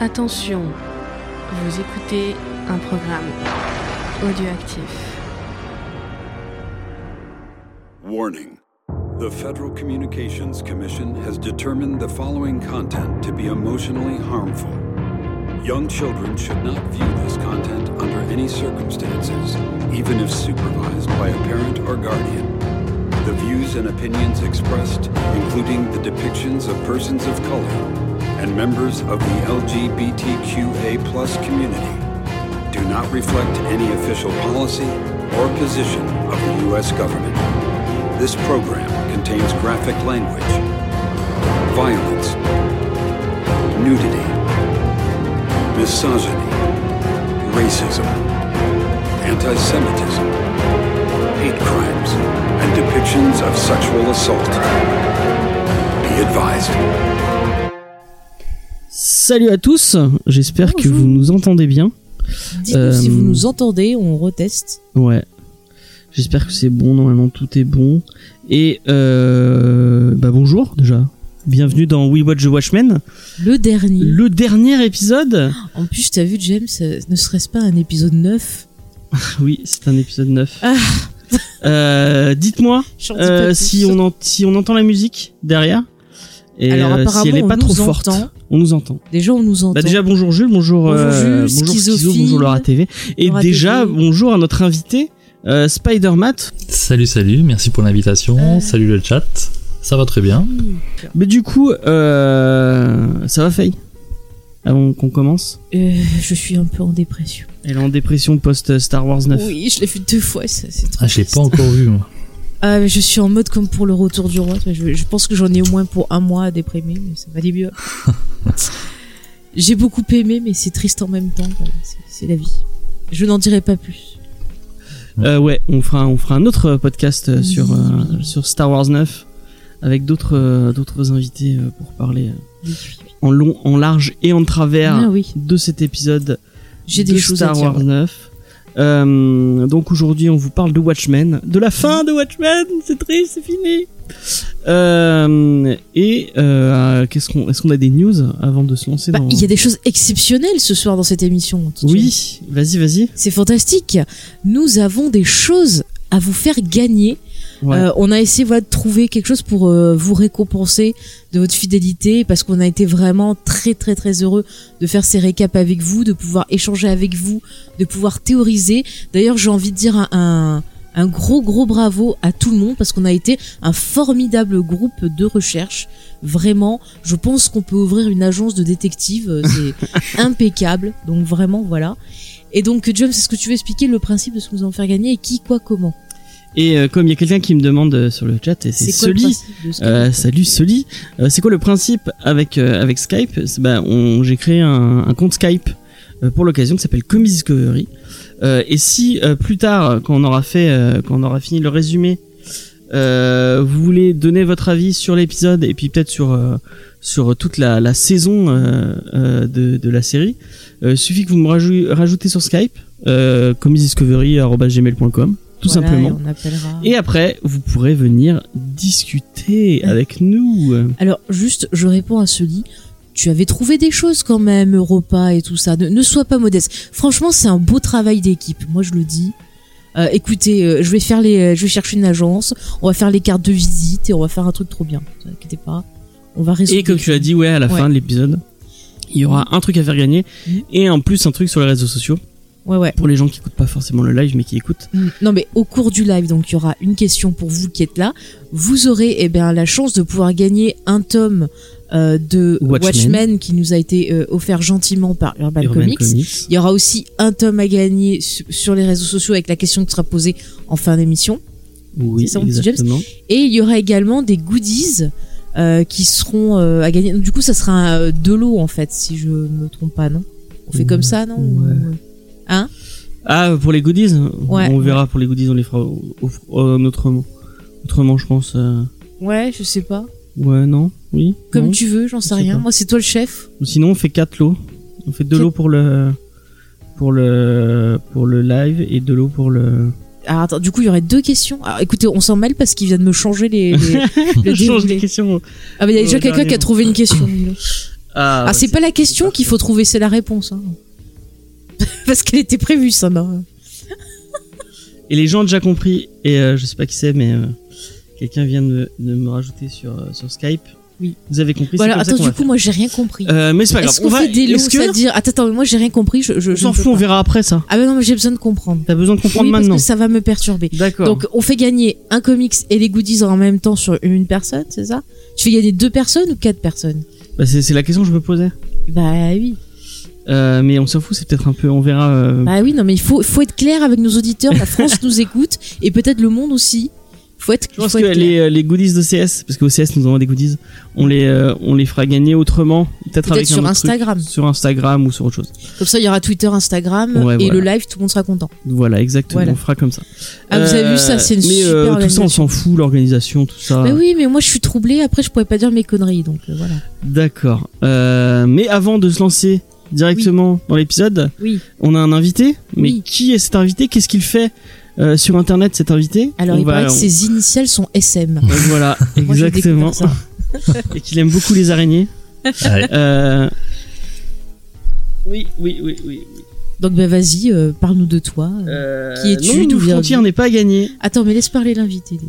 Attention, vous écoutez un programme audioactif. Warning. The Federal Communications Commission has determined the following content to be emotionally harmful. Young children should not view this content under any circumstances, even if supervised by a parent or guardian. The views and opinions expressed, including the depictions of persons of color and members of the LGBTQA plus community, do not reflect any official policy or position of the U.S. government. This program contains graphic language, violence, nudity, misogyny, racism, anti Semitism, hate crimes, and depictions of sexual assault. Be advised. Salut à tous, j'espère que vous nous entendez bien. Dites-nous si Euh, vous nous entendez, on reteste. Ouais. J'espère que c'est bon, normalement tout est bon. Et euh, bah bonjour déjà. Bienvenue dans We Watch the Watchmen, Le dernier. le dernier épisode. En plus, t'as vu, James, euh, ne serait-ce pas un épisode 9 Oui, c'est un épisode 9. Ah. Euh, Dites-moi euh, si, on en- si on entend la musique derrière. Et Alors, euh, apparemment, si elle est on pas trop forte. entend. On nous entend. Déjà, on nous entend. Bah déjà bonjour Jules, bonjour Bonjour euh, Jules, bonjour Schizo, Schizophile, bonjour Laura TV et Laura déjà TV. bonjour à notre invité euh, Spider Matt. Salut, salut, merci pour l'invitation. Euh. Salut le chat. Ça va très bien. Mais du coup euh, ça va Faye? Avant qu'on commence? Euh, je suis un peu en dépression. Elle est en dépression post Star Wars 9. Oui, je l'ai fait deux fois, ça, c'est Ah, je l'ai pas encore vu, moi. Mais je suis en mode comme pour le retour du roi. Je, je pense que j'en ai au moins pour un mois à déprimer, mais ça va aller mieux. J'ai beaucoup aimé, mais c'est triste en même temps. voilà, c'est- la vie. Je n'en dirai pas plus. Euh, ouais, on fera on fera un autre podcast euh, Oui, sur euh, oui, oui. sur Star Wars 9 avec d'autres euh, d'autres invités euh, pour parler euh, Oui, oui, oui. en long, en large et en travers Ah oui, de cet épisode j'ai de des choses Star à dire. Wars 9. Euh, donc aujourd'hui, on vous parle de Watchmen, de la fin de Watchmen. C'est triste, c'est fini. Euh, et euh, qu'est-ce qu'on, est-ce qu'on a des news avant de se lancer Bah, dans Il y a des choses exceptionnelles ce soir dans cette émission. Titi. Oui, vas-y, vas-y. C'est fantastique. Nous avons des choses à vous faire gagner. Ouais. Euh, on a essayé voilà, de trouver quelque chose pour euh, vous récompenser de votre fidélité parce qu'on a été vraiment très très très heureux de faire ces récaps avec vous, de pouvoir échanger avec vous, de pouvoir théoriser. D'ailleurs, j'ai envie de dire un, un, un gros gros bravo à tout le monde parce qu'on a été un formidable groupe de recherche. Vraiment, je pense qu'on peut ouvrir une agence de détectives. euh, C'est impeccable. Donc vraiment, voilà. Et donc, James, est-ce que tu veux expliquer le principe de ce que nous allons faire gagner et qui, quoi, comment? Et euh, comme il y a quelqu'un qui me demande euh, sur le chat, et c'est Soli. Euh, salut Soli. Euh, c'est quoi le principe avec avec Skype? Bah, on, j'ai créé un, un compte Skype euh, pour l'occasion qui s'appelle Comics Discovery. Euh, et si euh, plus tard, quand on aura fait, euh, quand on aura fini le résumé, euh, vous voulez donner votre avis sur l'épisode et puis peut-être sur euh, sur toute la, la saison euh, euh, de, de la série, euh, suffit que vous me rajou- rajoutez sur Skype euh, comicsdiscovery@gmail.com tout Voilà, simplement. et on appellera. Et après, vous pourrez venir discuter avec nous. Alors, juste, je réponds à ce lit. Tu avais trouvé des choses quand même, Europa et tout ça. Ne, ne sois pas modeste. Franchement, c'est un beau travail d'équipe. Moi, je le dis. Euh, écoutez, euh, je vais faire les, euh, je vais chercher une agence. On va faire les cartes de visite et on va faire un truc trop bien. Ne inquiétez pas. On va résoudre. Et comme tu l'as dit, ouais, à la Ouais. fin de l'épisode, il y aura un truc à faire gagner Mhm. et en plus un truc sur les réseaux sociaux Ouais, ouais. pour les gens qui écoutent pas forcément le live mais qui écoutent. Mm, Non mais au cours du live, donc il y aura une question pour vous qui êtes là. Vous aurez eh bien la chance de pouvoir gagner un tome euh, de Watchmen. Watchmen. qui nous a été euh, offert gentiment par Urban, Urban Comics. Comics. Il y aura aussi un tome à gagner su- sur les réseaux sociaux avec la question qui sera posée en fin d'émission. Oui, ça, exactement. Et il y aura également des goodies euh, qui seront à gagner. Du coup, ça sera un, de l'eau en fait, si je me trompe pas, non? On fait comme ça, non? Ouais. Hein Ah, pour les goodies, Ouais. on verra pour les goodies, on les fera au- au- au- autrement. Autrement, je pense. euh, Ouais, je sais pas. Ouais, non, oui. Comme non. tu veux, j'en sais sais rien. pas. Moi, c'est toi le chef. Ou Sinon, on fait quatre lots. On fait deux Quatre- lots pour le pour le pour le live et deux lots pour le Alors attends, du coup, il y aurait deux questions. Alors écoutez, on s'en mêle parce qu'il vient de me changer les. les- le Je change déroulé. de question. Ah, mais il y a déjà Oh, quelqu'un qui a trouvé une question. Ah, Ah, c'est pas la question qu'il faut trouver, c'est la réponse. hein. Parce qu'elle était prévue, ça. Non Et les gens ont déjà compris, et euh, je sais pas qui c'est, mais euh, quelqu'un vient de, me- de me rajouter sur, euh, sur Skype. Oui. Vous avez compris, voilà, comme attends, du coup, moi, j'ai rien compris. Euh, mais c'est pas grave. Est-ce qu'on va- fait des lots, que- c'est-à-dire... Attends, attends, moi, j'ai rien compris. Je, je, je s'en fout, on verra après ça. Ah, mais non, mais j'ai besoin de comprendre. T'as besoin de comprendre Oui, parce maintenant. que ça va me perturber. D'accord. Donc, on fait gagner un comics et les goodies en même temps sur une personne, c'est ça? Tu fais gagner deux personnes ou quatre personnes? Bah, c'est la question que je me posais. Bah oui. Euh, mais on s'en fout, c'est peut-être un peu, on verra. euh, Bah oui, non, mais il faut, faut être clair avec nos auditeurs. La France nous écoute et peut-être le monde aussi. Faut être, je pense faut que clair. les, euh, les goodies d'OCS, parce que OCS nous envoie des goodies, on les, euh, on les fera gagner autrement, peut-être Peut-être avec sur un autre truc. Instagram. sur Instagram ou sur autre chose. Comme ça, il y aura Twitter, Instagram Ouais, et voilà. le live, tout le monde sera content. Voilà, exactement. Voilà. On fera comme ça. Ah, vous avez vu ça, c'est une mais, super Tout ça, on s'en fout, l'organisation, tout ça. Mais oui, mais moi, je suis troublée. Après, je pourrais pas dire mes conneries, donc voilà. D'accord. Mais avant de se lancer directement dans l'épisode, Oui. on a un invité. Mais Oui. qui est cet invité? Qu'est-ce qu'il fait euh, sur Internet, cet invité? Alors, On il va- paraît que on- ses initiales sont SM. Voilà, exactement. Et qu'il aime beaucoup les araignées. Ouais. Euh... Oui, oui, oui, oui. oui. Donc, bah, vas-y, euh, parle-nous de toi. Euh, Qui es-tu Non, D'où viens-tu n'est pas gagné. Attends, mais laisse parler l'invité.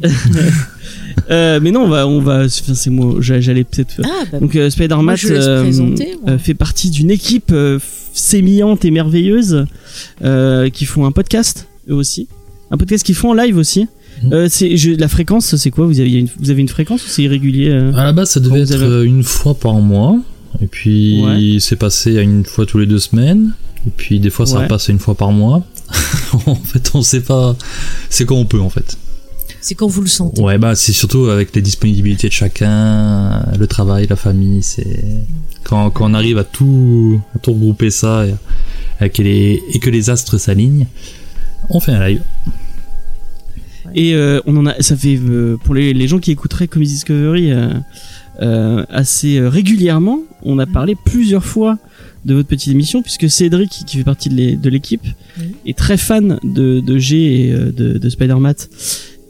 Euh, mais non, on va, on va. enfin, c'est moi. j'a- J'allais peut-être. ah, bah, Donc euh, Spider-Man euh, fait partie d'une équipe euh, sémillante et merveilleuse euh, qui font un podcast eux aussi, un podcast qu'ils font en live aussi. Euh, c'est je- la fréquence, c'est quoi? Vous avez, une, vous avez une fréquence ou c'est irrégulier euh? À la base, ça devait être avez- euh, une fois par mois. Et puis, Ouais. c'est passé à une fois tous les deux semaines. Et puis, des fois, ça Ouais. à une fois par mois. en fait, on sait pas. C'est quand on peut, en fait. c'est quand vous le sentez. Ouais, bah, c'est surtout avec les disponibilités de chacun, le travail, la famille. C'est quand, quand on arrive à tout, à tout regrouper ça et, et que les, et que les astres s'alignent, on fait un live. Et euh, on en a, ça fait euh, pour les, les gens qui écouteraient Comedy Discovery euh, euh, assez euh, régulièrement, on a parlé plusieurs fois de votre petite émission puisque Cédric qui fait partie de l'é- de l'équipe Oui. est très fan de, de G et euh, de, de Spider-Man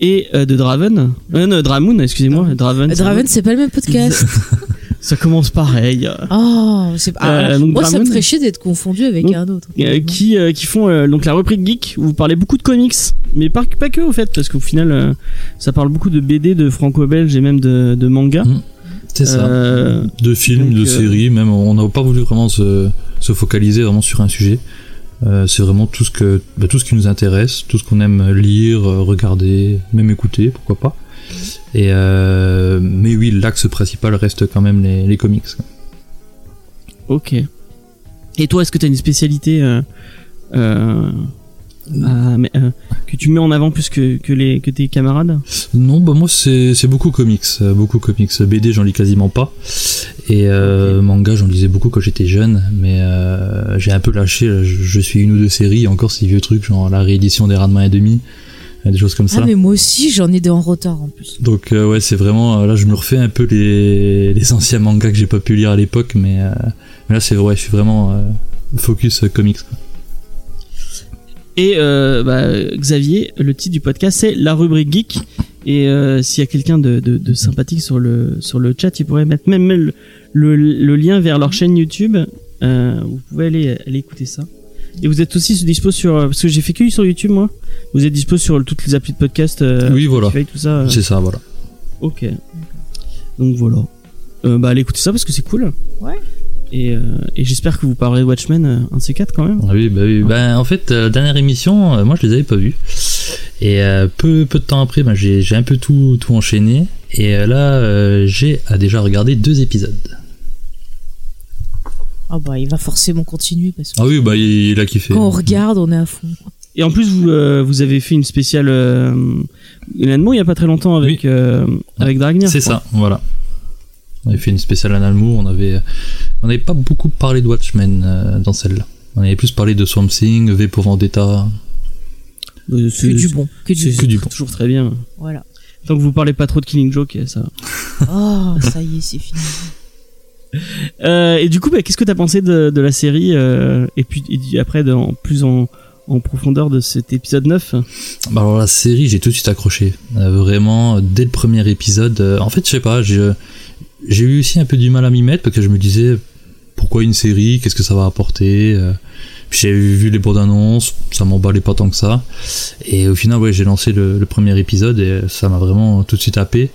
et euh, de Draven, euh, non, Dramoon, excusez-moi, Draven. Draven, c'est pas le même podcast. ça commence pareil. Oh, c'est pas. Euh, donc moi, ça me ferait chier d'être confondu avec Donc, un autre. Euh, qui euh, qui font euh, donc la rubrique geek où vous parlez beaucoup de comics mais pas, pas que au fait parce qu'au final euh, ça parle beaucoup de BD de franco-belge et même de, de manga Mm. C'est ça. Euh, de films, donc, de euh, séries, même on n'a pas voulu vraiment se, se focaliser vraiment sur un sujet. Euh, c'est vraiment tout ce que bah, tout ce qui nous intéresse, tout ce qu'on aime lire, regarder, même écouter, pourquoi pas. Et euh, mais oui, l'axe principal reste quand même les, les comics. ok et toi est-ce que tu as une spécialité euh, euh, à- mais, euh, que tu mets en avant plus que, que, les, que tes camarades Non, bah moi c'est c'est beaucoup comics, euh, beaucoup comics. BD j'en lis quasiment pas. Et euh, manga j'en lisais beaucoup quand j'étais jeune, mais euh, j'ai un peu lâché. Je, je suis une ou deux séries, encore ces vieux trucs, genre la réédition des Ranma et demi, des choses comme ça. Ah, mais moi aussi, j'en ai des en retard en plus. Donc euh, ouais, c'est vraiment là je me refais un peu les, les anciens mangas que j'ai pas pu lire à l'époque, mais, euh, mais là c'est ouais, je suis vraiment euh, focus euh, comics. quoi. Et euh, bah, Xavier le titre du podcast c'est la rubrique geek. Et euh, s'il y a quelqu'un de, de, de sympathique sur le sur le chat il pourrait mettre même le, le, le lien vers leur chaîne YouTube. Euh, vous pouvez aller, aller écouter ça. Et vous êtes aussi dispo sur parce que j'ai fait que sur YouTube moi. Vous êtes dispo sur toutes les applis de podcast euh, Oui, voilà. Spotify, tout ça euh, C'est ça, voilà. ok. Donc voilà. Euh, bah allez écouter ça parce que c'est cool. Ouais. Et, euh, et j'espère que vous parlerez de Watchmen euh, un de ces quatre quand même Ah oui, bah oui. Ben, en fait, euh, dernière émission, euh, moi je les avais pas vus. Et euh, peu, peu de temps après, ben, j'ai j'ai un peu tout, tout enchaîné. Et euh, là, euh, j'ai a déjà regardé deux épisodes. Ah bah, il va forcément continuer parce que Ah oui, bah il, il a kiffé. quand on regarde, on est à fond. Et en plus, vous, euh, vous avez fait une spéciale euh, il y a pas très longtemps avec, euh, avec Dragnir. C'est ça, voilà. On avait fait une spéciale on avait on n'avait pas beaucoup parlé de Watchmen euh, dans celle-là. On avait plus parlé de Swamp Thing, V pour Vendetta. Euh, Que c'est- du bon, que du que du bon. toujours très bien. Voilà. Tant que vous parlez pas trop de Killing Joke, ça. va. Oh, ça y est, c'est fini. Euh, et du coup, bah, qu'est-ce que t'as pensé de, de la série euh, Et puis et après, de- en plus en, en profondeur de cet épisode 9 Bah alors la série, j'ai tout de suite accroché. Euh, vraiment, dès le premier épisode. euh, en fait, je sais pas, j'ai j'ai eu aussi un peu du mal à m'y mettre parce que je me disais, pourquoi une série, qu'est-ce que ça va apporter? euh. Puis j'ai vu les bandes annonces, ça m'emballait pas tant que ça. Et au final, ouais, j'ai lancé le, premier épisode et ça m'a vraiment tout de suite happé.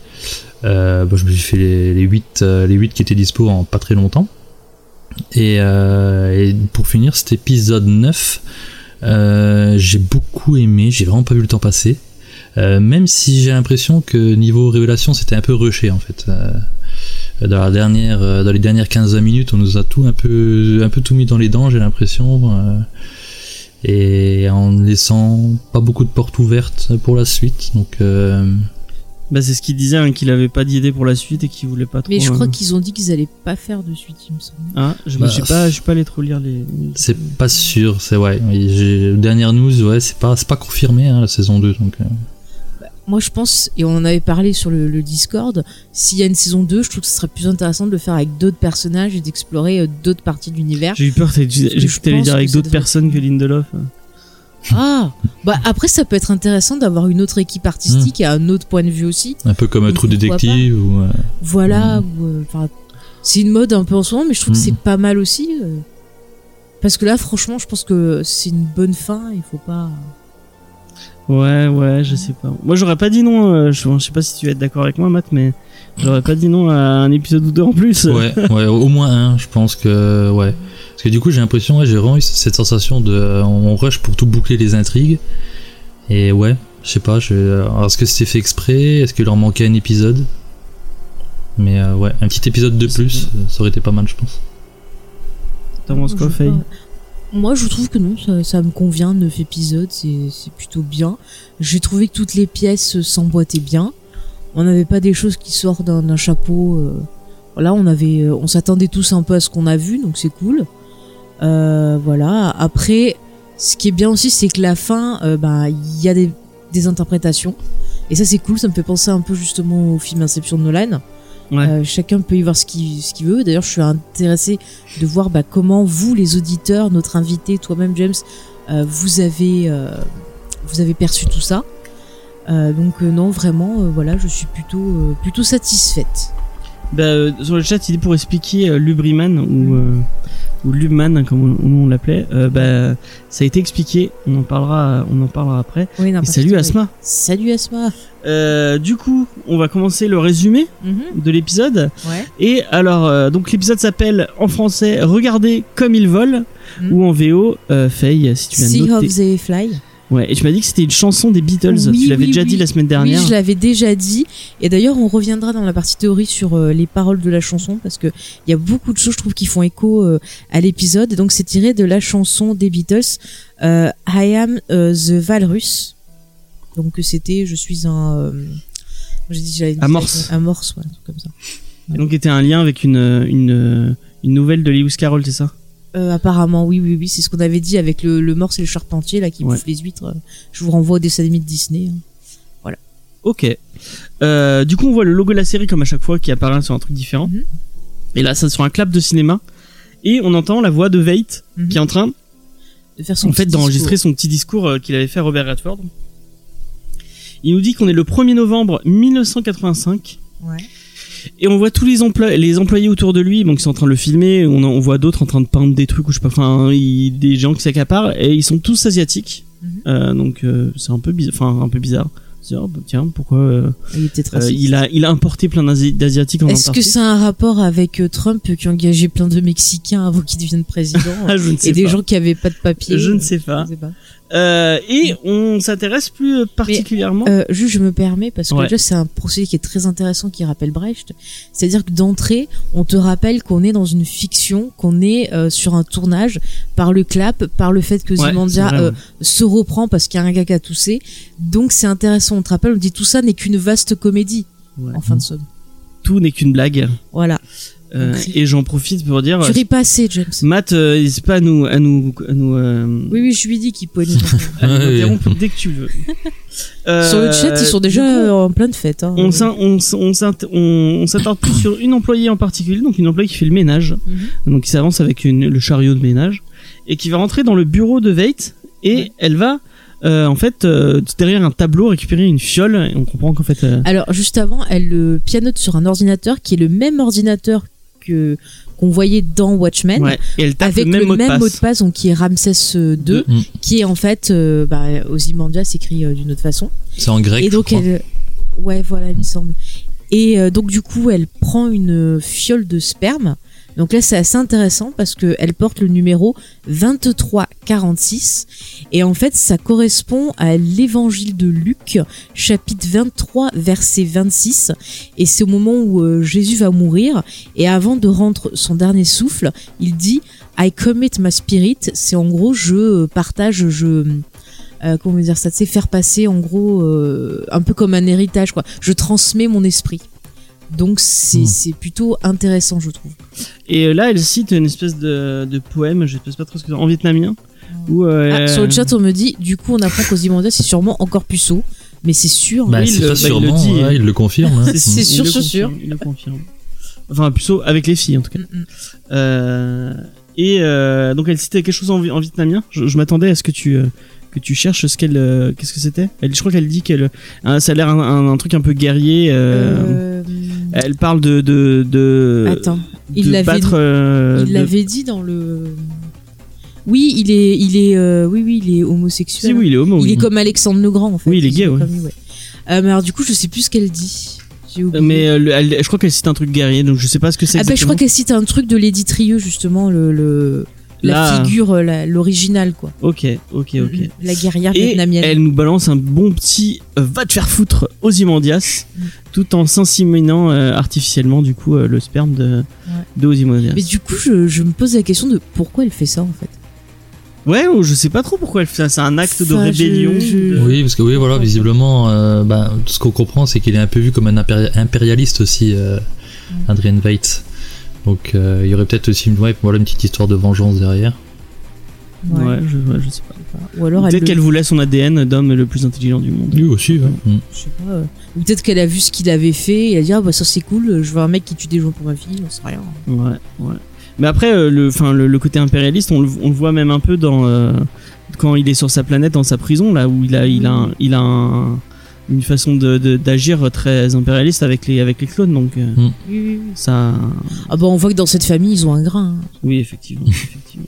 Euh, bah, je me suis fait les, les 8 euh, les 8 qui étaient dispo en pas très longtemps. Et, euh, pour finir, cet épisode 9, euh, j'ai beaucoup aimé, j'ai vraiment pas vu le temps passer. Euh, même si j'ai l'impression que niveau révélation, c'était un peu rushé en fait. Euh, dans la dernière, euh, dans les dernières 15-20 minutes, on nous a tout un peu, un peu tout mis dans les dents, j'ai l'impression, euh, et en laissant pas beaucoup de portes ouvertes pour la suite. Donc, euh, Bah, c'est ce qu'il disait, hein, qu'il avait pas d'idée pour la suite et qu'il voulait pas trop. Mais je crois euh, qu'ils ont dit qu'ils allaient pas faire de suite, il me semble. Ah, je Bah, je sais pas, je suis pas allé trop lire les. c'est pas sûr, c'est ouais. Dernière news, ouais, c'est pas, c'est pas confirmé hein, la saison 2, donc. euh, Moi, je pense, et on en avait parlé sur le, le Discord, s'il y a une saison 2, je trouve que ce serait plus intéressant de le faire avec d'autres personnages et d'explorer euh, d'autres parties de l'univers. J'ai eu peur, que t'allais dire avec d'autres devrait- personnes que Lindelof. Ah Bah après, ça peut être intéressant d'avoir une autre équipe artistique et un autre point de vue aussi. un peu comme un Trou Détective ou. euh, Voilà, ou, euh, c'est une mode un peu en ce moment, mais je trouve que Mm. c'est pas mal aussi. euh. parce que là, franchement, je pense que c'est une bonne fin, il faut pas... Ouais, ouais, je sais pas. Moi, j'aurais pas dit non. euh, je, je sais pas si tu vas être d'accord avec moi, Matt, mais j'aurais pas dit non à un épisode ou deux en plus. Ouais, ouais, au moins un, je pense que ouais. Parce que du coup, j'ai l'impression, ouais, j'ai vraiment eu cette sensation de, euh, on rush pour tout boucler les intrigues. Et ouais, je sais pas, je, alors, est-ce que c'était fait exprès, est-ce qu'il leur manquait un épisode? Mais euh, ouais, un petit épisode de plus, euh, ça aurait été pas mal, je pense. T'en penses quoi, Faye? Moi, je trouve que non, ça, me convient, 9 épisodes, c'est plutôt bien. J'ai trouvé que toutes les pièces s'emboîtaient bien. On n'avait pas des choses qui sortent d'un chapeau. euh. Voilà, on avait, euh, on s'attendait tous un peu à ce qu'on a vu, donc c'est cool. Euh, voilà. Après, ce qui est bien aussi, c'est que la fin, ben, il y a des, des interprétations. Et ça, c'est cool. Ça me fait penser un peu justement au film Inception de Nolan. Euh, chacun peut y voir ce qu'il veut. D'ailleurs, je suis intéressée de voir bah, comment vous, les auditeurs, notre invité, toi-même, James, euh, vous avez euh, vous avez perçu tout ça. Donc non, vraiment, voilà, je suis plutôt satisfaite. Bah, euh, sur le chat, il dit pour expliquer euh, Lubriman ou euh, ou Lubman hein, comme on, on l'appelait. bah, ça a été expliqué. On en parlera, on en parlera après. Oui, non, Et pas salut tout, oui. Asma. Salut Asma. Euh, du coup, on va commencer le résumé Mhm, de l'épisode. Ouais. Et alors, euh, donc l'épisode s'appelle en français Regardez comme ils volent Mhm. ou en VO euh, Faye, si tu l'as Sea noté. of the Fly. Ouais, et tu m'as dit que c'était une chanson des Beatles. Oui, tu l'avais oui, déjà oui. dit la semaine dernière. Oui, je l'avais déjà dit. Et d'ailleurs, on reviendra dans la partie théorie sur euh, les paroles de la chanson parce que il y a beaucoup de choses, je trouve, qui font écho euh, à l'épisode. Et donc, c'est tiré de la chanson des Beatles, euh, I am the Walrus. Donc, c'était, je suis un. j'ai dit, j'avais dit Amorce. Amorce, ouais, un truc comme ça. Et donc, était un lien avec une, une, une nouvelle de Lewis Carroll, c'est ça? Euh, apparemment, oui, oui, oui, c'est ce qu'on avait dit avec le, le morse et le charpentier là qui Ouais. bouffe les huîtres. Je vous renvoie au dessin animé de Disney. hein. Ok. Euh, du coup, on voit le logo de la série comme à chaque fois qui apparaît sur un truc différent. Mhm. Et là, ça sur un clap de cinéma. Et on entend la voix de Veidt Mhm. qui est en train, De faire son en fait, d'enregistrer son petit discours euh, qu'il avait fait à Robert Redford. Il nous dit qu'on est le 1er novembre 1985. Ouais. Et on voit tous les, emplois, les employés autour de lui, donc ils sont en train de le filmer. On, on voit d'autres en train de peindre des trucs ou je sais pas, enfin, il- des gens qui s'accaparent et ils sont tous asiatiques. Mhm. Euh, donc euh, c'est un peu bizarre. Enfin, un peu bizarre. C'est, oh, bah, tiens, pourquoi euh, Il euh, il a il a importé plein d'Asi- d'asiatiques en Est-ce que a un rapport avec euh, Trump qui a engagé plein de Mexicains avant qu'il devienne président je ne sais et des gens qui avaient pas de papier Je ne sais pas. Je sais pas. Euh, et on s'intéresse plus euh, particulièrement. Euh, juste, je me permets parce que Ouais. déjà c'est un procédé qui est très intéressant qui rappelle Brecht. C'est-à-dire que d'entrée, on te rappelle qu'on est dans une fiction, qu'on est euh, sur un tournage par le clap, par le fait que Ouais, Zimandia euh, se reprend parce qu'il y a un gars qui a toussé. Donc c'est intéressant. On te rappelle, on dit tout ça n'est qu'une vaste comédie Ouais. en fin de somme. Tout n'est qu'une blague. Voilà. Euh, et j'en profite pour dire. Tu ris pas assez, James. Matt, euh, n'hésite pas à nous à nous à nous, euh, Oui, oui, je lui dis qu'il pouvait nous Ouais, interrompre dès que tu le veux. Sur le chat, ils sont Euh, déjà coup, en pleine fête. Hein. on s'attarde plus sur une employée en particulier, donc une employée qui fait le ménage, Mhm. donc qui s'avance avec une- le chariot de ménage et qui va rentrer dans le bureau de Veit et Ouais. elle va euh, en fait euh, derrière un tableau récupérer une fiole et on comprend qu'en fait euh, Alors, juste avant, elle le pianote sur un ordinateur qui est le même ordinateur que qu'on voyait dans Watchmen. Ouais. Et elle tape Avec le même, mot, de passe. mot de passe, donc qui est Ramsès euh, 2, Mm. qui est en fait, euh, bah, Ozymandias écrit euh, d'une autre façon. C'est en grec. Et donc je crois. elle, ouais, voilà, il me semble. Et euh, donc du coup, elle prend une fiole de sperme. Donc là, c'est assez intéressant parce que elle porte le numéro 2346 et en fait, ça correspond à l'évangile de Luc, chapitre 23, verset 26. Et c'est au moment où euh, Jésus va mourir et avant de rendre son dernier souffle, il dit I commit my spirit. C'est en gros, je euh, partage, je euh, comment dire ça, sais, faire passer en gros un peu comme un héritage quoi. Je transmets mon esprit. Donc c'est c'est plutôt intéressant je trouve. Et euh, là, elle cite une espèce de, de poème, je sais pas trop ce que c'est, en vietnamien. Où, euh, Ah, sur le chat on me dit du coup on apprend qu'Ozymandias c'est sûrement encore puceau, mais c'est sûr. Bah, Oui, c'est bah, il le sûrement, dit. ouais, il le confirme. hein. C'est sûr, le sûr. Il le confirme. Enfin, plutôt avec les filles en tout cas. Mm, mm. Euh, et euh, donc elle citait quelque chose en, vi- en vietnamien. Je, je m'attendais à ce que tu euh, que tu cherches ce qu'elle euh, qu'est-ce que c'était? Je crois qu'elle dit qu'elle euh, ça a l'air un, un- un truc un peu guerrier. euh, Euh, Elle parle de de de, Attends, il l'avait euh, de- l'avait dit dans le. Oui, il est, il est, euh, oui, oui, il est homosexuel. Si oui, il est homo. il oui. est comme Alexandre le Grand en fait. Oui, il est gay, ouais. Euh, mais alors du coup, je sais plus ce qu'elle dit. J'ai oublié. Mais euh, le- elle- je crois qu'elle cite un truc guerrier, donc je sais pas ce que c'est. ah bah je crois qu'elle cite un truc de Lady Trieux justement, le, le la Là. figure, euh, la- l'original quoi. Ok, ok, ok. La guerrière Et vietnamienne. elle nous balance un bon petit euh, va te faire foutre Ozymandias, Mm. tout en s'inséminant euh, artificiellement du coup euh, le sperme de, de Ozymandias. Mais du coup, je, je me pose la question de pourquoi elle fait ça en fait. Ouais, ou je sais pas trop pourquoi elle fait ça. C'est un acte de je- rébellion. je- de- Oui, parce que oui, voilà, visiblement, euh, bah, ce qu'on comprend, c'est qu'il est un peu vu comme un impéri- impérialiste aussi, euh, Adrian Veidt. Donc, euh, il y aurait peut-être aussi une, ouais, voilà, une petite histoire de vengeance derrière. Ouais, je, ouais, je sais pas. Ou alors Peut-être le- qu'elle voulait son ADN d'homme le plus intelligent du monde. Lui aussi, ouais. Mm. je sais pas, euh, ou peut-être qu'elle a vu ce qu'il avait fait et elle a dit ah bah ça c'est cool, je veux un mec qui tue des gens pour ma fille, on sait rien. Ouais, ouais. Mais après, euh, le, enfin, le, le côté impérialiste, on le, on le voit même un peu dans euh, quand il est sur sa planète, dans sa prison, là où il a, il a, un- il a un- une façon de de- d'agir très impérialiste avec les, avec les clones. Donc euh, oui. ça, Ah bah on voit que dans cette famille ils ont un grain. hein. oui, effectivement. effectivement.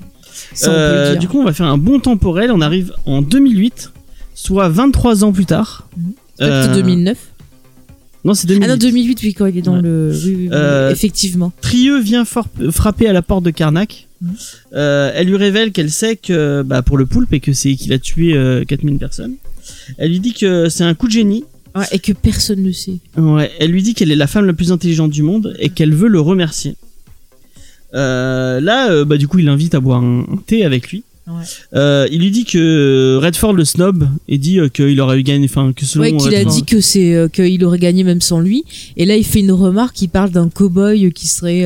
Ça on peut Euh, le dire. du coup, on va faire un bon temporel. On arrive en 2008, soit 23 ans plus tard. Mhm. Peut-être Euh, 2009. Non, c'est 2008. Ah non 2008 oui quand il est dans Ouais. le. Oui, oui, oui, Euh, effectivement. Trieux vient for- frapper à la porte de Karnak. Euh, elle lui révèle qu'elle sait que bah, pour le poulpe et que c'est qu'il a tué euh, 4000 personnes. Elle lui dit que c'est un coup de génie. Ouais, et que personne ne sait. Ouais, elle lui dit qu'elle est la femme la plus intelligente du monde et qu'elle veut le remercier. Euh, là, euh, bah, du coup, il l'invite à boire un, thé avec lui. Ouais. Euh, il lui dit que Redford le snob et dit qu'il aurait eu gagné, enfin que selon Ouais, qu'il a dit que c'est qu'il aurait gagné même sans lui. Et là, il fait une remarque. Il parle d'un cow-boy qui serait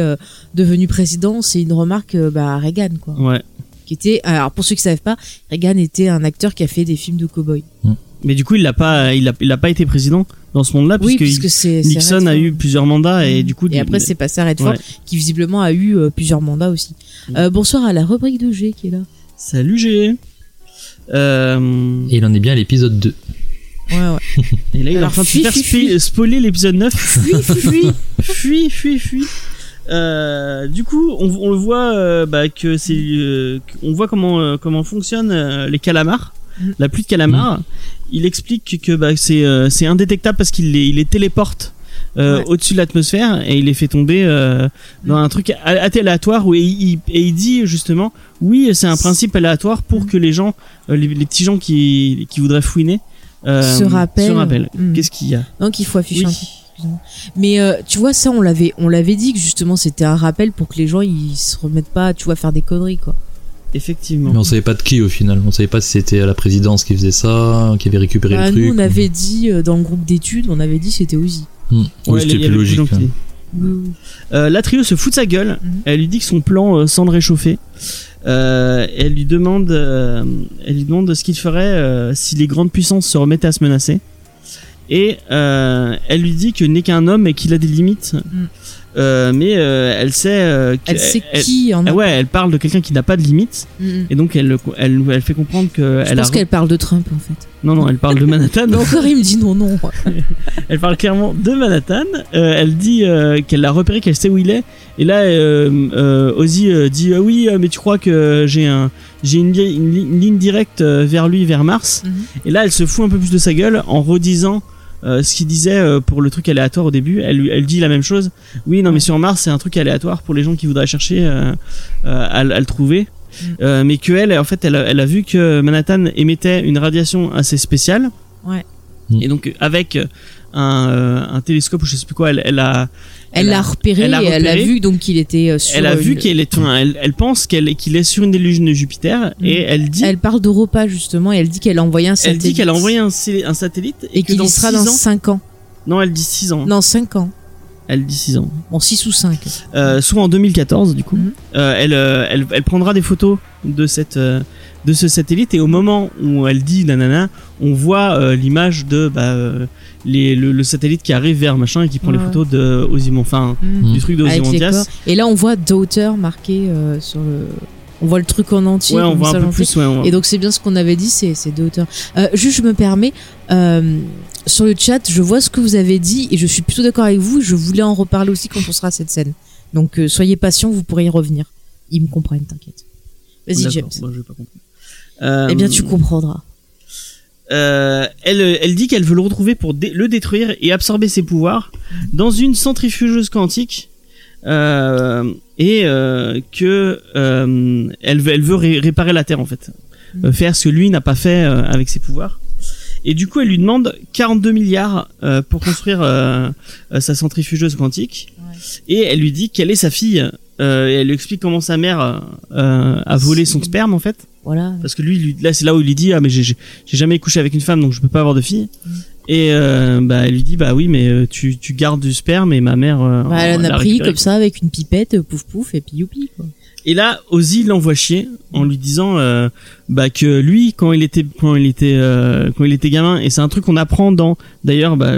devenu président. C'est une remarque bah, à Reagan, quoi. Ouais. Qui était. Alors pour ceux qui savent pas, Reagan était un acteur qui a fait des films de cow-boy. Mais du coup, il n'a pas, il a, il a pas été président dans ce monde-là Oui, puisque Nixon a eu plusieurs mandats et du coup. Et après, c'est passé à Redford, Ouais. qui visiblement a eu euh, plusieurs mandats aussi. Euh, bonsoir à la rubrique de G qui est là. Salut G. Euh, Et il en est bien à l'épisode 2. Ouais, ouais. et là, il est en Alors, train de faire spoiler l'épisode 9. Fuis, fuis, fuis. fuis, fuis, fuis. Euh, du coup, on, on le voit euh, bah, que c'est, euh, on voit comment euh, comment fonctionnent euh, les calamars, Mm. la pluie de calamars. Il explique que bah, c'est euh, c'est indétectable parce qu'il les il les téléporte euh, Ouais. au-dessus de l'atmosphère et il les fait tomber euh, dans un truc a- aléatoire où il, il- et il dit justement oui c'est un principe aléatoire pour que les gens euh, les, les petits gens qui qui voudraient fouiner euh, Se rappellent. se rappellent. Mm. Qu'est-ce qu'il y a? Donc il faut afficher Oui. un peu. Excuse-moi. Mais euh, tu vois ça on l'avait on l'avait dit que justement c'était un rappel pour que les gens ils se remettent pas tu vois à faire des conneries quoi. Effectivement. Mais on savait pas de qui au final. On savait pas si c'était à la présidence qui faisait ça, qui avait récupéré Bah, le truc. nous on avait dit euh, dans le groupe d'études on avait dit c'était Ozzy. Oui, Ouais, c'était plus logique. hein. Euh, la trio se fout de sa gueule. Mhm. Elle lui dit que son plan euh, sans le réchauffer. Euh, elle lui demande, euh, elle lui demande ce qu'il ferait euh, si les grandes puissances se remettaient à se menacer. Et euh, elle lui dit que n'est qu'un homme et qu'il a des limites. Mhm. Euh, mais euh, elle sait. euh, Elle sait qui en Ah ouais, elle parle de quelqu'un qui n'a pas de limite Mm, mm. et donc elle, elle, elle fait comprendre que Je elle a. pense qu'elle parle de Trump en fait. Non non, elle parle de Manhattan. Mais encore il me dit non non. Elle parle clairement de Manhattan. Elle dit qu'elle l'a repéré, qu'elle sait où il est. Et là, Ozzy dit oui, mais tu crois que j'ai un, j'ai une, li- une li- une ligne directe vers lui, vers Mars? Mhm. Et là, elle se fout un peu plus de sa gueule en redisant euh, ce qu'il disait euh, pour le truc aléatoire au début. Elle, lui- elle dit la même chose. Oui, non, mais sur Mars, c'est un truc aléatoire pour les gens qui voudraient chercher euh, euh, à, le- à le trouver. Euh, mais que elle, en fait, elle, a- elle a vu que Manhattan émettait une radiation assez spéciale. Ouais. Mhm. Et donc, avec un, euh, un télescope ou je sais plus quoi, elle, elle a Elle Elle l'a repéré, elle a et elle a repéré. vu donc qu'il était euh, sur. elle a vu une- qu'elle est, enfin, elle, elle pense qu'elle, qu'il est sur une des lunes de Jupiter Mhm. et elle dit, Elle parle d'Europa justement et elle dit qu'elle a envoyé un elle satellite. dit qu'elle a envoyé un, un satellite et, et que qu'il sera 6 dans ans, 5 ans. non, elle dit 6 ans, Non, 5 ans. Elle dit 6 ans, Bon, 6 ou 5. euh, soit en 2014 du coup, Mhm. Euh, elle, euh, elle, elle prendra des photos de cette, de ce satellite et au moment où elle dit nanana, on voit euh, l'image de bah, les, le, le satellite qui arrive vers machin et qui prend les photos de enfin Mm. du truc de Ozymandias. Et là, on voit Daughter marqué sur le. On voit le truc en entier. Ouais, on voit un peu plus. Ouais, on- Et donc c'est bien ce qu'on avait dit, c'est c'est Daughter. Euh, juste, je me permets, euh, sur le chat, je vois ce que vous avez dit et je suis plutôt d'accord avec vous. Je voulais en reparler aussi quand on sera à cette scène. Donc euh, soyez patients, vous pourrez y revenir. Ils me comprennent, t'inquiète. Vas-y, James. moi, j'ai pas compris. Eh bien, tu comprendras. Euh, elle, elle dit qu'elle veut le retrouver pour dé- le détruire et absorber ses pouvoirs dans une centrifugeuse quantique et euh, que euh, elle veut, elle veut ré- réparer la Terre en fait, Euh, faire ce que lui n'a pas fait euh, avec ses pouvoirs. Et du coup, elle lui demande 42 milliards euh, pour construire euh, euh, sa centrifugeuse quantique. Et elle lui dit quelle est sa fille. Euh, et elle lui explique comment sa mère euh, a volé son sperme en fait. Voilà. Parce que lui, lui- là, c'est là où il lui dit ah mais j'ai jamais couché avec une femme donc je peux pas avoir de fille. Mm. Et euh, bah elle lui dit bah oui mais euh, tu tu gardes du sperme et ma mère. euh, Bah, elle en l'a a pris récupéré. comme ça avec une pipette, pouf pouf, et puis youpi. Quoi. Et là Ozzy l'envoie chier en lui disant euh, bah que lui quand il était quand il était euh, quand il était gamin et c'est un truc qu'on apprend dans d'ailleurs bah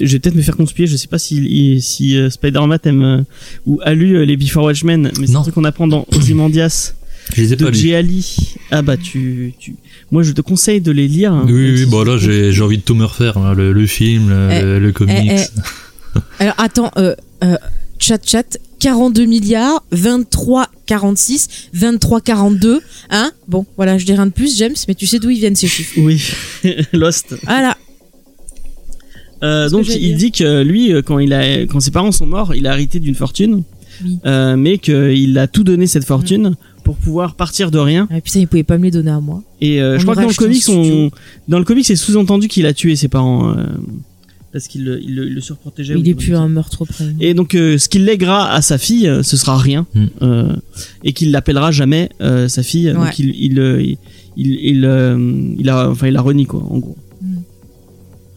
je vais peut-être me faire conspirer, je sais pas si, si euh, Spider-Man aime ou a lu les Before Watchmen, mais c'est un truc qu'on apprend dans Ozymandias Je les ai de pas. Ali. Ah bah tu, tu, moi je te conseille de les lire. hein, Oui, oui, si bon là j'ai j'ai envie de tout me refaire, là, le, le film, le, Eh, le comics. eh, Alors attends, euh, euh, chat chat, 42 milliards, 23 46, 23 42, hein Bon, voilà, je dis rien de plus, James, mais tu sais d'où ils viennent ces chiffres. Oui, Lost. Voilà. Euh, donc il dire. dit que lui, euh, quand il a, quand ses parents sont morts, il a hérité d'une fortune, Oui. euh, mais qu'il a tout donné cette fortune pour pouvoir partir de rien. Ah, putain, ils pouvaient pas me les donner à moi. Et euh, je crois que dans le comics, on, dans le comics, c'est sous-entendu qu'il a tué ses parents euh, parce qu'il le, il le, il le surprotégeait. il est plus un meurtre près. Et donc, euh, ce qu'il lèguera à sa fille, ce sera rien, Mm. euh, et qu'il l'appellera jamais euh, sa fille. Ouais. Donc, il, il, il, il, il, euh, il a, enfin, il a renie quoi, en gros.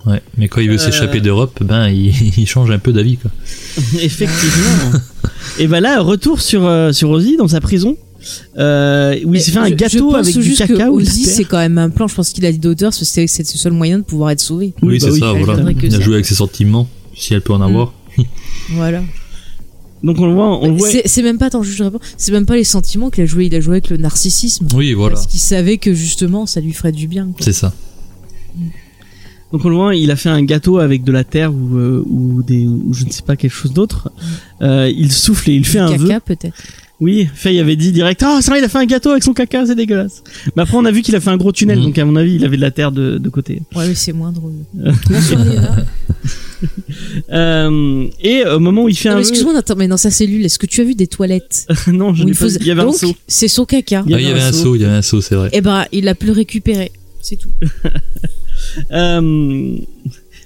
Ouais, mais quand il veut Euh, s'échapper d'Europe, ben il, il change un peu d'avis quoi. Effectivement. et ben là, retour sur euh, sur Ozzy dans sa prison, euh, où il s'est fait un je- je gâteau pense avec du caca Ozzy, terre. c'est quand même un plan. Je pense qu'il a dit d'auteur, parce que c'est le seul moyen de pouvoir être sauvé. Oui, Oui, bah c'est oui, ça, il voilà. Il a joué avec ses sentiments, si elle peut en avoir. Voilà. Donc on le voit, on le voit. C'est c'est même pas, attends, je réponds, c'est même pas les sentiments qu'il a joué, il a joué avec le narcissisme. Oui, voilà, Parce qu'il savait que justement, ça lui ferait du bien. quoi. c'est ça. Donc on le voit, il a fait un gâteau avec de la terre ou euh, ou des ou je ne sais pas quelque chose d'autre. Euh, il souffle et il fait Du un vœu. caca, peut-être. Oui, Faye avait dit direct Ah, c'est vrai, il a fait un gâteau avec son caca, c'est dégueulasse. Mais après, on a vu qu'il a fait un gros tunnel, Mhm. donc à mon avis, il avait de la terre de, de côté. Ouais, mais c'est moins drôle. Euh, et au moment où il fait Non, un excuse-moi, attends, mais dans sa cellule, est-ce que tu as vu des toilettes non, je n'ai il pas faisait- vu. Il y avait Donc, un seau. c'est son caca. Il y Ah, il y avait un saut, il y avait un saut, c'est vrai. Eh ben, il a pu le récupérer. C'est tout. Euh,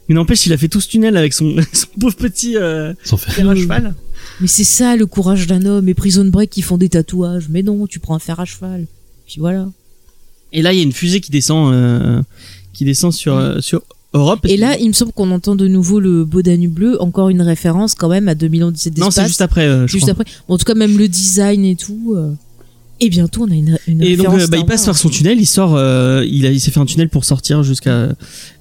mais n'empêche, il a fait tout ce tunnel avec son, son pauvre petit euh, fer à cheval. Mais c'est ça le courage d'un homme. Et Prison Break qui font des tatouages. Mais non, tu prends un fer à cheval. Puis voilà. Et là, il y a une fusée qui descend, euh, qui descend sur euh, sur Europe. Et là, il me semble qu'on entend de nouveau le beau Danube bleu. Encore une référence quand même à 2017 non, c'est juste après. euh, je juste crois. après. Bon, en tout cas, même le design et tout. Et bientôt, on a une, une Et donc, bah, il passe par son tunnel, il sort, il, a, il s'est fait un tunnel pour sortir jusqu'à,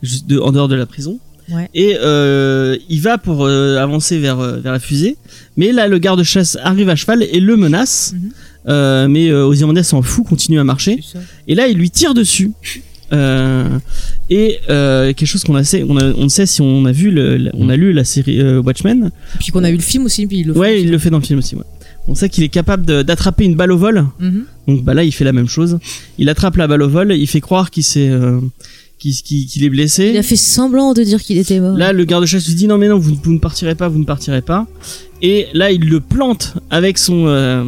juste de- en dehors de la prison. Ouais. et euh, il va pour euh, avancer vers euh, vers la fusée. Mais là, le garde-chasse arrive à cheval et le menace. Mhm. Euh, mais Ozymandias s'en fout, continue à marcher. Et là, il lui tire dessus. Et quelque chose qu'on a, sait, on, a, on sait si on a vu, le, on a lu la série Watchmen. Puis qu'on a eu le film aussi, puis il le fait Ouais, aussi. il le fait dans le film aussi. Ouais. On sait qu'il est capable d'attraper une balle au vol. Mhm. Donc bah là, il fait la même chose. Il attrape la balle au vol, il fait croire qu'il s'est, euh, qu'il est blessé. Il a fait semblant de dire qu'il était mort. Là, le garde-chasse lui dit non mais non, vous, vous ne partirez pas, vous ne partirez pas. Et là, il le plante avec son euh,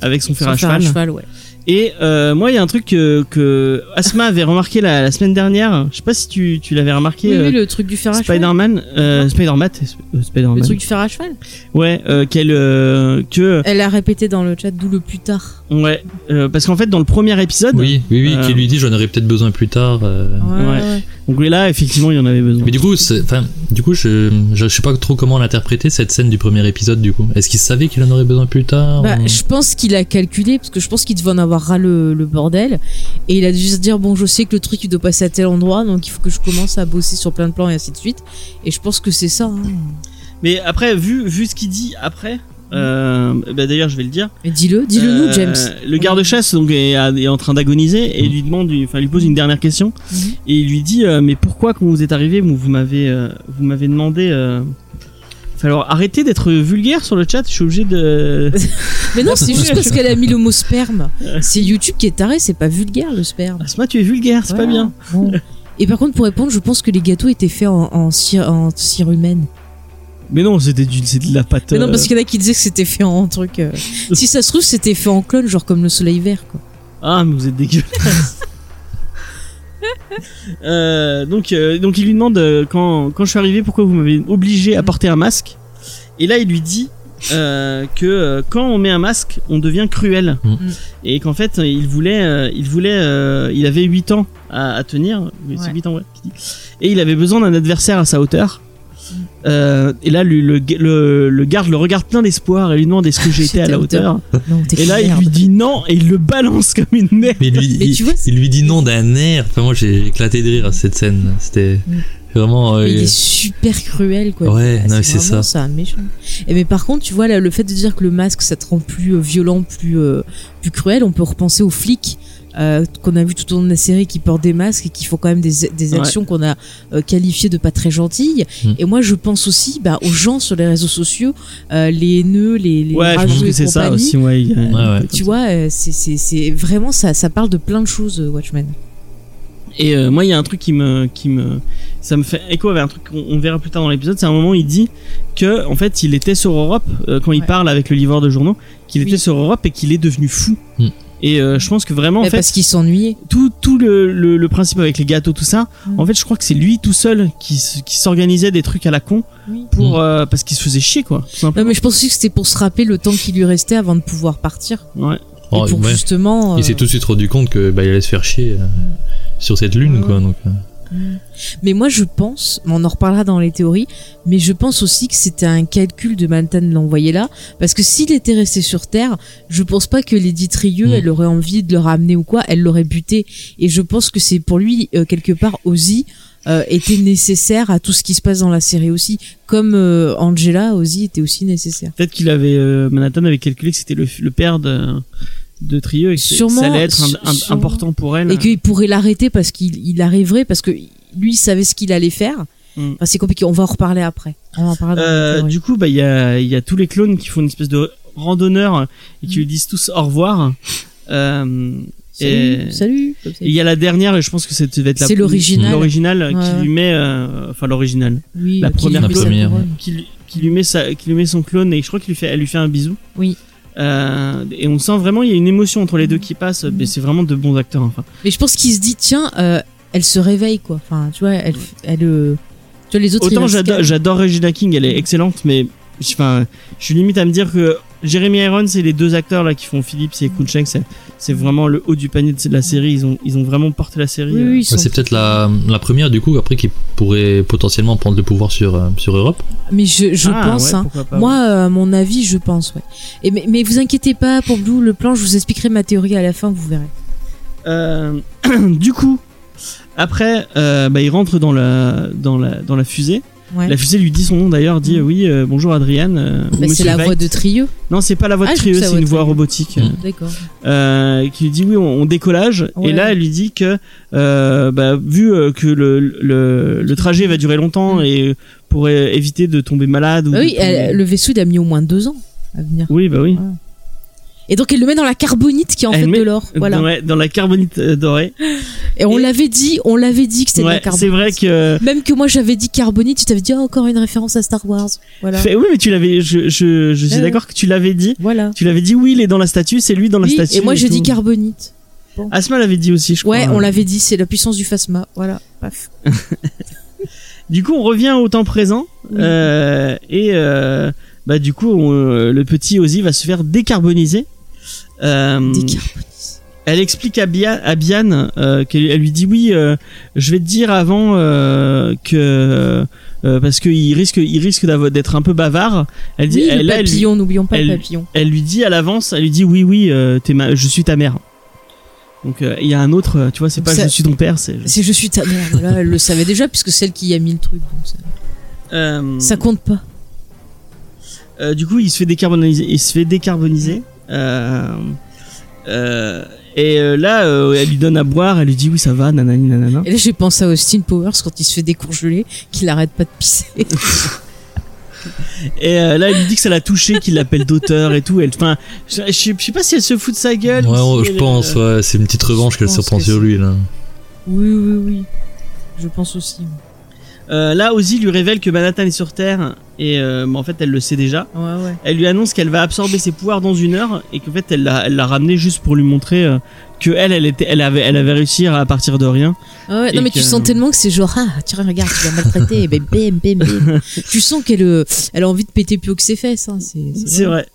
avec son fer à cheval. ouais. Et euh, moi, il y a un truc que, que Asma avait remarqué la, la semaine dernière. Je sais pas si tu, tu l'avais remarqué. Oui, euh, oui, le truc du fer à cheval. Spider-Man, euh, Spider-Man, euh, Spider-Man. Le truc du fer à cheval. Ouais, euh, qu'elle, euh, que, Elle a répété dans le chat d'où le plus tard. ouais, euh, parce qu'en fait, dans le premier épisode, Oui, oui, oui, Euh, qui lui dit j'en aurais peut-être besoin plus tard. euh. Ouais. Donc là, effectivement, il y en avait besoin. Mais du coup, enfin, du coup, je, je sais pas trop comment l'interpréter cette scène du premier épisode. Du coup, est-ce qu'il savait qu'il en aurait besoin plus tard Bah, ou- je pense qu'il a calculé parce que je pense qu'il devait en avoir ras le, le bordel et il a dû se dire bon je sais que le truc il doit passer à tel endroit donc il faut que je commence à bosser sur plein de plans et ainsi de suite et je pense que c'est ça hein. Mais après, vu, vu ce qu'il dit après, euh, bah, d'ailleurs, je vais le dire. dis-le dis-le Euh, nous James Le garde-chasse donc est, est en train d'agoniser et lui demande, enfin, lui pose une dernière question Mhm. et il lui dit, euh, mais pourquoi quand vous êtes arrivé, vous, m'avez, euh, vous m'avez demandé. Euh, alors arrêtez d'être vulgaire sur le chat, je suis obligé de. mais non c'est juste parce qu'elle a mis le mot sperme c'est YouTube qui est taré c'est pas vulgaire le sperme Asma, tu es vulgaire, c'est pas bien. Bon. et par contre pour répondre je pense que les gâteaux étaient faits en, en, cire, en cire humaine Mais non, c'était du, c'est de la pâte. mais non euh, parce qu'il y en a qui disaient que c'était fait en truc euh, si ça se trouve c'était fait en clone genre comme le soleil vert quoi Ah, mais vous êtes dégueulasse. Euh, donc, euh, donc il lui demande euh, quand, quand je suis arrivé pourquoi vous m'avez obligé à porter un masque? Et là il lui dit euh, que euh, quand on met un masque, on devient cruel. Mm. Et qu'en fait il voulait, euh, il voulait, euh, il avait 8 ans à, à tenir. Ouais. 8 ans ouais. Et il avait besoin d'un adversaire à sa hauteur. Euh, et là, le, le, le garde le regarde plein d'espoir et lui demande est-ce que j'ai été à la hauteur? non Et là, il lui dit non et il le balance comme une merde. Mais lui, Mais il, tu vois, c'est- il lui dit non d'un air. Enfin, moi, j'ai éclaté de rire à cette scène. C'était Mm. vraiment. euh, il est super cruel quoi. Ouais, non, mais c'est ça. un méchant. Et mais par contre, tu vois là, le fait de dire que le masque ça te rend plus euh, violent, plus euh, plus cruel, on peut repenser aux flics. Euh, qu'on a vu tout au long de la série qui portent des masques et qui font quand même des, des Ouais. actions qu'on a euh, qualifiées de pas très gentilles. Mm. Et moi, je pense aussi bah, aux gens sur les réseaux sociaux, euh, les haineux, les, les Ouais, je pense que c'est ça aussi. Ouais, Ouais. Tu vois, c'est vraiment ça, ça parle de plein de choses, Watchmen. Et moi, il y a un truc qui me, qui me, ça me fait écho avec un truc qu'on on verra plus tard dans l'épisode. C'est un moment où il dit que, en fait, il était sur Europe quand il parle avec le livreur de journaux, qu'il Oui. était sur Europe et qu'il est devenu fou. Mm. Et euh, je pense que vraiment, en Mais fait, parce qu'il s'ennuyait. tout, tout le, le, le principe avec les gâteaux, tout ça, Mm. en fait, je crois que c'est lui tout seul qui, s- qui s'organisait des trucs à la con Oui. pour, Mm. euh, parce qu'il se faisait chier, quoi. Non, mais je pense aussi que c'était pour se rappeler le temps qui lui restait avant de pouvoir partir. Ouais. oh, et pour ouais. justement. Il s'est euh, tout de suite rendu compte que bah, il allait se faire chier euh, sur cette lune, Ouais. quoi. Donc, euh. Mais moi, je pense, on en reparlera dans les théories, mais je pense aussi que c'était un calcul de Manhattan de l'envoyer là, parce que s'il était resté sur Terre, je pense pas que Lady Trieux, Mm. elle aurait envie de le ramener ou quoi, elle l'aurait buté. Et je pense que c'est pour lui, euh, quelque part, Ozzy euh, était nécessaire à tout ce qui se passe dans la série aussi. Comme euh, Angela, Ozzy était aussi nécessaire. Peut-être qu'il avait, Manhattan avait calculé que c'était le, le père de, de Trio et que Sûrement, ça allait être un- un- sûrement. important pour elle. Et qu'il pourrait l'arrêter parce qu'il il arriverait, parce que lui, il savait ce qu'il allait faire. Mm. Enfin, c'est compliqué, on va en reparler après. On va en parler dans les Euh, du coup, bah, il y a, y a tous les clones qui font une espèce de randonneur et qui lui disent tous au revoir. Euh, Salut, et- il y a la dernière, et je pense que ça devait être la C'est l'original. l'original Ouais. qui lui met, euh, enfin l'original, Oui, la première sa première. couronne. qui lui, qui lui met sa, qui lui met son clone et je crois qu'il lui fait, elle lui fait un bisou. Oui. Euh, et on sent vraiment, il y a une émotion entre les deux qui passe. Mais c'est vraiment de bons acteurs. Enfin, Mais je pense qu'il se dit, tiens, euh, elle se réveille, quoi. Enfin, tu vois, elle, elle, euh, tu vois, les autres. autant j'adore, j'adore Regina King, elle est excellente, mais enfin, je suis limite à me dire que Jeremy Irons et les deux acteurs là qui font Phillips et Kuncheng, c'est, c'est vraiment le haut du panier de la série. Ils ont, ils ont vraiment porté la série. Oui, euh. oui, ils sont- c'est peut-être la, la première, du coup, après, qui pourrait potentiellement prendre le pouvoir sur, euh, sur Europe. Mais je, je Ah, pense, ouais, hein. pas, Moi, euh, à mon avis, je pense, ouais. Et mais, mais vous inquiétez pas, pour Blue, le plan, je vous expliquerai ma théorie à la fin, vous verrez. Euh, du coup, Après, euh, bah, il rentre dans la dans la dans la fusée. Ouais. La fusée lui dit son nom d'ailleurs, dit Mhm. oui euh, bonjour Adriane. euh, Bah, c'est la Veit. voix de Trieux. Non, c'est pas la voix Ah, de je Trieux, c'est une voix Trieux. robotique. D'accord. euh, qui lui dit oui on, on décollage et là elle lui dit que euh, bah, vu euh, que le, le, le trajet va durer longtemps Mm. et pour euh, éviter de tomber malade ou Bah oui, tomber- elle- le vaisseau il a mis au moins deux ans à venir. oui bah oui Et donc elle le met dans la carbonite qui est en Elle fait de l'or. Voilà. Ouais, dans la carbonite euh, dorée Et on Et- l'avait dit, on l'avait dit que c'était de la carbonite. c'est vrai que Même que moi j'avais dit carbonite, tu t'avais dit ah, encore une référence à Star Wars. Voilà. Fait- oui mais tu l'avais je, je, je suis Ouais, d'accord que tu l'avais dit Voilà. tu l'avais dit oui il est dans la statue c'est lui dans la Oui, statue et moi j'ai tout. dit carbonite. Asma l'avait dit aussi je crois Ouais, on l'avait dit, c'est la puissance du phasma. Voilà. Paf. Du coup, on revient au temps présent Oui. euh, et euh, bah du coup, on- euh, le petit Ozzy va se faire décarboniser. Euh, Décarbonise. elle explique à, Bia, à Bian euh, qu'elle elle lui dit oui, je vais te dire avant que euh, parce qu'il risque, il risque d'être un peu bavard. Elle dit, Oui, elle, le là, papillon, n'oublions pas elle- le papillon. elle lui dit à l'avance, elle lui dit oui, oui, euh, ma, je suis ta mère. Donc euh, il y a un autre, tu vois, c'est pas ça- je suis ton père, c'est. C'est je suis ta mère. Voilà, elle le savait déjà puisque c'est elle qui y a mis le truc. donc ça, ça compte pas. Euh, du coup, il se fait décarboniser. Il se fait décarboniser. Euh, euh, et euh, là, euh, elle lui donne à boire. Elle lui dit oui, ça va, nanani, nanana. Et là j'ai pensé à Austin Powers quand il se fait décongeler, qu'il arrête pas de pisser. Et euh, là, elle lui dit que ça l'a touché, qu'il l'appelle d'auteur et tout. Elle, enfin, je, je sais- je sais pas si elle se fout de sa gueule. Ouais, si je elle, pense, euh, ouais, c'est une petite revanche qu'elle se prend sur lui là. oui, oui, oui. Je pense aussi. euh, là, Ozzy lui révèle que Manhattan est sur Terre. Et euh, mais en fait, elle le sait déjà. Ouais, ouais. Elle lui annonce qu'elle va absorber ses pouvoirs dans une heure et qu'en fait, elle l'a, elle l'a ramené juste pour lui montrer euh, que elle, elle était, elle avait, elle avait réussi à partir de rien. Ah ouais, non mais que- tu sens tellement que c'est genre ah tu regarde tu vas maltraiter et ben bim bim bim. tu sens qu'elle euh, elle a envie de péter plus haut que ses fesses hein, c'est C'est vrai.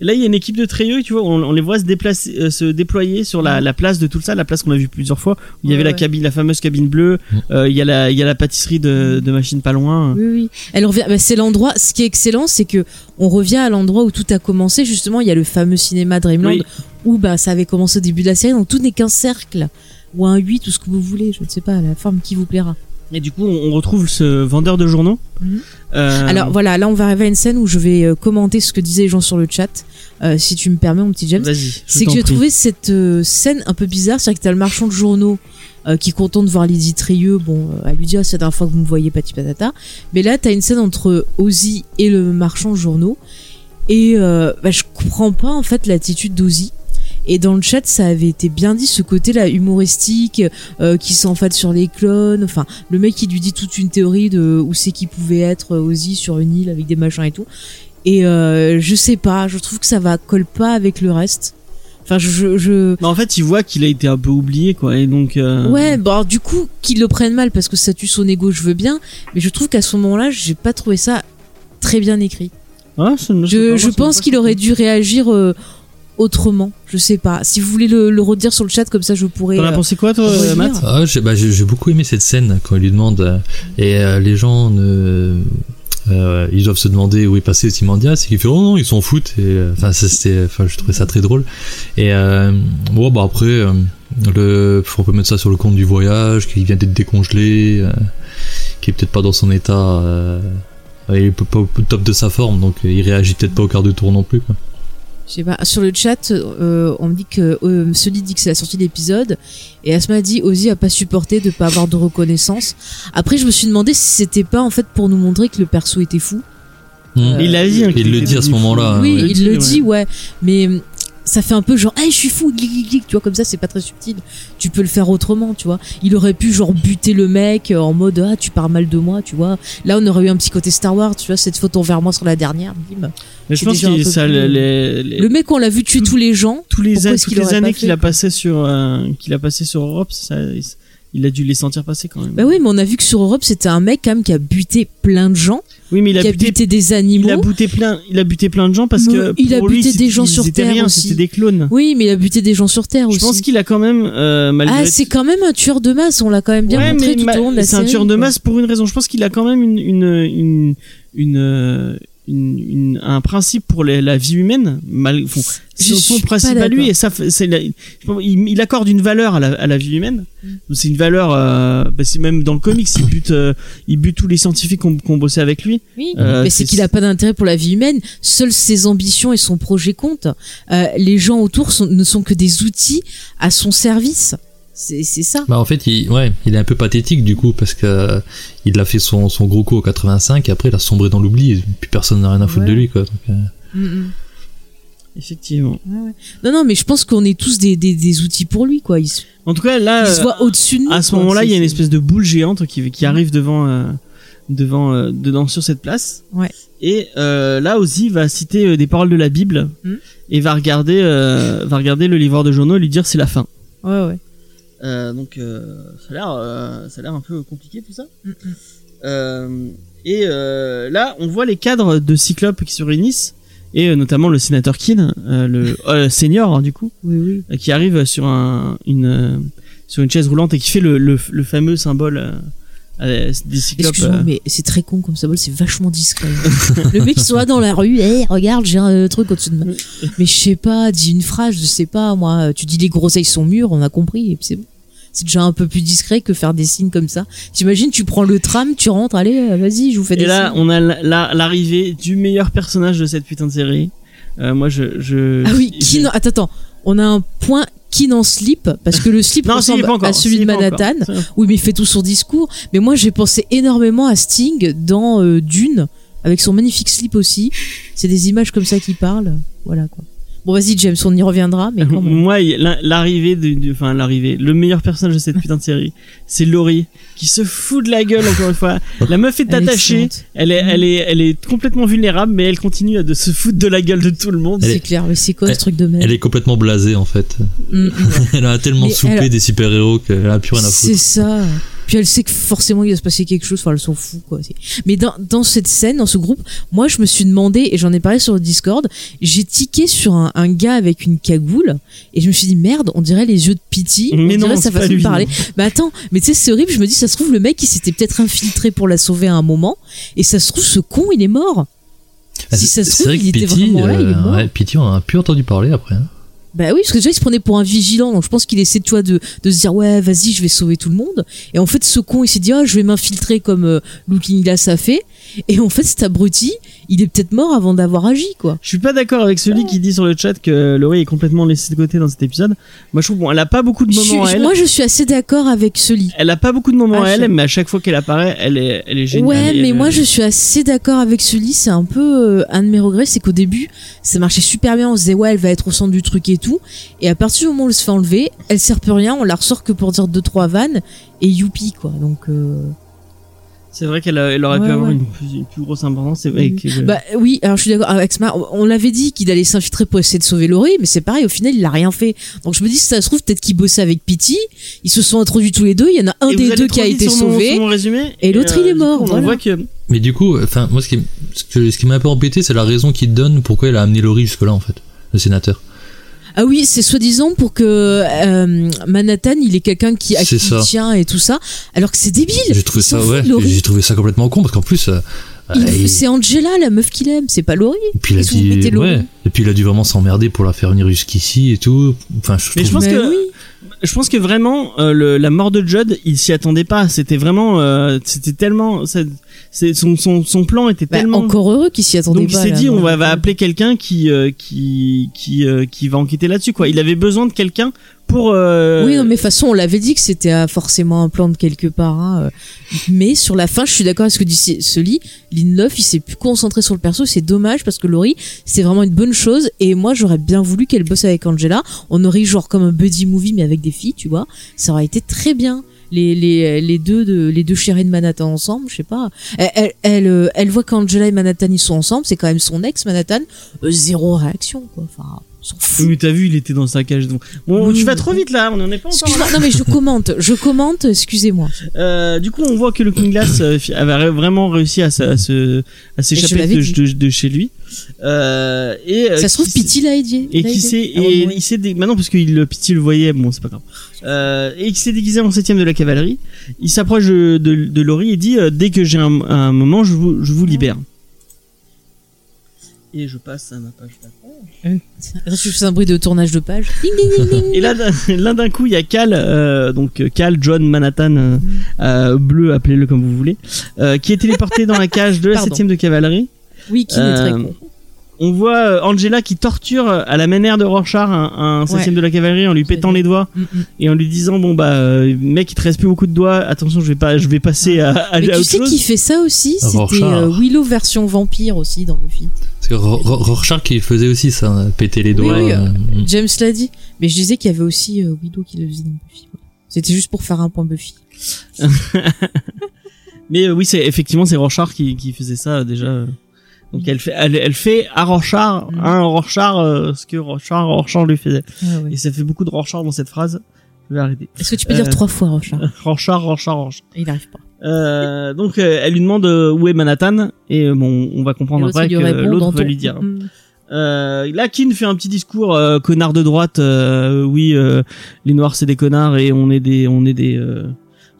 Là, il y a une équipe de Treyeux, tu vois, on, on les voit se déplacer, euh, se déployer sur la, la place de tout ça, la place qu'on a vue plusieurs fois, où il y Ouais, avait la ouais. cabine, la fameuse cabine bleue, Mm. euh, il y a la, il y a la pâtisserie de, de machine pas loin. Oui oui. Elle revient bah, c'est l'endroit ce qui est excellent c'est que on revient à l'endroit où tout a commencé justement il y a le fameux cinéma Dreamland Oui. où bah ça avait commencé au début de la série donc tout n'est qu'un cercle ou un 8 ou ce que vous voulez je ne sais pas la forme qui vous plaira. Et du coup, on, retrouve ce vendeur de journaux. Mhm. Euh, Alors voilà là on va arriver à une scène où je vais euh, commenter ce que disaient les gens sur le chat euh, si tu me permets mon petit James. c'est que j'ai trouvé cette euh, scène un peu bizarre, c'est-à-dire que t'as le marchand de journaux qui est content de voir Lydie Trieux, bon, elle lui dit ah, c'est la dernière fois que vous me voyez pati patata, mais là t'as une scène entre Ozzy et le marchand de journaux, et bah, je comprends pas en fait l'attitude d'Ozzy. Et dans le chat, ça avait été bien dit, ce côté-là humoristique, euh, qui s'enfale sur les clones. Enfin, le mec qui lui dit toute une théorie de où c'est qu'il pouvait être euh, Ozzy sur une île avec des machins et tout. Et euh, je sais pas, je trouve que ça va colle pas avec le reste. Enfin, je, je, en fait, il voit qu'il a été un peu oublié, quoi, et donc. euh, ouais, bon, alors, du coup, qu'ils le prennent mal parce que ça tue son ego, je veux bien, mais je trouve qu'à ce moment-là, j'ai pas trouvé ça très bien écrit. ça me- Je, pense qu'il aurait dû réagir euh, autrement. Je sais pas. Si vous voulez le, le redire sur le chat, comme ça, je pourrais. T'en as euh, pensé quoi, toi, relire. Matt Ah, j'ai bah, j'ai- beaucoup aimé cette scène quand il lui demande euh, et euh, les gens ne euh, ils doivent se demander où est passé Simandias et qu'il fait oh non ils s'en foutent et euh, enfin enfin je trouvais ça très drôle et euh, bon bah après euh, le on peut mettre ça sur le compte du voyage qui vient d'être décongelé euh, qui est peut-être pas dans son état euh, il est pas au top de sa forme donc euh, il réagit peut-être pas au quart de tour non plus quoi. Je sais pas. Sur le chat, euh, on me dit que euh, Sully dit que c'est la sortie de l'épisode et Asma dit Ozzy a pas supporté de pas avoir de reconnaissance. Après, je me suis demandé si c'était pas en fait pour nous montrer que le perso était fou. Hmm. Il l'a dit. hein, il qu'il le dit à ce moment-là, oui, ouais. il le dit, ouais. Mais ça fait un peu genre, hey, je suis fou, glic, glic, glic. tu vois, comme ça, c'est pas très subtil. Tu peux le faire autrement, tu vois. Il aurait pu genre buter le mec euh, en mode, ah, tu parles mal de moi, tu vois. Là, on aurait eu un petit côté Star Wars, tu vois, cette photo vers moi sur la dernière, bim. Mais je pense que ça, plus- les, les- Le mec, on l'a vu tuer tous les gens. tous les, pourquoi toutes les années qu'il a passé sur, euh, qu'il a passé sur Europe, ça, il, il a dû les sentir passer quand même. Bah oui, mais on a vu que sur Europe, c'était un mec quand même qui a buté plein de gens, Oui, mais il a a buté, buté des animaux. il a buté plein, il a buté plein de gens parce Mais que il a pour lui, buté c'était- des gens sur Terre rien, aussi. c'était des clones. Oui, mais il a buté des gens sur Terre Je aussi. pense qu'il a quand même, euh, malgré Ah, c'est quand même un tueur de masse, on l'a quand même bien Ouais, montré tout ma- au long de la c'est série. un tueur de masse pour une raison. Je pense qu'il a quand même une une une une, euh, une, une- un principe pour la vie humaine, mal, font- Je son, principe à lui et ça, c'est la- il, il accorde une valeur à la, à la vie humaine. Mm. C'est une valeur, euh, bah, c'est même dans le comics, il bute, euh, il bute tous les scientifiques qui ont, qui ont bossé avec lui. Oui, Euh, mais c'est qu'il a pas d'intérêt pour la vie humaine. Seules ses ambitions et son projet comptent. Euh, les gens autour sont- ne sont que des outils à son service. C'est c'est ça. Bah en fait, il, ouais, il est un peu pathétique du coup parce que euh, il a fait son, son gros coup au 85 et après il a sombré dans l'oubli et puis personne n'a rien à foutre de lui quoi. Donc, euh, Mm, mm. Effectivement. Non, non, mais je pense qu'on est tous des, des, des outils pour lui, quoi. Il se, En tout cas, là, il se euh, voit au-dessus de nous. à ce moment-là, il y a une espèce de boule géante qui, qui arrive devant, euh, devant, euh, dedans sur cette place. Ouais. Et euh, là, Ozzy va citer euh, des paroles de la Bible Hmm. et va regarder, euh, va regarder le livreur de journaux et lui dire c'est la fin. Ouais, ouais. Euh, donc, euh, ça a l'air, euh, ça a l'air un peu compliqué tout ça. Et là, on voit les cadres de Cyclope qui se réunissent et notamment le sénateur euh, le senior hein, du coup, Oui, oui. qui arrive sur un, une, sur une chaise roulante et qui fait le, le, le fameux symbole euh, euh, des Cyclopes. Excuse-moi, euh. mais c'est très con comme symbole, c'est vachement discret. le mec soit dans la rue, hey, regarde, j'ai un truc au-dessus de moi. Mais je sais pas, dis une phrase, je sais pas, moi, tu dis les groseilles sont mûres, on a compris, et puis c'est bon. C'est déjà un peu plus discret que faire des signes comme ça. T'imagines, tu prends le tram, tu rentres, allez, euh, vas-y, je vous fais des Et là, signes. on a la- la- l'arrivée du meilleur personnage de cette putain de série. Euh, moi, je, je. Ah oui, je- qui n'en- attends, attends, on a un point qui n'en slip, parce que le slip Non, ressemble encore. à celui de Manhattan. Oui, mais il fait tout son discours. Mais moi, j'ai pensé énormément à Sting dans euh, Dune, avec son magnifique slip aussi. C'est des images comme ça qui parlent. Voilà quoi. Bon, vas-y, James, on y reviendra, mais quand même. Moi, l'arrivée du, enfin l'arrivée, le meilleur personnage de cette putain de série, c'est Laurie qui se fout de la gueule encore une fois. La meuf est Elle est attachée, elle est, elle est, elle est complètement vulnérable, mais elle continue à de se foutre de la gueule de tout le monde. Elle C'est est- clair, mais c'est quoi ce elle- truc de merde Elle est complètement blasée en fait. Mm, mm. Elle a tellement Mais soupé elle- des super-héros qu'elle a plus rien à C'est foutre. ça. Puis elle sait que forcément il va se passer quelque chose, enfin elle s'en fout quoi. Mais dans, dans cette scène, dans ce groupe, moi je me suis demandé, et j'en ai parlé sur le Discord, j'ai tiqué sur un, un gars avec une cagoule, et je me suis dit merde, on dirait les yeux de Pity, on Mais non, dirait sa façon de lui, parler. Mais attends, mais tu sais c'est horrible, je me dis ça se trouve le mec il s'était peut-être infiltré pour la sauver à un moment, et ça se trouve ce con il est mort. Ah, si ça se trouve vrai il était Pity, vraiment là, il est euh, mort. ouais, Pity, on a plus entendu parler après. hein. Bah oui, parce que déjà il se prenait pour un vigilant, donc je pense qu'il essaie tu vois, de, de se dire ouais vas-y je vais sauver tout le monde. Et en fait ce con il s'est dit ah je vais m'infiltrer comme euh, Looking Glass a fait. Et en fait cet abruti, il est peut-être mort avant d'avoir agi quoi. Je suis pas d'accord avec celui qui dit sur le chat que Laurie est complètement laissée de côté dans cet épisode. Moi, je trouve bon, elle a pas beaucoup de moments à elle. moi je suis assez d'accord avec ce lit. Elle a pas beaucoup de moments Ah, à elle, mais à chaque fois qu'elle apparaît, elle est, elle est géniale. Ouais, mais elle- moi je suis assez d'accord avec ce lit. C'est un peu euh, un de mes regrets, c'est qu'au début ça marchait super bien. On se disait ouais elle va être au centre du truc et tout. Et à partir du moment où elle se fait enlever, elle sert plus rien. On la ressort que pour dire deux trois vannes et youpi quoi. Donc euh, C'est vrai qu'elle elle aurait Ouais, pu avoir une plus, une plus grosse importance. C'est vrai que. Bah oui, alors je suis d'accord avec Smart. On l'avait dit qu'il allait s'infiltrer pour essayer de sauver Laurie, mais c'est pareil, au final il a rien fait. Donc je me dis si ça se trouve peut-être qu'il bossait avec Pity, ils se sont introduits tous les deux, il y en a un Et des deux qui a été sauvé. sur mon résumé, et l'autre, il est du mort, coup, On voilà. voit que Mais du coup, enfin, moi, ce qui, ce que- ce qui m'a un peu embêté, c'est la raison qu'il donne pourquoi il a amené Laurie jusque-là, en fait, le sénateur. Ah oui, c'est soi-disant pour que euh, Manhattan, il est quelqu'un qui, à C'est qui il ça. tient et tout ça, alors que c'est débile. J'ai trouvé ça, ouais, j'ai trouvé ça complètement con, parce qu'en plus, euh, Il- euh, C'est Angela, la meuf qu'il aime, c'est pas Laurie. et puis il a ouais, et puis il a dû vraiment s'emmerder pour la faire venir jusqu'ici et tout. Enfin, je Mais je trouve, pense Mais que- oui. Je pense que vraiment euh, le- la mort de Judd, il s'y attendait pas. C'était vraiment, euh, c'était tellement, c'est- son, son son plan était Bah, tellement. encore heureux qu'il s'y attendait Donc il pas. s'est là, dit on va, va appeler quelqu'un qui euh, qui qui euh, qui va enquêter là-dessus quoi. Il avait besoin de quelqu'un pour. euh, Oui, non, mais de toute façon, on l'avait dit que c'était euh, forcément un plan de quelque part. hein, euh. Mais sur la fin, je suis d'accord avec ce que dit lit. Lindelof, il s'est plus concentré sur le perso. C'est dommage parce que Laurie, c'est vraiment une bonne chose. Et moi, j'aurais bien voulu qu'elle bosse avec Angela. On aurait genre comme un buddy movie, mais avec des filles, tu vois. Ça aurait été très bien. Les, les, les deux de les deux chéris de Manhattan ensemble, je sais pas. Elle, elle, elle, euh, elle voit qu'Angela et Manhattan ils sont ensemble, c'est quand même son ex Manhattan. Euh, zéro réaction quoi. Enfin. Oui, mais t'as vu, il était dans sa cage. Donc... Bon, Oui, tu vas trop vite là, on en est pas encore. Excuse-moi, non mais je commente, je commente, excusez-moi. Euh, du coup, on voit que le King Glass euh, avait vraiment réussi à, à se à je s'échapper de, dit. de, de chez lui. Euh, et euh, Ça se trouve, Pity l'a aidé. Et qui s'est Ah et il dé... maintenant parce que Pity le voyait, bon c'est pas grave. Euh, et qui s'est déguisé en septième de la cavalerie. Il s'approche de, de, de Laurie et dit euh, dès que j'ai un, un moment, je vous je vous libère. Et je passe à ma page d'après. Je fais un bruit de tournage de page. Et là, d'un- là d'un coup, il y a Cal, euh, donc Cal, John, Manhattan, bleu, appelez-le comme vous voulez, qui est téléporté dans la cage de la. 7 de cavalerie. Oui, qui est très con. On voit euh, Angela qui torture euh, à la manière de Rorschach un, un 7 de la cavalerie en lui pétant les doigts Mm, mm. et en lui disant bon bah euh, mec il te reste plus beaucoup de doigts attention je vais pas je vais passer à, à, Mais à tu autre sais chose qui fait ça aussi? C'était euh, Willow version vampire aussi dans le film. Parce que Ro- Ro- Rorschach il faisait aussi ça, hein, péter les doigts. oui, euh, mm. James l'a dit. Mais je disais qu'il y avait aussi euh, Willow qui le faisait dans Buffy. Voilà. C'était juste pour faire un point Buffy. mais euh, oui c'est effectivement c'est Rorschach qui, qui faisait ça déjà euh. Donc elle fait elle, elle fait à Rorschach Mm. un Rorschach euh, ce que Rorschach Rorschach lui faisait ouais. et ça fait beaucoup de Rorschach dans cette phrase je vais arrêter Est-ce que tu peux Euh, dire trois fois, Rorschach? Rorschach Rorschach Rorschach Il n'arrive pas. Euh, donc euh, elle lui demande euh, où est Manhattan? Et euh, bon on va comprendre après que l'autre va ton- lui dire. Mm. Euh, là Keane fait un petit discours euh, connard de droite euh, oui euh, les noirs c'est des connards et on est des on est des euh,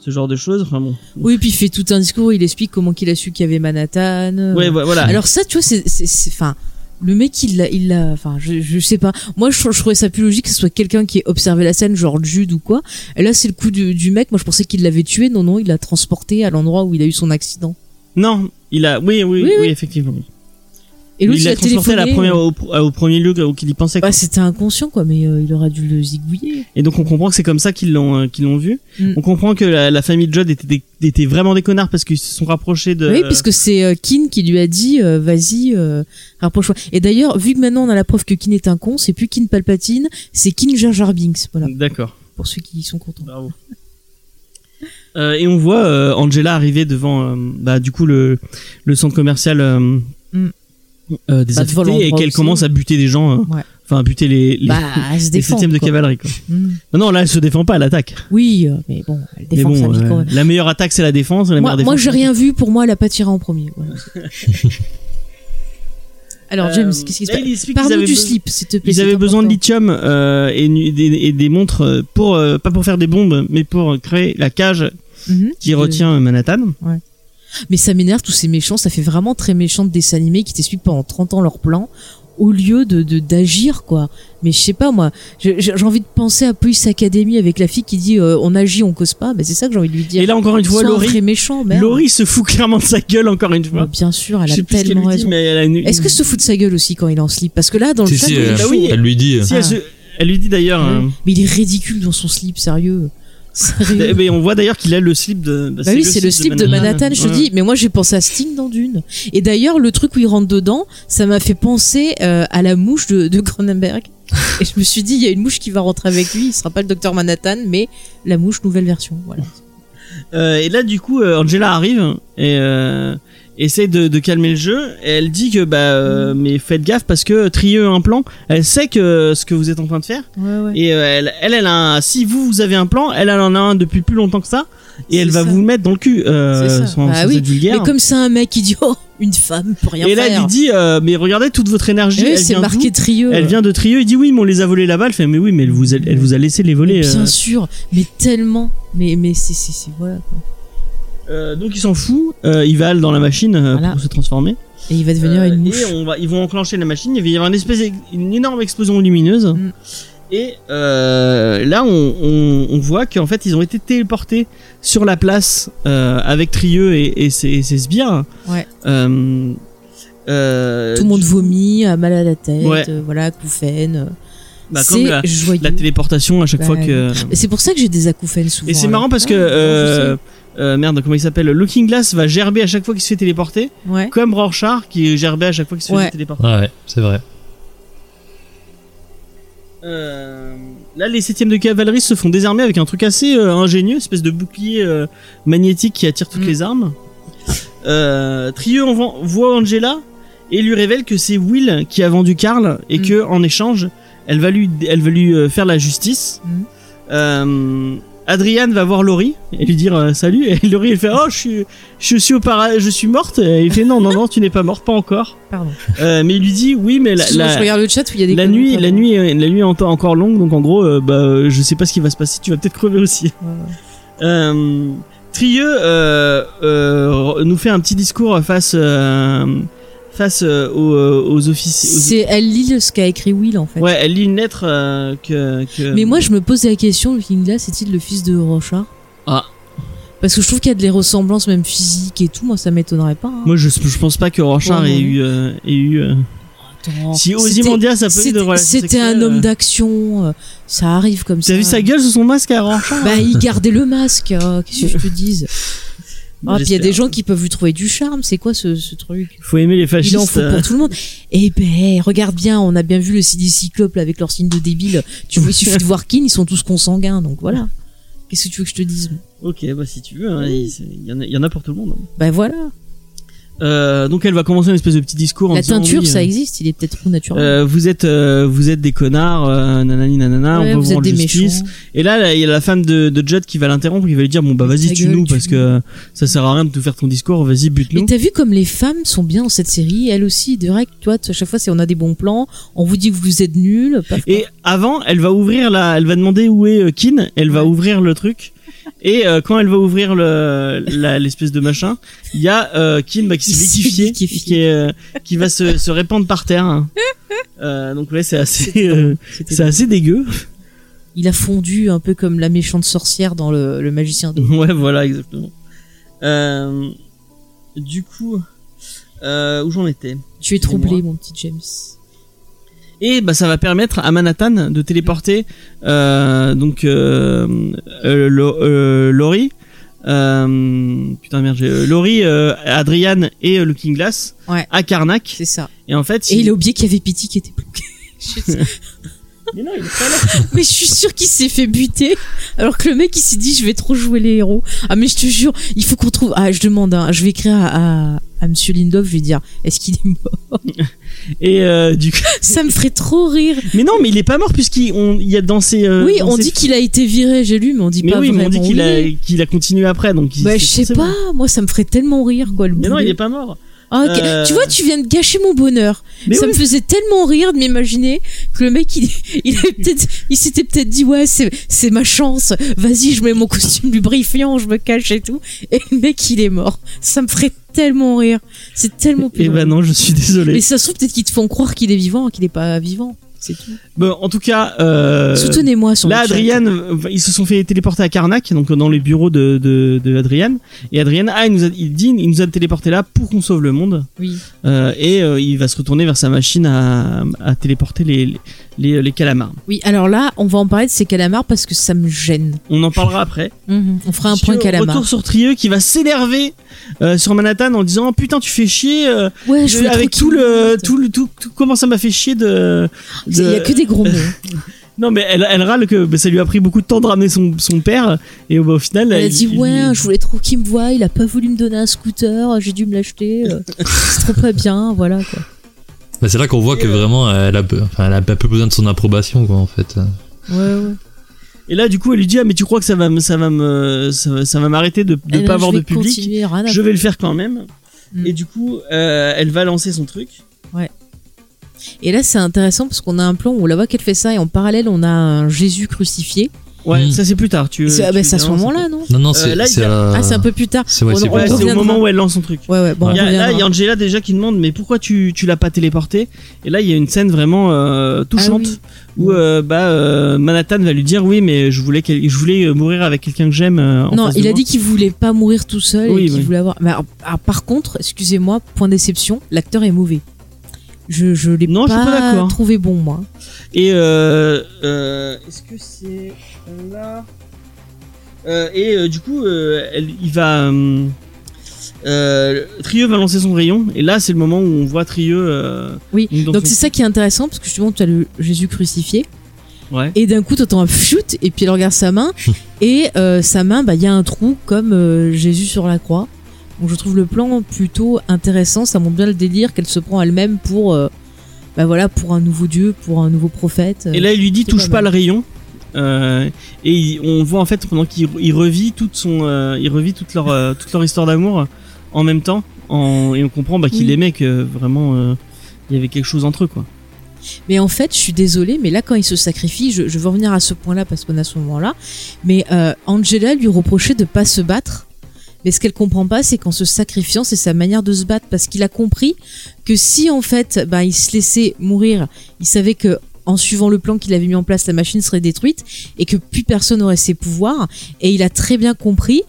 ce genre de choses enfin bon Oui, puis il fait tout un discours, il explique comment qu'il a su qu'il y avait Manhattan. euh. ouais vo- voilà Alors ça, tu vois, c'est, c'est, c'est- enfin, le mec, il l'a, il l'a, enfin, je, je sais pas. Moi, je, je trouvais ça plus logique que ce soit quelqu'un qui ait observé la scène, genre Jude ou quoi. Et là, c'est le coup du, du mec. Moi, je pensais qu'il l'avait tué. Non, non, il l'a transporté à l'endroit où il a eu son accident. non il a oui oui Oui, oui, oui. effectivement Et l'autre, il il, l'a a transporté à la première au, au premier lieu auquel il pensait. Bah, c'était inconscient, quoi, mais euh, il aurait dû le zigouiller. et donc on comprend que c'est comme ça qu'ils l'ont euh, qu'ils l'ont vu Mm. on comprend que la, la famille de Judd était, des- était vraiment des connards parce qu'ils se sont rapprochés de Oui, puisque c'est euh, Keane qui lui a dit, euh, vas-y, euh, rapproche-toi. Et d'ailleurs, vu que maintenant on a la preuve que Keane est un con, c'est plus Keane Palpatine, c'est Keane Jar Jar Binks. Voilà, d'accord pour ceux qui sont contents. Bravo. Euh, et on voit euh, Angela arriver devant, euh, bah, du coup, le, le centre commercial euh, Mm. Euh, des Bah, affectés et qu'elle commence à buter des gens, euh, Ouais. enfin à buter les, les, Bah, les défend. de cavalerie. Quoi. Mm. Non, non, là, elle se défend pas, elle attaque. Oui, euh, mais bon, elle défend sa bon, vie quand même. la meilleure attaque, c'est la défense. La Moi, moi j'ai rien vu, pour moi, elle a pas tiré en premier. Alors, James, Euh, qu'est-ce qui se passe Parle-nous du slip, s'il te plaît. Ils avaient besoin de lithium euh, et, des, et des montres pour euh, pas pour faire des bombes, mais pour créer la cage Mhm. qui retient Manhattan. Mais ça m'énerve, tous ces méchants, ça fait vraiment très méchant de dessins animés qui t'expliquent pendant 30 ans leur plan au lieu de de- d'agir quoi. Mais je sais pas moi, j'ai envie de penser à Police Academy avec la fille qui dit euh, on agit, on cause pas. Ben c'est ça que j'ai envie de lui dire. Et là encore une fois, Laurie, méchant, merde. Laurie se fout clairement de sa gueule encore une fois. Ouais, bien sûr, elle a tellement raison. mais elle une. Est-ce que se fout de sa gueule aussi quand il est en slip? Parce que là, dans le Si, chat, si, bah oui. elle lui dit. Si, Ah. elle, se- elle lui dit d'ailleurs. Euh, Mais il est ridicule dans son slip, sérieux. Sérieux. mais on voit d'ailleurs qu'il a le slip de. Bah oui, c'est le slip de Manhattan, je te Ouais. dis. Mais moi, j'ai pensé à Sting dans Dune. Et d'ailleurs, le truc où il rentre dedans, ça m'a fait penser euh, à la mouche de, de Cronenberg. Et je me suis dit, il y a une mouche qui va rentrer avec lui. Il sera pas le docteur Manhattan, mais la mouche nouvelle version. Voilà. Euh, et là, du coup, euh, Angela arrive et euh, essaie de, de calmer le jeu. Et elle dit que bah, euh, Mm. mais faites gaffe parce que Trieux a un plan. Elle sait que ce que vous êtes en train de faire. Ouais, ouais. Et euh, elle, elle, elle a un, si vous vous avez un plan, elle, elle en a un depuis plus longtemps que ça. Et elle va ça. vous le mettre dans le cul. Euh, ça. sans, Bah sans oui. être vulgaire. Mais comme c'est un mec oh, une femme peut rien et là, elle faire. lui dit, euh, mais regardez toute votre énergie. Oui, elle c'est vient marqué Trieux. Elle vient de Trieux. Il dit oui, mais on les a volés là-bas. Elle fait mais oui, mais elle vous a, elle vous a laissé les voler. Mais bien euh. sûr, mais tellement. Mais, mais c'est, c'est, c'est, voilà. quoi. Euh, donc il s'en fout. Euh, il va dans la machine euh, Voilà. pour se transformer. Et il va devenir Euh, une mouche. Et on va, ils vont enclencher la machine. Il va y avoir une espèce, une énorme explosion lumineuse. Mm. Et euh, là, on, on, on voit qu'en fait, ils ont été téléportés sur la place euh, avec Trieux et, et ses, et ses sbires. Ouais. Euh, euh, Tout le monde vomit, a mal à la tête, Ouais. euh, voilà, acouphène. Bah, comme c'est la, joyeux. la téléportation à chaque Bah, fois que. Et c'est pour ça que j'ai des acouphènes souvent. Et c'est marrant parce que Ah, euh, euh, merde, comment il s'appelle? Looking Glass va gerber à chaque fois qu'il se fait téléporter, Ouais. comme Rorschach qui gerbait à chaque fois qu'il se Ouais. faisait téléporter. Ouais, ouais, c'est vrai. Euh, là, les septièmes de cavalerie se font désarmer avec un truc assez euh, ingénieux, espèce de bouclier euh, magnétique qui attire toutes Mm. les armes. Euh, Trieux voit Angela et lui révèle que c'est Will qui a vendu Karl et Mm. que en échange, elle va lui, elle va lui euh, faire la justice. Mm. Euh, Adriane va voir Laurie et lui dire euh, salut et Laurie elle fait oh je suis je suis au para je suis morte et il fait non non non tu n'es pas morte pas encore Pardon. Euh, mais il lui dit oui mais la, Excuse-moi, la- je regarde le chat où il y a des la commentaires. nuit, la nuit, la nuit est en- encore longue, donc en gros, euh, bah, je sais pas ce qui va se passer. Tu vas peut-être crever aussi. Euh, Trieux nous fait un petit discours face face euh, aux, euh, aux officiers. aux- C'est elle lit ce qu'a écrit Will en fait. Ouais, elle lit une lettre euh, que, que. Mais moi, je me posais la question, Looking Glass est-il le fils de Rochard? Ah. Parce que je trouve qu'il y a des ressemblances même physiques et tout. Moi, ça m'étonnerait pas. hein. Moi, je, je pense pas que Ouais, ait eu, euh, ait eu. euh, Attends. Si Ozymandias a pas eu de c'était- relation C'était un homme d'action. Ça arrive comme ça. T'as vu sa gueule sous son masque à Rorschach Bah, il gardait le masque. Qu'est-ce que je te dise? Ah, puis il y a des gens qui peuvent lui trouver du charme. C'est quoi ce, ce truc? Faut aimer les fascistes. Il en faut pour tout le monde. Eh ben, regarde bien, on a bien vu le CD Cyclope là, avec leur signe de débile. Tu vois, il suffit de voir Kin, ils sont tous consanguins, donc voilà. Qu'est-ce que tu veux que je te dise? Ok, bah si tu veux, hein, il il y, en a- il y en a pour tout le monde. hein. Ben voilà. Euh, donc elle va commencer une espèce de petit discours en La disant, teinture, oui, ça euh, existe, il est peut-être trop naturel. euh, vous êtes vous êtes des connards, euh, nanani nanana, Ouais, on peut vous vous êtes rendre des justice. méchants. Et là, il y a la femme de, de Judd qui va l'interrompre, qui va lui dire bon bah vas-y tue-nous gueule, parce que ça sert à rien de te faire ton discours, vas-y Mais bute-nous. t'as vu comme les femmes sont bien dans cette série, elles aussi, direct, toi, à chaque fois, c'est on a des bons plans, on vous dit que vous êtes nuls, Et avant, elle va ouvrir la, elle va demander où est euh, Kin, elle va ouvrir le truc. Et euh, quand elle va ouvrir le l'espèce de machin, il y a euh, Kin bah, qui s'est s'est liquéfié, liquéfié. qui est euh, qui va se, se répandre par terre. Euh, donc ouais, c'est assez c'est assez dégueu. Il a fondu un peu comme la méchante sorcière dans le, le magicien de. Ouais, voilà, exactement. Du coup, où j'en étais? Tu es troublé, mon petit James. Et bah ça va permettre à Manhattan de téléporter euh, donc euh, euh, Lo- euh, Laurie, euh, putain merde, j'ai- euh, Laurie, euh, Adrian et Looking Glass Ouais. à Karnak. C'est ça. Et en fait, Et il a oublié qu'il y avait Pity qui était bloqué. Mais non, il est pas là. mais je suis sûr qu'il s'est fait buter alors que le mec il s'est dit je vais trop jouer les héros ah mais je te jure il faut qu'on trouve ah je demande hein, je vais écrire à, à, à Monsieur Lindov je vais dire est-ce qu'il est mort? Et euh, du coup, ça me ferait trop rire mais non, mais il est pas mort puisqu'il on- il y a dans ses. euh, oui dans on ses- dit qu'il a été viré j'ai lu mais on dit Mais pas oui, mais on dit qu'il a est. qu'il a continué après, donc. il- bah c'est je sais forcément- pas moi ça me ferait tellement rire quoi le Mais non, boulet. il est pas mort. Ah. Euh, Tu vois, tu viens de gâcher mon bonheur. Mais ça oui. me faisait tellement rire de m'imaginer que le mec, il, il il s'était peut-être dit ouais, c'est, c'est ma chance. Vas-y, je mets mon costume lubrifiant, je me cache et tout. Et le mec, il est mort. Ça me ferait tellement rire. C'est tellement Et bah drôle. non, je suis désolé. Mais ça se trouve peut-être qu'ils te font croire qu'il est vivant, qu'il est pas vivant. C'est tout. Bon, en tout cas, euh, Soutenez-moi sur Là, le. Adrian, euh, ils se sont fait téléporter à Karnak, donc dans les bureaux de, de, de Adrian. Et Adrian, ah, il nous a, il dit, il nous a téléporté là pour qu'on sauve le monde. Oui. Euh, et euh, il va se retourner vers sa machine à, à téléporter les, les, les calamars. Oui. Alors là, on va en parler de ces calamars parce que ça me gêne. On en parlera après. Mhm. On fera un point calamar. Retour sur Trieux qui va s'énerver euh, sur Manhattan en disant oh, putain tu fais chier euh, Ouais, je de- avec tout le tout le tout, tout- comment ça m'a fait chier de, Il y a de- que des gros mots. non mais elle, elle râle que bah, ça lui a pris beaucoup de temps de ramener son, son père et bah, au final Elle a dit il- ouais, je voulais trop qu'il me voie, il a pas voulu me donner un scooter, j'ai dû me l'acheter, euh, c'est trop pas bien, voilà quoi. Bah, c'est là qu'on voit que vraiment elle a, peu- enfin, elle a peu besoin de son approbation quoi en fait. Ouais ouais. Et là, du coup, elle lui dit ah mais tu crois que ça va me ça va me ça va, ça va m'arrêter de ne pas avoir de public. Je vais le faire quand même. Mm. Et du coup, euh, elle va lancer son truc. Et là c'est intéressant parce qu'on a un plan où on la voit qu'elle fait ça et en parallèle on a un Jésus crucifié. Ouais, Mm. ça c'est plus tard. Tu. C'est ah, tu- bah, c'est à ce moment-là non Non non Euh, c'est a- Ah c'est un peu plus tard. c'est ouais, On- on au moment où elle lance son truc. Ouais ouais bon. Il y on a- là, il y a. Angela déjà qui demande mais pourquoi tu, tu l'as pas téléporté Et là, il y a une scène vraiment euh, touchante Ah oui. où euh, bah euh, Manhattan va lui dire oui mais je voulais je voulais mourir avec quelqu'un que j'aime. euh, en Non, face de il a moi. dit qu'il voulait pas mourir tout seul Oui, et qu'il oui. voulait avoir. Mais alors, ah, par contre, excusez-moi, point déception, l'acteur est mauvais. Je je l'ai Non, je suis pas trouvé bon moi. Et euh, euh, est-ce que c'est là? Euh, Et euh, du coup, elle, il va. Trieux va lancer son rayon et là c'est le moment où on voit Trieux. Oui, Donc son- c'est ça qui est intéressant parce que justement tu as le Jésus crucifié Ouais. et d'un coup tu entends un shoot et puis elle regarde sa main et sa main bah il y a un trou comme Jésus sur la croix. Donc je trouve le plan plutôt intéressant, ça montre bien le délire qu'elle se prend elle-même pour euh, bah voilà pour un nouveau dieu, pour un nouveau prophète. Et là il lui dit touche pas le rayon. Euh, et il- on voit en fait pendant qu'il il revit toute son, euh, il revit toute leur, euh, toute leur histoire d'amour en même temps, en, et on comprend bah, qu'il Oui. aimait que vraiment euh, il y avait quelque chose entre eux quoi. Mais en fait, je suis désolée, mais là, quand il se sacrifie, je, je veux revenir à ce point-là parce qu'on a ce moment-là. Mais euh, Angela lui reprochait de pas se battre. Mais ce qu'elle comprend pas, c'est qu'en se sacrifiant, c'est sa manière de se battre parce qu'il a compris que si en fait, bah, il se laissait mourir, il savait que en suivant le plan qu'il avait mis en place, la machine serait détruite et que plus personne n'aurait ses pouvoirs. Et il a très bien compris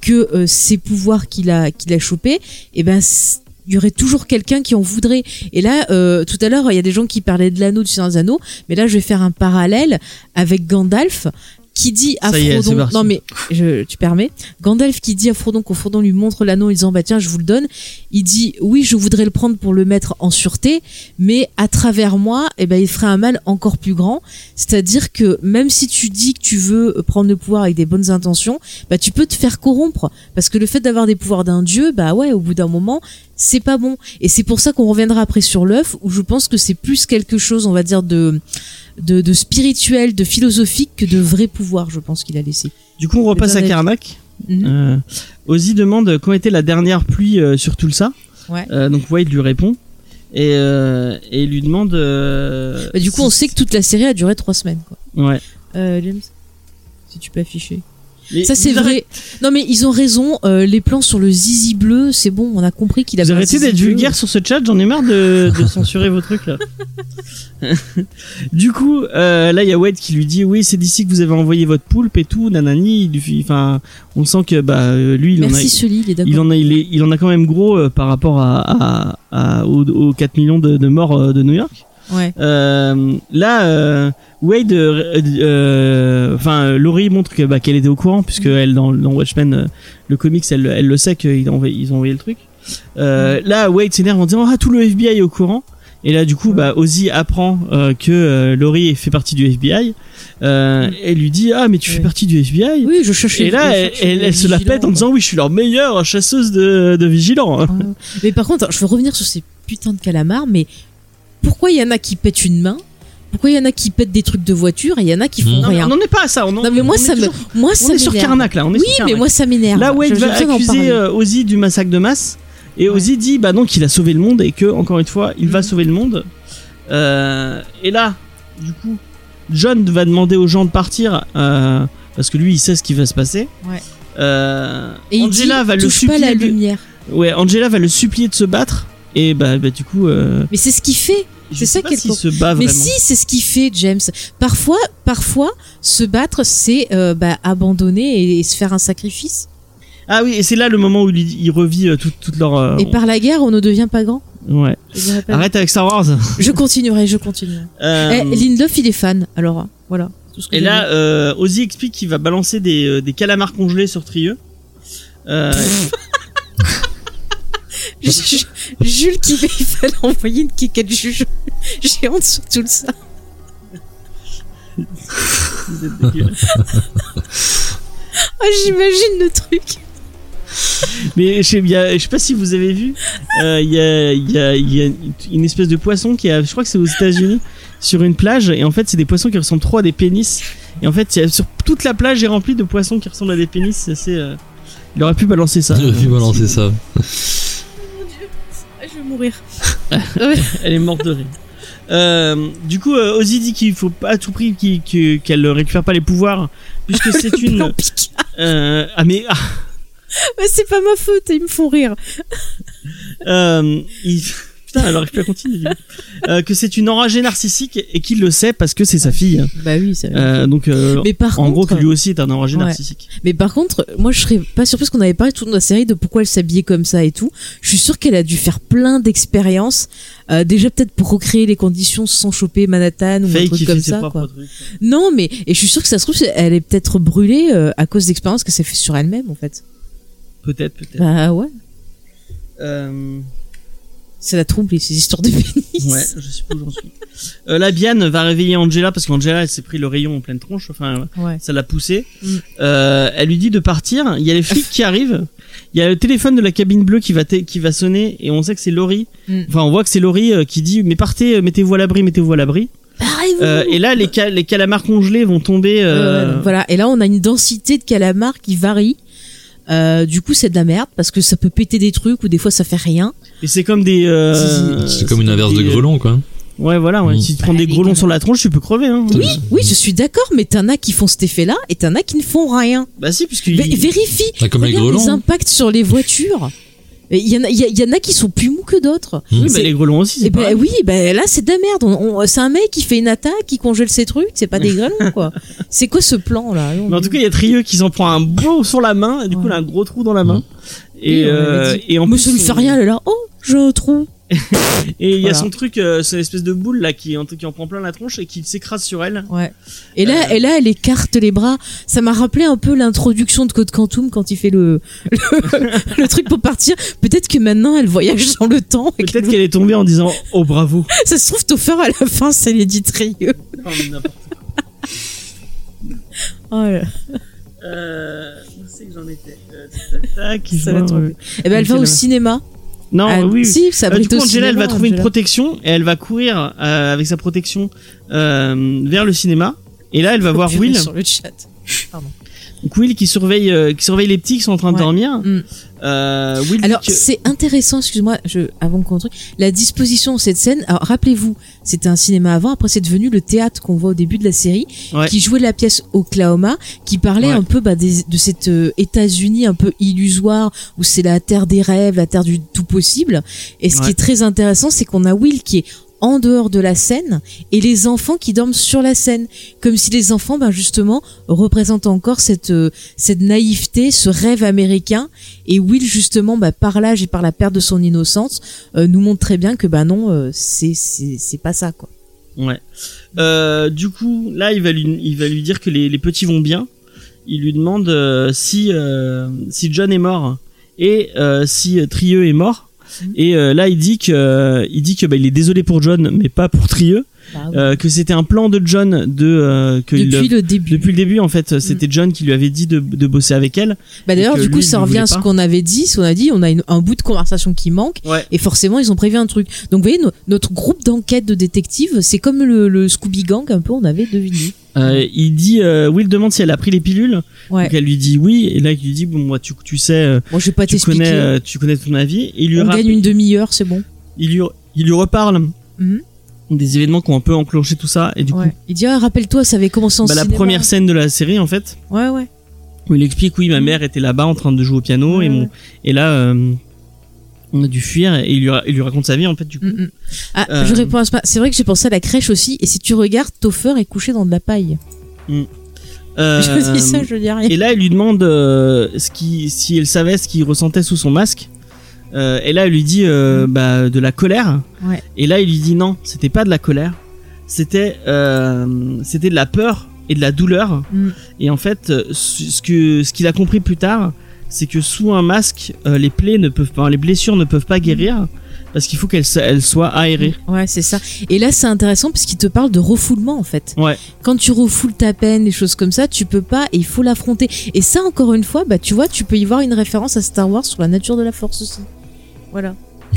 que euh, ces pouvoirs qu'il a qu'il a chopés, et ben c- il y aurait toujours quelqu'un qui en voudrait. Et là, euh, tout à l'heure, il y a des gens qui parlaient de l'anneau du Seigneur des mais là, je vais faire un parallèle avec Gandalf qui dit à est, Frodon, non mais je, tu permets, Gandalf qui dit à Frodon quand Frodon lui montre l'anneau en disant bah tiens je vous le donne, il dit oui je voudrais le prendre pour le mettre en sûreté, mais à travers moi eh ben il ferait un mal encore plus grand, c'est-à-dire que même si tu dis que tu veux prendre le pouvoir avec des bonnes intentions, bah tu peux te faire corrompre. Parce que le fait d'avoir des pouvoirs d'un dieu bah ouais au bout d'un moment c'est pas bon et c'est pour ça qu'on reviendra après sur l'œuf où je pense que c'est plus quelque chose on va dire de de, de spirituel, de philosophique que de vrai pouvoir, je pense qu'il a laissé. Du coup, on repasse à Karnak. Mhm. Euh, Ozzy demande quand était la dernière pluie euh, sur Tulsa. Ouais. Euh, donc Wade lui répond et, euh, et il lui demande. euh, Bah, du coup, on sait que toute la série a duré trois semaines. Quoi. Ouais. Euh, James, si tu peux afficher. Mais Ça c'est vrai. Non mais ils ont raison. euh, les plans sur le zizi bleu, c'est bon, on a compris qu'il avait. Vous arrêtez d'être vulgaire sur ce chat, j'en ai marre de, de censurer vos trucs là. du coup, euh, là il y a Wade qui lui dit oui c'est d'ici que vous avez envoyé votre poulpe et tout, nanani. Enfin, on sent que bah lui il en a, Merci il est d'accord. il en a, il, est- il en a quand même gros euh, par rapport à, à, à- aux, aux 4 millions de, de morts euh, de New York. Ouais. Euh, là, euh, Wade, euh, enfin, Laurie montre que bah, qu'elle était au courant puisque elle dans, dans Watchmen, le comics, elle, elle le sait qu'ils ont envoyé, ils ont envoyé le truc. Euh, Là, Wade s'énerve en disant ah tout le FBI est au courant. Et là, du coup, bah, Ozzy apprend euh, que euh, Laurie fait partie du FBI. Euh, Elle lui dit ah mais tu fais Ouais. partie du FBI. Oui, je cherchais. Et là, elle, elle, se la pète en disant oui, je suis leur meilleure chasseuse de, de vigilants. Mais par contre, je veux revenir sur ces putains de calamars, mais pourquoi il y en a qui pètent une main? Pourquoi il y en a qui pètent des trucs de voiture et il y en a qui font. Non, rien? on n'en est pas à ça. On en- Non mais moi on ça me, toujours- moi On ça est sur. Karnak là. On est Oui, sur mais moi ça m'énerve. Là, Wade va accuser euh, Ozzy du massacre de masse. Et Ouais. Ozzy dit bah non qu'il a sauvé le monde et que encore une fois il va Mhm. sauver le monde. Euh, et là, du coup, John va demander aux gens de partir euh, parce que lui il sait ce qui va se passer. Ouais. Euh, Et il Angela dit, va le touche pas la supplier. de... lumière. Ouais, Angela va le supplier de se battre. Et bah, bah du coup, euh, Mais c'est ce qu'il fait. je C'est sais ça com- se bat Mais vraiment. si, c'est ce qu'il fait, James. Parfois, parfois, se battre, c'est euh, bah, abandonner et, et se faire un sacrifice. Ah oui, et c'est là le moment où il, il revit euh, toute, toute leur. euh, Et par la guerre, on ne devient pas grand. Ouais. Arrête avec Star Wars. Je continuerai, je continuerai. Eh, Lindelof, il est fan. Alors, voilà. Tout ce que Et là, Ozzy explique qu'il va balancer des, des calamars congelés sur Trieux. Ju- Jules qui il fallait envoyer une kékette juge géante sur tout ça. vous êtes dégueulasse. Ah, j'imagine le truc. Mais je sais, il y a- je sais pas si vous avez vu, euh, il y, a, il y, a, il y a une espèce de poisson qui a, je crois que c'est aux États-Unis, sur une plage, et en fait c'est des poissons qui ressemblent trop à des pénis. Et en fait, il sur toute la plage est remplie de poissons qui ressemblent à des pénis. C'est assez, euh, il aurait pu balancer ça. J'aurais pu balancer ça. Vais mourir. Elle est morte de rire. Euh, du coup, euh, Ozzy dit qu'il faut pas à tout prix qu'elle ne récupère pas les pouvoirs, puisque c'est Plan une. Euh, ah mais ah, Ouais, c'est pas ma faute, ils me font rire. euh, il- putain, elle plus à continuer. Euh, que c'est une enragée narcissique et qu'il le sait parce que c'est sa fille. Bah oui, ça. Euh, donc, euh, mais par en contre, gros, que lui aussi est un enragé Ouais. narcissique. mais par contre, moi je serais pas surprise qu'on avait parlé tout de la série de pourquoi elle s'habillait comme ça et tout. Je suis sûre qu'elle a dû faire plein d'expériences, euh, déjà peut-être pour recréer les conditions sans choper Manhattan ou un Faye truc comme ça. Quoi. trucs. Non, mais et je suis sûre que ça se trouve elle est peut-être brûlée à cause d'expériences que ça fait sur elle-même en fait. Peut-être, peut-être. Bah ouais, Euh, ça la trouble ces histoires de pénis. ouais, je sais pas où j'en suis. Euh, la Biane va réveiller Angela parce qu'Angela elle s'est pris le rayon en pleine tronche. Enfin, Ouais. ça l'a poussé. Mm. Euh, elle lui dit de partir. Il y a les flics qui arrivent. Il y a le téléphone de la cabine bleue qui va qui va sonner et on sait que c'est Laurie. Mm. Enfin, on voit que c'est Laurie euh, qui dit mais partez, euh, mettez-vous à l'abri, mettez-vous à l'abri. Euh, et là, les, ca- les calamars congelés vont tomber. euh, voilà. Et là, on a une densité de calamars qui varie. Euh, du coup, c'est de la merde parce que ça peut péter des trucs ou des fois ça fait rien. Et c'est comme des. euh, C'est comme une inverse de grelon, quoi. Ouais, voilà, ouais. Mm. si tu prends Bah, des les gros longs sur la tronche, tu peux crever, hein. Oui, oui, je suis d'accord, mais t'en as qui font cet effet-là et t'en as qui ne font rien. Bah si, puisque Vérifie. Ah, comme les Regarde les hein. impacts sur les voitures. Et Il y, en a- il y, a- il y en a qui sont plus mous que d'autres. oui, bah, C'est- les grelons aussi, c'est pareil. oui, ben là c'est de la merde. On- on- c'est un mec qui fait une attaque, qui congèle ses trucs, c'est pas des grêlons quoi. C'est quoi ce plan là Mais en tout cas, il y a Trieux qui s'en prend un beau sur la main, et du coup, Ouais. il a un gros trou dans la main. Et, on euh, et en Mais plus, ça lui fait rien, elle est là. Oh, j'ai un trou. Et il y a Voilà. son truc, euh, cette espèce de boule là qui, en, qui en prend plein la tronche et qui s'écrase sur elle. Ouais. Et là, Euh. et là, elle écarte les bras. Ça m'a rappelé un peu l'introduction de Code Quantum quand il fait le le, le truc pour partir. Peut-être que maintenant elle voyage dans le temps. et Peut-être qu'elle- est tombée en disant Oh bravo. Ça se trouve, Topher à la fin, c'est Lady Trieux. Oh, mais n'importe quoi. Oh là. Euh, où c'est que j'en étais Euh, tac, tac, Ça va trop euh. Eh ben, elle va au cinéma. Non, Ah, oui. Si, ça Euh, du coup, au Angela, elle va trouver une protection et elle va courir euh, avec sa protection euh, vers le cinéma. Et là, elle va voir Will. sur le chat. Donc Will qui surveille, euh, qui surveille les petits qui sont en train de dormir. Mm. Euh, Will Alors c'est intéressant, excuse-moi, je avant qu'on truc, la disposition de cette scène. Alors rappelez-vous, c'était un cinéma avant, après c'est devenu le théâtre qu'on voit au début de la série, Ouais. qui jouait la pièce Oklahoma, qui parlait Ouais. un peu bah, des- de cet euh, États-Unis un peu illusoire où c'est la terre des rêves, la terre du tout possible. Et ce qui est très intéressant, c'est qu'on a Will qui est en dehors de la scène et les enfants qui dorment sur la scène comme si les enfants ben justement représentent encore cette euh, cette naïveté ce rêve américain et Will justement bah, par l'âge et par la perte de son innocence euh, nous montre très bien que bah non euh, c'est c'est pas ça quoi Ouais. Euh, du coup, là, il va lui, il va lui dire que les, les petits vont bien. Il lui demande euh, si euh, si John est mort et si Trieux est mort. Et euh, là, il dit que euh, il dit que bah, il est désolé pour John, mais pas pour Trieux. Euh, que c'était un plan de John de euh, que il- depuis le début depuis le début en fait, c'était John qui lui avait dit de, de bosser avec elle. bah d'ailleurs du coup lui, ça revient à ce qu'on avait dit ce qu'on a dit on a une- un bout de conversation qui manque Ouais. et forcément ils ont prévu un truc donc vous voyez no- notre groupe d'enquête de détectives c'est comme le, le Scooby Gang un peu on avait deviné Euh, il dit, euh, Will demande si elle a pris les pilules. ouais Donc elle lui dit oui. Et là, il lui dit bon, moi, tu, tu sais, bon je vais pas tu connais, euh, tu connais ton avis. Et il lui on rappelle- gagne une demi-heure c'est bon il lui, il lui reparle Mhm. Des événements qui ont un peu enclenché tout ça et du Ouais. Il dit ah, rappelle-toi, ça avait commencé en coup bah, la cinéma. première scène de la série en fait Ouais ouais. où il explique oui ma mère était là-bas en train de jouer au piano Ouais, et mon et là euh, on a dû fuir et il lui, ra- il lui raconte sa vie en fait du coup Mm, mm. Ah, Euh. je réponds pas. C'est vrai que j'ai pensé à la crèche aussi. Et si tu regardes, Topher est couché dans de la paille. Euh, je dis ça, je dis rien. et là il lui demande euh, ce qui si elle savait ce qu'il ressentait sous son masque Euh, et là elle lui dit euh, bah de la colère Ouais. et là il lui dit non c'était pas de la colère c'était euh, c'était de la peur et de la douleur Mm. Et en fait, ce ce que ce qu'il a compris plus tard, c'est que sous un masque, les plaies ne peuvent pas, les blessures ne peuvent pas guérir parce qu'il faut qu'elles elles soient aérées. Ouais, c'est ça. Et là, c'est intéressant parce qu'il te parle de refoulement en fait. Ouais. Quand tu refoules ta peine, des choses comme ça, tu peux pas et il faut l'affronter. Et ça, encore une fois, bah tu vois, tu peux y voir une référence à Star Wars sur la nature de la Force aussi. Voilà.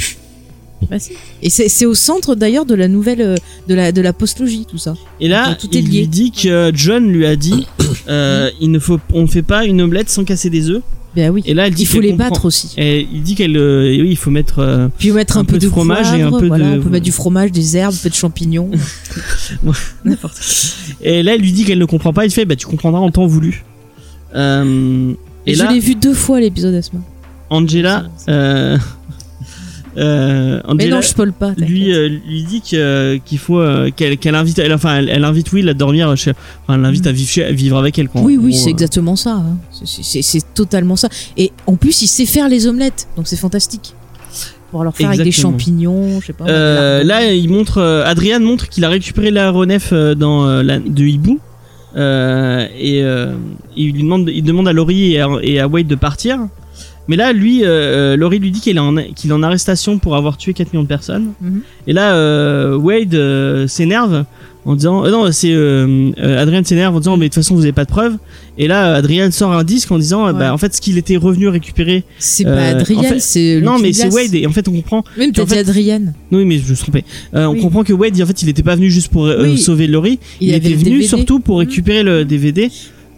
Bah, si. Et c'est c'est au centre d'ailleurs de la nouvelle euh, de la de la postlogie tout ça. Et là, Donc, tout est il lié. lui dit que John lui a dit, euh, il ne faut, on fait pas une omelette sans casser des œufs. Ben oui. Et là, elle dit il faut les comprend- battre aussi. Et il dit qu'elle, euh, oui, il faut mettre. euh, Puis mettre un, peu, de fromage et un peu voilà, de- On peut mettre du fromage, des herbes, un peu de champignons. N'importe quoi. Et là, elle lui dit qu'elle ne comprend pas. Il fait, bah tu comprendras en temps voulu. Euh, Et, et je l'ai vu deux fois l'épisode Asma. Angela, euh, euh, Mais Angela, non, je pas. lui euh, lui dit que qu'il faut euh, qu'elle qu'elle invite elle, enfin elle, elle invite Will à dormir chez enfin elle l'invite à vivre chez- à vivre avec elle quoi. oui, oui, c'est euh. exactement ça. hein. C'est- totalement ça. Et en plus, il sait faire les omelettes, donc c'est fantastique. Pour leur faire avec des champignons, je sais pas. Euh, là il montre euh, Adrien montre qu'il a récupéré l'aéronef euh, dans euh, la, de Hibou euh, et euh, il lui demande il demande à Laurie et à, et à Wade de partir mais là lui euh, euh, Laurie lui dit qu'il est en est en arrestation pour avoir tué 4 millions de personnes Mhm. et là euh, Wade euh, s'énerve en disant euh, non c'est euh, Adrien s'énerve en disant mais de toute façon vous avez pas de preuves et là Adrien sort un disque en disant Ouais. bah en fait ce qu'il était revenu récupérer C'est pas Adrien, en fait- c'est. non mais c'est. Wade et en fait on comprend Même t'as dit fait- Adrien. oui, mais je me suis trompé. Euh, Oui. On comprend que Wade, en fait, il était pas venu juste pour Oui. sauver Laurie. Il, était venu surtout pour récupérer le DVD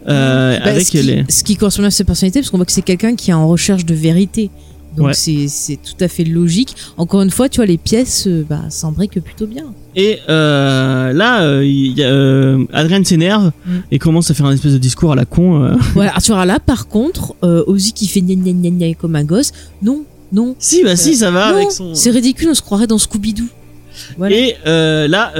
euh, Bah, avec ce, qui, les. ce qui correspond à sa personnalité, parce qu'on voit que c'est quelqu'un qui est en recherche de vérité. Donc Ouais. c'est tout à fait logique. Encore une fois, tu vois, les pièces, euh, bah, s'embriquent plutôt bien. Et euh, là, euh, il y a, euh, Adrien s'énerve Mm. et commence à faire un espèce de discours à la con. tu vois, là, par contre, Ozzy qui fait gna gna gna gna comme un gosse, non, non. Si, bah si, ça va non, avec son. c'est ridicule, on se croirait dans Scooby-Doo. Voilà. Et là,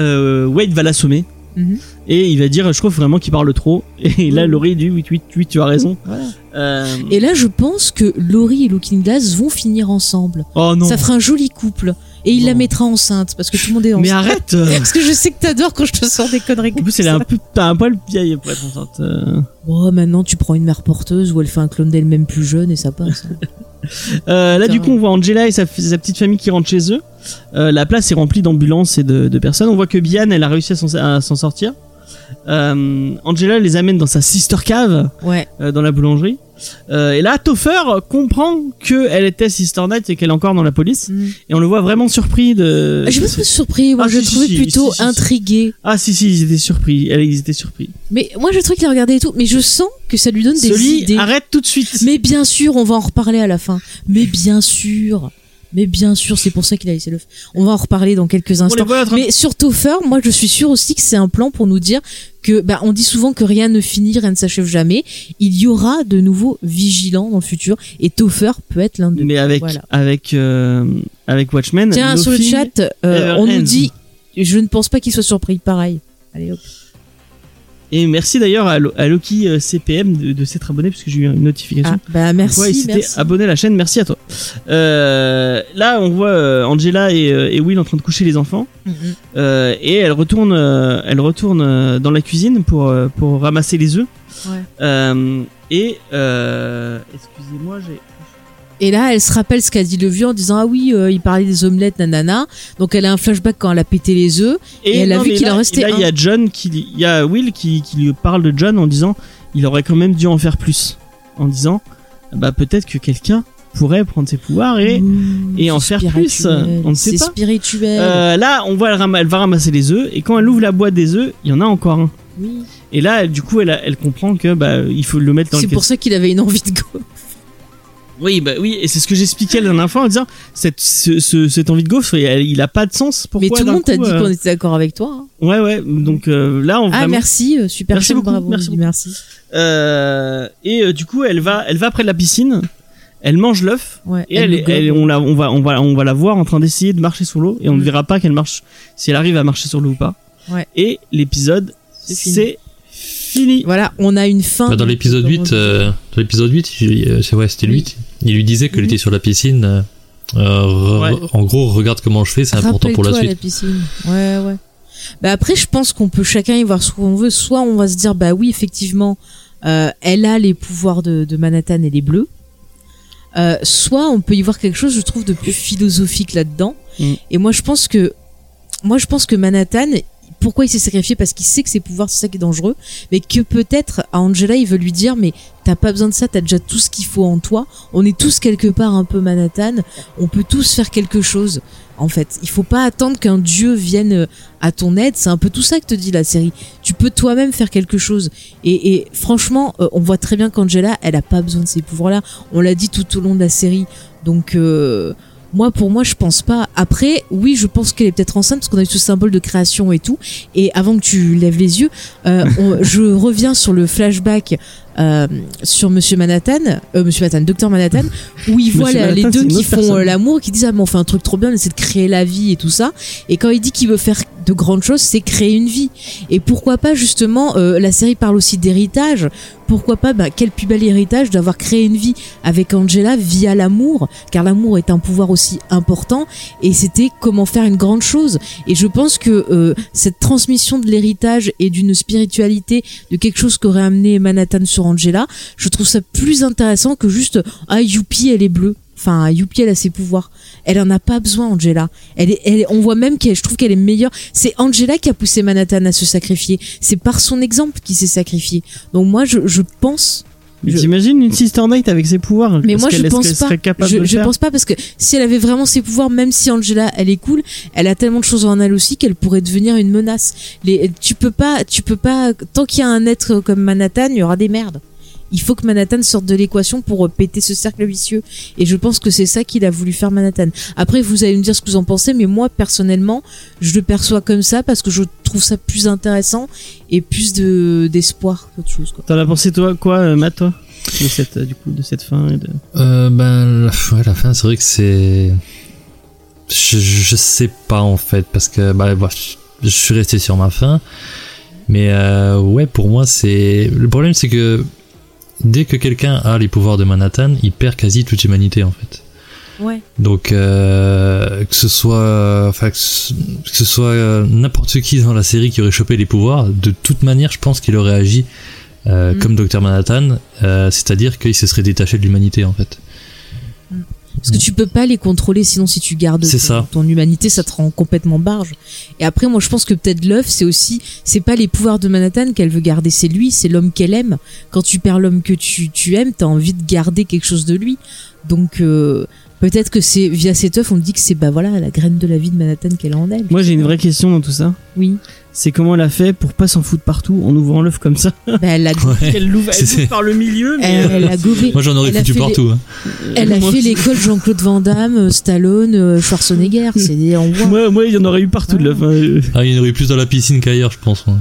Wade va l'assommer. Mhm. Et il va dire, je trouve vraiment qu'il parle trop. Et là. Laurie dit, oui, oui, oui, tu as raison. Voilà. Euh, Et là, je pense que Laurie et Looking Glass vont finir ensemble. Oh non. Ça fera un joli couple. Et il Non. la mettra enceinte parce que tout le monde est enceinte. Mais arrête euh. Parce que je sais que t'adores quand je te sors des conneries En plus, elle est un peu, t'as un poil vieille pour être enceinte. euh. Oh, maintenant, tu prends une mère porteuse où elle fait un clone d'elle-même plus jeune et ça passe. hein. Euh, là, du coup, on voit Angela et sa, sa petite famille qui rentrent chez eux. Euh, la place est remplie d'ambulances et de, de personnes. On voit que Bian, elle a réussi à s'en, à s'en sortir. Euh, Angela les amène dans sa sister cave, Ouais. euh, dans la boulangerie. Euh, et là, Topher comprend que elle était Sister Night et qu'elle est encore dans la police. Mm. Et on le voit vraiment surpris de. Ah, J'ai pas été surpris. Moi, Ah, je si, le trouvais si, plutôt si, intrigué. Ah si si, ils étaient surpris. Elle- Ils étaient surpris. Mais moi, je trouve qu'il a regardé et tout. Mais je sens que ça lui donne des idées. arrête tout de suite. Mais bien sûr, on va en reparler à la fin. Mais bien sûr. Mais bien sûr, c'est pour ça qu'il a laissé le. On va en reparler dans quelques instants. Mais sur Topher, moi je suis sûre aussi que c'est un plan pour nous dire que bah on dit souvent que rien ne finit, rien ne s'achève jamais. Il y aura de nouveaux vigilants dans le futur et Topher peut être l'un d'eux. Mais avec Voilà. avec euh, avec Watchmen. Tiens, sur le chat, euh, on nous dit je ne pense pas qu'il soit surpris. Pareil. Allez hop. Et merci d'ailleurs à, Lo- à Loki euh, CPM de, de s'être abonné parce que j'ai eu une notification. Ah, bah merci. Ouais, il s'était abonné à la chaîne, merci à toi. Euh, là, on voit euh, Angela et, et Will en train de coucher les enfants. Mhm. Euh, et elle retourne, elle retourne dans la cuisine pour, pour ramasser les œufs. Ouais. Euh, et excusez-moi, j'ai. Et là, elle se rappelle ce qu'a dit le vieux en disant ah oui, euh, il parlait des omelettes, nanana. Donc elle a un flashback quand elle a pété les œufs. Et elle a vu qu'il en restait Là, il y a John qui, il y a Will qui, qui lui parle de John en disant, il aurait quand même dû en faire plus, en disant, bah peut-être que quelqu'un pourrait prendre ses pouvoirs et Ouh, et en c'est faire plus, on ne sait C'est pas. spirituel. Euh, là, on voit elle, va ramasser les œufs et quand elle ouvre la boîte des œufs, il y en a encore un. Oui. Et là, du coup, elle, a- elle comprend que bah il faut le mettre dans C'est pour ça qu'il avait une envie de go. Oui, bah oui, et c'est ce que j'expliquais la dernière fois en disant cette ce, ce- cette envie de gaufre, il, il a pas de sens. Pourquoi Mais tout le monde t'a dit euh, qu'on était d'accord avec toi. hein. Ouais, ouais. Donc euh, là, on Ah vraiment- merci, euh, super Merci beaucoup, bravo. merci merci. Euh, et euh, du coup, elle va, elle va près de la piscine. Elle mange l'œuf Ouais, et elle- on la, on va, on va, on va la voir en train d'essayer de marcher sur l'eau et on ne Mm. verra pas qu'elle marche, si elle arrive à marcher sur l'eau ou pas. Ouais. Et l'épisode, C'est fini. Voilà, on a une fin. Bah, dans l'épisode 8, euh, dans l'épisode 8, il- euh, c'est ouais, c'était le Oui. 8. Il lui disait qu'elle Mhm. était sur la piscine. euh, re- Ouais. En gros, regarde comment je fais, c'est important pour la Rappelle-toi suite. piscine. Ouais, ouais. Bah après, je pense qu'on peut chacun y voir ce qu'on veut. Soit on va se dire, bah oui, effectivement, euh, elle a les pouvoirs de, de Manhattan et les bleus. Euh, soit on peut y voir quelque chose, je trouve, de plus philosophique là-dedans. Mm. Et moi, je pense que, moi, je pense que Manhattan, pourquoi il s'est sacrifié Parce qu'il sait que ses pouvoirs, c'est ça qui est dangereux. Mais que peut-être à Angela, il veut lui dire, mais t'as pas besoin de ça, t'as déjà tout ce qu'il faut en toi. On est tous quelque part un peu Manhattan. On peut tous faire quelque chose. En fait, il faut pas attendre qu'un dieu vienne euh, à ton aide. C'est un peu tout ça que te dit la série. Tu peux toi-même faire quelque chose. Et, franchement, euh, on voit très bien qu'Angela, elle a pas besoin de ces pouvoirs-là. On l'a dit tout au long de la série. Donc, euh, moi, pour moi, je pense pas. Après, oui, je pense qu'elle est peut-être enceinte parce qu'on a eu ce symbole de création et tout. Et avant que tu lèves les yeux, euh, je reviens sur le flashback euh, sur Monsieur Manhattan, euh, Monsieur Manhattan, Docteur Manhattan, où il voit Monsieur la- les deux qui font euh, l'amour, qui disent ah mais on fait un truc trop bien, on essaie de créer la vie et tout ça. Et quand il dit qu'il veut faire de grandes choses, c'est créer une vie. Et pourquoi pas justement, euh, la série parle aussi d'héritage. Pourquoi pas, bah, quel plus bel héritage d'avoir créé une vie avec Angela via l'amour, car l'amour est un pouvoir aussi important. Et c'était comment faire une grande chose. Et je pense que euh, cette transmission de l'héritage et d'une spiritualité, de quelque chose qu'aurait amené Manhattan sur Angela, je trouve ça plus intéressant que juste ah Youpi elle est bleue. Enfin, Youpi, elle a ses pouvoirs. Elle en a pas besoin, Angela. Elle elle, on voit même qu'elle, je trouve qu'elle est meilleure. C'est Angela qui a poussé Manhattan à se sacrifier. C'est par son exemple qu'il s'est sacrifié. Donc moi, je pense. Mais Je- T'imagines une Sister Night avec ses pouvoirs Mais moi, je pense pas. serait capable Je, de le je pense pas parce que si elle avait vraiment ses pouvoirs, même si Angela, elle est cool, elle a tellement de choses en elle aussi qu'elle pourrait devenir une menace. Les, tu peux pas, tu peux pas. Tant qu'il y a un être comme Manhattan, il y aura des merdes. Il faut que Manhattan sorte de l'équation pour euh, péter ce cercle vicieux. Et je pense que c'est ça qu'il a voulu faire Manhattan. Après, vous allez me dire ce que vous en pensez, mais moi, personnellement, je le perçois comme ça parce que je trouve ça plus intéressant et plus de d'espoir qu'autre chose. T'en as pensé toi quoi, euh, Matt, toi? De cette, euh, du coup, de cette fin et de... Euh, ben, la, ouais, la fin, c'est vrai que c'est. Je, je sais pas en fait, parce que bah, voilà, je, je suis resté sur ma fin. Mais euh, ouais, pour moi, c'est. Le problème, c'est que dès que quelqu'un a les pouvoirs de Manhattan, il perd quasi toute humanité en fait. Ouais. Donc euh, que ce soit, enfin que ce, soit euh, n'importe qui dans la série qui aurait chopé les pouvoirs, de toute manière, je pense qu'il aurait agi euh, Mm. comme Docteur Manhattan, euh, c'est-à-dire qu'il se serait détaché de l'humanité en fait. Parce que tu peux pas les contrôler, sinon si tu gardes ton, ça. ton humanité, ça te rend complètement barge. Et après, moi, je pense que peut-être l'œuf, c'est aussi, c'est pas les pouvoirs de Manhattan qu'elle veut garder, c'est lui, c'est l'homme qu'elle aime. Quand tu perds l'homme que tu, tu aimes, t'as envie de garder quelque chose de lui. Donc, euh, peut-être que c'est via cet œuf, on dit que c'est bah voilà la graine de la vie de Manhattan qu'elle a en elle. Moi j'ai une vraie question dans tout ça. Oui. C'est comment elle a fait pour pas s'en foutre partout en ouvrant l'œuf comme ça Bah, elle l'a Ouais. Elle l'ouvre C'est- par le milieu, mais... elle, elle a gobé. Moi j'en aurais Elle foutu les- partout. hein. Elle a Moi fait l'école Jean-Claude Van Damme, euh, Stallone, euh, Schwarzenegger. C'est des on voit. Moi, moi, il y en aurait eu partout de l'œuf. hein. Ah, il y en aurait eu plus dans la piscine qu'ailleurs, je pense. moi.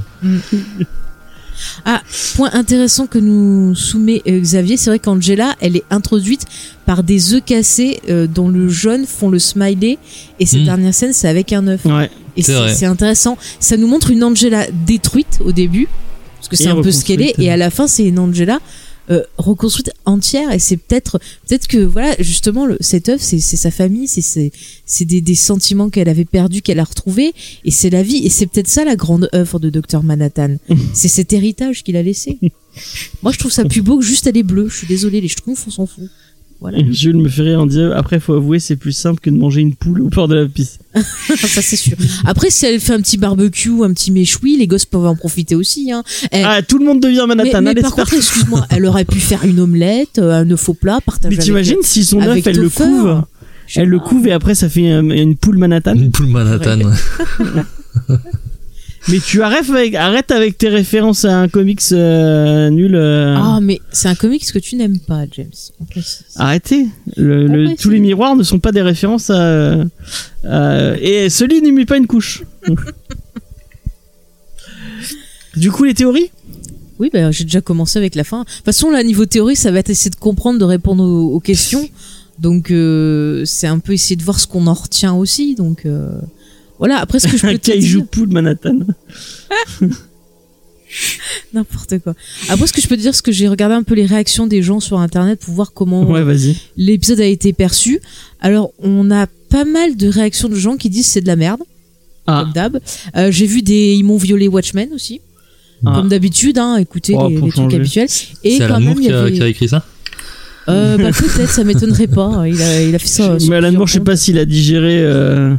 Ah, point intéressant que nous soumet euh, Xavier, c'est vrai qu'Angela, elle est introduite par des œufs cassés euh, dont le jaune font le smiley et cette Mm. dernière scène c'est avec un œuf. Ouais. Et C'est intéressant. Ça nous montre une Angela détruite au début parce que c'est un peu ce qu'elle est et à la fin c'est une Angela euh, reconstruite entière et c'est peut-être peut-être que voilà justement le, cet œuf c'est sa famille c'est c'est c'est des, des sentiments qu'elle avait perdus qu'elle a retrouvés et c'est la vie et c'est peut-être ça la grande œuvre de Dr Manhattan. C'est cet héritage qu'il a laissé. Moi je trouve ça plus beau que juste elle est bleue. Je suis désolée les schtroumpfs on s'en fout voilà Jules me fait rire en disant après faut avouer c'est plus simple que de manger une poule au bord de la piscine. ça c'est sûr après si elle fait un petit barbecue un petit méchoui les gosses peuvent en profiter aussi hein Eh, Ah tout le monde devient Manhattan. mais allez, par c'est parti. contre, excuse-moi, elle aurait pu faire une omelette, euh, un œuf au plat, partager Mais t'imagines si son œuf elle le Topher. couve, sais elle le couve et après ça fait euh, une poule Manhattan. Une poule Manhattan. Mais tu arrêtes avec, arrête avec tes références à un comics euh, nul. euh, Ah, mais c'est un comics que tu n'aimes pas, James. Arrêtez. Le, Ah tous les miroirs ne sont pas des références à. à- et ce lit n'humilie pas une couche. du coup, les théories? Oui, bah, j'ai déjà commencé avec la fin. De toute façon, là, niveau théorie, ça va être essayer de comprendre, de répondre aux, aux questions. Donc, euh, c'est un peu essayer de voir ce qu'on en retient aussi. Donc, voilà. Après, ce que je peux te dire, poule Manhattan. n'importe quoi. Après, ce que je peux te dire, c'est que j'ai regardé un peu les réactions des gens sur Internet pour voir comment Ouais, vas-y. l'épisode a été perçu. Alors, on a pas mal de réactions de gens qui disent c'est de la merde, Ah, comme d'hab. Euh, j'ai vu des, ils m'ont violé Watchmen aussi, Ah. comme d'habitude. Hein, écoutez Oh, les, les trucs habituels. Et C'est quand même, Moore il y qui a, avait, qui a écrit ça? Euh, bah, peut-être, ça m'étonnerait pas. Il a, il a fait ça. mais Alan Moore, je sais pas s'il a digéré euh,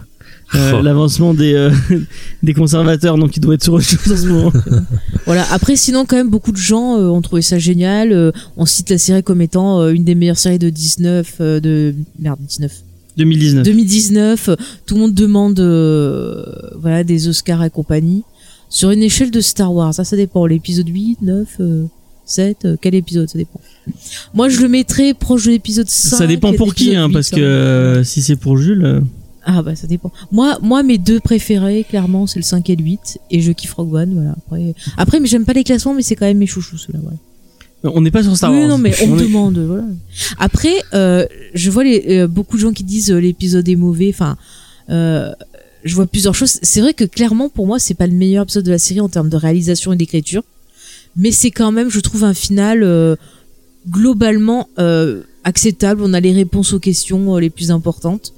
euh, Oh. l'avancement des, euh, des conservateurs, donc il doit être sur autre chose en ce moment. Voilà. Après, sinon, quand même, beaucoup de gens euh, ont trouvé ça génial. Euh, on cite la série comme étant euh, une des meilleures séries de 19, euh, de merde 19, 2019. 2019. euh, Tout le monde demande, euh, voilà, des Oscars et compagnie. Sur une échelle de Star Wars, ça, ça dépend. L'épisode 8, 9, euh, 7, euh, quel épisode, ça dépend. Moi, je le mettrais proche de l'épisode 5. Ça dépend pour qui, hein, 8, parce que euh, si c'est pour Jules. Ah bah ça dépend. Moi, moi mes deux préférés, clairement, c'est le 5 et le 8. Et je kiffe Rogue One, voilà. Après, après mais j'aime pas les classements, mais c'est quand même mes chouchous, ceux-là, voilà. On n'est pas sur Star oui, Wars. non, mais on est- demande, voilà. Après, euh, je vois les, euh, beaucoup de gens qui disent euh, l'épisode est mauvais, enfin, je vois plusieurs choses. C'est vrai que clairement, pour moi, c'est pas le meilleur épisode de la série en termes de réalisation et d'écriture. Mais c'est quand même, je trouve, un final globalement acceptable. On a les réponses aux questions les plus importantes.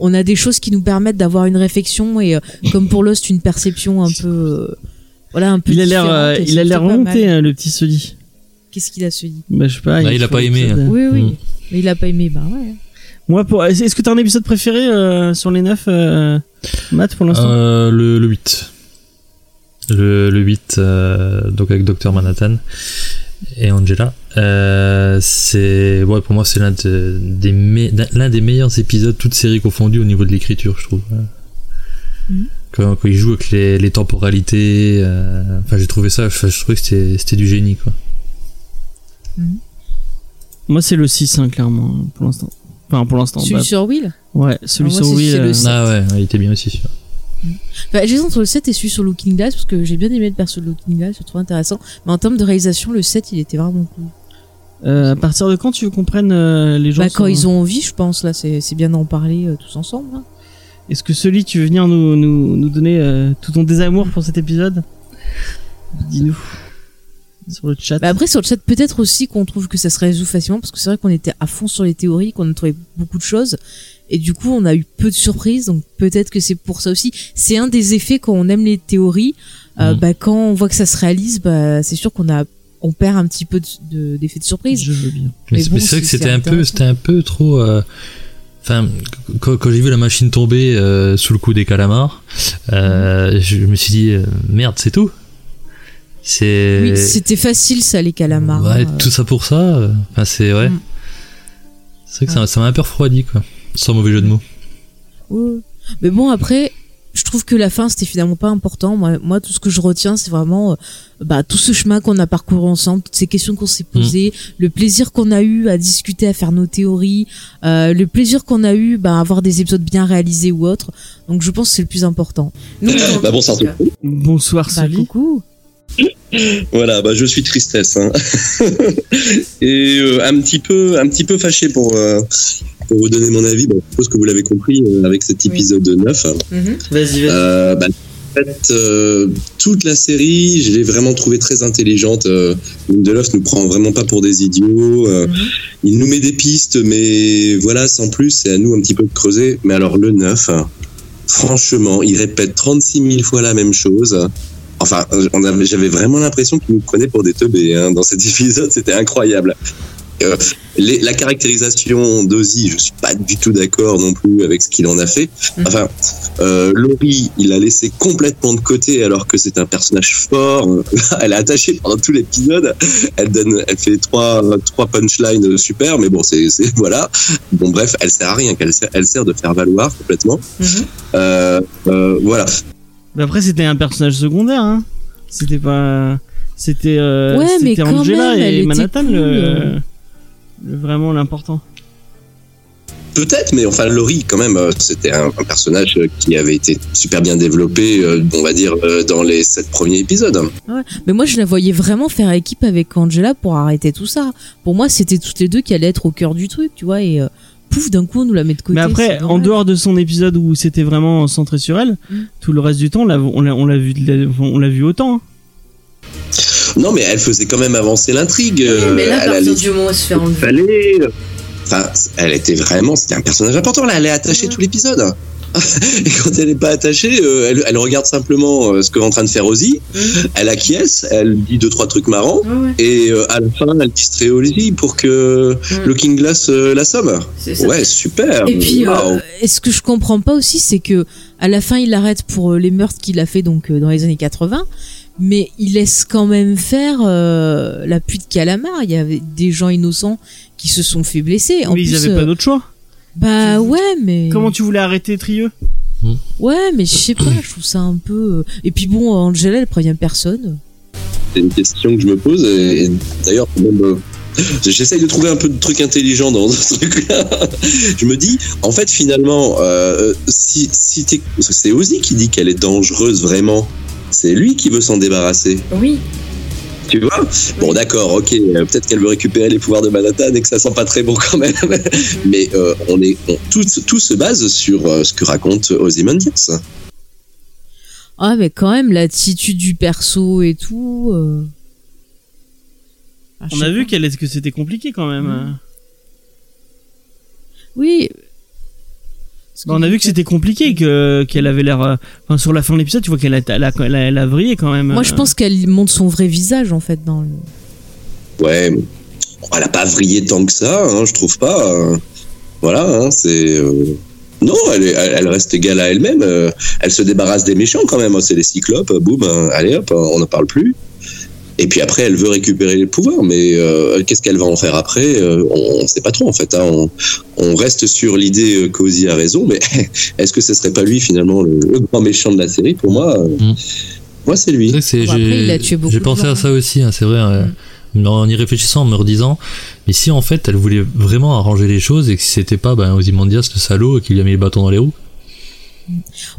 On a des choses qui nous permettent d'avoir une réflexion et, euh, comme pour Lost, une perception un peu, euh, voilà, un peu. Il a l'air, euh, il a l'air remonté, hein, le petit Sully. Qu'est-ce qu'il a se dit Bah, je sais pas. Bah, il a fait pas aimé, hein. Oui, oui. Mm. Mais il a pas aimé, bah ouais. Moi, pour... est-ce que t'as un épisode préféré euh, sur les neuf, euh, Matt, pour l'instant? Euh, le, le 8. Le, le 8, euh, donc avec Dr Manhattan et Angela. Euh, c'est, ouais, pour moi, c'est l'un de- des, me- l'un des meilleurs épisodes, toutes séries confondues, au niveau de l'écriture, je trouve. Mhm. Quand, quand il joue avec les, les temporalités, euh, enfin, j'ai trouvé ça, enfin, je trouvais que c'était, c'était du génie, quoi. Moi, c'est le 6, hein, clairement, pour l'instant. Enfin, pour l'instant. Celui bah, sur Will? Ouais, celui Ah, moi, sur Will. c'est le euh. Ah ouais, il était bien aussi. celui-là. Bah, J'hésite entre le 7 et celui sur Looking Glass parce que j'ai bien aimé le perso de Looking Glass, je le trouve intéressant. Mais en termes de réalisation, le 7 il était vraiment cool. euh, à partir de quand tu veux qu'on prenne euh, les gens Bah, quand ils ont envie, je pense, là, c'est bien d'en parler euh, tous ensemble. hein. Est-ce que celui, tu veux venir nous, nous, nous donner tout ton désamour pour cet épisode? Dis-nous. Sur le chat. Bah, après, sur le chat, peut-être aussi qu'on trouve que ça se résout facilement parce que c'est vrai qu'on était à fond sur les théories, qu'on a trouvé beaucoup de choses. Et du coup, on a eu peu de surprises, donc peut-être que c'est pour ça aussi. C'est un des effets quand on aime les théories. euh, Mhm. bah, quand on voit que ça se réalise, bah, c'est sûr qu'on a, on perd un petit peu de- de- d'effet de, surprise. Je veux bien. Mais, Mais c'est bon, vrai que c'était un peu, c'était un peu trop. euh, Enfin, quand, quand j'ai vu la machine tomber euh, sous le coup des calamars, euh, je me suis dit euh, merde, c'est tout. C'est. Oui, c'était facile ça, les calamars. Ouais, hein. tout ça pour ça. Enfin, c'est ouais. Mm. C'est vrai que ça- ça m'a un peu refroidi, quoi. Sans mauvais jeu de mots. Ouais. Mais bon, après, je trouve que la fin, c'était finalement pas important. Moi, moi tout ce que je retiens, c'est vraiment euh, bah, tout ce chemin qu'on a parcouru ensemble, toutes ces questions qu'on s'est posées, le plaisir qu'on a eu à discuter, à faire nos théories, euh, le plaisir qu'on a eu bah, à avoir des épisodes bien réalisés ou autres. Donc, je pense que c'est le plus important. Bah bonsoir tout le monde. Bonsoir, Bah, Sully. coucou. Voilà, bah je suis tristesse hein. et euh, un petit peu, un petit peu fâché pour euh, pour vous donner mon avis. Bon, je suppose que vous l'avez compris euh, avec cet épisode 9. Vas-y, vas-y. Euh, bah, en fait, euh, toute la série, je l'ai vraiment trouvée très intelligente. Euh, Lindelof nous prend vraiment pas pour des idiots. Euh, Mhm. Il nous met des pistes, mais voilà, sans plus, c'est à nous un petit peu de creuser. Mais alors le 9, hein, franchement, il répète 36 000 fois la même chose. Enfin, on avait, j'avais vraiment l'impression qu'il nous prenait pour des teubés hein, dans cet épisode. C'était incroyable. Euh, les- la caractérisation d'Ozzy, je suis pas du tout d'accord non plus avec ce qu'il en a fait. Enfin, euh, Laurie, il l'a laissé complètement de côté alors que c'est un personnage fort. Elle est attachée pendant tout l'épisode. Elle donne, elle fait trois trois punchlines super, mais bon, c'est c'est- voilà. Bon, bref, elle sert à rien. qu'elle sert, elle sert de faire valoir complètement. Mhm. Euh, euh, voilà. Mais après, c'était un personnage secondaire, hein. C'était pas. C'était. Euh, Ouais, mais c'était quand Angela même, elle et était Manhattan, cool, le, le- vraiment l'important. Peut-être, mais enfin, Laurie, quand même, euh, c'était un, un personnage qui avait été super bien développé, euh, on va dire, dans les sept premiers épisodes. Mais moi, je la voyais vraiment faire équipe avec Angela pour arrêter tout ça. Pour moi, c'était toutes les deux qui allaient être au cœur du truc, tu vois, et euh, pouf, d'un coup, on nous la met de côté. Mais après, en dehors de son épisode où c'était vraiment centré sur elle, Mm. tout le reste du temps, on l'a, on vu, on l'a vu autant. hein. Non, mais elle faisait quand même avancer l'intrigue. euh, elle allait- du moment où elle se fait enlever. fallait. Enfin, elle était vraiment, c'était un personnage important. Là, elle est attachée tout l'épisode. Et quand elle n'est pas attachée, euh, elle, elle regarde simplement euh, ce qu'est en train de faire Ozzy. Elle acquiesce, elle dit deux trois trucs marrants. Et euh, à la fin, elle distrait Ozzy pour que Looking Glass euh, l'assomme. Ouais, super. Et puis, euh, Waouh. et ce que je comprends pas aussi, c'est que à la fin, il l'arrête pour les meurtres qu'il a fait donc euh, dans les années 80, mais il laisse quand même faire euh, la pluie de calamar. Il y avait des gens innocents qui se sont fait blesser. En mais ils plus, avaient euh, pas d'autre choix. Bah ouais, mais Comment tu voulais arrêter Trieux ouais, mais je sais pas, je trouve ça un peu. euh, Et puis bon, Angela, elle prévient personne. C'est une question que je me pose. Et, et d'ailleurs, même, euh, j'essaye de trouver un peu de trucs intelligents dans ce truc-là. je me dis, en fait, finalement, euh, si, c'est Ozzy qui dit qu'elle est dangereuse vraiment. C'est lui qui veut s'en débarrasser. Oui. Tu vois Bon, d'accord, ok. euh, Peut-être qu'elle veut récupérer les pouvoirs de Manhattan et que ça sent pas très bon quand même. Mais euh, on est, on- tout, tout se base sur euh, ce que raconte Ozymandias. Ah, mais quand même, l'attitude du perso et tout. euh, ah, On a vu qu'elle est- que c'était compliqué quand même. Mm. Oui. Bah, on a vu que c'était compliqué, que qu'elle avait l'air. euh, Enfin, sur la fin de l'épisode, tu vois qu'elle a, elle a, elle a, elle a vrillé quand même. Moi, je euh. pense qu'elle montre son vrai visage, en fait, dans le. Ouais, elle a pas vrillé tant que ça, hein, je trouve pas. euh. Voilà, hein, c'est. euh, Non, elle, est- elle elle reste égale à elle-même. euh, Elle se débarrasse des méchants quand même. hein, C'est les cyclopes, boum, hein, allez hop, on n'en parle plus. Et puis après, elle veut récupérer les pouvoirs, mais euh, qu'est-ce qu'elle va en faire après euh, On ne sait pas trop en fait. hein, on, on reste sur l'idée euh, qu'Ozzy a raison, mais est-ce que ce serait pas lui finalement le, le grand méchant de la série? Pour moi, euh, Mm. moi c'est lui. C'est Bon, après, j'ai- il a tué beaucoup J'ai de pensé gens, à ça aussi, hein, c'est vrai. euh, Mm. en y réfléchissant, en me redisant, mais si en fait elle voulait vraiment arranger les choses et que c'était pas ben, Ozymandias le salaud qui lui a mis les bâtons dans les roues.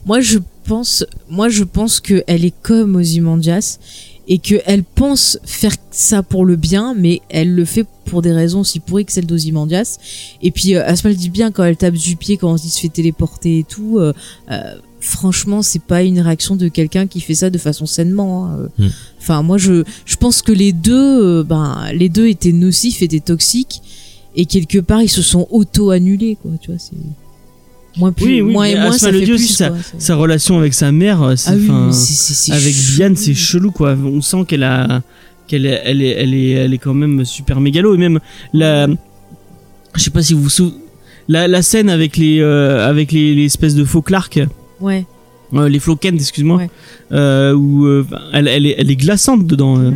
Moi, je pense, moi, je pense que elle est comme Ozymandias et qu'elle pense faire ça pour le bien, mais elle le fait pour des raisons aussi pourries que celles d'Ozymandias. Et puis, euh, Asma le dit bien quand elle tape du pied, quand on se dit se fait téléporter et tout. Euh, euh, franchement, c'est pas une réaction de quelqu'un qui fait ça de façon sainement. hein. Mm. Enfin, moi, je, je pense que les deux, euh, ben, les deux étaient nocifs, étaient toxiques, et quelque part, ils se sont auto-annulés, quoi. Tu vois, c'est moins plus, Oui, oui, moins et moins, ça le fait dit plus. C'est- Sa relation avec sa mère, euh, c'est Ah oui, c'est- avec chelou. Diane, c'est chelou quoi. On sent qu'elle a, qu'elle est, elle est, elle est, elle est quand même super mégalo et même la, je sais pas si vous vous souvenez, la, la scène avec les, euh, avec les, les espèces de faux Clark, Ouais. euh, les Floken, excuse-moi, Ouais. euh, où euh, elle, elle est, elle est glaçante dedans. euh.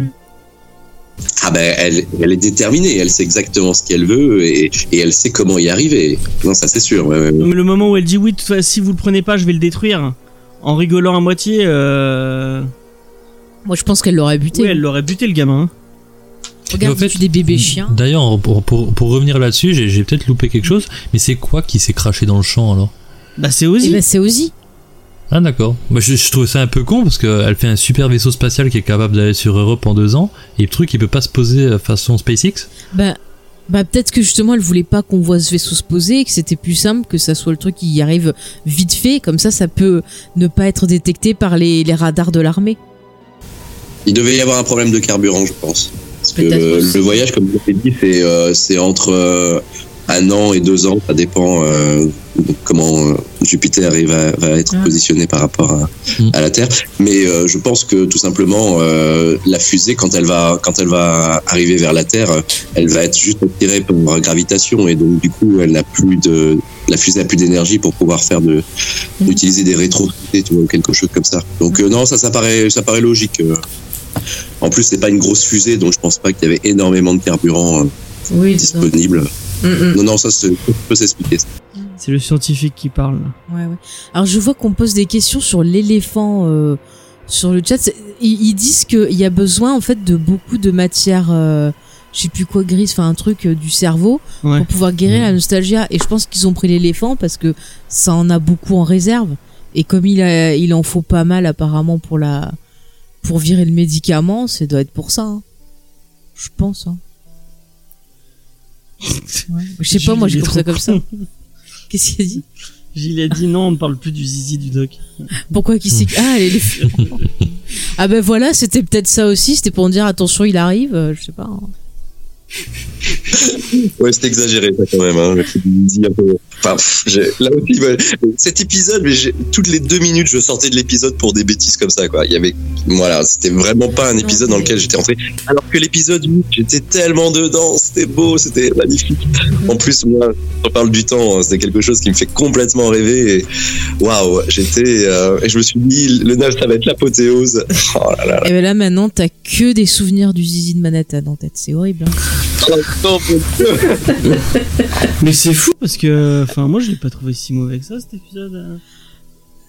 Ah ben, elle, elle est déterminée, elle sait exactement ce qu'elle veut et, et elle sait comment y arriver. Non, ça c'est sûr. ouais, ouais, ouais. Mais le moment où elle dit oui, de toute façon, si vous le prenez pas, je vais le détruire, en rigolant à moitié, euh... Moi, je pense qu'elle l'aurait buté. oui, elle l'aurait buté le gamin. hein. Regarde, En fait, des bébés chiens. D'ailleurs, pour, pour, pour revenir là-dessus, j'ai peut-être loupé quelque chose, mais c'est quoi qui s'est craché dans le champ alors? Bah c'est Ozzy. ben, c'est Ozzy. Ah d'accord. Bah, je, je trouve ça un peu con parce qu'elle fait un super vaisseau spatial qui est capable d'aller sur Europe en deux ans et le truc il peut pas se poser euh, façon SpaceX? Bah, bah peut-être que justement elle voulait pas qu'on voit ce vaisseau se poser et que c'était plus simple que ça soit le truc qui y arrive vite fait comme ça ça peut ne pas être détecté par les, les radars de l'armée. Il devait y avoir un problème de carburant, je pense. Parce que le, voyage, comme vous l'avez dit, c'est euh, c'est entre euh, un an et deux ans. Ça dépend euh, comment euh, Jupiter il va, va être Ah. positionné par rapport à, Mm. à la Terre. Mais euh, je pense que tout simplement, euh, la fusée, quand elle va quand elle va arriver vers la Terre, elle va être juste attirée par gravitation et donc du coup, elle n'a plus de la fusée a plus d'énergie pour pouvoir faire de Mm. d'utiliser des rétro tu vois, ou quelque chose comme ça. Donc euh, non, ça ça paraît ça paraît logique. euh. En plus, c'est pas une grosse fusée, donc je pense pas qu'il y avait énormément de carburant euh, Oui, disponible. Non, non, ça, c'est- ça peut s'expliquer. C'est le scientifique qui parle. Ouais, ouais. Alors je vois qu'on pose des questions sur l'éléphant euh, sur le chat. C'est- Ils, ils disent qu'il y a besoin en fait de beaucoup de matière, euh, je sais plus quoi grise, enfin un truc euh, du cerveau Ouais. pour pouvoir guérir la nostalgia. Et je pense qu'ils ont pris l'éléphant parce que ça en a beaucoup en réserve. Et comme il, a, il en faut pas mal apparemment pour la pour virer le médicament, ça doit être pour ça. hein. Je pense. Hein. Ouais. Je sais pas, moi j'ai compris ça comme ça. Qu'est-ce qu'il a dit? Gilles a dit non, on ne parle plus du zizi du doc. Pourquoi qui c'est Ah, les Ah ben voilà, c'était peut-être ça aussi, c'était pour dire attention, il arrive, euh, je sais pas. hein. Ouais, c'est exagéré, ça, quand même. Hein. Dis un peu- Enfin, là aussi, cet épisode, mais toutes les deux minutes, je sortais de l'épisode pour des bêtises comme ça, quoi. Il y avait, voilà, c'était vraiment pas un épisode dans lequel j'étais entré. Alors que l'épisode 8, j'étais tellement dedans, c'était beau, c'était magnifique. En plus, moi, on parle du temps, hein, c'est quelque chose qui me fait complètement rêver. et Waouh, j'étais, euh, et je me suis dit, le 9, ça va être l'apothéose. Oh là là. Et ben là maintenant, t'as que des souvenirs du zizi de Manhattan en tête, c'est horrible. hein. Oh. Mais c'est fou parce que, enfin, moi je l'ai pas trouvé si mauvais que ça cet épisode.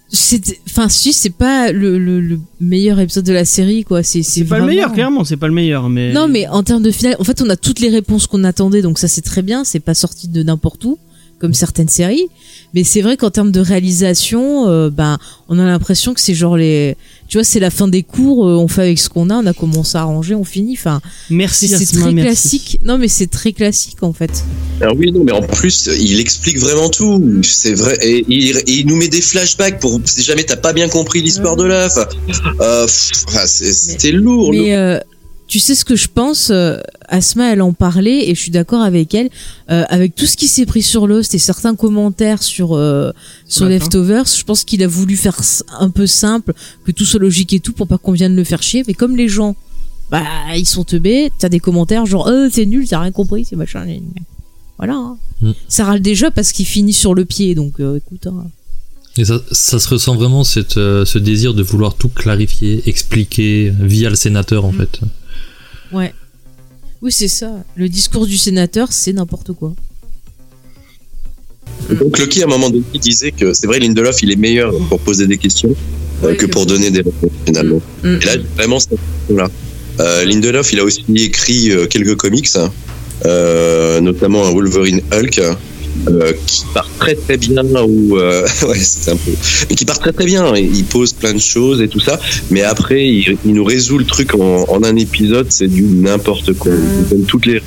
C'était- Enfin, si, c'est pas le, le, le meilleur épisode de la série, quoi. C'est C'est pas le vraiment- meilleur, clairement, c'est pas le meilleur, mais. Non, mais en termes de finale, en fait, on a toutes les réponses qu'on attendait, donc ça c'est très bien. C'est pas sorti de n'importe où, comme certaines séries. Mais c'est vrai qu'en termes de réalisation, euh, ben, on a l'impression que c'est genre les, tu vois, c'est la fin des cours. euh, on fait avec ce qu'on a, on a commencé à arranger, on finit. Enfin, Merci, c'est très merci. classique. Non, mais c'est très classique en fait. Alors oui, non, mais en plus, il explique vraiment tout. C'est vrai. Et il, et il nous met des flashbacks pour si jamais t'as pas bien compris l'histoire de là. Enfin, euh, c'était lourd. lourd. Mais euh, tu sais ce que je pense euh, Asma, elle en parlait et je suis d'accord avec elle. Euh, avec tout ce qui s'est pris sur Lost et certains commentaires sur euh, sur. Leftovers, je pense qu'il a voulu faire un peu simple, que tout soit logique et tout pour pas qu'on vienne le faire chier. Mais comme les gens, bah ils sont teubés, t'as des commentaires genre euh, c'est nul, t'as rien compris, c'est machin. Voilà. hein. Mm. Ça râle déjà parce qu'il finit sur le pied, donc euh, écoute. hein. Et ça, ça se ressent vraiment cette, ce désir de vouloir tout clarifier, expliquer via le sénateur en Mm. fait. Ouais. Oui, c'est ça. Le discours du sénateur, c'est n'importe quoi. Donc Loki, à un moment donné, disait que c'est vrai, Lindelof, il est meilleur pour poser des questions euh, que que pour donner des réponses finalement. Mm. Et là, vraiment, cette là Euh, Lindelof, il a aussi écrit euh, quelques comics, hein. euh, notamment un Wolverine Hulk. Euh, qui part très très bien ou euh, ouais c'est un peu mais qui part très très bien il pose plein de choses et tout ça mais après il, il nous résout le truc en, en un épisode c'est du n'importe quoi il nous donne toutes les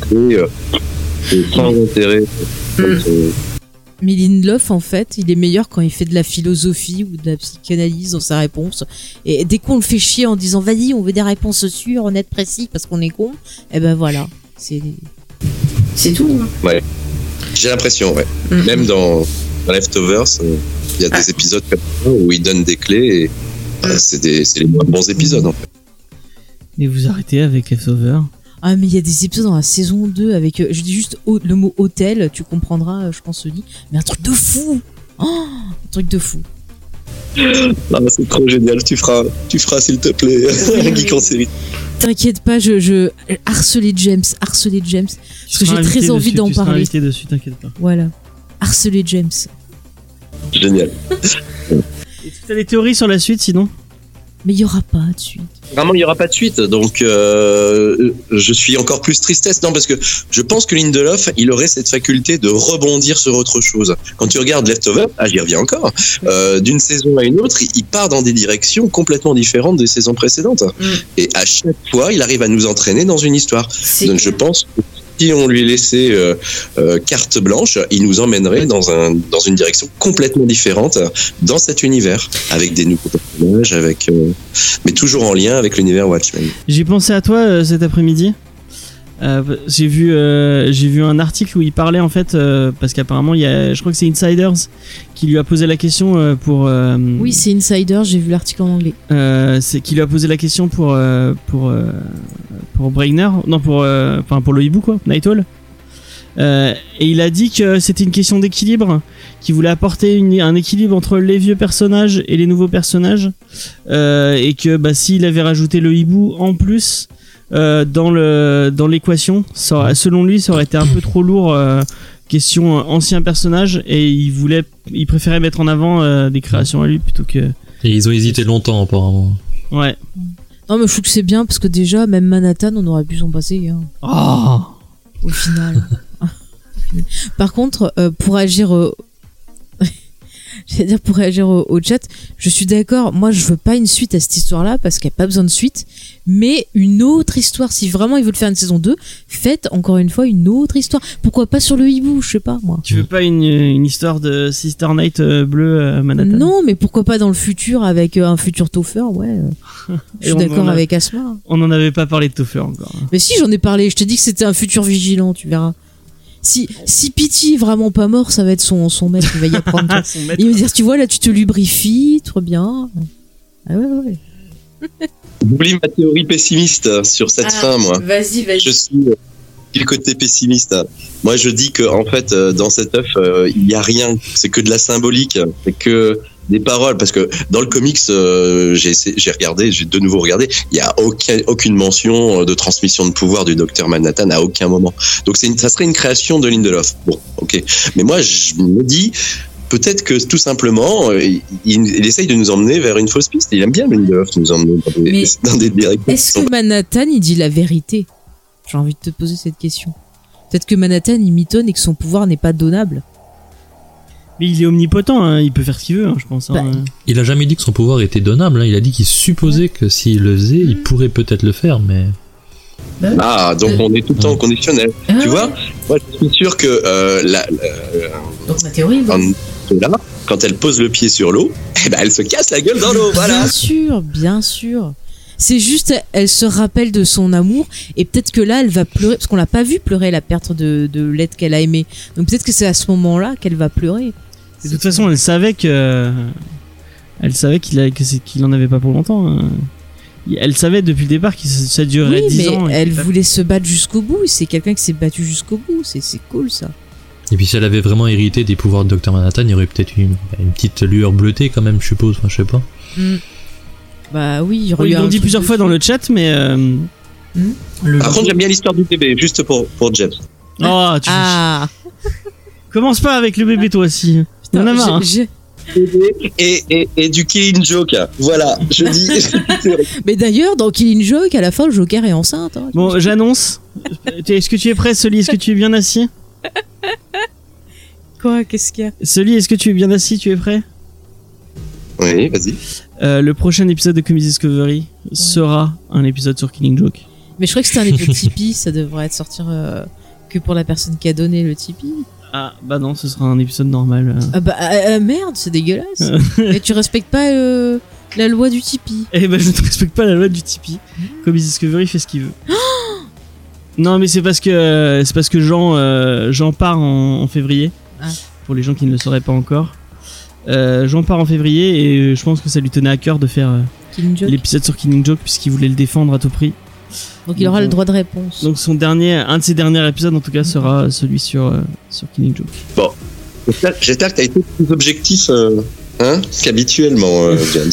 clés euh, c'est sans intérêt Euh, Mais Lindelof, en fait, il est meilleur quand il fait de la philosophie ou de la psychanalyse dans sa réponse. Et dès qu'on le fait chier en disant vas-y, on veut des réponses sûres, honnêtes, précises, parce qu'on est con, et ben voilà. C'est C'est tout. hein. J'ai l'impression, ouais. Mhm. Même dans, dans Leftovers, euh, il y a des épisodes comme ça où il donne des clés et euh, c'est des- c'est les moins bons épisodes en fait. Mais vous arrêtez avec Leftover. Ah, mais il y a des épisodes dans la saison 2 avec, euh, je dis juste le mot hôtel, tu comprendras, je pense, Oli. Mais un truc de fou! Oh, un truc de fou. Ah, c'est trop génial, tu feras, tu feras s'il te plaît, un geek en série. T'inquiète pas, je, je harceler James, harceler James. Tu que j'ai très envie d'en tu seras parler. dessus, t'inquiète pas. Voilà. Harceler James. Génial. Est-ce que t'as des théories sur la suite sinon? Mais il y aura pas de suite. Vraiment, il n'y aura pas de suite, donc euh, je suis encore plus tristesse. Non, parce que je pense que Lindelof, il aurait cette faculté de rebondir sur autre chose. Quand tu regardes Leftover, ah, j'y reviens encore, euh, d'une saison à une autre, il- part dans des directions complètement différentes des saisons précédentes. Et à chaque fois, il arrive à nous entraîner dans une histoire. Donc je pense que si on lui laissait euh, euh, carte blanche, il nous emmènerait dans, un, dans une direction complètement différente dans cet univers, avec des nouveaux personnages, avec, euh, mais toujours en lien avec l'univers Watchmen. J'ai pensé à toi cet après-midi. Euh, j'ai vu euh, j'ai vu un article où il parlait en fait euh, parce qu'apparemment il y a je crois que c'est Insiders qui lui a posé la question pour Oui, c'est Insider, j'ai vu l'article en anglais. c'est qui lui a posé la question pour pour pour Brainer non pour enfin pour le hibou quoi Night Owl et il a dit que c'était une question d'équilibre qu'il voulait apporter une- un équilibre entre les vieux personnages et les nouveaux personnages et que bah s'il avait rajouté le hibou en plus euh, dans le dans l'équation selon lui ça aurait été un peu trop lourd euh, question euh, ancien personnage et il voulait il préférait mettre en avant euh, des créations à lui plutôt que Et ils ont hésité longtemps apparemment. ouais Non, mais je trouve que c'est bien parce que déjà, même Manhattan, on aurait pu s'en passer. hein, oh au final. Par contre, euh, pour agir. euh, J'allais dire pour réagir au, au chat, je suis d'accord. Moi, je veux pas une suite à cette histoire-là parce qu'il n'y a pas besoin de suite. Mais une autre histoire, si vraiment ils veulent faire une saison 2, faites encore une fois une autre histoire. Pourquoi pas sur le hibou, je sais pas moi. Tu veux pas une, une histoire de Sister Night euh, bleu euh, Manhattan? Non, mais pourquoi pas dans le futur avec euh, un futur Topher, ouais. Je suis d'accord a- avec Asma. On n'en avait pas parlé de Topher encore. Mais si, j'en ai parlé. Je te dis que c'était un futur vigilant, tu verras. Si, si Pity est vraiment pas mort, ça va être son, son maître, il va y apprendre. Il va dire, tu vois, là, tu te lubrifies, trop bien. Ah ouais, ouais. J'oublie ma théorie pessimiste sur cette Ah, fin, moi. Vas-y, vas-y. Je suis euh, du côté pessimiste. Moi, je dis que en fait, euh, dans cet œuf, euh, il n'y a rien. C'est que de la symbolique. C'est que des paroles. Parce que dans le comics, euh, j'ai regardé, j'ai de nouveau regardé. Il n'y a aucun, aucune mention euh, de transmission de pouvoir du docteur Manhattan à aucun moment. Donc, c'est ça serait une création de Lindelof. Bon, ok. Mais moi, je me dis. Peut-être que tout simplement, euh, il, il essaye de nous emmener vers une fausse piste. Il aime bien Lindelof nous emmener dans des, Mais dans des directions. Est-ce que Manhattan, il dit la vérité? J'ai envie de te poser cette question. Peut-être que Manhattan, il mitonne et que son pouvoir n'est pas donnable. Mais il est omnipotent, hein, il peut faire ce qu'il veut, hein, je pense. hein. Bah, Il a jamais dit que son pouvoir était donnable. hein. Il a dit qu'il supposait que s'il le faisait, il pourrait peut-être le faire, mais Ah, donc on est tout le temps conditionnel. Ah, tu ouais. vois, moi je suis sûr que euh, la, la- Donc ma théorie, en- là, quand elle pose le pied sur l'eau, eh ben, elle se casse la gueule dans l'eau. Voilà. Bien sûr, bien sûr. C'est juste, elle se rappelle de son amour et peut-être que là, elle va pleurer parce qu'on l'a pas vu pleurer la perte de, de l'être qu'elle a aimé. Donc peut-être que c'est à ce moment-là qu'elle va pleurer. De toute façon, elle savait que. Elle savait qu'il qu'il en avait pas pour longtemps. hein. Elle savait depuis le départ que ça durerait Oui, 10 mais ans. elle voulait se battre jusqu'au bout. et C'est quelqu'un qui s'est battu jusqu'au bout. C'est cool ça. Et puis si elle avait vraiment hérité des pouvoirs de Dr Manhattan, il y aurait peut-être une, une petite lueur bleutée quand même, je suppose. Enfin, je sais pas. Bah oui, il y aurait Oui, ils l'ont dit plusieurs fois dans le chat, mais. euh, Hmm le Par contre, j'aime bien l'histoire du bébé, juste pour, pour Jeff. Oh, tu Ah, commence pas avec le bébé toi aussi. Putain, marre. hein. et, et, et du Killing Joke. Voilà, je dis. Mais d'ailleurs, dans Killing Joke, à la fin, le Joker est enceinte. hein. Bon, j'annonce. Est-ce que tu es prêt, Soli Est-ce que tu es bien assis? Quoi Qu'est-ce qu'il y a Soli, est-ce que tu es bien assis Tu es prêt? Oui, vas-y. Euh, Le prochain épisode de Comedy Discovery sera un épisode sur Killing Joke. Mais je crois que c'était un épisode Tipeee, ça devrait être sortir euh, que pour la personne qui a donné le Tipeee. Ah, bah non, ce sera un épisode normal. euh. Ah bah euh, euh, merde, c'est dégueulasse. Et tu respectes pas euh, la loi du Tipeee. Eh ben, je ne respecte pas la loi du Tipeee. Comedy Discovery fait ce qu'il veut. non, mais c'est parce que c'est parce que Jean euh, Jean part en, en février. Ah. Pour les gens qui ne le sauraient pas encore. Euh, Jean part en février et euh, je pense que ça lui tenait à cœur de faire euh, l'épisode sur Killing Joke puisqu'il voulait le défendre à tout prix. Donc il aura le droit de réponse. Donc son dernier, un de ses derniers épisodes en tout cas sera celui sur euh, sur Killing Joke. J'espère- J'espère que tu as été plus objectif euh, hein, qu'habituellement, euh, James.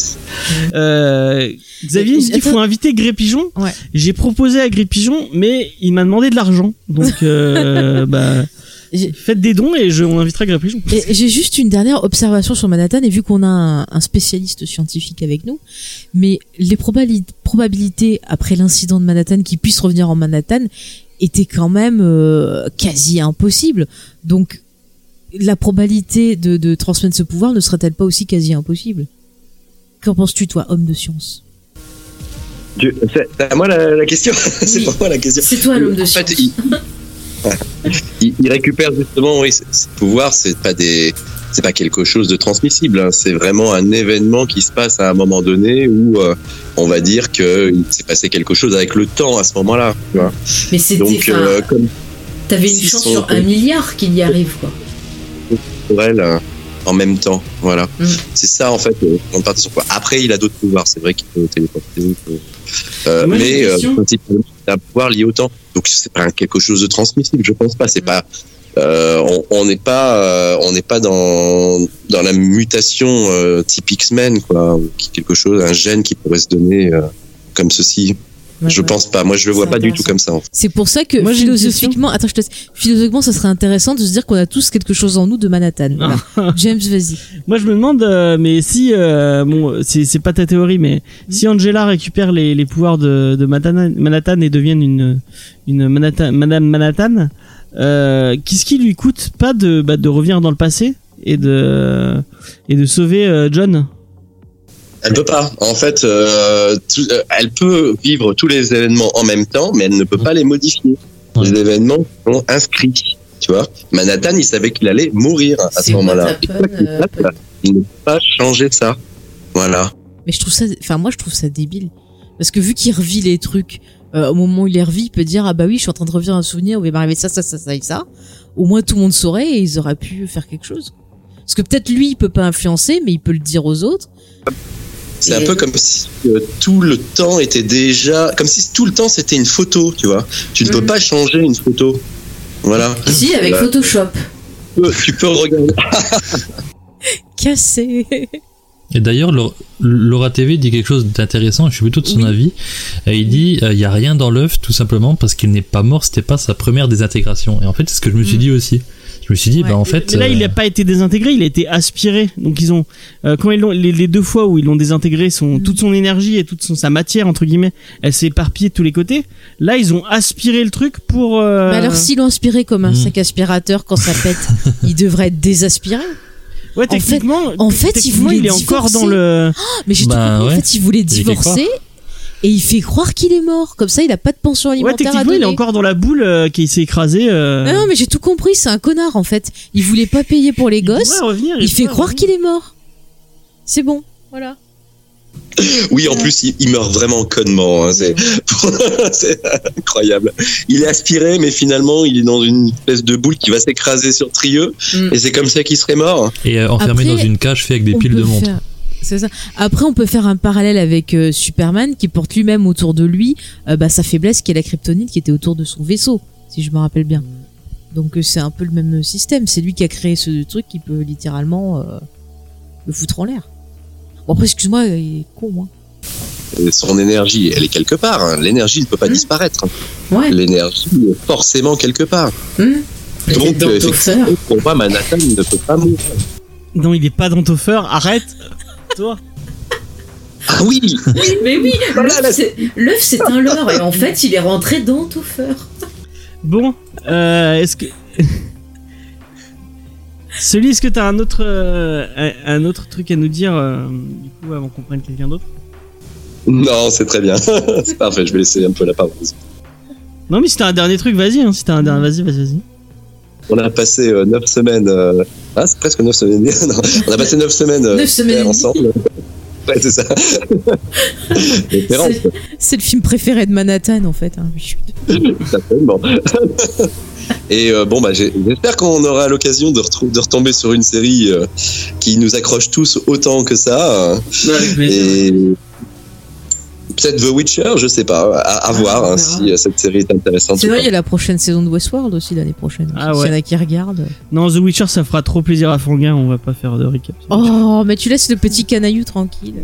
Euh, Xavier il dit faut inviter Gré Pigeon. Ouais. J'ai proposé à Gré Pigeon, mais il m'a demandé de l'argent. Donc euh, bah faites des dons et je, on invitera Gré Pigeon. Et j'ai juste une dernière observation sur Manhattan, et vu qu'on a un, un spécialiste scientifique avec nous, mais les probali- probabilités après l'incident de Manhattan qu'il puisse revenir en Manhattan étaient quand même euh, quasi impossibles. Donc la probabilité de, de transmettre ce pouvoir ne serait-elle pas aussi quasi impossible? Qu'en penses-tu, toi, homme de science? Tu- C'est à moi la, la question C'est pour moi la question. C'est toi l'homme de En fait, il, il- il récupère justement, oui, ce pouvoir, c'est pas des, c'est pas quelque chose de transmissible. hein. C'est vraiment un événement qui se passe à un moment donné où euh, on va dire que il s'est passé quelque chose avec le temps à ce moment-là. tu vois. Mais c'était. Donc, euh, comme T'avais une chance sur un milliard qu'il y arrive, quoi. pour elle euh, en même temps, voilà. Mm. C'est ça en fait. on part sur quoi. Après, il a d'autres pouvoirs. C'est vrai qu'il peut téléporter. il peut- euh, Moi, mais euh, principalement, a un pouvoir lié au temps. Donc c'est pas quelque chose de transmissible, je pense pas. C'est pas. euh, on- n'est pas, euh, on n'est pas dans dans la mutation euh, type X-Men, quoi. Quelque chose, un gène qui pourrait se donner comme ceci. Je pense pas. Moi, je le vois pas du tout comme ça. En fait. C'est pour ça que Moi, philosophiquement, attends, je te laisse. Philosophiquement, ça serait intéressant de se dire qu'on a tous quelque chose en nous de Manhattan. Voilà. James, vas-y. Moi je me demande, euh, mais si euh, bon, c'est c'est pas ta théorie, mais si Angela récupère les, les pouvoirs de, de Manhattan, Manhattan et devienne une une Manhattan, Madame Manhattan, euh, qu'est-ce qui lui coûte pas de bah, de revenir dans le passé et de et de sauver euh, John? Elle peut pas. En fait, euh, tout- euh, elle peut vivre tous les événements en même temps, mais elle ne peut pas les modifier. Les événements sont inscrits. Tu vois, Manhattan, il savait qu'il allait mourir à ce moment-là. euh, Il ne peut pas changer ça. Voilà. Mais je trouve ça, enfin moi je trouve ça débile parce que vu qu'il revit les trucs euh, au moment où il les revit, il peut dire ah bah oui je suis en train de revivre un souvenir où il m'est arrivé ça ça ça ça et ça. Au moins tout le monde saurait et ils auraient pu faire quelque chose. Parce que peut-être lui il peut pas influencer mais il peut le dire aux autres. C'est un peu comme si euh, tout le temps était déjà, comme si tout le temps c'était une photo, tu vois. Tu ne peux Mhm. pas changer une photo. Voilà. Si, avec. Photoshop. Tu peux- Tu peux regarder. Cassé. Et d'ailleurs, Laura- TV dit quelque chose d'intéressant, je suis plutôt de son Oui. avis. Euh, il dit il y a rien dans l'œuf, tout simplement parce qu'il n'est pas mort, c'était pas sa première désintégration. Et en fait, c'est ce que je me suis Mm. dit aussi. Je me suis dit, Ouais. bah en fait. Mais là, euh, il n'a pas été désintégré, il a été aspiré. Donc ils ont, euh, quand ils l'ont, les, les deux fois où ils l'ont désintégré, son, Mm. toute son énergie et toute son, sa matière entre guillemets, elle s'est éparpillée de tous les côtés. Là, ils ont aspiré le truc pour. euh, Mais alors s'ils l'ont aspiré comme un Hmm. sac aspirateur quand ça pète, il devrait être désaspiré. ouais, en fait- techniquement, en fait, il techniquement, est encore dans le. Mais j'ai Bah, tout compris. ouais. En fait, il voulait divorcer et il fait croire qu'il est mort. Comme ça, il a pas de pension Ouais, alimentaire à techniquement, il est encore dans la boule euh, qui s'est écrasée. euh, Ah non, mais j'ai tout compris. C'est un connard en fait. Il voulait pas payer pour les il gosses. revenir, Il fait croire qu'il est mort. C'est bon. Voilà. Oui, en plus, il, il meurt vraiment connement. hein, C'est incroyable. Il est aspiré, mais finalement, il est dans une espèce de boule qui va s'écraser sur Trieux. Mm. Et c'est comme ça qu'il serait mort. Et euh, enfermé Après, dans une cage fait avec des piles de montres. faire- C'est ça. Après, on peut faire un parallèle avec euh, Superman qui porte lui-même autour de lui euh, bah, sa faiblesse qui est la kryptonite qui était autour de son vaisseau, si je me rappelle bien. Donc euh, c'est un peu le même système. C'est lui qui a créé ce truc qui peut littéralement euh, le foutre en l'air. Bon après, excuse-moi, il est con, hein. Et son énergie, elle est quelque part. hein. L'énergie ne peut pas Mm. disparaître. Ouais. L'énergie est forcément quelque part. Hum. Donc, effectivement, pour moi, Manhattan ne peut pas mourir. Non, il est pas dans Topher, arrête Toi Ah oui Mais oui, l'œuf c'est- un leurre et en fait il est rentré dans Topher. Bon, euh, est-ce que. Sully, est-ce que t'as un autre, euh, un- un autre truc à nous dire, euh, du coup, avant qu'on prenne quelqu'un d'autre? Non, c'est très bien. c'est parfait, je vais laisser un peu la parole. Non, mais si t'as un dernier truc, vas-y, hein, si t'as un dernier, vas-y, vas-y, vas-y. On a passé euh, neuf semaines. euh, Ah, c'est presque neuf semaines. non, on a passé neuf semaines, euh, Neuf semaines ensemble. Ouais, c'est ça. C'est- C'est le film préféré de Manhattan en fait. hein. certainement. Et euh, bon, bah, j'ai- j'espère qu'on aura l'occasion de, de retomber sur une série euh, qui nous accroche tous autant que ça. euh, et peut-être The Witcher, je sais pas, à, à Ah, voir hein, si euh, cette série est intéressante. C'est vrai, il y a la prochaine saison de Westworld aussi l'année prochaine. Ah S'il y en ouais. a qui regardent. Non, The Witcher, ça fera trop plaisir à Fanguin, on va pas faire de recap. Oh, mais tu laisses le petit canaillou tranquille.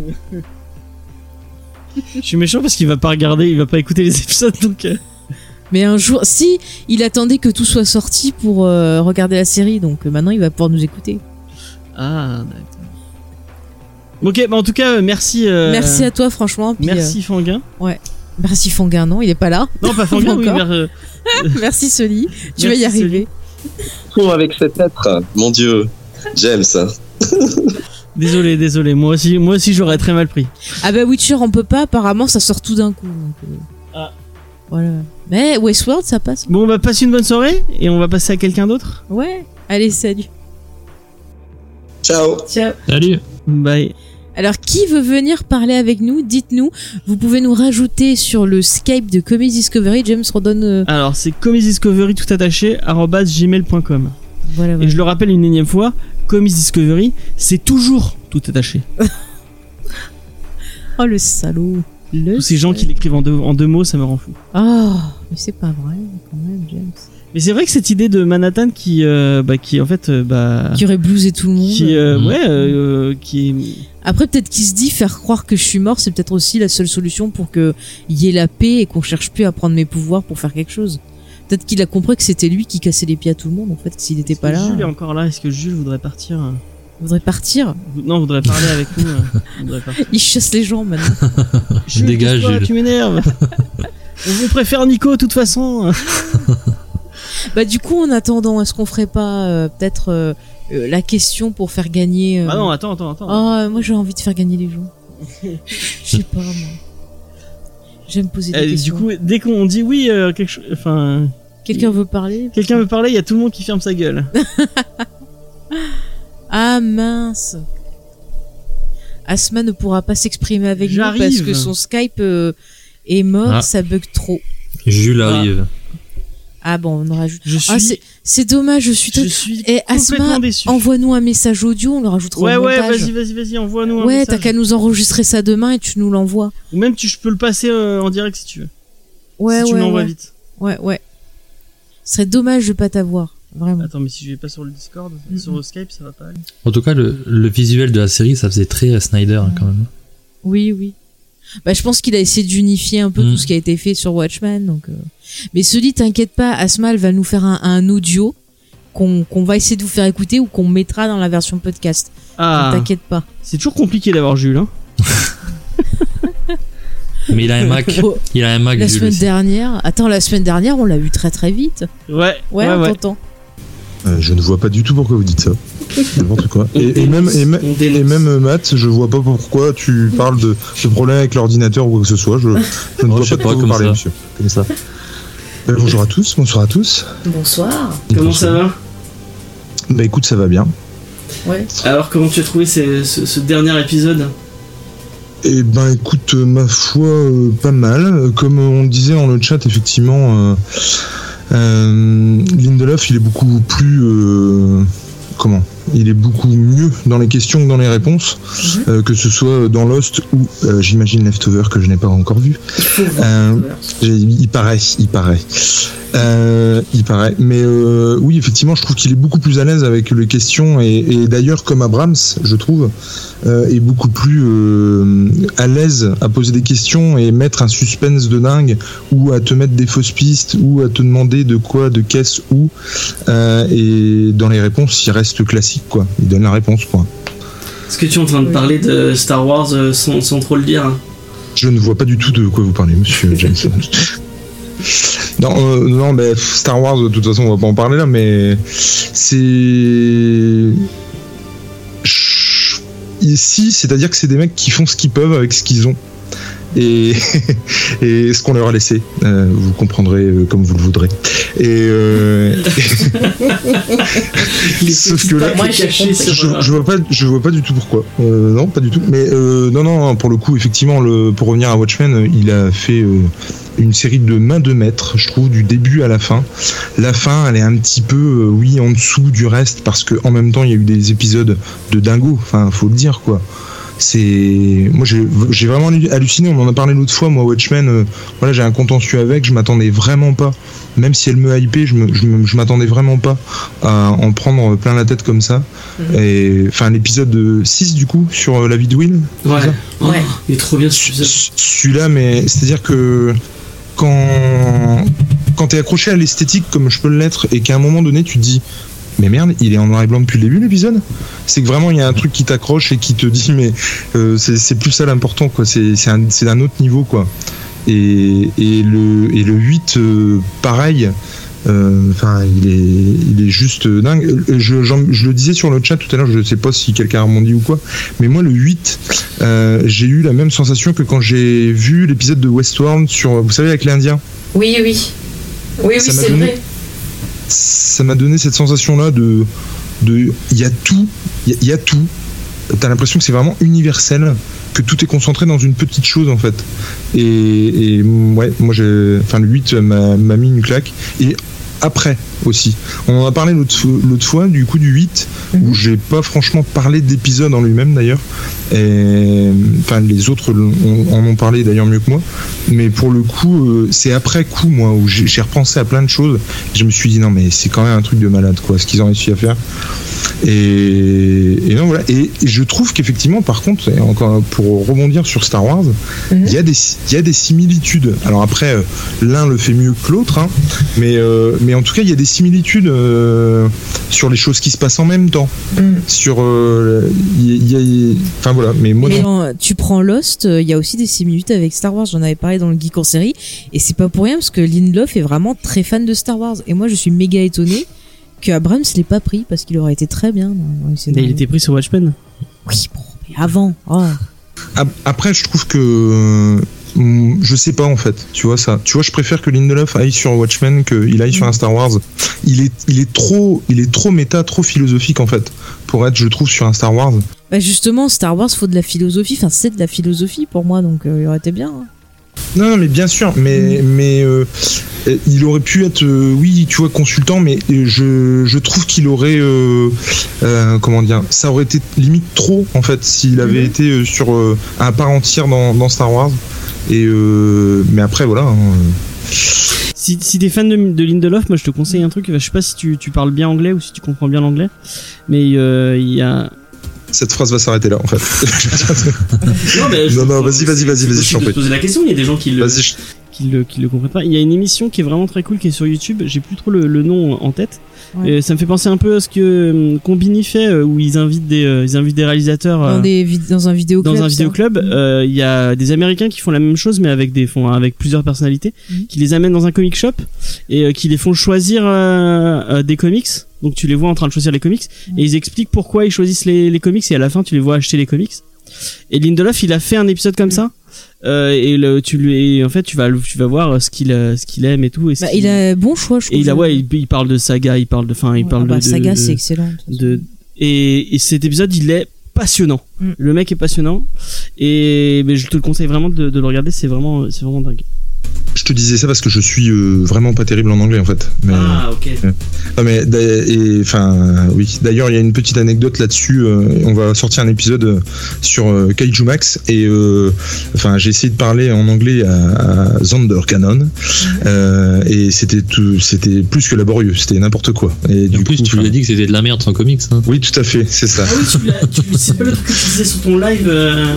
Je suis méchant parce qu'il va pas regarder, il va pas écouter les épisodes, donc. euh, Mais un jour, si, il attendait que tout soit sorti pour euh, regarder la série, donc euh, maintenant il va pouvoir nous écouter. Ah, d'accord. Ok, bah en tout cas, euh, merci. euh, Merci à toi, franchement. puis, Merci Fanguin. euh, merci Fanguin, non, il est pas là. Non, pas Fanguin, oui, Encore. mer- euh, merci Soli, tu vas y Merci, arriver. Con avec cet être, mon dieu. James. hein. Désolé, désolé. Moi aussi, moi aussi, j'aurais très mal pris. Ah bah Witcher, on peut pas, apparemment ça sort tout d'un coup. donc, euh, Ah. Voilà. Mais Westworld, ça passe. Bon, on va passer une bonne soirée et on va passer à quelqu'un d'autre. Ouais. Allez, salut. Ciao. Ciao. Salut Bye. Alors, qui veut venir parler avec nous? Dites-nous. Vous pouvez nous rajouter sur le Skype de Comedy Discovery. James redonne. euh, Alors, c'est comedydiscovery tout attaché gmail.com. Voilà, Et je le rappelle une énième fois, Comedy Discovery, c'est toujours tout attaché. Oh le salaud. Le Tous ces gens qui l'écrivent en deux, en deux mots, ça me rend fou. Oh, mais c'est pas vrai, quand même, James. Mais c'est vrai que cette idée de Manhattan qui, euh, bah, qui en fait, euh, bah, Qui aurait blousé tout le monde. qui, euh, Mhm. ouais, euh, qui, Après, peut-être qu'il se dit faire croire que je suis mort, c'est peut-être aussi la seule solution pour que y ait la paix et qu'on cherche plus à prendre mes pouvoirs pour faire quelque chose. Peut-être qu'il a compris que c'était lui qui cassait les pieds à tout le monde, en fait, que s'il était pas là. Jules est encore là? Est-ce que Jules voudrait partir? Il voudrait partir? Non, voudrait parler avec nous. voudrait partir. Il chasse les gens maintenant. Jules, Dégage, Jules. tu m'énerves. On préfère Nico, de toute façon. bah, du coup, en attendant, est-ce qu'on ferait pas euh, peut-être euh, euh, la question pour faire gagner. euh, Ah non, attends, attends, attends. Oh, moi j'ai envie de faire gagner les gens. Je sais pas, moi. J'aime poser des Euh, du questions. coup, dès qu'on dit oui, euh, quelque chose, enfin, Quelqu'un veut parler? quelqu'un veut parler, il y a tout le monde qui ferme sa gueule. Ah mince. Asma ne pourra pas s'exprimer avec nous parce J'arrive. que son Skype euh, est mort, Ah. ça bug trop. Jules arrive. Ah bon, on en rajoute. Je suis, Ah, c'est- c'est dommage, je suis. je tout- suis Et complètement Asma, déçu. envoie-nous un message audio, on le rajoutera Ouais, au ouais, montage. vas-y, vas-y, vas-y, envoie-nous un Ouais, message. t'as qu'à nous enregistrer ça demain et tu nous l'envoies. Ou même tu, je peux le passer euh, en direct si tu veux. Ouais, si tu ouais, m'envoies ouais. vite. Ouais, ouais. Ce serait dommage de pas t'avoir, vraiment. Attends, mais si je vais pas sur le Discord, sur Skype, ça va pas aller. En tout cas, le, le visuel de la série, ça faisait très Snyder hein, quand même. Oui, oui. Bah, je pense qu'il a essayé d'unifier un peu Mm. tout ce qui a été fait sur Watchmen. Donc, euh. Mais se dit, t'inquiète pas, Asma, elle va nous faire un, un audio qu'on qu'on va essayer de vous faire écouter ou qu'on mettra dans la version podcast. Ah, T'inquiète pas. c'est toujours compliqué d'avoir Jules. Hein. Mais il a un Mac. Oh, Il a un Mac, la Jules semaine aussi. dernière, attends, la semaine dernière, on l'a eu très très vite. Ouais, Ouais, ouais, on ouais. t'entend. Euh, je ne vois pas du tout pourquoi vous dites ça. N'importe quoi. Et, même, et, même euh, Matt, je vois pas pourquoi tu parles de, de problème avec l'ordinateur ou quoi que ce soit. Je, je ne Oh, vois je pas de quoi vous ça. monsieur. Comme ça. Euh, bonjour à tous, bonsoir à tous. Bonsoir. Comment ça va? Bah écoute, ça va bien. Ouais. Alors, comment tu as trouvé ces- ce, ce dernier épisode? Eh ben écoute, euh, ma foi, euh, pas mal. Comme on disait dans le chat, effectivement, euh, euh, Lindelof, il est beaucoup plus... euh, comment? Il est beaucoup mieux dans les questions que dans les réponses, euh, que ce soit dans Lost ou, euh, j'imagine, Leftover, que je n'ai pas encore vu. Il voir. Euh, Il paraît, il paraît. Il paraît. Mais oui, effectivement, je trouve qu'il est beaucoup plus à l'aise avec les questions et, et d'ailleurs, comme Abrams, je trouve, est beaucoup plus à l'aise à poser des questions et mettre un suspense de dingue ou à te mettre des fausses pistes ou à te demander de quoi, de qu'est-ce, où. Et dans les réponses, il reste classique quoi. Il donne la réponse, quoi. Est-ce que tu es en train de parler de Star Wars euh, sans, sans trop le dire hein Je ne vois pas du tout de quoi vous parlez, monsieur James. non, euh, non, mais Star Wars, de toute façon, on va pas en parler là, mais c'est. Ici, c'est-à-dire que c'est des mecs qui font ce qu'ils peuvent avec ce qu'ils ont. Et, et ce qu'on leur a laissé. Euh, vous comprendrez euh, comme vous le voudrez. Et. euh, Sauf que là, Moi, sur, je, euh, je vois pas, je vois pas du tout pourquoi. Euh, non, pas du tout. Mais non, non, pour le coup, effectivement, le, pour revenir à Watchmen, il a fait une série de main de maître, je trouve, du début à la fin. La fin, elle est un petit peu, euh, oui, en dessous du reste, parce que en même temps, il y a eu des épisodes de dingo. Enfin, faut le dire, quoi. C'est, moi, j'ai vraiment halluciné. On en a parlé l'autre fois, moi, Watchmen. euh, voilà, j'ai un contentieux avec. Je m'attendais vraiment pas. Même si elle me hypait, je me- je me- je m'attendais vraiment pas à en prendre plein la tête comme ça. Et enfin, l'épisode 6 du coup sur euh, la vie de Will. Ouais. Ouais. Il est trop bien Celui-là, mais c'est-à-dire que quand quand t'es accroché à l'esthétique comme je peux l'être et qu'à un moment donné tu te dis mais merde, il est en noir et blanc depuis le début l'épisode. C'est que vraiment il y a un truc qui t'accroche et qui te dit mais euh, c'est plus ça l'important quoi. C'est c'est un- c'est d'un autre niveau quoi. Et, et le et le 8 euh, pareil. euh, Enfin, il est, il est juste dingue. Je, je le disais sur le chat tout à l'heure, je sais pas si quelqu'un a rebondi ou quoi, mais moi le 8, euh, j'ai eu la même sensation que quand j'ai vu l'épisode de Westworld sur, vous savez, avec l'Indien. Oui, oui. Oui, oui, c'est vrai. Ça m'a donné cette sensation-là de, de, il y a tout, il y a- tout. T'as l'impression que c'est vraiment universel, que tout est concentré dans une petite chose en fait. Et, ouais, moi j'ai, enfin le 8 m'a m'a mis une claque. Et après aussi, on en a parlé l'autre fois du coup du 8 où j'ai pas franchement parlé d'épisode en lui-même d'ailleurs. Et, Enfin, les autres en ont parlé d'ailleurs mieux que moi. Mais pour le coup, euh, c'est après coup, moi, où j'ai repensé à plein de choses. Je me suis dit, non, mais c'est quand même un truc de malade, quoi, ce qu'ils ont réussi à faire. Et, et non, voilà. Et je trouve qu'effectivement, par contre, encore pour rebondir sur Star Wars, il y, a des, il y a des similitudes. Alors après, euh, l'un le fait mieux que l'autre, hein, mais, euh, mais en tout cas, il y a des similitudes euh, sur les choses qui se passent en même temps. Sur. euh, il y a- il y a- enfin voilà, mais moi. Mais quand tu prends Lost, euh, il y a aussi des similitudes avec Star Wars. J'en avais parlé dans le Geek en série. Et c'est pas pour rien parce que Lindelof est vraiment très fan de Star Wars. Et moi, je suis méga étonné que Abrams l'ait pas pris parce qu'il aurait été très bien. dans- Mais scénarios. il était pris sur Watchmen. Oui, bon, mais avant. oh. Ap- Après, je trouve que. Euh, mm, Je sais pas en fait, tu vois ça. Tu vois, je préfère que Lindelof aille sur Watchmen qu'il aille sur un Star Wars. Il est, il est trop, il est trop méta, trop philosophique en fait, pour être, je trouve, sur un Star Wars. Bah justement, Star Wars, faut de la philosophie. Enfin, c'est de la philosophie pour moi, donc euh, il aurait été bien. hein. Non, non, mais bien sûr, mais, mais euh, il aurait pu être, euh, oui, tu vois, consultant, mais je, je trouve qu'il aurait, euh, comment dire, ça aurait été limite trop, en fait, s'il avait été euh, sur un part entière dans, dans Star Wars. Et euh, mais après, voilà. hein, Si, si t'es fan de, de Lindelof, moi je te conseille un truc. Je sais pas si tu, tu parles bien anglais ou si tu comprends bien l'anglais, mais euh, il y a. cette phrase va s'arrêter là, en fait. Non, mais je- Non, non, vas-y, vas-y, vas-y, vas-y, je t'en prie. se poser la question. Il y a des gens qui le, Vas-y, je- qui le, le comprennent pas. Il y a une émission qui est vraiment très cool qui est sur YouTube. J'ai plus trop le, le nom en tête. Ouais. Ça me fait penser un peu à ce que hum, Combini fait, euh, où ils invitent des, euh, ils invitent des réalisateurs. euh, Dans, des vid- dans un vidéo dans un vidéoclub, euh, il y a des Américains qui font la même chose mais avec des font avec plusieurs personnalités, Mhm. qui les amènent dans un comic shop et euh, qui les font choisir euh, euh, des comics. Donc tu les vois en train de choisir les comics et ils expliquent pourquoi ils choisissent les, les comics et à la fin tu les vois acheter les comics. Et Lindelof il a fait un épisode comme ça. Euh, et le, tu lui et en fait tu vas tu vas voir ce qu'il euh, ce qu'il aime et tout et Bah, il a bon choix, je et trouve. il a ouais il, il parle de saga il parle de fin il Ouais, parle ah bah, de, de- Saga, de- c'est excellent. de et, et cet épisode il est passionnant Mm. le mec est passionnant et mais je te le conseille vraiment de, de le regarder c'est vraiment c'est vraiment dingue je te disais ça parce que je suis euh, vraiment pas terrible en anglais, en fait. Mais, ah ok Non, mais et enfin oui. D'ailleurs, il y a une petite anecdote là-dessus. euh, on va sortir un épisode euh, sur euh, Kaiju Max et euh, enfin j'ai essayé de parler en anglais à, à Zander Cannon euh, et c'était tout, c'était plus que laborieux. C'était n'importe quoi. Et Et du en plus, coup, tu lui as dit que c'était de la merde sans comics. Hein. oui, tout à fait, c'est ça. ah oui tu, l'as- tu c'est pas le truc que tu disais sur ton live euh,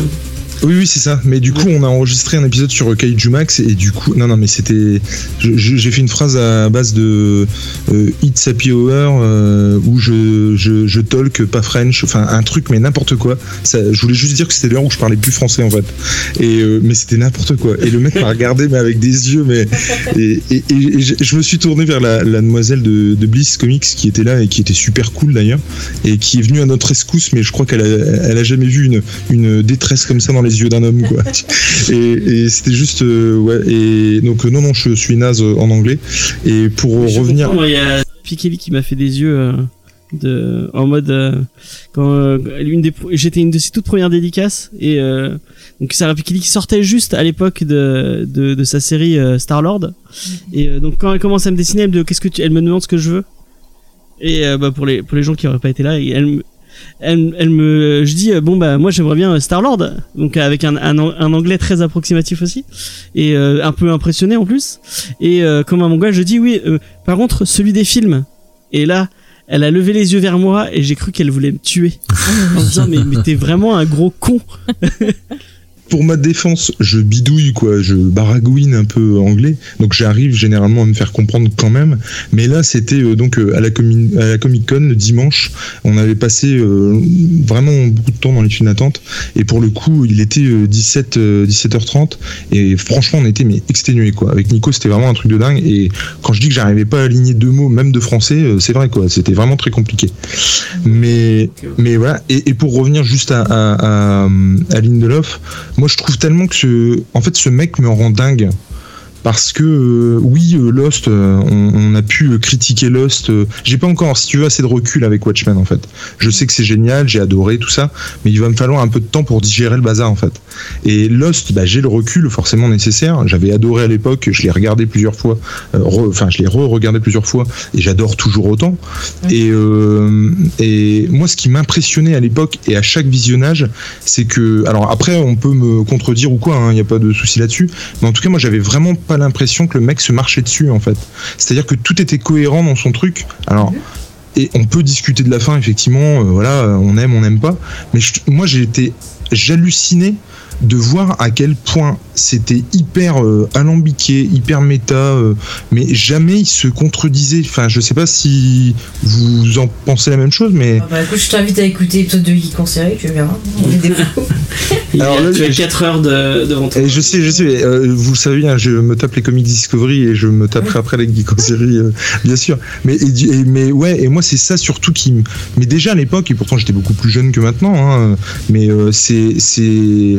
Oui, oui, c'est ça. Mais du coup, on a enregistré un épisode sur Kaiju Max et du coup, non, non, mais c'était. J'ai fait une phrase à base de euh, It's Happy Hour euh, où je, je, je talk pas French, enfin un truc, mais n'importe quoi. Ça, je voulais juste dire que c'était l'heure où je parlais plus français en fait. Et euh, mais c'était n'importe quoi. Et le mec m'a regardé, mais avec des yeux, mais. Et, et- je, me suis tourné vers la, la demoiselle de, de Bliss Comics qui était là et qui était super cool d'ailleurs et qui est venue à notre rescousse, mais je crois qu'elle a, elle a jamais vu une, une détresse comme ça dans les yeux d'un homme, quoi. et et c'était juste, euh, ouais. Et donc euh, non, non, je suis naze euh, en anglais. Et pour Je revenir, Il y a Pikeli qui m'a fait des yeux euh, de, en mode euh, quand euh, une des, j'étais une de ses toutes premières dédicaces et euh, donc Sarah Pikeli qui sortait juste à l'époque de, de, de sa série Star Lord et euh, donc quand elle commence à me dessiner, elle me, dit, qu'est-ce que tu, elle me demande ce que je veux et euh, bah, pour les pour les gens qui auraient pas été là, et elle me elle, elle me je dis euh, bon bah moi j'aimerais bien Star Lord donc avec un, un, an- un anglais très approximatif aussi. Et euh, un peu impressionné en plus. Et euh, comme un mongol je dis oui euh, par contre celui des films. Et là elle a levé les yeux vers moi et j'ai cru qu'elle voulait me tuer. En me disant mais, mais t'es vraiment un gros con pour ma défense, je bidouille quoi, je baragouine un peu anglais, donc j'arrive généralement à me faire comprendre quand même. Mais là, c'était euh, donc euh, à la, à la Comic Con le dimanche, on avait passé euh, vraiment beaucoup de temps dans les files d'attente, et pour le coup, il était euh, 17 euh, 17h30, et franchement, on était mais quoi. Avec Nico, c'était vraiment un truc de dingue. Et quand je dis que j'arrivais pas à aligner deux mots, même de français, c'est vrai quoi. C'était vraiment très compliqué. Mais mais voilà. Et, et pour revenir juste à, à, à, à Lindelof, moi je trouve tellement que ce, en fait, ce mec me rend dingue. Parce que euh, oui, euh, Lost, euh, on, on a pu critiquer Lost. j'ai pas encore, si tu veux, assez de recul avec Watchmen en fait. Je sais que c'est génial, j'ai adoré tout ça, mais il va me falloir un peu de temps pour digérer le bazar en fait. Et Lost, bah, j'ai le recul forcément nécessaire. J'avais adoré à l'époque, je l'ai regardé plusieurs fois, enfin je l'ai re-regardé plusieurs fois, et j'adore toujours autant. Et, et moi, ce qui m'impressionnait à l'époque et à chaque visionnage, c'est que, alors après, on peut me contredire ou quoi, il n'y a pas de souci là-dessus, mais en tout cas, moi, j'avais vraiment pas l'impression que le mec se marchait dessus, en fait. C'est-à-dire que tout était cohérent dans son truc. Alors. Et on peut discuter de la fin, effectivement, euh, voilà, on aime, on n'aime pas. Mais moi, j'ai été, j'hallucinais de voir à quel point c'était hyper euh, alambiqué, hyper méta, euh, mais jamais il se contredisait. Enfin, je sais pas si vous en pensez la même chose, mais Ah bah écoute, je t'invite à écouter l'épisode de Geek en série, tu verras. Il Alors là, tu as je- 4 heures de, devant toi Et je sais, je sais, euh, vous le savez bien, je me tape les comics Discovery et je me taperai après les geeks en série, euh, bien sûr. Mais, et du- et- mais ouais, et moi c'est ça surtout qui me. Mais déjà à l'époque, et pourtant j'étais beaucoup plus jeune que maintenant, hein, mais euh, c'est, c'est,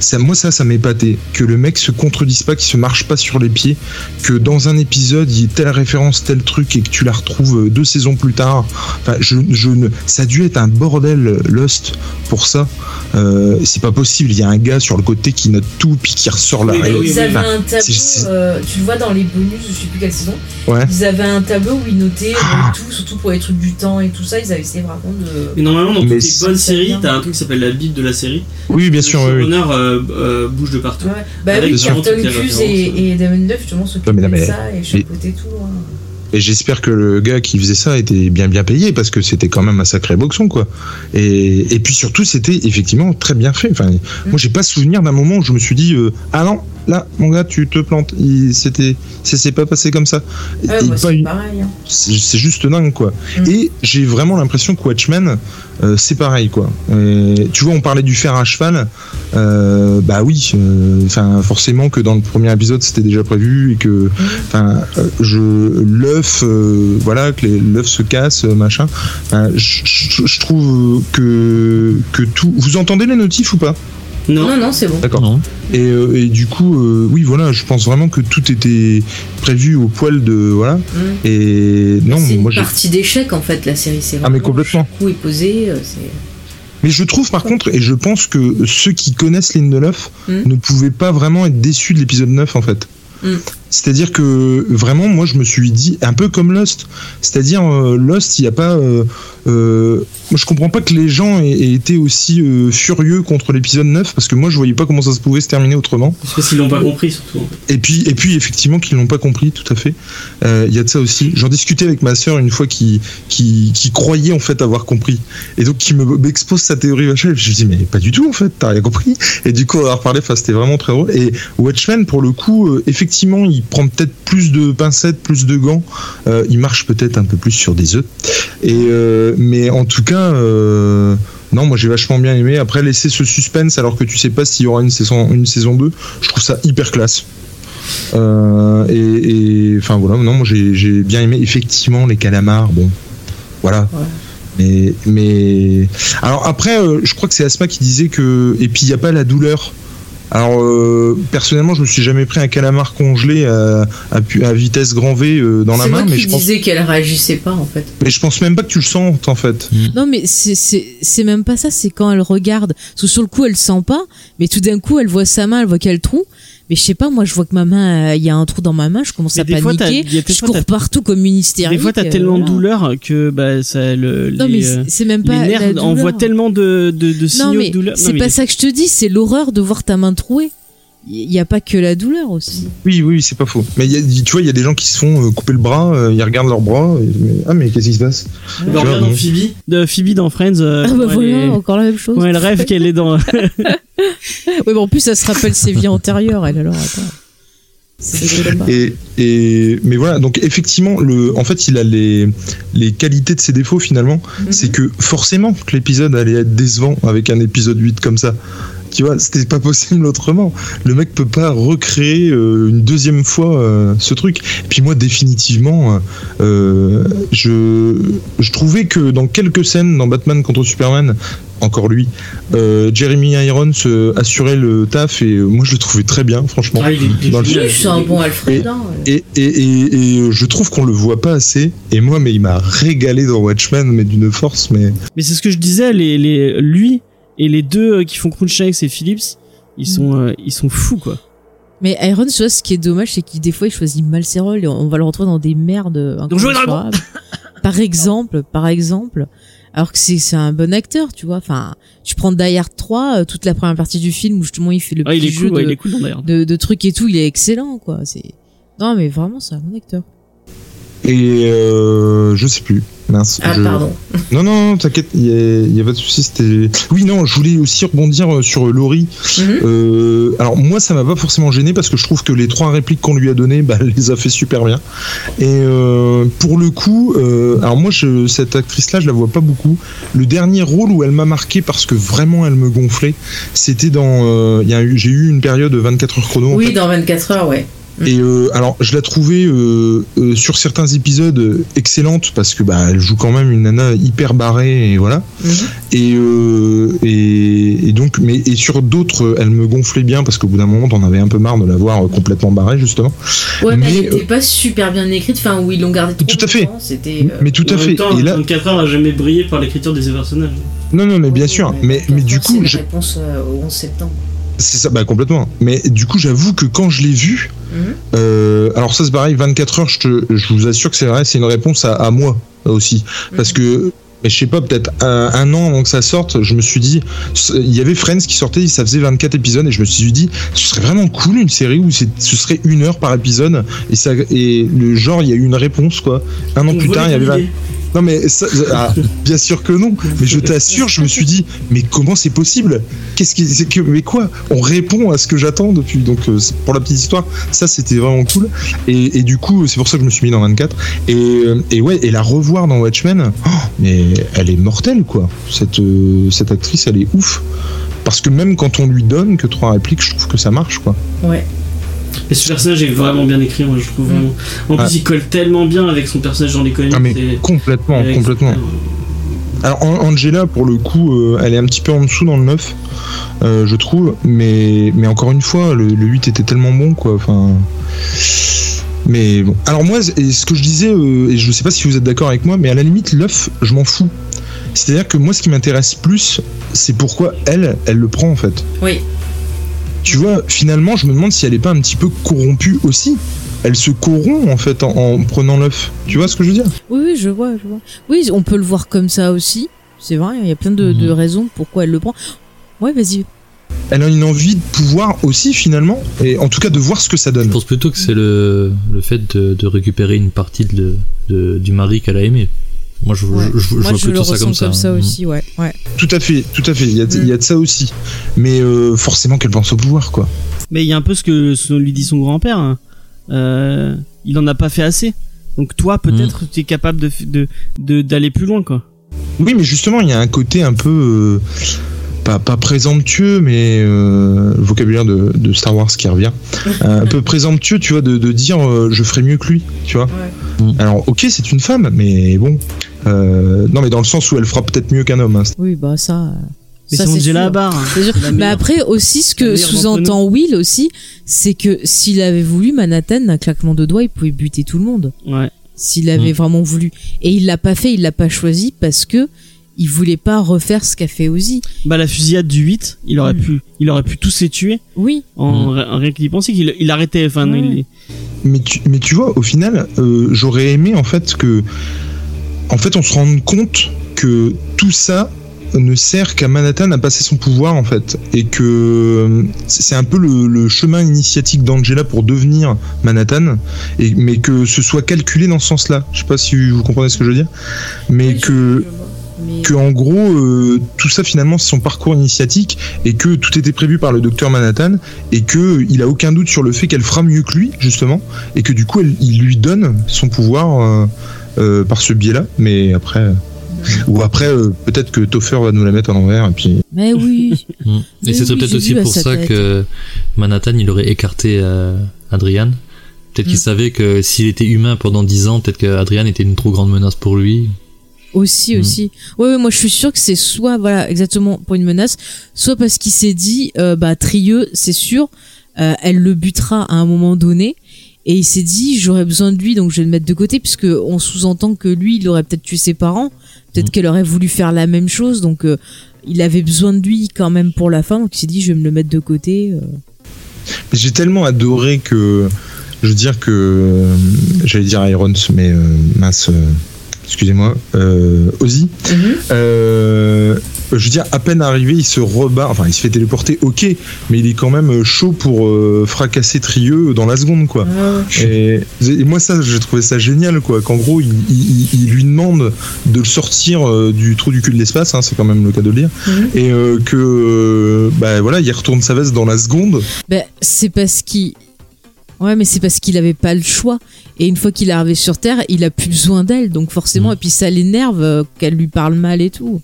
ça, moi ça, ça m'épatait. Que le mec se contredise pas, qu'il se marche pas sur les pieds, que dans un épisode il y ait telle référence, tel truc et que tu la retrouves euh, deux saisons plus tard. Enfin, je, je ne, ça a dû être un bordel Lost pour ça. Euh, c'est pas possible. Il y a un gars sur le côté qui note tout puis qui ressort la oui, Ils avaient Enfin, un tableau, c'est- c'est- euh, tu le vois dans les bonus, je sais plus quelle saison. Ouais. Ils avaient un tableau où ils notaient euh, Ah. tout, surtout pour les trucs du temps et tout ça. Ils avaient essayé vraiment de. mais normalement dans toutes les c'est- bonnes séries t'as un truc qui s'appelle la bible de la série Oui, bien sûr. le oui, oui. Euh, euh, bouge de partout Ouais. Bah Avec oui, Carlton Cuse et, et Damon Duff justement de mais- ça et chapeautaient tout. hein. Et j'espère que le gars qui faisait ça était bien bien payé parce que c'était quand même un sacré boxon quoi. Et, et puis surtout c'était effectivement très bien fait. Enfin, moi j'ai pas souvenir d'un moment où je me suis dit euh, ah non là mon gars tu te plantes. C'était ça s'est pas passé comme ça. Ouais, c'est hein. c'est c'est juste dingue quoi. Mm. Et j'ai vraiment l'impression que Watchmen euh, c'est pareil quoi. Et tu vois on parlait du fer à cheval, euh, bah oui, euh, enfin forcément que dans le premier épisode c'était déjà prévu et que enfin euh, je l'œuf euh, voilà que les- l'œuf se casse euh, machin. Enfin, je trouve que que tout. Vous entendez les notifs ou pas? Non Non, non, c'est bon. D'accord. Non. Et, euh, et du coup, euh, oui, voilà, je pense vraiment que tout était prévu au poil de voilà. Mm. Et non, c'est moi une j'ai. partie d'échec en fait, la série. C'est Ah mais complètement. Le coup est posé. euh, c'est- Mais je trouve par contre, et je pense que ceux qui connaissent Lindelof Mm. ne pouvaient pas vraiment être déçus de l'épisode 9 en fait. Mm. C'est-à-dire que vraiment, moi, je me suis dit un peu comme Lost. C'est-à-dire euh, Lost, il n'y a pas. euh, euh, moi, je comprends pas que les gens aient, aient été aussi euh, furieux contre l'épisode 9 parce que moi, je voyais pas comment ça se pouvait se terminer autrement. Parce qu'ils l'ont pas compris surtout. Et puis, et puis effectivement, qu'ils l'ont pas compris, tout à fait. Il y a de ça aussi. J'en discutais avec ma sœur une fois qui, qui, qui croyait en fait avoir compris. Et donc, qui me m'expose sa théorie machin. Je me dis, mais pas du tout en fait, t'as rien compris. Et du coup, on a reparlé, enfin, c'était vraiment très drôle. Et Watchmen, pour le coup, effectivement, il prend peut-être plus de pincettes, plus de gants. Euh, il marche peut-être un peu plus sur des œufs. Et, euh, mais en tout cas, euh, non, moi j'ai vachement bien aimé. Après, laisser ce suspense alors que tu sais pas s'il y aura une saison, une saison 2, je trouve ça hyper classe. Euh, et, enfin voilà, non, moi j'ai bien aimé. Effectivement, les calamars, bon, voilà. Mais, mais alors après, euh, je crois que c'est Asma qui disait que et puis il n'y a pas la douleur. Alors euh, personnellement, je me suis jamais pris un calamar congelé à, à, pu- à vitesse grand V euh, dans la C'est main, moi mais qui je pense, disais qu'elle réagissait pas en fait. mais je pense même pas que tu le sens en fait. Non, mais c'est- c'est c'est même pas ça, c'est quand elle regarde. Parce que sur le coup, elle sent pas, mais tout d'un coup, elle voit sa main, elle voit quel trou. Mais je sais pas, moi, je vois que ma main, euh, il y a un trou dans ma main, je commence Mais à fois, paniquer. je fois, cours partout comme une hystérique. Des fois, t'as euh, tellement de douleur que bah, ça, le, Non, les, mais euh, c'est- même les pas. la nerfs envoient tellement de, de, de signaux Non, mais de douleur. c'est pas les- ça que je te dis, c'est l'horreur de voir ta main trouée. Il y a pas que la douleur aussi. Oui, oui, c'est pas faux. Mais il y a- tu vois, il y a des gens qui se font euh, couper le bras, euh, ils regardent leur bras. et- mais- ah, mais qu'est-ce qui se passe? Vois, regarde dans bon. Phoebe, de Phoebe dans Friends. euh, Ah bah voilà, elle, est- encore la même chose. quand elle rêve qu'elle est dans. Oui, mais en plus, ça se rappelle ses vies antérieures, elle alors. Attends. Et, et mais voilà, donc effectivement, le, en fait, il a les, les qualités de ses défauts finalement. Mhm. C'est que forcément que l'épisode allait être décevant avec un épisode 8 comme ça. Tu vois, c'était pas possible autrement. Le mec peut pas recréer euh, une deuxième fois euh, ce truc. Et puis moi, définitivement, euh, je, je trouvais que dans quelques scènes dans Batman contre Superman, encore lui, euh, Jeremy Irons euh, assurait le taf et euh, moi je le trouvais très bien, franchement. Ah, il est- il le un bon Alfred. hein. Et, et, et, et je trouve qu'on le voit pas assez. Et moi, mais il m'a régalé dans Watchmen, mais d'une force. Mais Mais c'est ce que je disais, les, les, lui et les deux euh, qui font Cruikshanks et Phillips, ils sont, euh, ils sont fous quoi. Mais Iron, tu vois, ce qui est dommage, c'est qu'il des fois il choisit mal ses rôles et on va le retrouver dans des merdes. Donc, jouer dragon. Par exemple, par exemple. Alors que c'est c'est un bon acteur, tu vois. Enfin, tu prends Die Hard 3, euh, toute la première partie du film où justement il fait le Ah, il petit est jeu cool, ouais, de, il est cool dans d'ailleurs. de, de trucs et tout, il est excellent, quoi. C'est non, mais vraiment, c'est un bon acteur. Et euh, je sais plus. Mince. Ah, je- pardon. Non, non, non, t'inquiète, il y, a- a pas de souci. Oui, non, je voulais aussi rebondir euh, sur Laurie. Mhm. Euh, alors moi, ça m'a pas forcément gêné parce que je trouve que les trois répliques qu'on lui a données, bah, elle les a fait super bien. Et euh, pour le coup, euh, alors moi, je, cette actrice-là, je la vois pas beaucoup. Le dernier rôle où elle m'a marqué parce que vraiment elle me gonflait, c'était dans. euh, J'ai eu une période de 24 heures chrono. en Oui, fait. dans 24 heures, ouais. Et euh, alors, je la trouvais euh, euh, sur certains épisodes excellente parce que bah elle joue quand même une nana hyper barrée et voilà. Mhm. Et, euh, et et donc mais et sur d'autres, elle me gonflait bien parce qu'au bout d'un moment, t'en avais un peu marre de la voir complètement barrée justement. Ouais, mais Mais, elle était pas super bien écrite, enfin, où ils l'ont gardé trop Tout à fait. C'était. euh, Mais tout à fait. temps, Et là, 24 heures n'a jamais brillé par l'écriture de ses personnages. non non mais bien sûr. Mais mais du coup, la réponse euh, au 11 septembre. C'est ça, bah complètement. Mais du coup, j'avoue que quand je l'ai vu, Mhm. euh, alors ça c'est pareil, 24 heures, je, te, je vous assure que c'est vrai, c'est une réponse à, à moi aussi. Parce que, mais je sais pas, peut-être un, un an avant que ça sorte, je me suis dit, il y avait Friends qui sortait, ça faisait 24 épisodes, et je me suis dit, ce serait vraiment cool une série où c'est- ce serait une heure par épisode, et, ça, et le genre, il y a eu une réponse, quoi. Un an On plus tard, il y avait... Non mais ça, ah, bien sûr que non. Mais je t'assure, je me suis dit, mais comment c'est possible? Qu'est-ce qui, c'est que, mais quoi? On répond à ce que j'attends depuis. Donc euh, pour la petite histoire, ça c'était vraiment cool. Et, et du coup, c'est pour ça que je me suis mis dans 24. Et, euh, et ouais, et la revoir dans Watchmen, oh, mais elle est mortelle quoi. Cette euh, cette actrice, elle est ouf. Parce que même quand on lui donne que trois répliques, je trouve que ça marche quoi. Ouais. Et ce personnage est vraiment bien écrit, moi je trouve. vraiment. En plus, Ah. il colle tellement bien avec son personnage dans les comics. Ah mais et- complètement, et complètement. Alors An- Angela, pour le coup, euh, elle est un petit peu en dessous dans le 9, euh, je trouve. Mais, mais encore une fois, le, le 8 était tellement bon, quoi. Enfin. Mais bon. Alors moi, ce que je disais, euh, et je sais pas si vous êtes d'accord avec moi, mais à la limite, l'œuf, je m'en fous. C'est-à-dire que moi, ce qui m'intéresse plus, c'est pourquoi elle, elle le prend en fait. Oui. Tu vois, finalement, je me demande si elle est pas un petit peu corrompue aussi. elle se corrompt en fait en, en prenant l'œuf. Tu vois ce que je veux dire? Oui, oui, je vois, je vois. Oui, on peut le voir comme ça aussi. C'est vrai, il y a plein de, de raisons pourquoi elle le prend. Ouais, vas-y. Elle a une envie de pouvoir aussi finalement, et en tout cas de voir ce que ça Je donne. pense plutôt que c'est le, le fait de, de récupérer une partie de, de- du mari qu'elle a aimé. Moi, je, Ouais. je, je- je Moi, vois je le plutôt ça ressens comme ça. hein. Mm. aussi, ouais. ouais. Tout à fait, tout à fait. Il y a, il y a de ça aussi, mais euh, forcément qu'elle pense au pouvoir quoi. Mais il y a un peu ce que ce lui dit son grand-père. hein. Euh, il en a pas fait assez. Donc toi, peut-être, tu es capable de de de- d'aller plus loin, quoi. Oui, mais justement, il y a un côté un peu euh, pas, pas présomptueux, mais euh, le vocabulaire de, de Star Wars qui revient. Euh, un peu présomptueux, tu vois, de, de dire euh, je ferai mieux que lui, tu vois. Alors, ok, c'est une femme, mais bon. Euh, non, mais dans le sens où elle fera peut-être mieux qu'un homme. hein. Oui, bah ça. euh, Mais ça, c'est c'est Angela sûr. Barr. hein. La Mais après aussi, ce la que sous-entend Will aussi, c'est que s'il avait voulu, Manhattan, d'un claquement de doigts, il pouvait buter tout le monde. Ouais. S'il avait Mm. vraiment voulu. Et il l'a pas fait, il l'a pas choisi parce que il voulait pas refaire ce qu'a fait Ozzy. Bah la fusillade du 8, il aurait Mm. pu il aurait pu tous les tuer Oui. en, Mm. en rien qu'il y pensait qu'il il arrêtait enfin Ouais. il- Mais tu, mais tu vois, au final, euh, j'aurais aimé en fait que, en fait, on se rende compte que tout ça ne sert qu'à Manhattan à passer son pouvoir en fait, et que c'est un peu le, le chemin initiatique d'Angela pour devenir Manhattan, et mais que ce soit calculé dans ce sens-là. Je sais pas si vous comprenez ce que je veux dire, mais que Mais... que en gros euh, tout ça finalement c'est son parcours initiatique et que tout était prévu par le docteur Manhattan et que il a aucun doute sur le fait qu'elle fera mieux que lui justement et que du coup elle- il lui donne son pouvoir euh, euh, par ce biais-là mais après euh, ou après euh, peut-être que Topher va nous la mettre à l'envers et puis Mais oui. Mm. Mais Et ce serait oui, peut-être aussi pour ça tête. que Manhattan, il aurait écarté euh, Adrian. Peut-être qu'il Mm. savait que s'il était humain pendant 10 ans, peut-être qu'Adrian était une trop grande menace pour lui. Aussi, Mm. aussi. Ouais, ouais, moi je suis sûr que c'est soit, voilà, exactement pour une menace, soit parce qu'il s'est dit, euh, bah, Trieux, c'est sûr, euh, elle le butera à un moment donné. Et il s'est dit, j'aurais besoin de lui, donc je vais le mettre de côté, puisque on sous-entend que lui, il aurait peut-être tué ses parents. Peut-être Mm. qu'elle aurait voulu faire la même chose, donc euh, il avait besoin de lui quand même pour la fin, donc il s'est dit, je vais me le mettre de côté. j'ai tellement adoré que je veux dire que j'allais dire Irons mais mince excusez-moi euh, Ozzy. Euh, je veux dire à peine arrivé il se rebat enfin il se fait téléporter ok mais il est quand même chaud pour euh, fracasser Trieux dans la seconde quoi. Et, et moi ça j'ai trouvé ça génial quoi qu'en gros il, il- il lui demande de le sortir euh, du trou du cul de l'espace hein, c'est quand même le cas de le dire. Et euh, que euh, bah voilà il retourne sa veste dans la seconde. Ben, c'est parce qu'il. Ouais, mais c'est parce qu'il avait pas le choix. Et une fois qu'il est arrivé sur Terre, il a plus besoin d'elle. Donc forcément, Mm. et puis ça l'énerve euh, qu'elle lui parle mal et tout.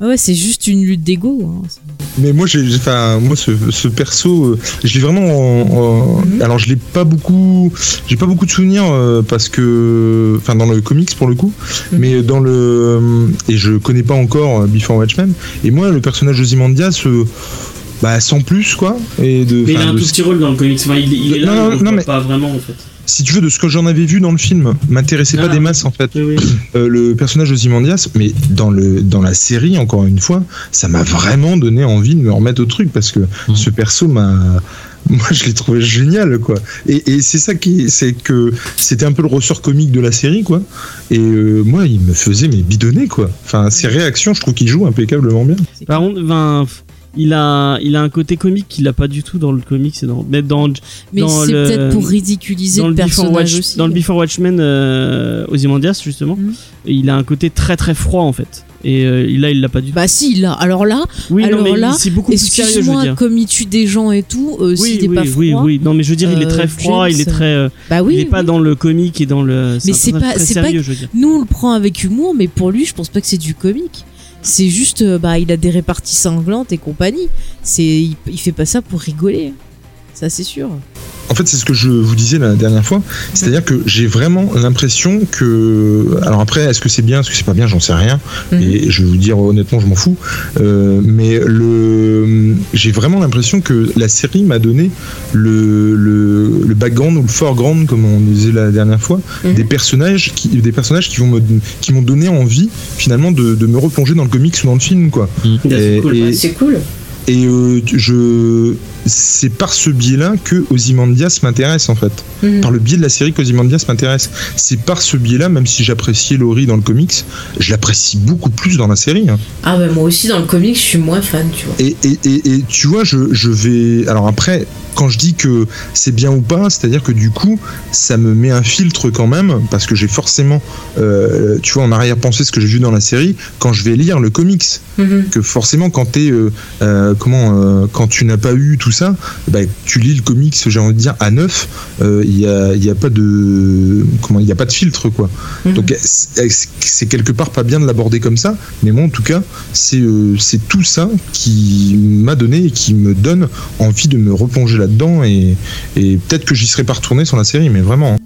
Ouais, c'est juste une lutte d'ego. hein. Mais moi, j'ai, j'ai- enfin, moi, ce, ce perso, euh, je l'ai vraiment. en- en- Mhm. Alors, je l'ai pas beaucoup. J'ai pas beaucoup de souvenirs euh, parce que, enfin, dans le comics pour le coup, Mhm. mais dans le et je connais pas encore euh, Before Watchmen. Et moi, le personnage de Zimandias, euh, bah, sans plus quoi. Et de. mais il a un de tout ce- petit rôle dans le comics enfin, il, il est là Non, non, mais non, pas vraiment en fait si tu veux, de ce que j'en avais vu dans le film, m'intéressait Ah. pas des masses en fait. oui, oui. Euh, le personnage de Zimandias, mais dans le dans la série, encore une fois, ça m'a vraiment donné envie de me remettre au truc parce que Mhm. ce perso m'a moi je l'ai trouvé génial quoi et, et c'est ça qui c'est que c'était un peu le ressort comique de la série quoi et euh, moi il me faisait mais bidonner quoi enfin ses réactions je trouve qu'il joue impeccablement bien Par contre, ben, il a, il a un côté comique qu'il a pas du tout dans le comics et dans, mais dans, Mais Dans c'est peut-être pour ridiculiser dans le personnage Watch, aussi. dans le Before Watchmen, euh, Ozymandias justement, Mhm. il a un côté très très froid en fait. Et euh, là, il l'a pas du tout. Bah si, là. Alors là, oui, alors non, mais là, c'est beaucoup plus sérieux, je veux dire. comme il tue des gens et tout, euh, Oui, s'il est oui, pas oui, froid. oui. Non, mais je veux dire, il est euh, très froid, il est très. euh, Bah oui. il est pas oui. dans le comique et dans le. Mais c'est pas- c'est pas sérieux, je veux dire. Nous, on le prend avec humour, mais pour lui, je pense pas que c'est du comique. C'est juste, euh, bah, il a des réparties sanglantes et compagnie. C'est, il, il fait pas ça pour rigoler. Ça, c'est sûr. en fait c'est ce que je vous disais la dernière fois c'est à dire que j'ai vraiment l'impression que alors après est-ce que c'est bien est-ce que c'est pas bien j'en sais rien Mhm. et je vais vous dire honnêtement je m'en fous Euh, mais le j'ai vraiment l'impression que la série m'a donné le, le, le background ou le foreground comme on disait la dernière fois Mhm. des personnages qui des personnages qui vont me qui m'ont donné envie finalement de, de me replonger dans le comics ou dans le film quoi Mm. C'est et, cool. et- C'est cool. Et euh, je, c'est par ce biais-là que Ozymandias m'intéresse en fait. Mhm. Par le biais de la série qu'Ozymandias m'intéresse. C'est par ce biais-là, même si j'appréciais Laurie dans le comics, je l'apprécie beaucoup plus dans la série. hein. Ah ouais, moi aussi dans le comic, je suis moins fan, tu vois. Et, et, et, et tu vois, je, je vais. Alors après, quand je dis que c'est bien ou pas, c'est-à-dire que du coup, ça me met un filtre quand même, parce que j'ai forcément, euh, tu vois, en arrière-pensée ce que j'ai vu dans la série, quand je vais lire le comics. Mhm. Que forcément, quand t'es. euh, euh, comment. euh, quand tu n'as pas eu tout ça, bah, tu lis le comics, j'ai envie de dire, à neuf, euh, il n'y a, y a pas de. Comment Il n'y a pas de filtre, quoi. Mhm. Donc c'est quelque part pas bien de l'aborder comme ça, mais moi en tout cas, c'est euh, c'est tout ça qui m'a donné et qui me donne envie de me replonger là-dedans et, et peut-être que j'y serais pas retourné sans la série, mais vraiment. hein.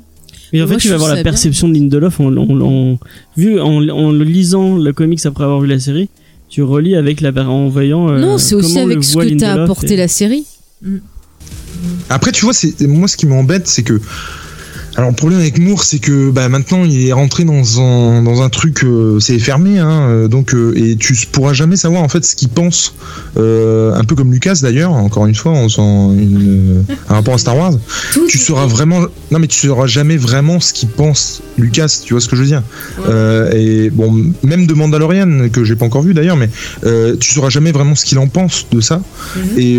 Mais en Moi, fait, je tu vas avoir la bien. perception de Lindelof en, en, en- vu en, en le lisant le comics après avoir vu la série. Tu relis avec la en voyant. euh, non, c'est aussi avec ce que t'as apporté et- la série. Après, tu vois, c'est moi ce qui m'embête, c'est que alors le problème avec Moore, c'est que bah, maintenant il est rentré dans un, dans un truc, euh, c'est fermé, hein, euh, donc euh, et tu pourras jamais savoir en fait ce qu'il pense, euh, un peu comme Lucas d'ailleurs, encore une fois, une, euh, un rapport à Star Wars. Tout tu sauras vraiment non mais tu sauras jamais vraiment ce qu'il pense Lucas tu vois ce que je veux dire Euh, et bon même de Mandalorian que j'ai pas encore vu d'ailleurs mais tu sauras jamais vraiment ce qu'il en pense de ça Mhm. et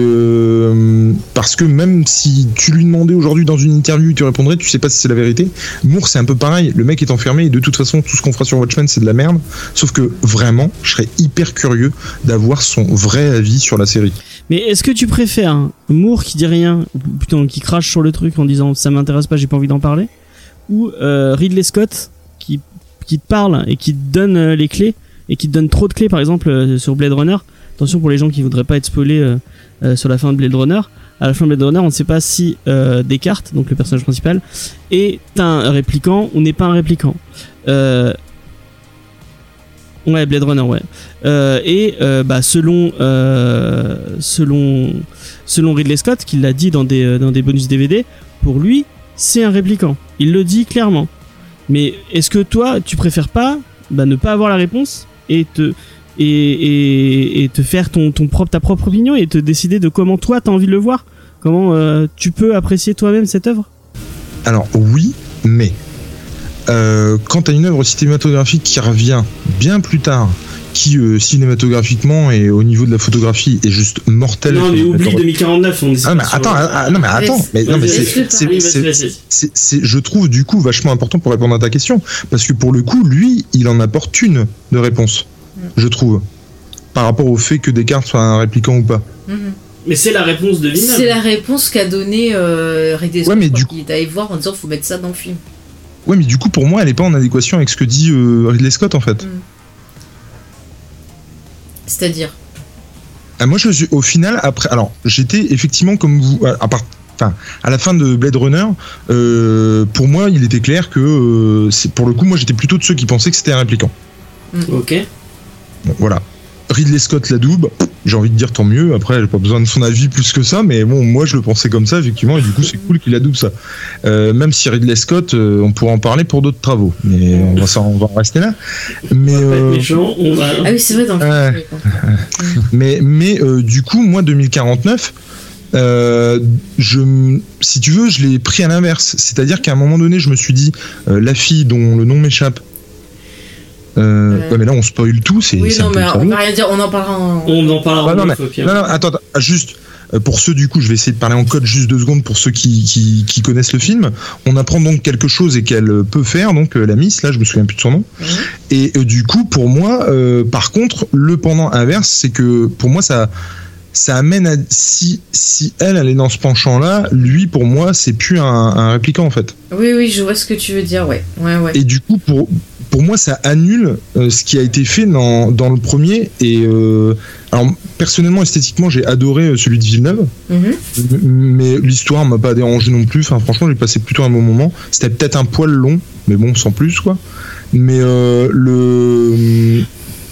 parce que même si tu lui demandais aujourd'hui dans une interview il te répondrait tu sais pas si c'est la vérité. Moore c'est un peu pareil. Le mec est enfermé. Et de toute façon tout ce qu'on fera sur Watchmen c'est de la merde. Sauf que vraiment je serais hyper curieux d'avoir son vrai avis sur la série. Mais est-ce que tu préfères Moore qui dit rien, ou plutôt qui crache sur le truc en disant ça m'intéresse pas, j'ai pas envie d'en parler, ou euh, Ridley Scott qui, te parle et qui te donne euh, les clés et qui te donne trop de clés, par exemple euh, sur Blade Runner? Attention pour les gens qui voudraient pas être spoilés sur la fin de Blade Runner. À la fin de Blade Runner, on ne sait pas si euh, Descartes, donc le personnage principal, est un répliquant ou n'est pas un répliquant. Euh, Ouais, Blade Runner, ouais. Euh, et bah, selon, selon, selon Ridley Scott, qui l'a dit dans des, dans des bonus DVD, pour lui, c'est un répliquant. Il le dit clairement. Mais est-ce que toi, tu préfères pas bah, ne pas avoir la réponse et te, et, et, et te faire ton, ton propre, ta propre opinion et te décider de comment toi t'as envie de le voir. Comment euh, tu peux apprécier toi-même cette œuvre? Alors oui, mais euh, quand t'as une œuvre cinématographique qui revient bien plus tard, qui euh, cinématographiquement et au niveau de la photographie est juste mortelle. Non, mais oublie 2049, on est Ah mais attends, ah, non mais attends, Laisse- mais non mais c'est- je trouve du coup vachement important pour répondre à ta question parce que pour le coup lui il en apporte une de réponse, je trouve, par rapport au fait que Descartes soit un répliquant ou pas. Mhm. Mais c'est la réponse de Villeneuve. C'est la réponse qu'a donnée euh, Ridley Ouais, Scott mais il est allé voir en disant faut mettre ça dans le film. Ouais mais du coup pour moi elle est pas en adéquation avec ce que dit euh, Ridley Scott en fait. C'est-à-dire Ah, moi, je suis au final après. Alors, j'étais effectivement comme vous. À, à part, enfin, à la fin de Blade Runner, euh, pour moi, il était clair que euh, c'est pour le coup, moi, j'étais plutôt de ceux qui pensaient que c'était un répliquant. Ok. Bon, voilà. Ridley Scott la double. J'ai envie de dire tant mieux. Après, j'ai pas besoin de son avis plus que ça, mais bon, moi, je le pensais comme ça effectivement, et du coup, c'est cool qu'il adoube ça. Euh, même si Ridley Scott, euh, on pourra en parler pour d'autres travaux, mais on va, s'en- on va en rester là. Mais euh, méchant, on va. Ah oui, c'est vrai dans le film. Mais, mais euh, du coup, moi, 2049, euh, je, si tu veux, je l'ai pris à l'inverse. C'est-à-dire qu'à un moment donné, je me suis dit, euh, la fille dont le nom m'échappe. Euh, Ouais. ouais, mais là, on spoil tout. C'est Oui, un non, peu mais on va rien dire, on en parlera en. On en parlera Ah, non, en mais- pire. Non, non, attends, attends, ah, juste. euh, Pour ceux du coup, je vais essayer de parler en code juste deux secondes pour ceux qui, qui, qui connaissent le film. On apprend donc quelque chose et qu'elle peut faire, donc euh, la Miss, là je me souviens plus de son nom. Et euh, du coup, pour moi, euh, par contre, le pendant inverse, c'est que pour moi, ça, ça amène à si, si elle, elle est dans ce penchant-là, lui, pour moi, c'est plus un, un répliquant en fait. Oui, oui, je vois ce que tu veux dire, ouais. Ouais, ouais. Et du coup, pour, pour moi, ça annule euh, ce qui a été fait dans, dans le premier. Et euh, alors, personnellement, esthétiquement, j'ai adoré euh, celui de Villeneuve, Mhm. Mais l'histoire m'a pas dérangé non plus. Enfin, franchement, j'ai passé plutôt un bon moment. C'était peut-être un poil long, mais bon, sans plus, quoi. Mais euh, le,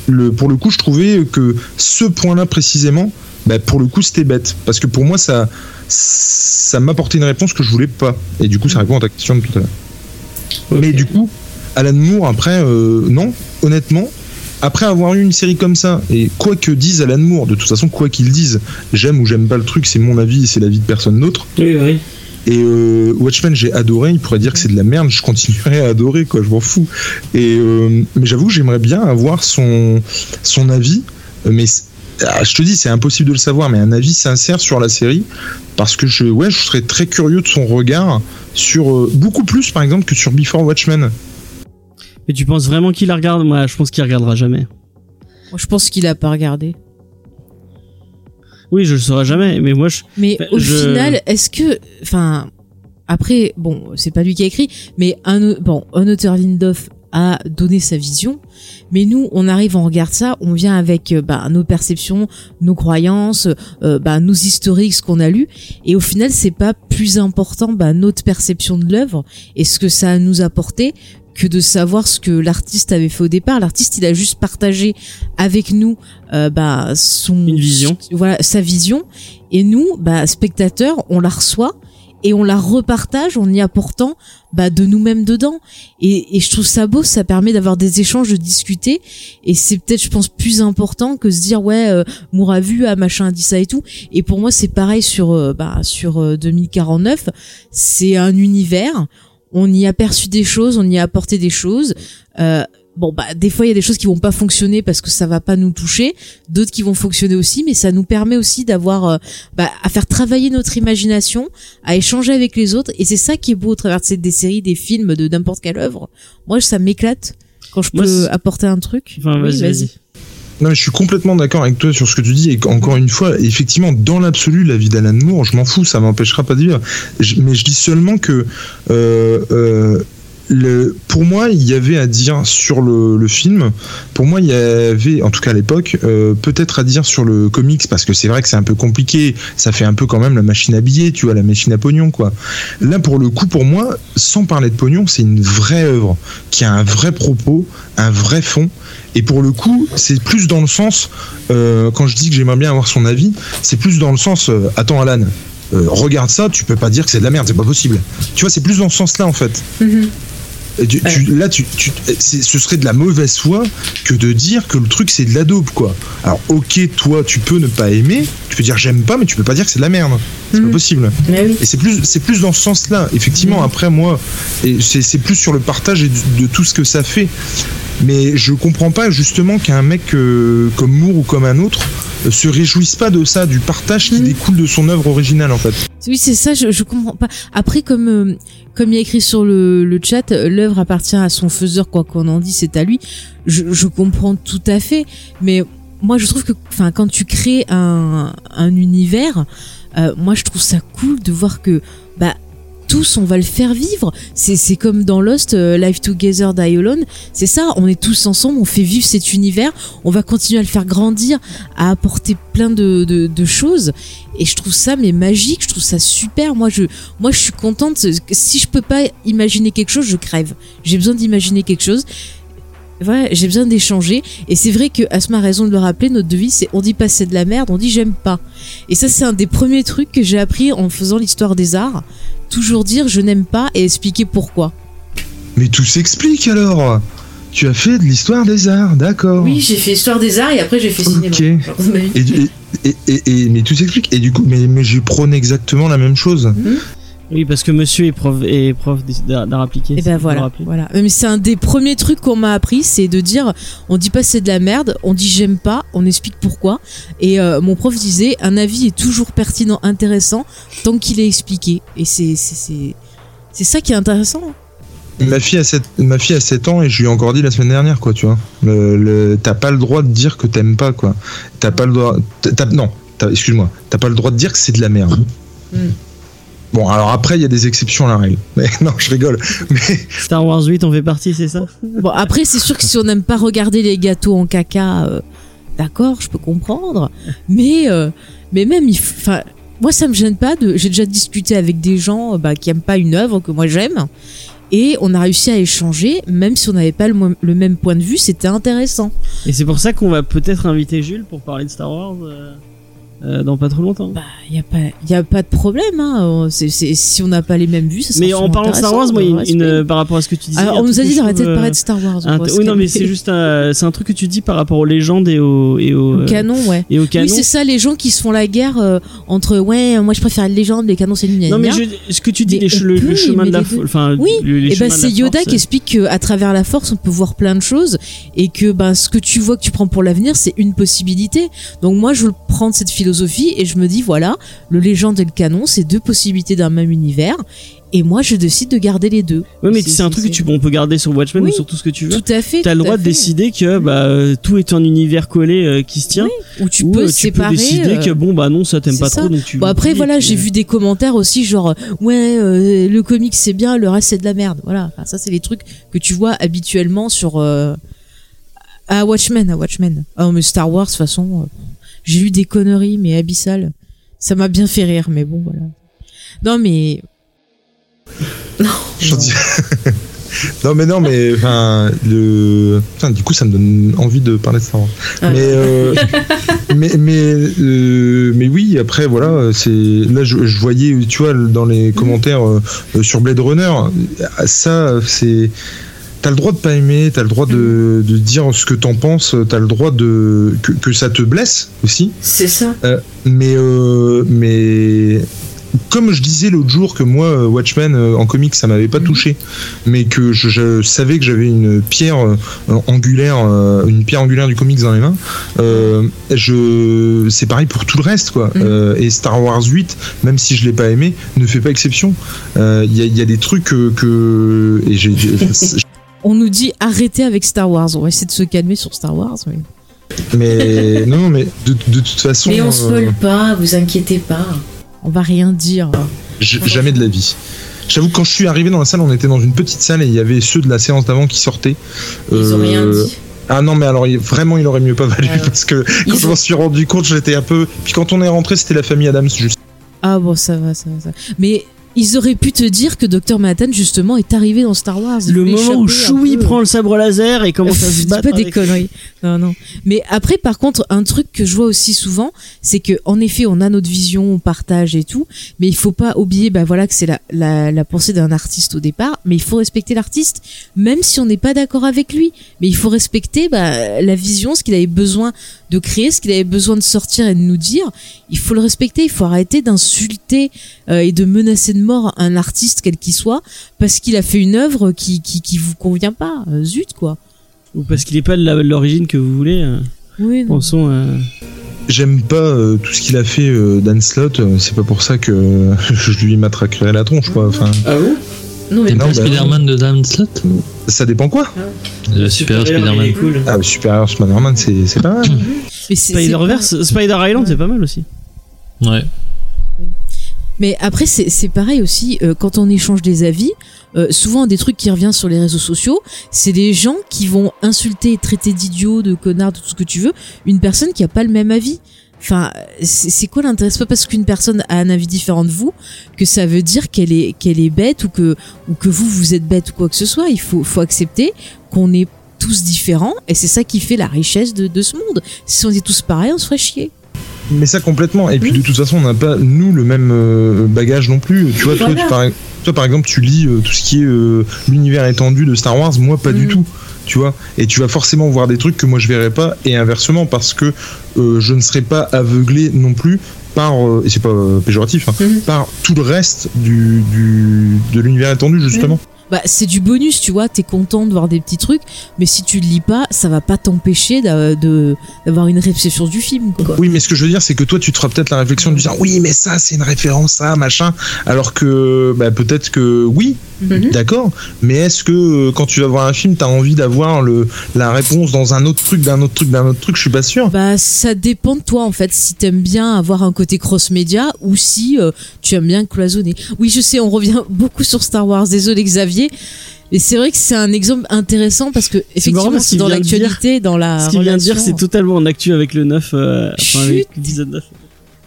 le, pour le coup, je trouvais que ce point-là précisément, bah, pour le coup, c'était bête. Parce que pour moi, ça, ça m'apportait une réponse que je voulais pas. Et du coup, ça répond à ta question de tout à l'heure. Mais du coup, Alan Moore, après, euh, non, honnêtement, après avoir eu une série comme ça, et quoi que dise Alan Moore, de toute façon, quoi qu'il dise, j'aime ou j'aime pas le truc, c'est mon avis et c'est l'avis de personne d'autre. Oui, oui. Et euh, Watchmen, j'ai adoré. Il pourrait dire que c'est de la merde, je continuerai à adorer, quoi. Je m'en fous. Et euh, mais j'avoue, j'aimerais bien avoir son son avis. Mais ah, je te dis, c'est impossible de le savoir, mais un avis sincère sur la série, parce que je ouais, je serais très curieux de son regard sur euh, beaucoup plus, par exemple, que sur Before Watchmen. Mais tu penses vraiment qu'il la regarde? Moi, je pense qu'il regardera jamais. Moi, je pense qu'il a pas regardé. Oui, je le saurai jamais. Mais moi, je. Mais Bah, au je- final, est-ce que, enfin, après, bon, c'est pas lui qui a écrit, mais un, bon, un auteur Lindoff a donné sa vision, mais nous, on arrive, on regarde ça, on vient avec euh, bah, nos perceptions, nos croyances, euh, bah, nos historiques, ce qu'on a lu, et au final, c'est pas plus important bah, notre perception de l'œuvre et ce que ça nous a apporté que de savoir ce que l'artiste avait fait au départ. L'artiste, il a juste partagé avec nous euh, bah, son Une vision. voilà sa vision, et nous, bah, spectateurs, on la reçoit et on la repartage en y apportant bah, de nous-mêmes dedans. Et, et je trouve ça beau, ça permet d'avoir des échanges, de discuter. Et c'est peut-être, je pense, plus important que se dire ouais, euh, Moore a vu, ah machin a dit ça et tout. Et pour moi, c'est pareil sur euh, bah, sur euh, 2049. C'est un univers. On y a perçu des choses, on y a apporté des choses. Euh, bon bah des fois il y a des choses qui vont pas fonctionner parce que ça va pas nous toucher, d'autres qui vont fonctionner aussi, mais ça nous permet aussi d'avoir euh, bah, à faire travailler notre imagination, à échanger avec les autres, et c'est ça qui est beau au travers de ces- des séries, des films, de n'importe quelle œuvre. Moi ça m'éclate quand je Moi, peux apporter un truc. Enfin, Oui, vas-y, vas-y. Non, mais je suis complètement d'accord avec toi sur ce que tu dis. Et encore une fois, effectivement, dans l'absolu, la vie d'Alan Moore, je m'en fous, ça m'empêchera pas de vivre. Mais je dis seulement que, euh, euh, pour moi, il y avait à dire sur le, film. Pour moi, il y avait, en tout cas à l'époque, euh, peut-être à dire sur le comics, parce que c'est vrai que c'est un peu compliqué. Ça fait un peu quand même la machine à billets, tu vois, la machine à pognon, quoi. Là, pour le coup, pour moi, sans parler de pognon, c'est une vraie œuvre qui a un vrai propos, un vrai fond. Et pour le coup, c'est plus dans le sens, euh, quand je dis que j'aimerais bien avoir son avis, c'est plus dans le sens, euh, attends Alan, regarde ça, tu peux pas dire que c'est de la merde, c'est pas possible. Tu vois, c'est plus dans ce sens-là en fait. Et tu- tu- là, tu, tu- c'est- ce serait de la mauvaise foi que de dire que le truc c'est de la dope, quoi. Alors, ok, toi, tu peux ne pas aimer, tu peux dire j'aime pas, mais tu peux pas dire que c'est de la merde. C'est pas possible. Mais oui. Et c'est plus, c'est plus dans ce sens-là. Effectivement, après moi, et c'est, c'est plus sur le partage et de, de tout ce que ça fait. Mais je comprends pas justement qu'un mec euh, comme Moore ou comme un autre euh, se réjouisse pas de ça, du partage qui découle de son œuvre originale en fait. Oui, c'est ça, je, je comprends pas. Après, comme euh, comme il y a écrit sur le, chat, l'œuvre appartient à son faiseur, quoi qu'on en dise, c'est à lui. Je, comprends tout à fait, mais moi, je trouve que, enfin, quand tu crées un, un univers, euh, moi, je trouve ça cool de voir que, bah, tous, on va le faire vivre. C'est comme dans Lost, euh, Live Together, Die Alone. C'est ça, on est tous ensemble, on fait vivre cet univers, on va continuer à le faire grandir, à apporter plein de, choses. Et je trouve ça mais magique, je trouve ça super. Moi je moi je suis contente si je peux pas imaginer quelque chose, je crève. J'ai besoin d'imaginer quelque chose. J'ai besoin d'échanger et c'est vrai que Asma a raison de le rappeler, notre devise c'est on dit pas c'est de la merde, on dit j'aime pas. Et ça c'est un des premiers trucs que j'ai appris en faisant l'histoire des arts, toujours dire je n'aime pas et expliquer pourquoi. Mais tout s'explique alors. Tu as fait de l'histoire des arts, d'accord. Oui, j'ai fait histoire des arts et après j'ai fait cinéma. Ok. Genre, ma vie. Et, et, et, et- mais tout s'explique. Et du coup, mais, mais je prône exactement la même chose. Oui, parce que monsieur est prof, est prof d'art appliqué. Et c'est ben voilà, voilà. Mais c'est un des premiers trucs qu'on m'a appris, c'est de dire, on dit pas c'est de la merde, on dit j'aime pas, on explique pourquoi. Et euh, mon prof disait, un avis est toujours pertinent, intéressant, tant qu'il est expliqué. Et c'est c'est c'est c'est ça qui est intéressant. Ma fille, a 7, ma fille a 7 ans et je lui ai encore dit la semaine dernière, quoi, tu vois. Le, le- t'as pas le droit de dire que t'aimes pas, quoi. T'as pas le droit. non, t'as- excuse-moi. T'as pas le droit de dire que c'est de la merde. Mm. Bon, alors après, il y a des exceptions à la règle. Mais non, je rigole. Mais Star Wars 8, on fait partie, c'est ça? Bon après c'est sûr que si on n'aime pas regarder les gâteaux en caca, euh, d'accord, je peux comprendre. Mais euh, mais même, enfin. Moi, ça me gêne pas de. J'ai déjà discuté avec des gens euh, bah, qui aiment pas une œuvre que moi j'aime, et on a réussi à échanger, même si on n'avait pas le, mo- le même point de vue, c'était intéressant. Et c'est pour ça qu'on va peut-être inviter Jules pour parler de Star Wars. euh. Euh, dans pas trop longtemps. Bah, y a pas, y a pas de problème. Hein. Si on n'a pas les mêmes vues, ça Mais en parlant de Star Wars, moi, on une, une- par rapport à ce que tu disais. Alors, il on nous a dit d'arrêter de parler euh, de Star Wars. un- oui, non, mais c'est juste un, c'est un truc que tu dis par rapport aux légendes et aux et aux, euh, canon, ouais. et aux canons. Oui, c'est ça, les gens qui se font la guerre euh, entre ouais, moi je préfère les légendes, les canons c'est une non, mais je, ce que tu dis, les, che- le, chemin de la, aimer les fo- deux. enfin, Oui, Et ben chemins de c'est Yoda force, qui explique qu'à travers la force on peut voir plein de choses et que ben ce que tu vois que tu prends pour l'avenir c'est une possibilité. Donc moi je prends de cette philosophie et je me dis voilà le légende et le canon c'est deux possibilités d'un même univers et moi je décide de garder les deux. Ouais, mais C'est- un truc que tu, on peut garder sur Watchmen Oui. ou sur tout ce que tu veux. Tout à fait. T'as le tout à droit de décider que bah, euh, tout est un univers collé euh, qui se tient. Ou tu ou peux euh, tu séparer. peux décider que bon bah non ça t'aime pas ça. trop donc tu. Bon après voilà j'ai vu des commentaires aussi genre ouais euh, le comic c'est bien le reste c'est de la merde voilà Enfin, ça c'est les trucs que tu vois habituellement sur euh, à Watchmen à Watchmen ah mais Star Wars de toute façon j'ai lu des conneries mais abyssales ça m'a bien fait rire mais bon voilà non mais Je dis- non mais non mais enfin le Putain, du coup ça me donne envie de parler de Star Wars. Ah. Mais euh, mais mais euh, mais oui après voilà c'est là je, je voyais tu vois dans les commentaires euh, sur Blade Runner ça c'est T'as le droit de pas aimer, t'as le droit de, de dire ce que t'en penses, t'as le droit de que, que ça te blesse aussi. C'est ça. Euh, mais euh, mais comme je disais l'autre jour que moi euh, Watchmen euh, en comics ça m'avait pas touché mais que je, je savais que j'avais une pierre euh, angulaire euh, une pierre angulaire du comics dans les mains euh, je c'est pareil pour tout le reste quoi. Euh, et Star Wars 8 même si je l'ai pas aimé ne fait pas exception. Euh, il y, a, y a des trucs que, que et j'ai- on nous dit arrêtez avec Star Wars on va essayer de se calmer sur Star Wars mais mais non mais de, de toute façon Mais on euh, spoil pas, vous inquiétez pas. on va rien dire Jamais de la vie. J'avoue que quand je suis arrivé dans la salle, on était dans une petite salle et il y avait ceux de la séance d'avant qui sortaient. Ils ont Euh, rien dit. Ah non, mais alors il- vraiment, il aurait mieux pas valu parce que quand je m'en suis rendu compte, j'étais un peu. Puis quand on est rentré, c'était la famille Adams juste. ah bon ça va ça va ça va. mais ils auraient pu te dire que Dr Manhattan justement est arrivé dans Star Wars Le moment où Chewie prend le sabre laser et commence à se battre. pas des avec- conneries. Non, non. Mais après, par contre, un truc que je vois aussi souvent, c'est que en effet, on a notre vision, on partage et tout, mais il faut pas oublier, bah voilà, que c'est la, la, la pensée d'un artiste au départ, mais il faut respecter l'artiste, même si on n'est pas d'accord avec lui. Mais il faut respecter bah, la vision, ce qu'il avait besoin de créer, ce qu'il avait besoin de sortir et de nous dire. Il faut le respecter. Il faut arrêter d'insulter euh, et de menacer de mort un artiste quel qu'il soit parce qu'il a fait une œuvre qui qui, qui vous convient pas. Euh, zut quoi. Ou parce qu'il est pas de l'origine que vous voulez. euh, Oui, non. Pensons. euh, J'aime pas euh, tout ce qu'il a fait euh, Dan Slott. C'est pas pour ça que je lui matraquerai la tronche, quoi. Enfin, Ah bon? Non, mais Non, pas bah, Spider-Man de Dan Slott ça dépend quoi Le super Spider-Man. cool. Ah, le supérieur Spider-Man, c'est c'est pas mal. Spider-Verse, Spider Island, c'est pas mal aussi. Ouais. Mais après, c'est pareil aussi, euh, quand on échange des avis, euh, souvent des trucs qui reviennent sur les réseaux sociaux, c'est des gens qui vont insulter traiter d'idiot, de connard, de tout ce que tu veux, une personne qui a pas le même avis. Enfin, c'est quoi l'intérêt? Pas parce qu'une personne a un avis différent de vous que ça veut dire qu'elle est qu'elle est bête ou que ou que vous vous êtes bête ou quoi que ce soit. Il faut faut accepter qu'on est tous différents et c'est ça qui fait la richesse de, de ce monde. Si on était tous pareils, on se ferait chier. Mais ça complètement. Et puis de toute façon, on n'a pas nous le même euh, bagage non plus. Tu vois, toi, Voilà. tu, par, toi par exemple, tu lis euh, tout ce qui est euh, l'univers étendu de Star Wars. Moi, pas du Mhm. tout. Tu vois, et tu vas forcément voir des trucs que moi je verrai pas, et inversement parce que euh, je ne serai pas aveuglé non plus par, euh, et c'est pas euh, péjoratif, hein, Mhm. par tout le reste du, du de l'univers étendu justement. Bah c'est du bonus tu vois t'es content de voir des petits trucs mais si tu le lis pas ça va pas t'empêcher d'avoir une réception du film quoi Oui, mais ce que je veux dire, c'est que toi, tu te feras peut-être la réflexion de dire oui, mais ça, c'est une référence à machin, alors que bah, peut-être que oui, Mhm. d'accord, mais est-ce que euh, quand tu vas voir un film, t'as envie d'avoir la réponse dans un autre truc, d'un autre truc, d'un autre truc Je suis pas sûr. bah ça dépend de toi en fait si t'aimes bien avoir un côté cross média ou si euh, tu aimes bien cloisonner oui je sais on revient beaucoup sur Star Wars désolé Xavier mais c'est vrai que c'est un exemple intéressant parce que effectivement c'est dans l'actualité dans la Ce qu'il vient de dire, c'est totalement en actu avec le 9, euh, enfin avec Chut. l'épisode 9.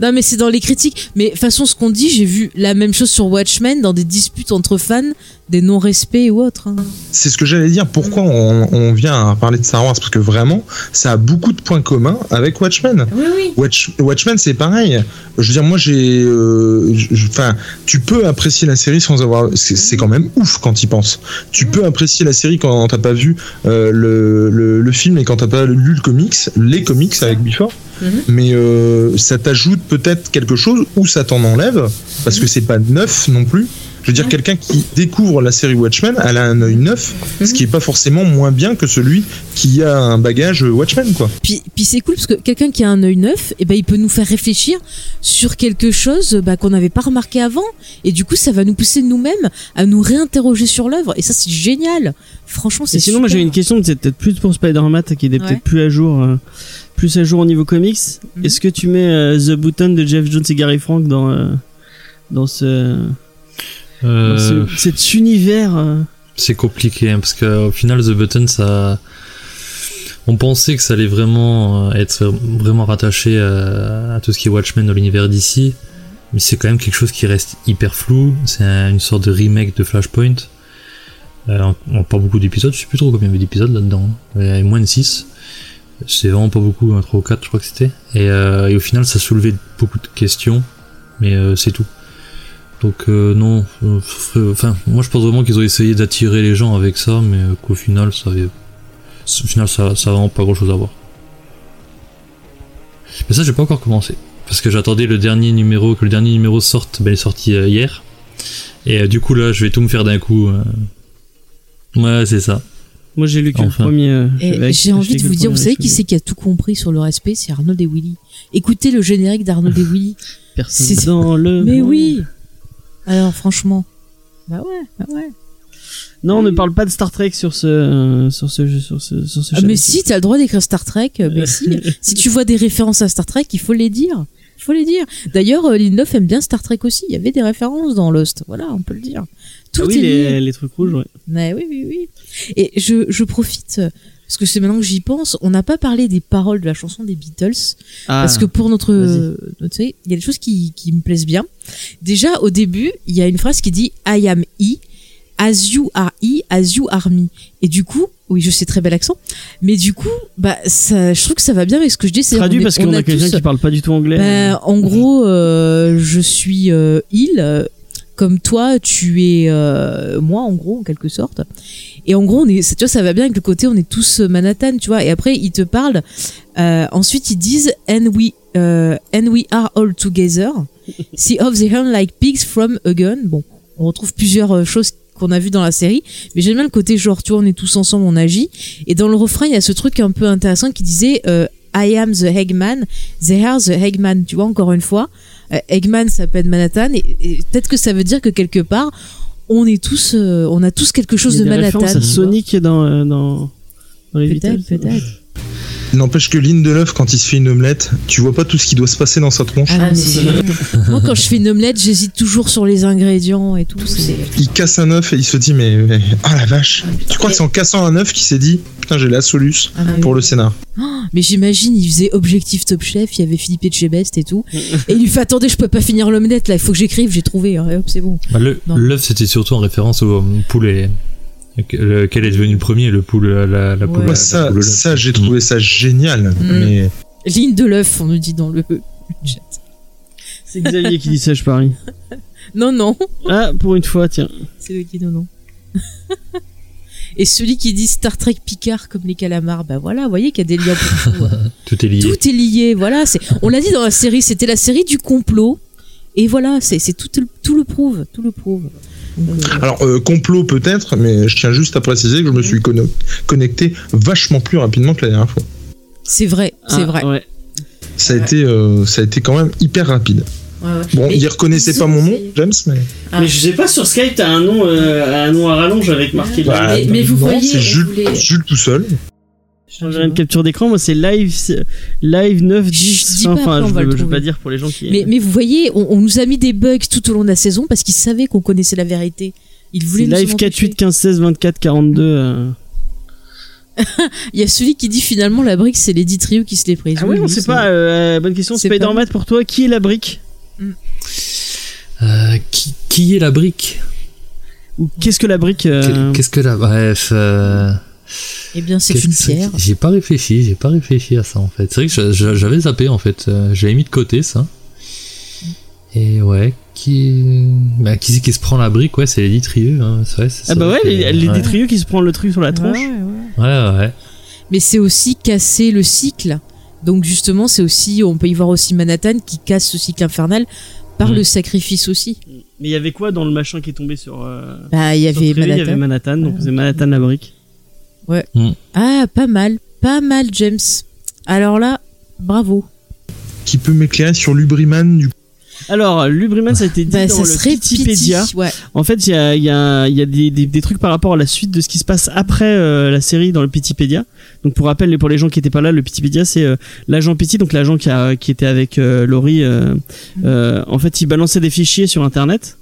Non, mais c'est dans les critiques. Mais de toute façon, ce qu'on dit, j'ai vu la même chose sur Watchmen dans des disputes entre fans. Des non-respects ou autres. hein. C'est ce que j'allais dire. Pourquoi on, on vient à parler de Star Wars? Parce que vraiment, ça a beaucoup de points communs avec Watchmen. Oui, oui. Watch- Watchmen, c'est pareil. Je veux dire, moi, j'ai, euh, enfin, tu peux apprécier la série sans avoir. C'est quand même ouf quand y penses. Tu peux apprécier la série quand t'as pas vu euh, le, le, le film et quand t'as pas lu le comics, les comics avec Before. Mhm. Mais euh, ça t'ajoute peut-être quelque chose ou ça t'en enlève parce que c'est pas neuf non plus. Je veux dire, quelqu'un qui découvre la série Watchmen, elle a un œil neuf, ce qui est pas forcément moins bien que celui qui a un bagage Watchmen, quoi. Puis, puis c'est cool parce que quelqu'un qui a un œil neuf, et ben, il peut nous faire réfléchir sur quelque chose bah, qu'on n'avait pas remarqué avant. Et du coup, ça va nous pousser nous-mêmes à nous réinterroger sur l'œuvre. Et ça, c'est génial. Franchement, c'est Et sinon, moi j'ai une question, c'est peut-être plus pour Spider-Man qui était Ouais. peut-être plus à jour, euh, plus à jour au niveau comics. Mhm. Est-ce que tu mets euh, The Button de Jeff Jones et Gary Frank dans euh, dans ce, Euh, ce- cet univers euh, c'est compliqué hein, parce qu'au final The Button ça on pensait que ça allait vraiment euh, être vraiment rattaché à, à tout ce qui est Watchmen dans l'univers d'ici mais c'est quand même quelque chose qui reste hyper flou. C'est un- une sorte de remake de Flashpoint. Euh, en pas beaucoup d'épisodes je sais plus trop combien il y avait d'épisodes là-dedans il y avait moins de 6 c'est vraiment pas beaucoup un 3 ou 4 je crois que c'était. Et, euh, et au final ça soulevait beaucoup de questions mais euh, c'est tout donc euh, non, euh, enfin moi je pense vraiment qu'ils ont essayé d'attirer les gens avec ça, mais euh, qu'au final ça avait, au final ça, ça a vraiment pas grand chose à voir. Mais ça j'ai pas encore commencé parce que j'attendais le dernier numéro, que le dernier numéro sorte, ben il est sorti hier, et euh, du coup là je vais tout me faire d'un coup. euh. Ouais c'est ça. Moi j'ai lu que Enfin. le premier. euh, j'ai envie de vous dire, vous savez qui c'est qui a tout compris sur le respect? C'est Arnold et Willy. Écoutez le générique d'Arnold et Willy. Personne c'est- dans le. Mais monde. oui Alors franchement. Bah ouais, bah ouais. Non, on ne parle pas de Star Trek sur ce euh, sur ce jeu sur ce sur ce Ah, mais si, t'as le droit d'écrire Star Trek. euh, Mais si, si tu vois des références à Star Trek, il faut les dire. Il faut les dire. D'ailleurs, euh, Lindelof aime bien Star Trek aussi. Il y avait des références dans Lost. Voilà, on peut le dire. Tout Ah oui, est les trucs rouges, ouais. Mais oui, oui, oui. Et je, je profite, euh, parce que c'est maintenant que j'y pense, on n'a pas parlé des paroles de la chanson des Beatles. Ah, Parce que pour notre, notre série, il y a des choses qui, qui me plaisent bien. Déjà, au début, il y a une phrase qui dit I am E, as you are E, as you are me. Et du coup, oui, je sais très bel accent, mais du coup, bah, ça, je trouve que ça va bien avec ce que je dis. c'est traduit parce qu'on on a, quelqu'un qui parle pas du tout anglais. bah, en gros, euh, je suis euh, il, euh, comme toi, tu es euh, moi, en gros, en quelque sorte. Et en gros, on est, tu vois, ça va bien avec le côté, on est tous euh, Manhattan, tu vois. Et après, ils te parlent. euh, ensuite, ils disent, and we, euh, and we are all together. See of the hand like pigs from a gun. Bon, on retrouve plusieurs choses qu'on a vues dans la série, mais j'aime bien le côté genre, tu vois, on est tous ensemble, on agit. Et dans le refrain, il y a ce truc un peu intéressant qui disait euh, I am the Eggman, they are the Eggman. Tu vois, encore une fois, Eggman s'appelle Manhattan, et, et peut-être que ça veut dire que quelque part, on est tous, euh, on a tous quelque chose Il y a de Manhattan. Sonic dans euh, dans dans les Peut-être, peut-être. N'empêche que Lindelof, quand il se fait une omelette, tu vois pas tout ce qui doit se passer dans sa tronche. Ah, Ah, mais Moi, quand je fais une omelette, j'hésite toujours sur les ingrédients et tout. Il casse un œuf et il se dit mais, mais- ah la vache. Tu crois que c'est en cassant un œuf qu'il s'est dit putain j'ai la soluce Ah, pour le scénar. Mais j'imagine, il faisait objectif Top Chef, il y avait Philippe Etchebest et tout. et il lui fait attendez, je peux pas finir l'omelette là, il faut que j'écrive, j'ai trouvé. hein, et hop, c'est bon. Bah. L'œuf c'était surtout en référence au euh, poulet. Lequel est devenu le premier, le poule, la, la, la Ouais. poule. Moi, la ça, poule ça j'ai trouvé ça génial. Mais Ligne de l'œuf, on nous dit dans le chat. C'est Xavier qui dit ça, je parie. Non, non, Ah, pour une fois, tiens. c'est lui qui dit non, non. Et celui qui dit Star Trek Picard comme les calamars, bah voilà, vous voyez qu'il y a des liens pour tout. hein. Tout est lié. Tout est lié, voilà. C'est, on l'a dit dans la série, c'était la série du complot. Et voilà, c'est, c'est tout, le- tout le prouve, tout le prouve. Alors euh, complot peut-être, mais je tiens juste à préciser que je me suis conno- connecté vachement plus rapidement que la dernière fois. c'est vrai, c'est Ah, vrai. Ouais. Ça a été, euh, ça a été quand même hyper rapide. Ouais, ouais. Bon, Mais il reconnaissait pas mon nom. James, mais Ah. Mais je sais pas sur Skype, t'as un nom, euh, un nom à rallonge avec marqué. Bah, mais- mais vous non, voyez, c'est Jules tout seul. J'ai une capture d'écran, moi c'est live, live 9 Chut, 10. dis pas, Enfin, je, va veux- je pas dire pour les gens qui. Mais, mais vous voyez, on, on nous a mis des bugs tout au long de la saison parce qu'ils savaient qu'on connaissait la vérité. Ils voulaient nous live en 4 empêcher. 8 15 16 24 42. euh. Il y a celui qui dit finalement la brique, c'est les 10 trios qui se les prise. Ah oui, on sait pas. euh, bonne question. C'est Spider-Man pour toi, qui est la brique Euh, qui, qui est la brique? Ou qu'est-ce que la brique euh, Qu'est-ce que là Bref. Eh bien, c'est une pierre. J'ai pas réfléchi, j'ai pas réfléchi à ça en fait. C'est vrai que j'avais zappé en fait. euh, J'avais mis de côté ça. Et ouais, qui. Bah, qui se prend la brique Ouais, c'est les Trieux. Hein. C'est vrai, Ah bah ouais, que- les, les ouais. détrieux qui se prend le truc sur la tronche. Ouais, ouais. Mais c'est aussi casser le cycle. Donc justement, c'est aussi, on peut y voir aussi Manhattan qui casse ce cycle infernal par Mm. le sacrifice aussi. Mais il y avait quoi dans le machin qui est tombé sur. euh, Bah, il y avait Trévi Il y avait Manhattan. Manhattan, donc c'est Manhattan la brique. Ah, pas mal, pas mal, James. Alors là, bravo. Qui peut m'éclairer sur Lubriman du Alors, Lubriman, ça a été dit Bah, dans le Wikipédia. Ouais. En fait, il y a, il y a, il y a des, des, des trucs par rapport à la suite de ce qui se passe après euh, la série dans le Pitipédia. Donc, pour rappel, pour les gens qui étaient pas là, le Pitipédia, c'est euh, l'agent Pity, donc l'agent qui, a, qui était avec euh, Laurie. euh, euh, en fait, il balançait des fichiers sur Internet.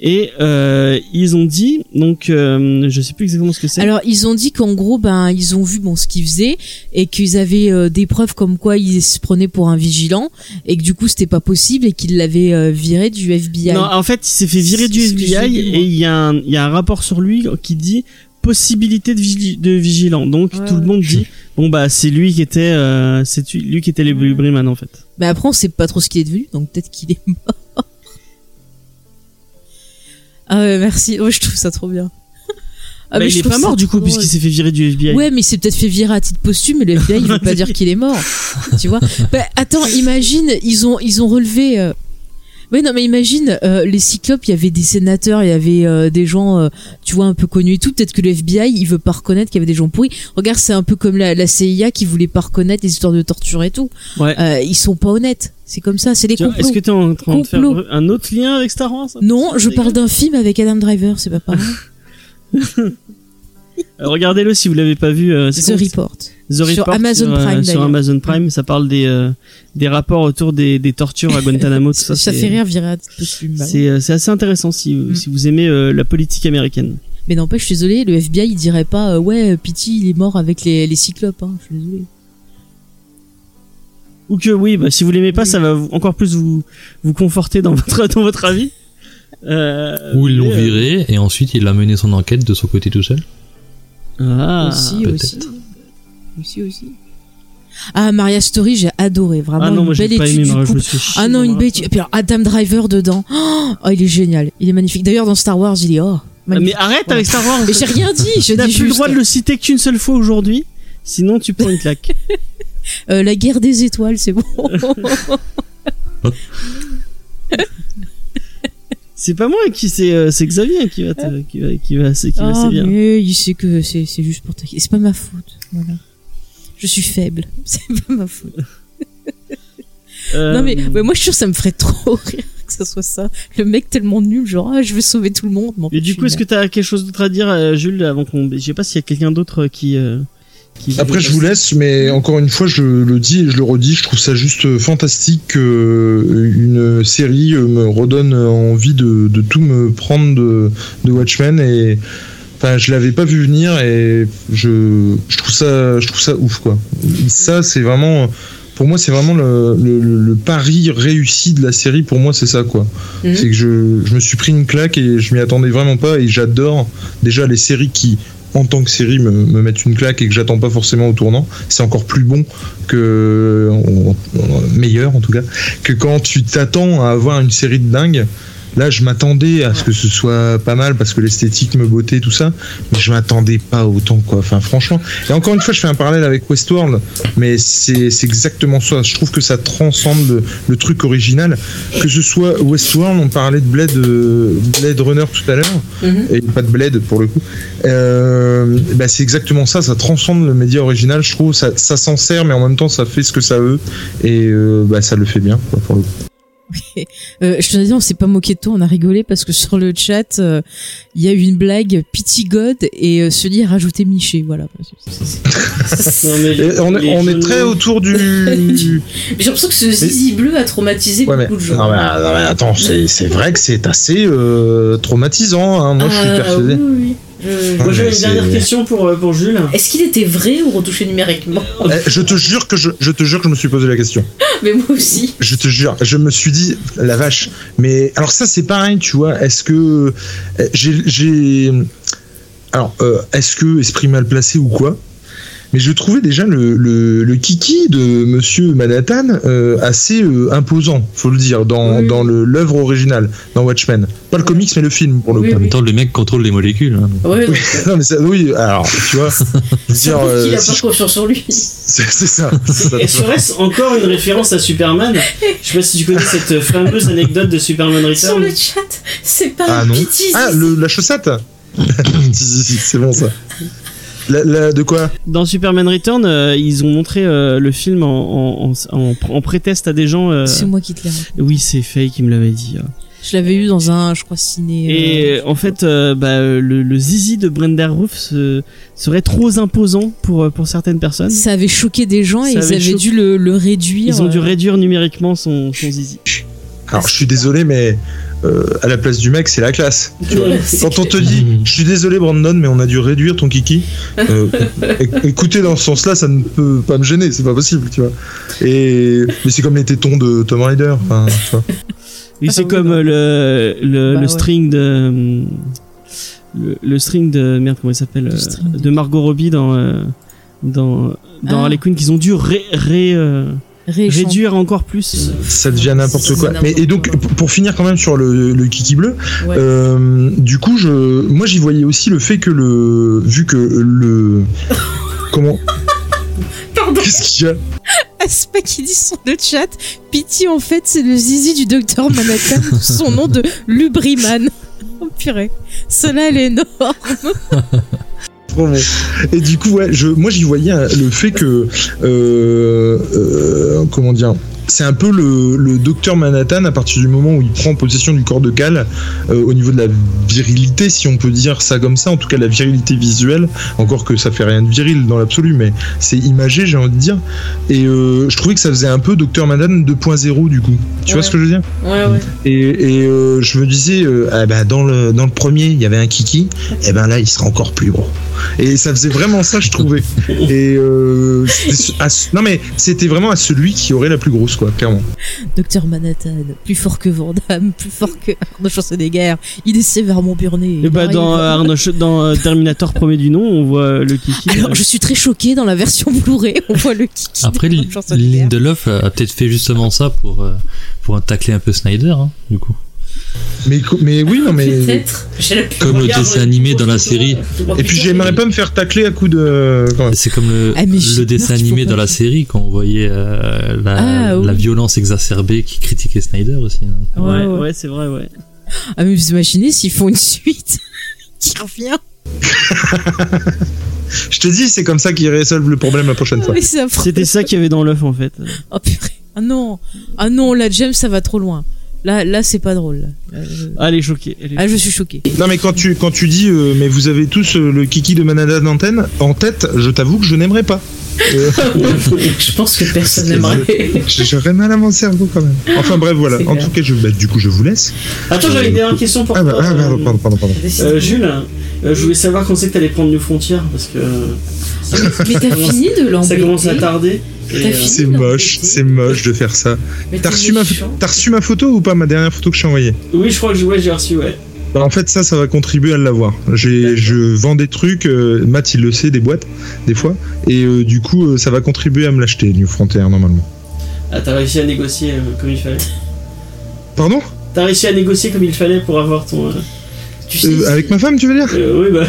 Et euh, ils ont dit, donc, euh, je sais plus exactement ce que c'est. Alors ils ont dit qu'en gros ben ils ont vu bon ce qu'ils faisaient et qu'ils avaient euh, des preuves comme quoi ils se prenaient pour un vigilant et que du coup c'était pas possible et qu'ils l'avaient euh, viré du FBI. Non, en fait, il s'est fait virer du FBI et il y, a un- il y a un rapport sur lui qui dit possibilité de, vigi- de vigilant. Donc Ouais, tout le monde dit bon bah c'est lui qui était euh, c'est lui qui était les en fait. Mais après on sait pas trop ce qu'il est devenu donc peut-être qu'il est mort. ah ouais merci, ouais, je trouve ça trop bien. Ah, bah, mais il est pas mort du coup puisqu'il s'est fait virer du FBI. Ouais, mais c'est peut-être fait virer à titre posthume, mais le FBI il veut pas dire qu'il est mort. Tu vois? Bah attends, imagine, ils ont ils ont relevé. Euh... Ouais, non, mais imagine euh, les Cyclopes, il y avait des sénateurs, il y avait euh, des gens, euh, tu vois, un peu connus et tout. Peut-être que le FBI il veut pas reconnaître qu'il y avait des gens pourris. Regarde, c'est un peu comme la, la CIA qui voulait pas reconnaître les histoires de torture et tout. Ouais. Ils sont pas honnêtes. C'est comme ça, c'est les complots. Est-ce que t'es en train de faire un autre lien avec Star Wars Non, je parle d'un film avec Adam Driver, c'est pas pareil. Euh, Regardez-le si vous l'avez pas vu. euh, c'est The Report. The Sur Report Amazon sur, euh, Prime, Sur. Amazon Prime, ça parle des euh, des rapports autour des, des tortures à Guantanamo. tout ça, fait rire ouais. C'est c'est assez intéressant si Mm. si vous aimez euh, la politique américaine. Mais n'empêche, je suis désolée, le FBI il dirait pas euh, ouais, Pity il est mort avec les, les cyclopes. Hein. Je suis désolée. Ou que oui, bah, si vous l'aimez pas, ça va vous- encore plus vous vous conforter dans votre dans votre avis. Euh, Ou ils l'ont euh, viré et ensuite il a mené son enquête de son côté tout seul. Ah, aussi, aussi, aussi, aussi. Ah, Maria Story, j'ai adoré, vraiment ah non, une moi j'ai belle pas étude aimé, du couple. me suis chié Ah non, une belle étude. Et puis alors, Adam Driver dedans. Oh, il est génial, il est magnifique. D'ailleurs, dans Star Wars, il est oh. Ah, Mais arrête avec Star Wars. Mais j'ai rien dit, je dis plus le droit de le citer qu'une seule fois aujourd'hui, sinon tu prends une claque. euh, la guerre des étoiles, c'est bon. c'est pas moi qui c'est euh, c'est Xavier qui va te- qui va qui va qui va sévir. mais il sait que c'est c'est juste pour taquiner. C'est pas ma faute. Voilà. Je suis faible. C'est pas ma faute. Euh, Non mais ouais, moi je suis que ça me ferait trop rire que ça soit ça. Le mec tellement nul, genre ah, je vais sauver tout le monde. mais du coup, est-ce que t'as quelque chose d'autre à dire, euh, Jules, avant qu'on, je sais pas s'il y a quelqu'un d'autre qui, euh, qui. Après, je vous laisse, mais encore une fois, je le dis et je le redis, je trouve ça juste fantastique que une série euh, me redonne envie de, de tout me prendre de, de Watchmen et enfin, je l'avais pas vu venir et je, je trouve ça, je trouve ça ouf quoi. Ça, c'est vraiment, pour moi, c'est vraiment le, le, le pari réussi de la série. Pour moi, c'est ça quoi. Mhm. C'est que je, je me suis pris une claque et je m'y attendais vraiment pas et j'adore déjà les séries qui en tant que série me, me mettent une claque et que j'attends pas forcément au tournant, c'est encore plus bon que meilleur en tout cas que quand tu t'attends à avoir une série de dingue. Là, je m'attendais à ce que ce soit pas mal parce que l'esthétique me bottait tout ça, mais je m'attendais pas autant quoi. Enfin, franchement. Et encore une fois, je fais un parallèle avec Westworld, mais c'est c'est exactement ça. Je trouve que ça transcende le, le truc original. Que ce soit Westworld, on parlait de Blade, euh, Blade Runner tout à l'heure, Mhm. et pas de Blade pour le coup. Euh, bah, c'est exactement ça. Ça transcende le média original. Je trouve ça, ça s'en sert, mais en même temps, ça fait ce que ça veut, et euh, bah, ça le fait bien quoi, pour le coup. Euh, je te dis, on s'est pas moqué de toi, on a rigolé parce que sur le chat, euh, il y a eu une blague Pity God et euh, Sully a rajouté Miché, voilà. Non, mais Et on, est, les on est jeux très autour du. Mais j'ai l'impression que ce zizi bleu a traumatisé Ouais, mais, beaucoup de gens. non, mais, non, mais attends, c'est c'est vrai que c'est assez euh, traumatisant. hein. Moi, je suis Ah, persuadé. oui, oui. Je- Moi j'avais une dernière question pour, euh, pour Jules. Est-ce qu'il était vrai ou retouché numériquement Eh, je te jure que je, je te jure que je me suis posé la question. Mais moi aussi. Je te jure, je me suis dit la vache. Mais alors ça c'est pareil, tu vois. Est-ce que euh, j'ai j'ai alors euh, est-ce que esprit mal placé ou quoi? Mais je trouvais déjà le, le, le kiki de Monsieur Manhattan euh, assez euh, imposant, faut le dire, dans, Oui. dans l'œuvre originale, dans Watchmen. Pas le comics mais le film pour le Oui, coup. En même temps, le mec contrôle les molécules. hein. Ouais, Oui, non mais ça, oui, alors tu vois, dire, euh, qu'il a si pas je- confiance en lui. c'est ça. Et serait-ce encore une référence à Superman Je sais pas si tu connais cette fameuse anecdote de Superman Sur Return. le chat, c'est pas Ah un non. pitié. Ah, le, la chaussette Si, si, si, C'est bon ça. La, la- de quoi Dans Superman Return, euh, ils ont montré euh, le film en, en, en, en, en prétexte à des gens. euh, C'est moi qui te l'ai. Oui, c'est Faye qui me l'avait dit. euh. Je l'avais eu dans un, je crois, ciné. euh, Et en fait, euh, bah, le, le zizi de Brenda Roof se- serait trop imposant pour, pour certaines personnes. ça avait choqué des gens et ils avait avaient choqué- dû le, le réduire. Ils ont dû réduire numériquement son, son zizi. Alors, je suis désolé, mais euh, à la place du mec, c'est la classe. Tu vois. Quand on te dit, je suis désolé, Brandon, mais on a dû réduire ton kiki. euh, écoutez, dans ce sens-là, ça ne peut pas me gêner, c'est pas possible, tu vois. Et mais c'est comme les tétons de Tom Rider. Enfin, tu vois. Oui, c'est comme euh, le, le, Bah le ouais. string de. Le, le string de. Merde, comment il s'appelle Le euh, string de- Margot Robbie dans. euh, dans dans Ah. Harley Quinn qu'ils ont dû ré, euh. Réduire encore plus. Ça devient n'importe quoi. Mais et donc, pour- pour finir quand même sur le, le kiki bleu, Ouais. euh, du coup, je, moi, j'y voyais aussi le fait que le, vu que le, comment, Pardon. qu'est-ce qu'il y a? Aspa qui dit sur le chat Pity en fait c'est le zizi du docteur Manhattan son nom de Lubriman oh purée cela elle est énorme Et du coup, ouais, je, moi j'y voyais euh, le fait que, euh, euh, comment dire, c'est un peu le, le docteur Manhattan à partir du moment où il prend possession du corps de Cal euh, au niveau de la virilité, si on peut dire ça comme ça, en tout cas la virilité visuelle, encore que ça fait rien de viril dans l'absolu, mais c'est imagé, j'ai envie de dire. Et euh, je trouvais que ça faisait un peu docteur Manhattan 2.0 du coup. Tu vois ce que je veux dire? Ouais, ouais. et, et, euh, je me disais, ah bah, dans, le, dans le premier, il y avait un kiki, et ben là, il sera encore plus gros. Et ça faisait vraiment ça, je trouvais. Et à non mais c'était vraiment à celui qui aurait la plus grosse, quoi, clairement. docteur Manhattan plus fort que Van Damme plus fort que Arnaud Schwarzenegger il est sévèrement burné Et bah, Il dans, euh, Arnold dans euh, Terminator premier du nom, on voit le kiki. alors je suis très choquée dans la version Blu-ray on voit le kiki Après. Lindelof a, peut-être fait justement ça pour, euh, pour tacler un peu Snyder, hein, du coup. Mais, mais oui, non mais. La Comme le dessin animé dans la série. ça. Et puis j'aimerais pas me faire tacler à coup de. C'est comme le, Ah, le dessin animé dans la série quand on voyait euh, la, Ah, oui. la violence exacerbée qui critiquait Snyder aussi. hein. Ouais, Ouais, ouais. ouais, c'est vrai, ouais. ah mais vous imaginez s'ils font une suite qui revient Je te dis, c'est comme ça qu'ils résolvent le problème la prochaine fois. C'était ça qu'il y avait dans l'œuf en fait. Oh purée. Ah non. Ah non, là, James, ça va trop loin. Là, là, c'est pas drôle. là. Là, je- Ah, elle est choquée. elle est Ah, je suis choquée. Non mais quand tu quand tu dis euh, mais vous avez tous euh, le kiki de Manhattan antenne en tête, je t'avoue que je n'aimerais pas. Euh, Je pense que personne n'aimerait. J'aurais mal à mon cerveau quand même. Enfin bref voilà. En clair. tout cas je bah, du coup je vous laisse. Attends, j'avais une dernière question pour Ah bah toi. ah, pardon pardon pardon. pardon. euh, Jules, je voulais savoir quand c'est que t'allais prendre New Frontier parce que Mais t'as fini de ça l'embêter. commence à tarder. Euh, C'est moche, c'est moche de faire ça. T'as reçu, ma... reçu photo ou pas ma dernière photo que je t'ai envoyée Oui, je crois que ouais, j'ai reçu, ouais. Bah, En fait ça ça va contribuer à l'avoir. J'ai je vends des trucs, euh, Matt il le sait, des boîtes des fois, et euh, du coup euh, ça va contribuer à me l'acheter New Frontier normalement. Ah, t'as réussi à négocier euh, comme il fallait. Pardon? T'as réussi à négocier comme il fallait pour avoir ton. Euh, Tu sais, Euh, Avec ma femme tu veux dire euh, oui, bah.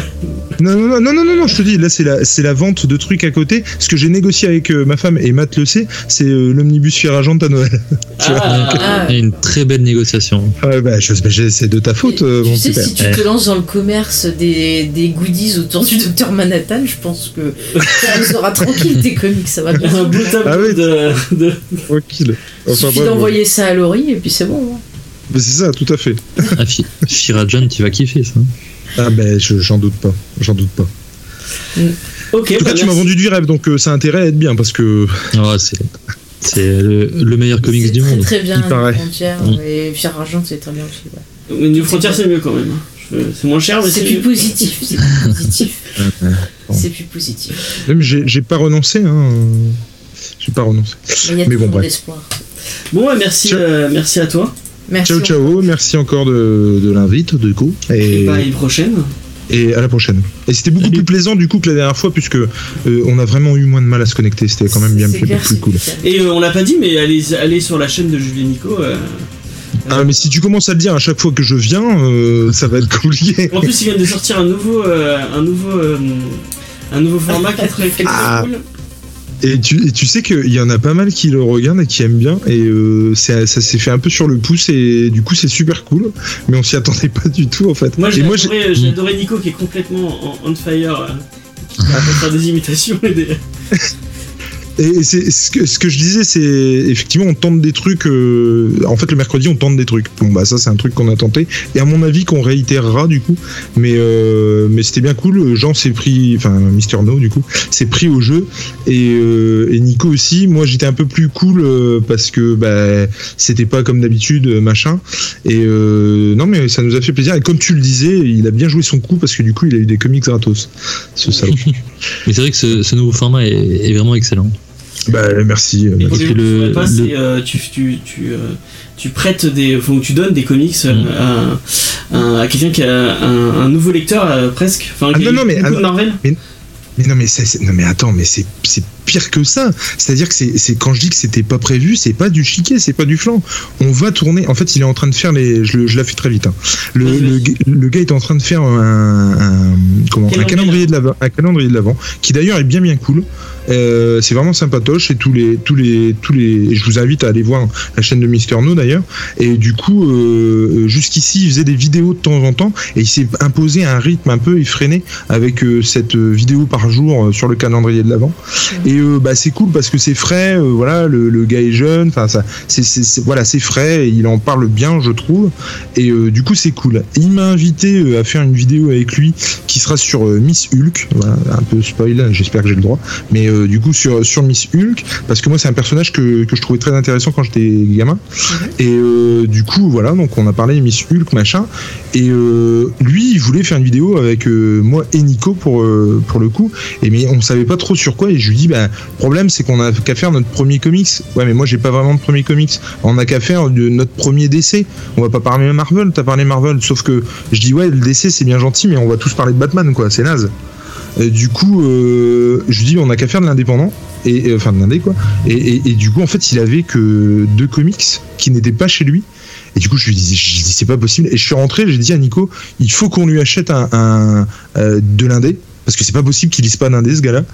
Non, non, non, non, non, non, non, je te dis, là, c'est la, c'est la vente de trucs à côté. Ce que j'ai négocié avec euh, ma femme, et Matt le sait, c'est euh, l'omnibus Firagente à Noël. Tu vois, Ah, Ah. Une très belle négociation. Ouais, bah, bah, c'est de ta faute, euh, tu mon sais, père. si tu te lances dans le commerce des, des goodies autour du docteur Manhattan, je pense que ça nous aura tranquille tes comics, ça va bien. un beau tableau Ah oui. de, de- Tranquille. Il Enfin, suffit bref, d'envoyer ça à Laurie et puis c'est bon. hein. Bah, c'est ça, tout à fait. Ah, Fi- Fira John, tu vas kiffer ça. Ah, ben, je- j'en doute pas. J'en doute pas. Ok, En tout bah, cas, tu m'as vendu du rêve, donc euh, ça a intérêt à être bien, parce que. Ah, c'est c'est le, le meilleur comics du très, monde. Très bien, Il paraît. Frontière et Pierre Argent, c'est très bien aussi. ouais. Mais New Frontier, c'est mieux quand même. hein. C'est moins cher, mais C'est plus positif. C'est plus positif. C'est plus positif. Même j'ai j'ai pas renoncé, hein. J'ai pas renoncé. Mais y a Mais bon, bref. l'espoir. Bon, ouais, merci, euh, merci à toi. Merci. Ciao ciao, merci encore de, de l'invite du coup. Et Et, bah, à une prochaine. et à la prochaine. Et c'était beaucoup Salut. plus plaisant du coup que la dernière fois puisque euh, on a vraiment eu moins de mal à se connecter. C'était quand même bien plus, clair, plus c'est cool. Et euh, on l'a pas dit, mais allez, allez sur la chaîne de Julien Nico. euh, Ah mais si tu commences à le dire à chaque fois que je viens, euh, ça va être compliqué. En plus, ils viennent de sortir un nouveau, euh, un nouveau, euh, un nouveau format qui est très, qui est très Ah. cool. Et tu, et tu sais qu'il y en a pas mal qui le regardent et qui aiment bien. Et euh, ça s'est fait un peu sur le pouce et du coup c'est super cool. Mais on s'y attendait pas du tout en fait. Moi, j'ai j'ai- adoré, Nico qui est complètement en, on fire. euh, qui va faire des imitations et des. Et c'est ce que, ce que je disais, c'est effectivement on tente des trucs. euh, en fait, le mercredi, on tente des trucs. Bon bah ça, c'est un truc qu'on a tenté. Et à mon avis, qu'on réitérera du coup. Mais euh, mais c'était bien cool. Jean s'est pris, enfin Mister No du coup, s'est pris au jeu. Et, euh, et Nico aussi. Moi, j'étais un peu plus cool euh, parce que bah c'était pas comme d'habitude euh, machin. Et euh, non, mais ça nous a fait plaisir. Et comme tu le disais, il a bien joué son coup parce que du coup, il a eu des comics gratos. Ce salaud. Mais c'est vrai que ce, ce nouveau format est vraiment excellent. Bah merci. euh, Et qui le- pas, le- euh, tu, tu, tu, euh, tu prêtes des, enfin, tu donnes des comics euh, Mm. à, à- à quelqu'un qui a un, un nouveau lecteur euh, presque. Enfin, Ah non, non, mais- de ah, Marvel. Mais non, mais c'est, c'est- non, mais attends, mais c'est, c'est pire que ça. C'est-à-dire que c'est, quand je dis que c'était pas prévu, c'est pas du chiquet, c'est pas du flan. On va tourner. En fait, il est en train de faire les. Je, je la fais très vite. hein. Le, gars est en train de faire un, un- comment, un Calendrier. de l'avant, un calendrier de l'avant, qui d'ailleurs est bien bien cool. Euh, c'est vraiment sympatoche et tous les tous les tous les. je vous invite à aller voir la chaîne de Mister No d'ailleurs. Et du coup, euh, jusqu'ici, il faisait des vidéos de temps en temps et il s'est imposé un rythme un peu effréné avec euh, cette vidéo par jour sur le calendrier de l'avant. Et euh, bah c'est cool parce que c'est frais, euh, voilà, le, le gars est jeune, enfin ça, c'est, voilà, c'est frais, et il en parle bien, je trouve. Et euh, du coup c'est cool. Il m'a invité à faire une vidéo avec lui qui sera sur Miss Hulk, voilà, un peu spoil, j'espère que j'ai le droit, mais du coup sur sur Miss Hulk parce que moi c'est un personnage que, que je trouvais très intéressant quand j'étais gamin. Et euh, du coup voilà, donc on a parlé Miss Hulk machin. Et lui, il voulait faire une vidéo avec moi et Nico pour, pour le coup. Et mais on savait pas trop sur quoi. Et je lui dis, bah, le problème, c'est qu'on a qu'à faire notre premier comics. Ouais, mais moi, j'ai pas vraiment de premier comics. On a qu'à faire notre premier DC. On va pas parler Marvel. T'as parlé Marvel. Sauf que je dis, ouais, le DC, c'est bien gentil, mais on va tous parler de Batman, quoi. C'est naze. Du coup, euh, je dis, on a qu'à faire de l'indépendant. Et, enfin, de l'indé, quoi. Et du coup, en fait, il avait que deux comics qui n'étaient pas chez lui. Et du coup, je lui dis, je lui dis, c'est pas possible. Et je suis rentré, j'ai dit à Nico, il faut qu'on lui achète un, un, euh, de l'indé. Parce que c'est pas possible qu'il lise pas d'indé, ce gars-là.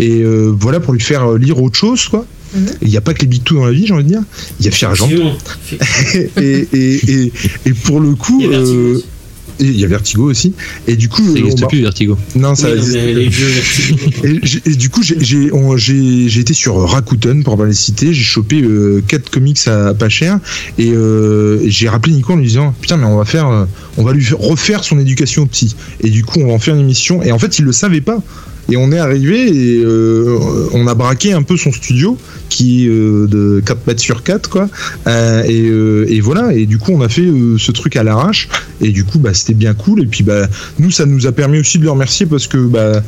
Et euh, voilà, pour lui faire euh, lire autre chose, quoi. Mhm. Il n'y a pas que les Big Two dans la vie, j'ai envie de dire. Il y a Fier et, et, et pour le coup. Il y a Vertigo aussi. et il y a Vertigo aussi. Et du coup. Ça n'existe plus, Vertigo. Non, ça Oui, existe les vieux Vertigo. Et, j'ai- et du coup, j'ai- été sur Rakuten pour pas les citer. J'ai chopé euh, quatre comics à, pas cher et euh, j'ai rappelé Nico en lui disant putain mais on va faire, euh, on va lui faire- refaire son éducation au petit. Et du coup, on va en faire une émission. Et en fait, il le savait pas. Et on est arrivé et euh, on a braqué un peu son studio qui est euh, de 4 mètres sur 4 quoi. Euh, et, voilà. Et du coup, on a fait ce truc à l'arrache. Et du coup, bah, c'était bien cool. Et puis, bah, nous, ça nous a permis aussi de le remercier parce que bah,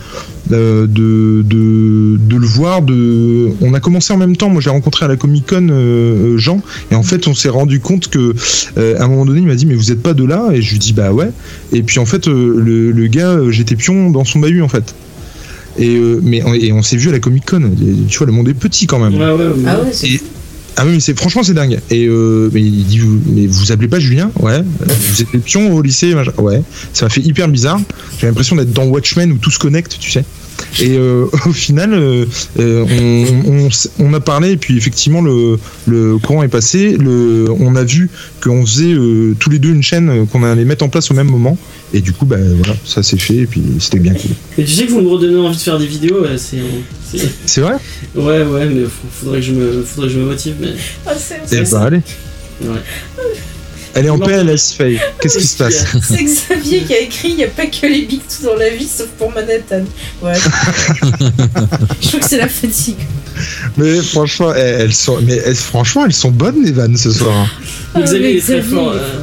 de, de, le voir. De... On a commencé en même temps. Moi, j'ai rencontré à la Comic Con Jean, et en fait, on s'est rendu compte que à un moment donné, il m'a dit mais vous êtes pas de là? Et je lui dis bah ouais. Et puis en fait, le, le gars, j'étais pion dans son bahut en fait. Et euh, mais on, et on s'est vu à la Comic Con. Et, Tu vois, le monde est petit quand même. Ouais, ouais, ouais. Ah ouais, c'est Et- Ah oui, mais c'est franchement c'est dingue. Et euh, mais il dit vous, mais vous appelez pas Julien? Ouais. Vous êtes pion au lycée machin. Ouais. Ça m'a fait hyper bizarre. J'ai l'impression d'être dans Watchmen où tout se connecte, tu sais. Et euh, au final, euh, euh, on, on s- on a parlé et puis effectivement le, le courant est passé. Le, on a vu qu'on faisait euh, tous les deux une chaîne qu'on allait mettre en place au même moment. Et du coup, bah voilà, ça s'est fait et puis c'était bien cool. Mais tu sais que vous me redonnez envie de faire des vidéos, c'est. c'est- C'est vrai? Ouais, ouais, mais faudrait que je me, faudrait que je me motive, mais. Ah, c'est- Eh c'est- ben, allez. Ouais. Elle est en. PLS, Faye. Qu'est-ce qui se passe C'est Xavier qui a écrit il n'y a pas que les Big Two dans la vie sauf pour Manhattan. Ouais. Je trouve que c'est la fatigue. Mais franchement, elles, elles sont, mais elles- franchement, elles sont bonnes les vannes ce soir. hein. Ah, Xavier mais il est très Xavier. fort. euh,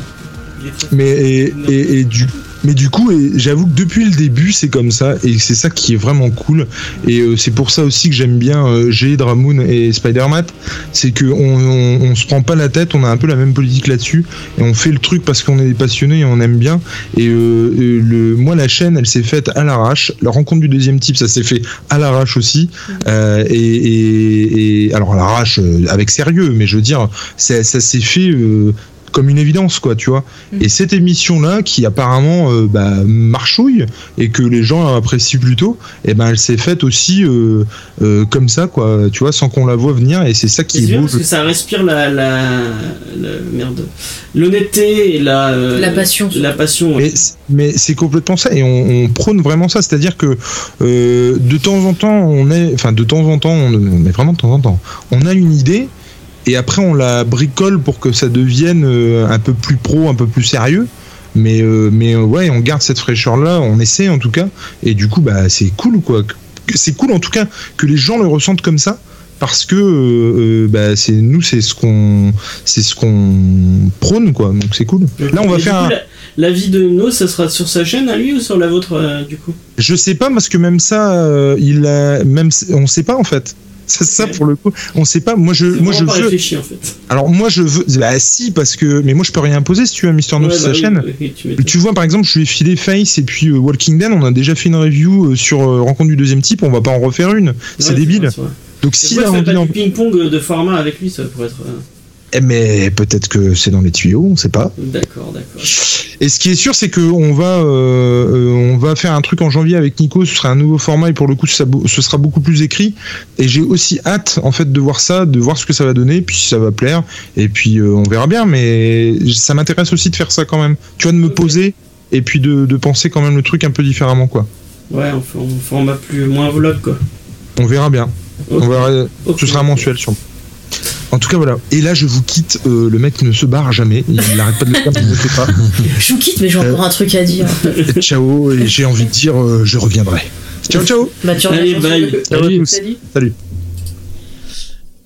il est très- Mais et, et, et du Mais du coup, et j'avoue que depuis le début, c'est comme ça, et c'est ça qui est vraiment cool. Et euh, c'est pour ça aussi que j'aime bien euh, Jade, Ramoon et Spider-Man. C'est que on, se prend pas la tête, on a un peu la même politique là-dessus, et on fait le truc parce qu'on est passionné et on aime bien. Et euh, euh, le, moi, la chaîne, elle s'est faite à l'arrache. La rencontre du deuxième type, ça s'est fait à l'arrache aussi. Euh, et, et, et- alors à l'arrache euh, avec sérieux, mais je veux dire, ça s'est fait. Comme une évidence quoi tu vois et cette émission là qui apparemment euh, bah, marchouille et que les gens apprécient plutôt et ben elle s'est faite aussi euh, euh, comme ça quoi tu vois sans qu'on la voit venir et c'est ça qui est bien beau parce que ça respire la, la, la- merde, l'honnêteté et la, euh, La passion. La passion. ouais. Mais, c'est complètement ça et on, on prône vraiment ça, c'est-à-dire que euh, de temps en temps on est, enfin de temps en temps, on, mais vraiment de temps en temps, on a une idée et après on la bricole pour que ça devienne euh, un peu plus pro, un peu plus sérieux. Mais euh, mais euh, ouais, on garde cette fraîcheur là, on essaie en tout cas et du coup bah c'est cool quoi. C'est cool en tout cas que les gens le ressentent comme ça parce que euh, bah, c'est nous c'est ce qu'on c'est ce qu'on prône quoi donc c'est cool. Là on va faire coup, un... la, la vie de No, ça sera sur sa chaîne à lui ou sur la vôtre euh, du coup? Je sais pas parce que même ça, euh, il a même on sait pas en fait. C'est ça pour le coup. On sait pas. Moi je moi je pas veux. réfléchi en fait. Alors moi je veux. Bah si parce que mais moi je peux rien imposer si tu veux Mister No Ouais, sur bah sa oui, chaîne. oui, tu vois par exemple je lui ai filé Face et puis euh, Walking Dead. On a déjà fait une review euh, sur euh, Rencontre du deuxième type. On va pas en refaire une. C'est débile. vrai. Donc tu fais envie pas en... du ping-pong de format avec lui, ça pourrait être. Eh, mais peut-être que c'est dans les tuyaux. On sait pas. D'accord, d'accord. Et ce qui est sûr, c'est que on va, euh, euh, on va faire un truc en janvier avec Nico. Ce sera un nouveau format et pour le coup, ce sera beaucoup plus écrit. Et j'ai aussi hâte, en fait, de voir ça, de voir ce que ça va donner, puis si ça va plaire. Et puis euh, on verra bien. Mais ça m'intéresse aussi de faire ça quand même. Tu vois, de me poser et puis de, de penser quand même le truc un peu différemment, quoi. Ouais, on un format plus moins vlog quoi. On verra bien. On verra. Ce sera mensuel, sûrement. En tout cas, voilà. Et là, je vous quitte. euh, le mec ne se barre jamais. Il n'arrête pas de le faire, il ne le fait pas. Je vous quitte, mais j'ai Euh. encore un truc à dire. Et ciao. Et j'ai envie de dire, euh, je reviendrai. Ciao, ciao. Bah, tu Allez, bye. Salut. Salut.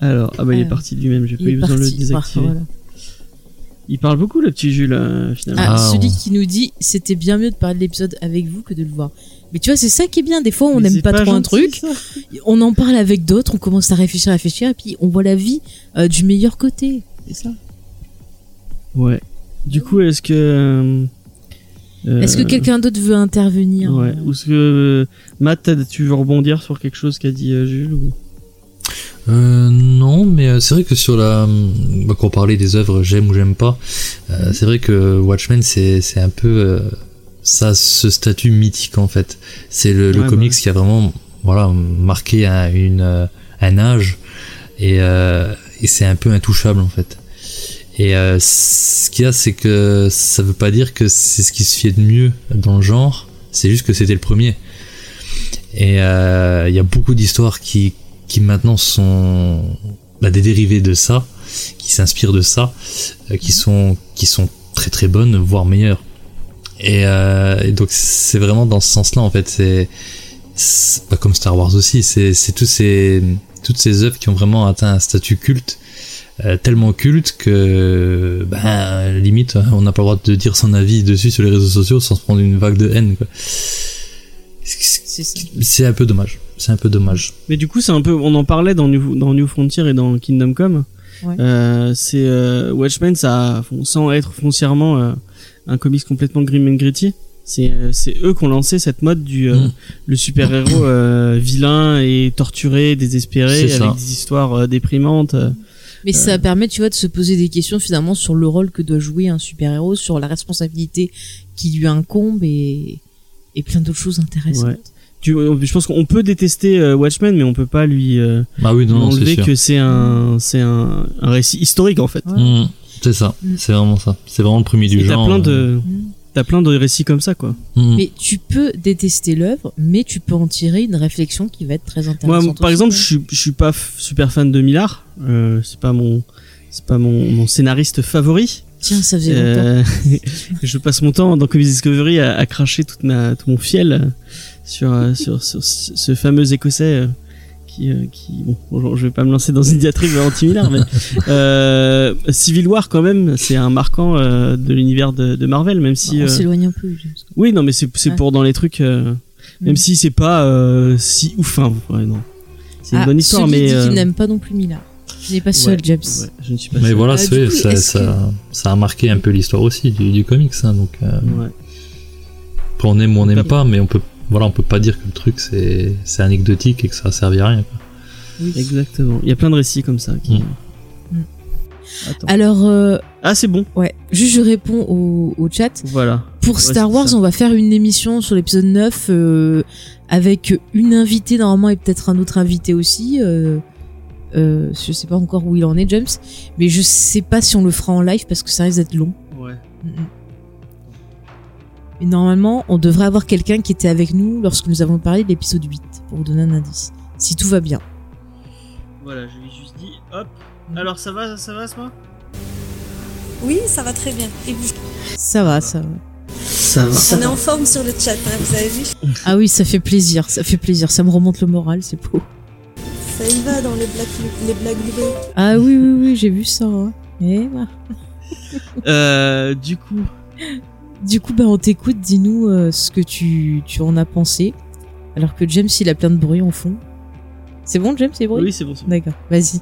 Alors, ah bah il est Euh, parti de lui-même, j'ai pas eu besoin de le désactiver. Voilà. Il parle beaucoup le petit Jules euh, finalement. Ah, Ah, celui on- qui nous dit c'était bien mieux de parler de l'épisode avec vous que de le voir. Mais tu vois, c'est ça qui est bien. Des fois, on n'aime pas, trop un truc, ça. on en parle avec d'autres, on commence à réfléchir, à réfléchir, et puis on voit la vie euh, du meilleur côté. C'est ça. Ouais. Du coup, est-ce que. euh, Est-ce que quelqu'un d'autre veut intervenir? Ouais. Ou est-ce que. euh, Matt, tu veux rebondir sur quelque chose qu'a dit euh, Jules ou... Euh, non, mais euh, c'est vrai que sur la, bah, quand on parlait des œuvres j'aime ou j'aime pas, euh, c'est vrai que Watchmen c'est c'est un peu euh, ça ce statut mythique en fait. C'est le, le Ouais, comics bah. qui a vraiment voilà marqué un, une euh, un âge et, euh, et c'est un peu intouchable en fait. Et euh, ce qu'il y a, c'est que ça veut pas dire que c'est ce qui se fait de mieux dans le genre, c'est juste que c'était le premier. Et euh, il y a beaucoup d'histoires qui, qui maintenant sont bah, des dérivés de ça, qui s'inspirent de ça, euh, qui sont qui sont très très bonnes, voire meilleures. Et, euh, et donc c'est vraiment dans ce sens-là en fait, c'est pas comme Star Wars aussi, c'est c'est tous ces toutes ces œuvres qui ont vraiment atteint un statut culte. euh, tellement culte que ben limite on n'a pas le droit de dire son avis dessus sur les réseaux sociaux sans se prendre une vague de haine. C'est un peu dommage. C'est un peu dommage. Mais du coup, c'est un peu. On en parlait dans New, dans New Frontier et dans Kingdom Come. Ouais. Euh, c'est euh, Watchmen, ça, sans être foncièrement euh, un comics complètement grim and gritty. C'est c'est eux qui ont lancé cette mode du euh, Mm. le super héros vilain et torturé, désespéré, avec ça. des histoires euh, déprimantes. euh. Mais ça permet, tu vois, de se poser des questions finalement sur le rôle que doit jouer un super-héros, sur la responsabilité qui lui incombe et, et plein d'autres choses intéressantes. Ouais. Tu, je pense qu'on peut détester euh, Watchmen, mais on peut pas lui, euh, Ah oui, non, lui enlever que c'est un c'est un, un récit historique en fait. Ouais. Mm, c'est ça. Mm. C'est vraiment ça. C'est vraiment le premier du Et t'as genre. plein euh, de t'as plein de récits comme ça quoi. mm. Mais tu peux détester l'œuvre, mais tu peux en tirer une réflexion qui va être très Moi, intéressante. par aussi, exemple, je suis, je suis pas super fan de Millard. Euh, c'est pas mon, c'est pas mon, mon scénariste favori. Tiens, ça faisait longtemps. Euh, je passe mon temps dans Comics Discovery à, à cracher toute ma, tout mon fiel euh, sur, euh, sur, sur ce ce fameux écossais euh, qui, euh, qui bon, je vais pas me lancer dans une diatribe anti-Miller, mais euh, Civil War quand même, c'est un marquant euh, de l'univers de, de Marvel, même si. on euh, s'éloigne un peu. Oui, non, mais c'est c'est Ouais. pour dans les trucs, euh, même Mm. si c'est pas euh, si ouf. Hein, ouais, non. C'est une Ah, bonne histoire, celui mais. euh, qu'il n'aime pas non plus Miller. Tu n'es pas seul, ouais, James. ouais, je ne suis pas Mais seul. voilà, coup, ça, ça, ça a marqué un peu l'histoire aussi du, du comics. hein, donc, euh, Ouais. après, on aime ou on n'aime Pas- pas, mais on peut, voilà, on peut pas dire que le truc c'est c'est anecdotique et que ça a servi à rien. quoi. Exactement. Il y a plein de récits comme ça. Qui... Mm. Attends. Alors, euh, Ah, c'est bon. ouais, juste je réponds au, au chat. Voilà. Pour Ouais, Star Wars, ça. on va faire une émission sur l'épisode 9 euh, avec une invitée normalement et peut-être un autre invité aussi. Euh, euh, je sais pas encore où il en est, James, mais je sais pas si on le fera en live parce que ça risque d'être long. Ouais. Mhm. Mais normalement, on devrait avoir quelqu'un qui était avec nous lorsque nous avons parlé de l'épisode 8, pour vous donner un indice. Si tout va bien. Voilà, je lui ai juste dit, hop. Alors ça va, ça va, Asma? Oui, ça va très bien. Et vous? Ça va, ça va. Ça va. On est en forme sur le chat, hein, vous avez vu? Ah oui, ça fait plaisir, ça fait plaisir. Ça me remonte le moral, c'est beau. Ça y va dans les blagues, les blagues Lubé. Ah oui, oui, oui, j'ai vu ça. hein. Eh ben. Euh, du coup, Du coup, bah, on t'écoute, dis-nous euh, ce que tu, tu en as pensé. Alors que James, il a plein de bruit en fond. C'est bon, James, c'est bruit oui, c'est bon. c'est bon. D'accord, vas-y.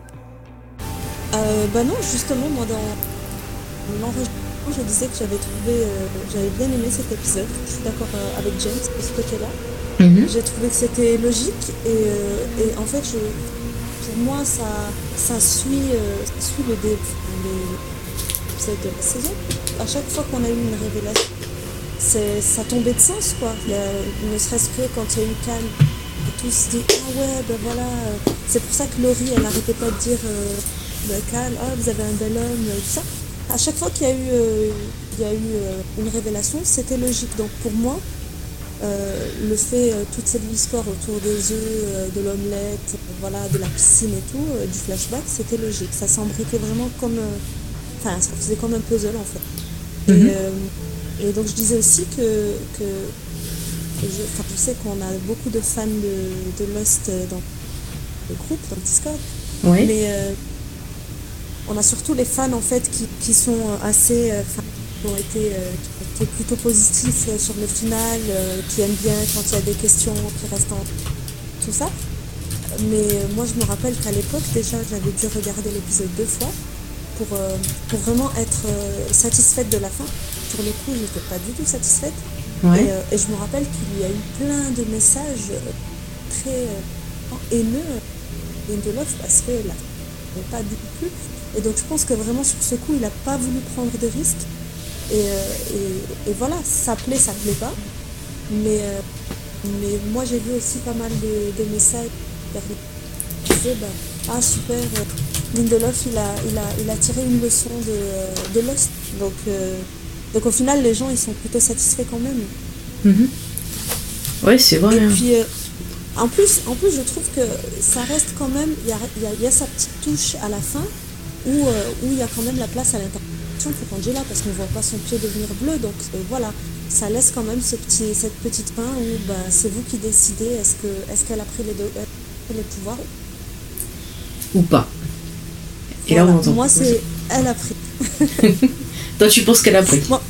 Euh, bah non, justement, moi dans l'enregistrement, je disais que j'avais trouvé, euh, j'avais bien aimé cet épisode. Je suis d'accord euh, avec James de ce côté-là. J'ai trouvé que c'était logique et, euh, et en fait, je, pour moi, ça, ça suit, euh, ça suit le début de la saison. À chaque fois qu'on a eu une révélation, ça tombait de sens, quoi. Ne serait-ce que quand il y a eu Cal, et tout se dit ah ouais, ben voilà. euh, C'est pour ça que Laurie, elle arrêtait pas de dire euh, ben, Cal, ah vous avez un bel homme, euh, tout ça. À chaque fois qu'il y a eu, il y a eu une révélation, c'était logique. Donc pour moi, le fait, toute cette histoire autour des œufs, de l'omelette, voilà, de la piscine et tout, du flashback, c'était logique. Ça s'embriquait vraiment comme. Enfin, ça faisait comme un puzzle en fait. Mhm. et, euh, et donc je disais aussi que. je, sais qu'on a beaucoup de fans de, de Lost dans le groupe, dans le Discord. Ouais. Mais euh, on a surtout les fans en fait qui, qui sont assez, euh, qui ont été, euh, qui ont été plutôt positifs euh, sur le final, euh, qui aiment bien quand il y a des questions qui restent en tout ça. Mais moi je me rappelle qu'à l'époque déjà j'avais dû regarder l'épisode deux fois pour, euh, pour vraiment être euh, satisfaite de la fin. Sur le coup j'étais pas du tout satisfaite. Ouais. Et, euh, et je me rappelle qu'il y a eu plein de messages très haineux euh, Lindelof parce que là, pas du tout plu. Et donc je pense que vraiment sur ce coup, il n'a pas voulu prendre de risques. Et, et, et voilà, ça plaît, ça plaît pas. Mais, mais moi j'ai vu aussi pas mal de, de messages qui disaient, bah, ah super, Lindelof il a, il, a, il a tiré une leçon de, de Lost. Donc, euh, donc au final les gens ils sont plutôt satisfaits quand même. Ouais, c'est vrai. Et hein. puis, euh, en, plus, en plus, je trouve que ça reste quand même. Il y a, y a- y a sa petite touche à la fin où, euh, où il y a quand même la place à l'interprétation pour Angela parce qu'on ne voit pas son pied devenir bleu. Donc voilà, ça laisse quand même ce petit, cette petite fin où bah, c'est vous qui décidez est-ce que- est-ce qu'elle a pris les, deux, les pouvoirs. Ou pas. Et là, on Voilà. entend. Moi, c'est. Elle a pris. Toi, tu penses qu'elle a pris Moi,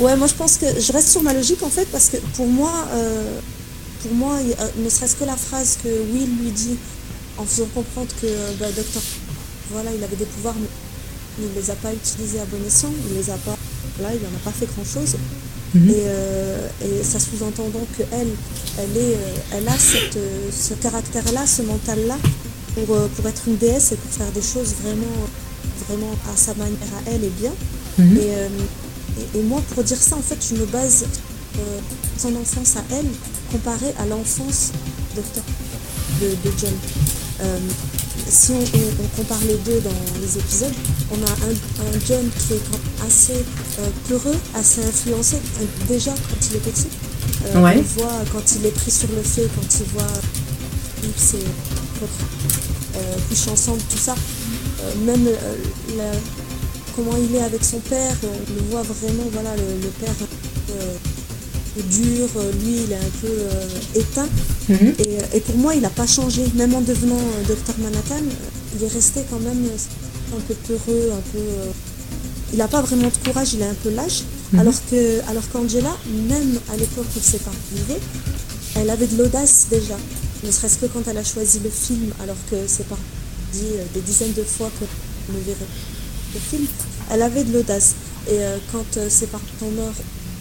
ouais, moi je pense que je reste sur ma logique en fait parce que pour moi, euh, pour moi, ne serait-ce que la phrase que Will lui dit en faisant comprendre que bah, Docteur, voilà, il avait des pouvoirs, mais il ne les a pas utilisés à bon escient, il les a pas, là, il n'en a pas fait grand-chose. Mhm. Et, euh, et ça sous-entend donc qu'elle, elle, est, euh, elle a cette, euh, ce caractère-là, ce mental-là, pour, euh, pour être une déesse et pour faire des choses vraiment, vraiment à sa manière à elle et bien. Mhm. Et, euh, et, et moi, pour dire ça, en fait, je me base euh, son enfance à elle comparée à l'enfance de, de, de John. Euh, si on, on- on compare les deux dans les épisodes, on a un, un John qui est quand même assez peureux, assez influencé, déjà quand il est petit. Ouais. On voit quand il est pris sur le fait, quand il voit ses euh, coucher ensemble, tout ça. Euh, même euh, la- comment il est avec son père, euh, on le voit vraiment, voilà, le, le père euh, dur, lui il est un peu éteint. Mhm. et, et, pour moi il n'a pas changé, même en devenant docteur Manhattan, il est resté quand même un peu peureux, un peu il n'a pas vraiment de courage, il est un peu lâche. Mhm. Alors que, alors qu'Angela, même à l'époque où c'est pas arrivé, elle avait de l'audace déjà. Ne serait-ce que quand elle a choisi le film, alors que c'est pas dit euh, des dizaines de fois que me verrait le film, elle avait de l'audace. Et euh, quand euh, ses parents sont morts,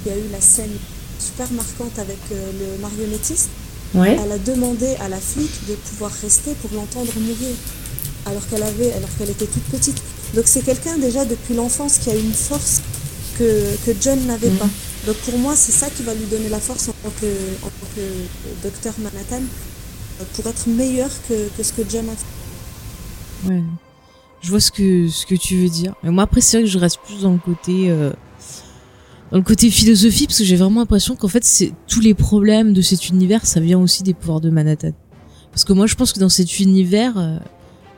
il y a eu la scène super marquante avec le marionnettiste. Elle a demandé à la flic de pouvoir rester pour l'entendre mourir, alors qu'elle avait, alors qu'elle était toute petite. Donc c'est quelqu'un déjà depuis l'enfance qui a une force que, que John n'avait pas. Mhm. Donc pour moi, c'est ça qui va lui donner la force en tant que, en tant que docteur Manhattan pour être meilleur que, que, ce que John a. Ouais. Je vois ce que, ce que tu veux dire. Mais moi, après, c'est vrai que je reste plus dans le côté, euh, dans le côté philosophie, parce que j'ai vraiment l'impression qu'en fait, c'est tous les problèmes de cet univers, ça vient aussi des pouvoirs de Manhattan. Parce que moi, je pense que dans cet univers, euh,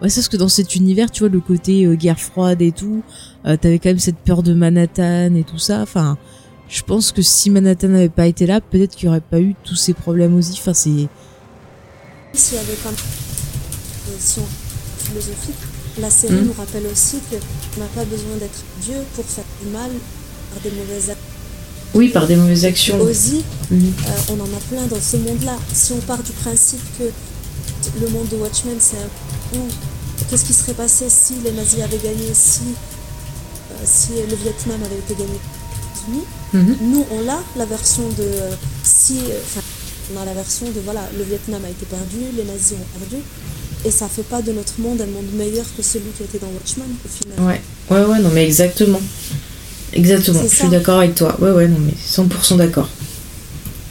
Ouais, c'est parce que dans cet univers, tu vois, le côté euh, guerre froide et tout, euh, t'avais quand même cette peur de Manhattan et tout ça. Enfin, je pense que si Manhattan n'avait pas été là, peut-être qu'il n'y aurait pas eu tous ces problèmes aussi. Enfin, c'est. Y avait quand même philosophique, la série hmm. nous rappelle aussi qu'on n'a pas besoin d'être Dieu pour faire du mal par des mauvaises actions. Oui, par des mauvaises actions. Aussi, hmm. euh, on en a plein dans ce monde-là. Si on part du principe que le monde de Watchmen, c'est un Qu'est-ce qui serait passé si les nazis avaient gagné, si, euh, si le Vietnam avait été gagné? Mhm. Nous, on a la version de si, enfin, on a la version de voilà, le Vietnam a été perdu, les nazis ont perdu, et ça fait pas de notre monde un monde meilleur que celui qui était dans Watchmen au final. Ouais, ouais, ouais, non, mais exactement. Exactement, je suis d'accord avec toi. Ouais, ouais, non, mais 100% d'accord.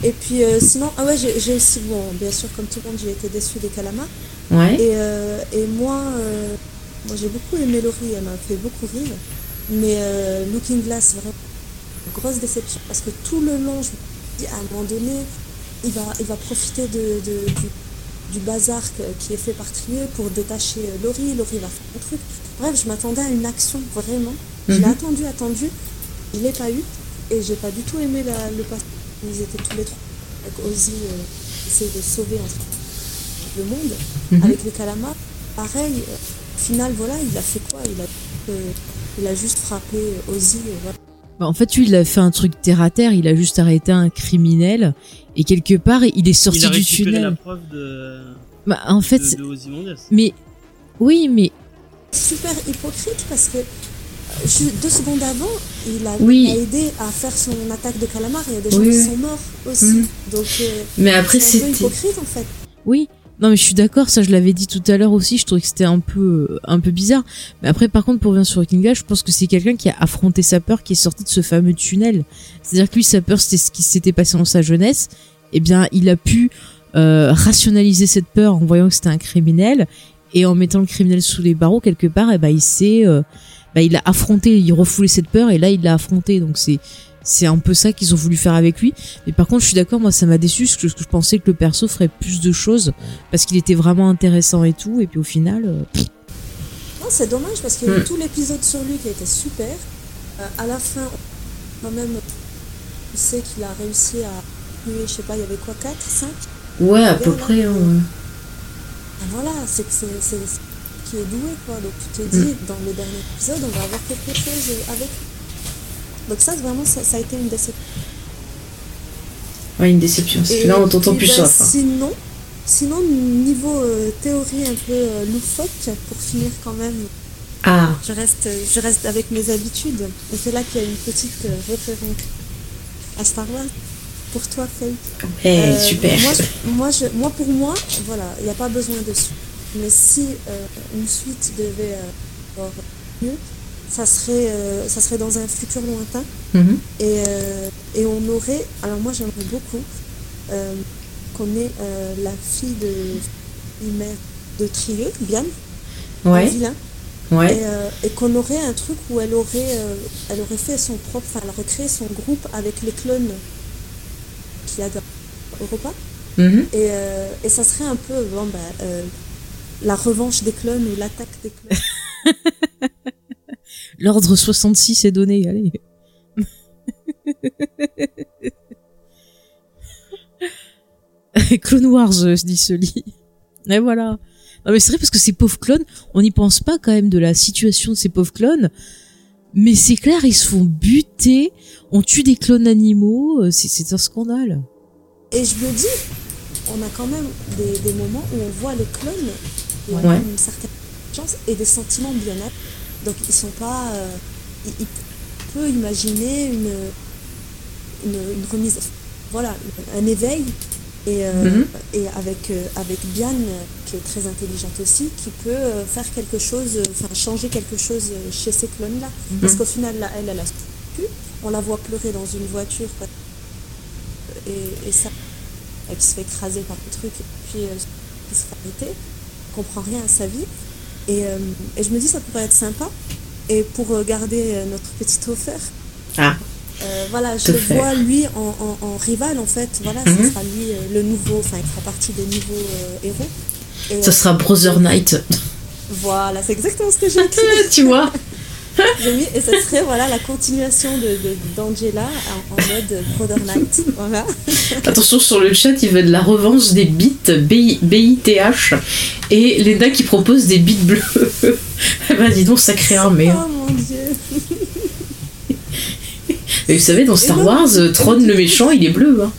Et puis euh, sinon, ah ouais, j'ai aussi, bon, bien sûr, comme tout le monde, j'ai été déçue des Kalama. Ouais. Et, euh, et moi, euh, moi j'ai beaucoup aimé Laurie, elle m'a fait beaucoup rire. Mais Looking Glass, vraiment, grosse déception. Parce que tout le long, je me dis, à un moment donné, il va, il va profiter de, du, du, bazar qui est fait par Trier pour détacher Laurie. Laurie va faire un truc. Bref, je m'attendais à une action, vraiment. Je l'ai mhm. attendu, attendu. Je ne l'ai pas eu. Et j'ai pas du tout aimé la, le passage ils étaient tous les trois avec Ozzy euh, essayer de sauver le monde mhm. avec les calamars. Pareil, euh, au final, voilà, il a fait quoi? Il a, euh, il a juste frappé Ozzy. Bah, en fait, lui, il a fait un truc terre à terre. Il a juste arrêté un criminel et quelque part, il est sorti du tunnel. la preuve de. Bah, en fait, de, mais oui, mais super hypocrite parce que deux secondes avant, il a, aidé à faire son attaque de calamar. Il y a des gens qui sont morts aussi. Mhm. Donc, euh, mais après, c'est hypocrite en fait. Oui. Non mais je suis d'accord, ça je l'avais dit tout à l'heure aussi, je trouvais que c'était un peu un peu bizarre. Mais après par contre pour revenir sur King je pense que c'est quelqu'un qui a affronté sa peur, qui est sorti de ce fameux tunnel. C'est-à-dire que lui sa peur c'était ce qui s'était passé dans sa jeunesse. Eh bien il a pu euh, rationaliser cette peur en voyant que c'était un criminel et en mettant le criminel sous les barreaux quelque part, eh ben il s'est euh, bah, il a affronté, il refoulait cette peur et là il l'a affronté. Donc c'est c'est un peu ça qu'ils ont voulu faire avec lui. Mais par contre, je suis d'accord, moi ça m'a déçu parce que je pensais que le perso ferait plus de choses parce qu'il était vraiment intéressant et tout. Et puis au final. Euh, non, c'est dommage parce qu'il y a eu hmm. tout l'épisode sur lui qui a été super. Euh, à la fin, quand même, tu sais qu'il a réussi à tuer, je sais pas, il y avait quoi, 4, 5 Ouais, à peu près. Hein, Voilà, c'est que c'est qui est doué, quoi. Donc tu te dis, mm. dans le dernier épisode, on va avoir quelque chose avec Donc ça, vraiment, ça, a été une déception. Ouais, une déception. Là, on t'entend plus ben, ça. Sinon, sinon, niveau euh, théorie un peu euh, loufoque, pour finir quand même, ah. je, reste, je reste avec mes habitudes. Et c'est là qu'il y a une petite euh, référence à Star Wars. Pour toi, Faye. Eh, super. Moi, moi, je, moi, pour moi, voilà, il n'y a pas besoin de suite. Mais si une suite devait avoir mieux, ça serait, euh, ça serait dans un futur lointain. Mhm. et, et, on aurait, alors moi j'aimerais beaucoup qu'on ait la fille de mère de Trieux, Bian, ouais. vilain. Ouais. Et, qu'on aurait un truc où elle aurait, elle aurait fait son propre, enfin elle aurait créé son groupe avec les clones qu'il y a dans Europa. Mhm. Et, et, ça serait un peu, bon, bah, la revanche des clones ou l'attaque des clones. L'ordre 66 est donné, allez. Clone Wars, dit Sully. Et voilà. Non mais c'est vrai parce que ces pauvres clones, on n'y pense pas quand même de la situation de ces pauvres clones. Mais c'est clair, ils se font buter, on tue des clones animaux, euh, c'est- un scandale. Et je me dis, on a quand même des, des moments où on voit les clones et on Ouais. a une certaine chance et des sentiments bien-être. Donc ils sont pas. euh, il, il peut imaginer une, une, une remise. Voilà, un éveil. Et, euh, Mhm. et avec, euh, avec Bian, qui est très intelligente aussi, qui peut euh, faire quelque chose, enfin changer quelque chose chez ces clones-là. Parce qu'au final, là, elle, elle a pu. On la voit pleurer dans une voiture. Et, et ça, elle qui se fait écraser par le truc, et puis euh, qui se fait arrêter, comprend rien à sa vie. Et, euh, et je me dis, ça pourrait être sympa. Et pour euh, garder euh, notre petit Topher, Ah. euh, voilà, je le vois lui en, en- en rival en fait. Voilà, Mhm. ce sera lui euh, le nouveau, enfin, il fera partie des nouveaux euh, héros. Et, Ça sera Brother Knight. Voilà, c'est exactement ce que j'ai écrit. tu vois mis, et ce serait voilà, la continuation de, de- d'Angela en, en mode Brother Knight. Voilà. Attention sur le chat, il veut de la revanche des bits BI- BITH et Lena qui propose des bits bleus. Eh ben dis donc, sacré armée. hein. Oh mon dieu. Et vous savez, dans Star Wars, et Tron le méchant, il est bleu. hein.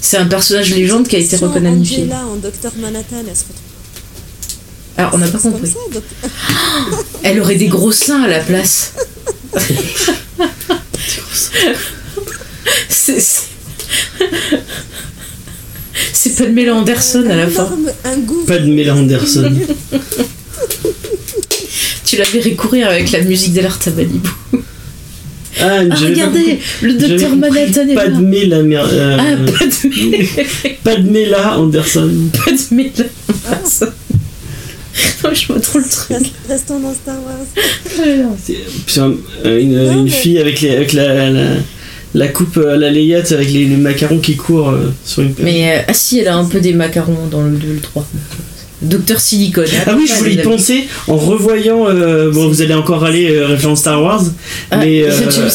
C'est un personnage légende qui a été recanonifié. Angela en Docteur Manhattan, elle se retrouve Alors, on n'a pas compris. ça, Elle aurait des gros seins à la place. C'est. pas de Mela Anderson à la fin. Un goût. Pas de Mela Anderson. Tu la verrais courir avec la musique d'Alerta Malibu. Ah, Ah, regardez, le docteur Manhattan est Pas là. de Mela, mer- euh, Ah, pas de, pas de Mela Anderson. pas de Mela Anderson. Je me trompe le truc. Rest- Restons dans Star Wars. C'est un- euh, une, Non, une mais- fille avec, les, avec la, la, la coupe à la Leia, tu sais, avec les, les macarons qui courent euh, sur une Mais euh, ah si, elle a un peu des macarons dans le 2 et le 3. Docteur Silicone. Ah oui, je voulais y penser en revoyant. euh, bon, vous allez encore aller euh, référence Star Wars, Ah, mais euh,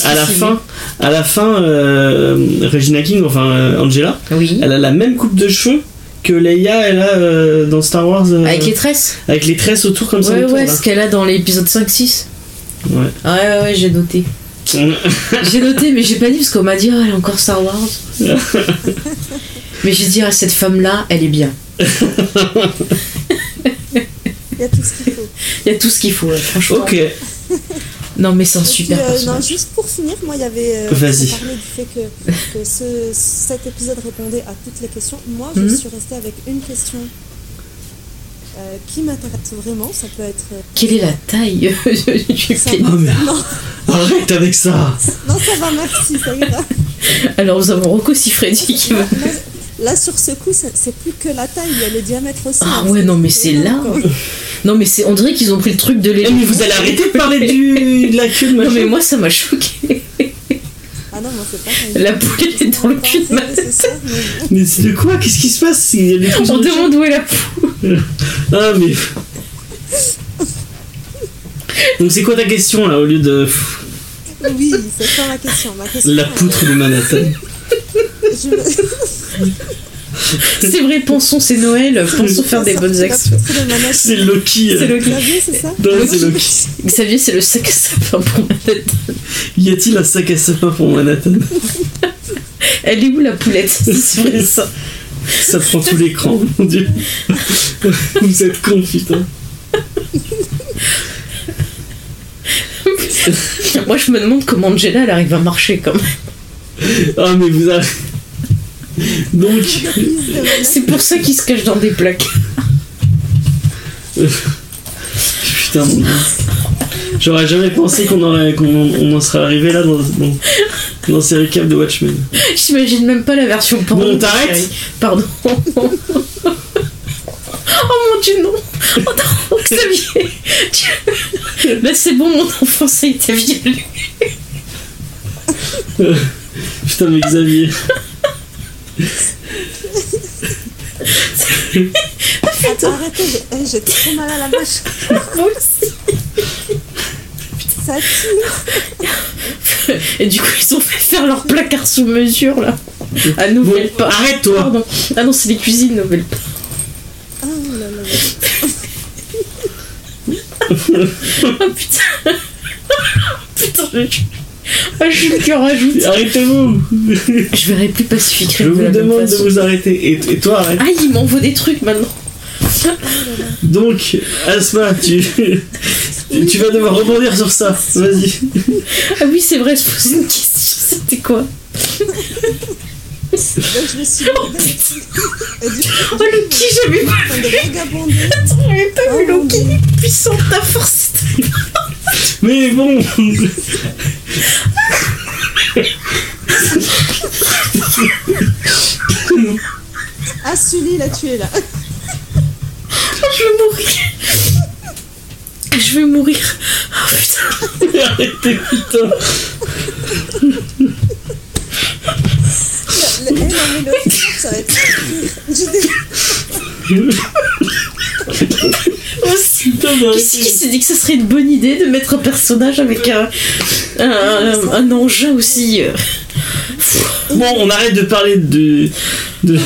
à la fin, à la fin, euh, Regina King, enfin euh, Angela, Oui. elle a la même coupe de cheveux que Leia, elle a euh, dans Star Wars, euh, Avec les tresses avec les tresses autour comme ça. Ouais, ouais, ce qu'elle a dans l'épisode 5-6. Ouais. Ah ouais, ouais, ouais, j'ai noté. J'ai noté, mais j'ai pas dit parce qu'on m'a dit, ah, elle est encore Star Wars. mais j'ai dit, ah, cette femme-là, elle est bien. Il y a tout ce qu'il faut. Il y a tout ce qu'il faut, franchement. ok. Non, mais c'est un Et puis, super euh, non, juste pour finir, moi, il y avait. Euh, Vas-y. parlait du fait que, que ce, cet épisode répondait à toutes les questions. Moi, je Mhm. suis restée avec une question euh, qui m'intéresse vraiment. Ça peut être. euh, Quelle est la taille du pénis Oh, merde. non, Arrête avec ça. non, ça va, merci, ça ira. Alors, nous avons Rocco Siffredi qui va. Là, sur ce coup, c'est plus que la taille, il y a le diamètre aussi. Ah hein, ouais, non, mais c'est là. Non, mais c'est. On dirait qu'ils ont pris le truc de Eh, l'éléphant. mais vous allez arrêter de parler du, de la queue de Non, machin. mais moi, ça m'a choqué. Ah non, moi, c'est pas La poule est dans le cul de ma C'est ça, mais c'est de quoi? Qu'est-ce qui se passe? On demande où est la poule. Ah mais. Donc c'est quoi ta question là au lieu de pff, Oui, c'est ça ma question. Ma question la poutre de Manhattan je C'est vrai, pensons, c'est Noël, pensons faire des bonnes actions. C'est Loki. C'est euh. Loki. Xavier, c'est ça Non, c'est Loki. Xavier, c'est le sac à sapin pour Manhattan. Y a-t-il un sac à sapin pour Manhattan? Elle est où la poulette? C'est vrai, ça. Ça prend tout l'écran, mon dieu. Vous êtes con, putain. Moi, je me demande comment Angela, elle arrive à marcher quand même. Ah mais vous avez. Donc, C'est pour ça qu'il se cache dans des plaques. putain, mon Dieu. J'aurais jamais pensé qu'on aurait, qu'on on en serait arrivé là dans, dans, dans ces récaps de Watchmen. J'imagine même pas la version porno. Bon, t'arrêtes. Pardon. oh mon dieu, non. Oh non, Xavier. Là, c'est bon, mon enfant, ça a été violé. Putain, mais Xavier. Attends, arrêtez, j'ai eh, j'ai trop mal à la vache. Moi aussi. Ça tue. Et du coup, ils ont fait faire leur placard sous mesure, là. À Nouvelle Bon, arrête-toi. Pardon. Ah non, c'est les cuisines Nouvelle Pas. Ah là là. Oh putain. putain, je. Ah, je suis le cœur à joute. Arrêtez-vous. Je verrai plus Pacific Je Rim de vous demande de vous arrêter. Et, et toi, arrête. Ah, il m'envoie des trucs maintenant. Donc, Asma, tu, tu vas devoir rebondir sur ça. Vas-y. Ah oui, c'est vrai, je posais une question. C'était quoi? Donc je me suis coup, Oh, Loki, j'avais pas, de vagabonder. j'avais pas vu Oh, mon Loki. Puissante ta force. Mais bon. Ah, Sully l'a tué là. Je vais mourir. Je vais mourir. Oh putain. Arrêtez, putain. Le, mais le truc, ça va être pire. Oh, mais Qui s'est dit que ça serait une bonne idée de mettre un personnage avec un, un, un- un engin aussi euh, Bon, on arrête de parler de. de...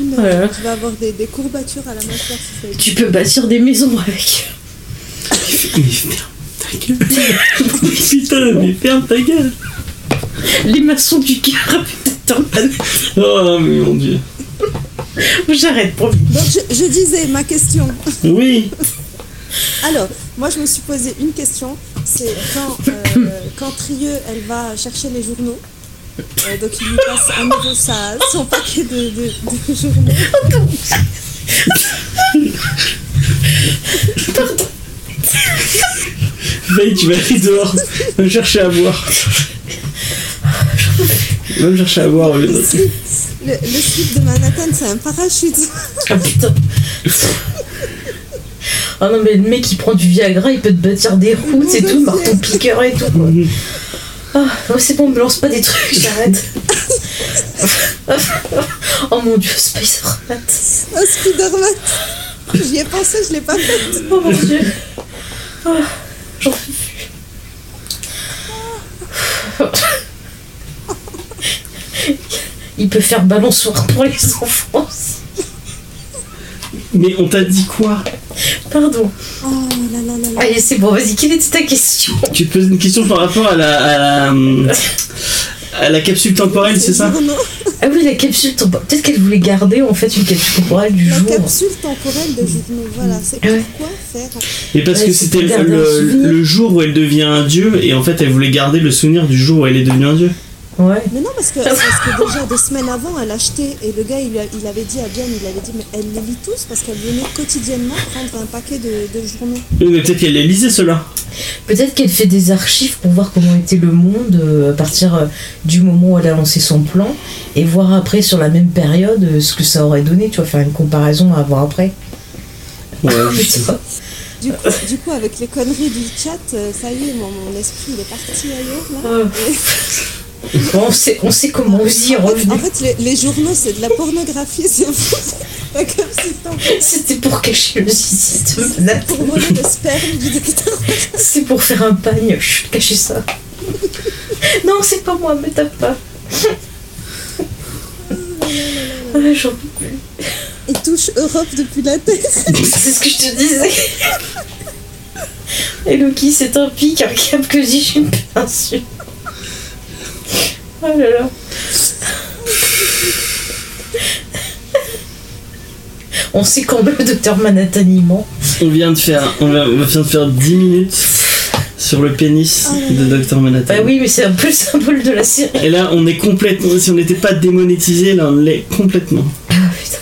Voilà. Tu vas avoir des, des courbatures à la mâchoire Tu peux bâtir des maisons avec. Mais gueule. putain, mais ferme ta gueule. Les maçons du cœur, putain, Oh, mais mon dieu. J'arrête, promis. Donc je, je disais ma question. Oui. Alors, moi je me suis posé une question. C'est quand, euh, quand Trieux, elle va chercher les journaux. euh, donc il lui passe à nouveau sa, son paquet de, de, de journaux. Veille, tu vas aller dehors. Va me chercher à boire. Va me chercher à boire au lieu Le de. le, le slip de Manhattan, c'est un parachute. Ah putain. Ah non, mais le mec qui prend du Viagra, il peut te bâtir des routes et tout, marteau piqueur et tout. Quoi. Ah, oh, c'est bon, me lance pas des trucs, j'arrête. oh mon dieu, Spider-Man. Un Spider-Man. J'y ai pensé, je l'ai pas fait. Oh mon dieu. Ah, J'en peux plus. Il peut faire balançoire pour les enfants aussi. Mais on t'a dit quoi Pardon. Oh là là là là. Allez, c'est bon, vas-y, quelle était ta question? Tu te poses une question par rapport à la. à la, hum, la capsule temporelle, c'est ça. Ah oui, la capsule temporelle. Peut-être qu'elle voulait garder en fait une capsule temporelle du La jour. capsule temporelle de journaux, voilà. C'est Ouais. pourquoi faire Et parce Ouais, que c'était le jour où elle devient un dieu, et en fait elle voulait garder le souvenir du jour où elle est devenue un dieu. Ouais. Mais non, parce que, parce que déjà des semaines avant, elle achetait et le gars il, avait dit à Diane, il avait dit, mais elle les lit tous parce qu'elle venait quotidiennement prendre un paquet de, de journaux. Oui, mais peut-être qu'elle les lisait ceux-là. Peut-être qu'elle fait des archives pour voir comment était le monde euh, à partir euh, du moment où elle a lancé son plan et voir après sur la même période euh, ce que ça aurait donné. Tu vois, faire une comparaison à voir après. Ouais. Du coup, du coup, avec les conneries du chat, ça y est, mon, mon esprit il est parti ailleurs là. On, sait, on sait comment vous y revenir. en fait, les, les journaux c'est de la pornographie, c'est. C'était pour cacher le zizi de Manhattan. Pour voler le sperme du docteur. C'est pour faire un pagne. Chut, cachez ça. non, c'est pas moi, me tape pas. Ah, j'en peux plus. Il touche Europe depuis la Terre. C'est ce que je te disais. Et Loki, c'est un pic, un câble que suis une péninsule. Oh là là. On sait quand même le docteur Manhattan il ment. On vient de faire, on vient, on vient de faire 10 minutes sur le pénis de Dr Manhattan. Bah oui, mais c'est un peu le symbole de la série. Et là, on est complètement. Si on n'était pas démonétisé, là, on l'est complètement. Ah putain.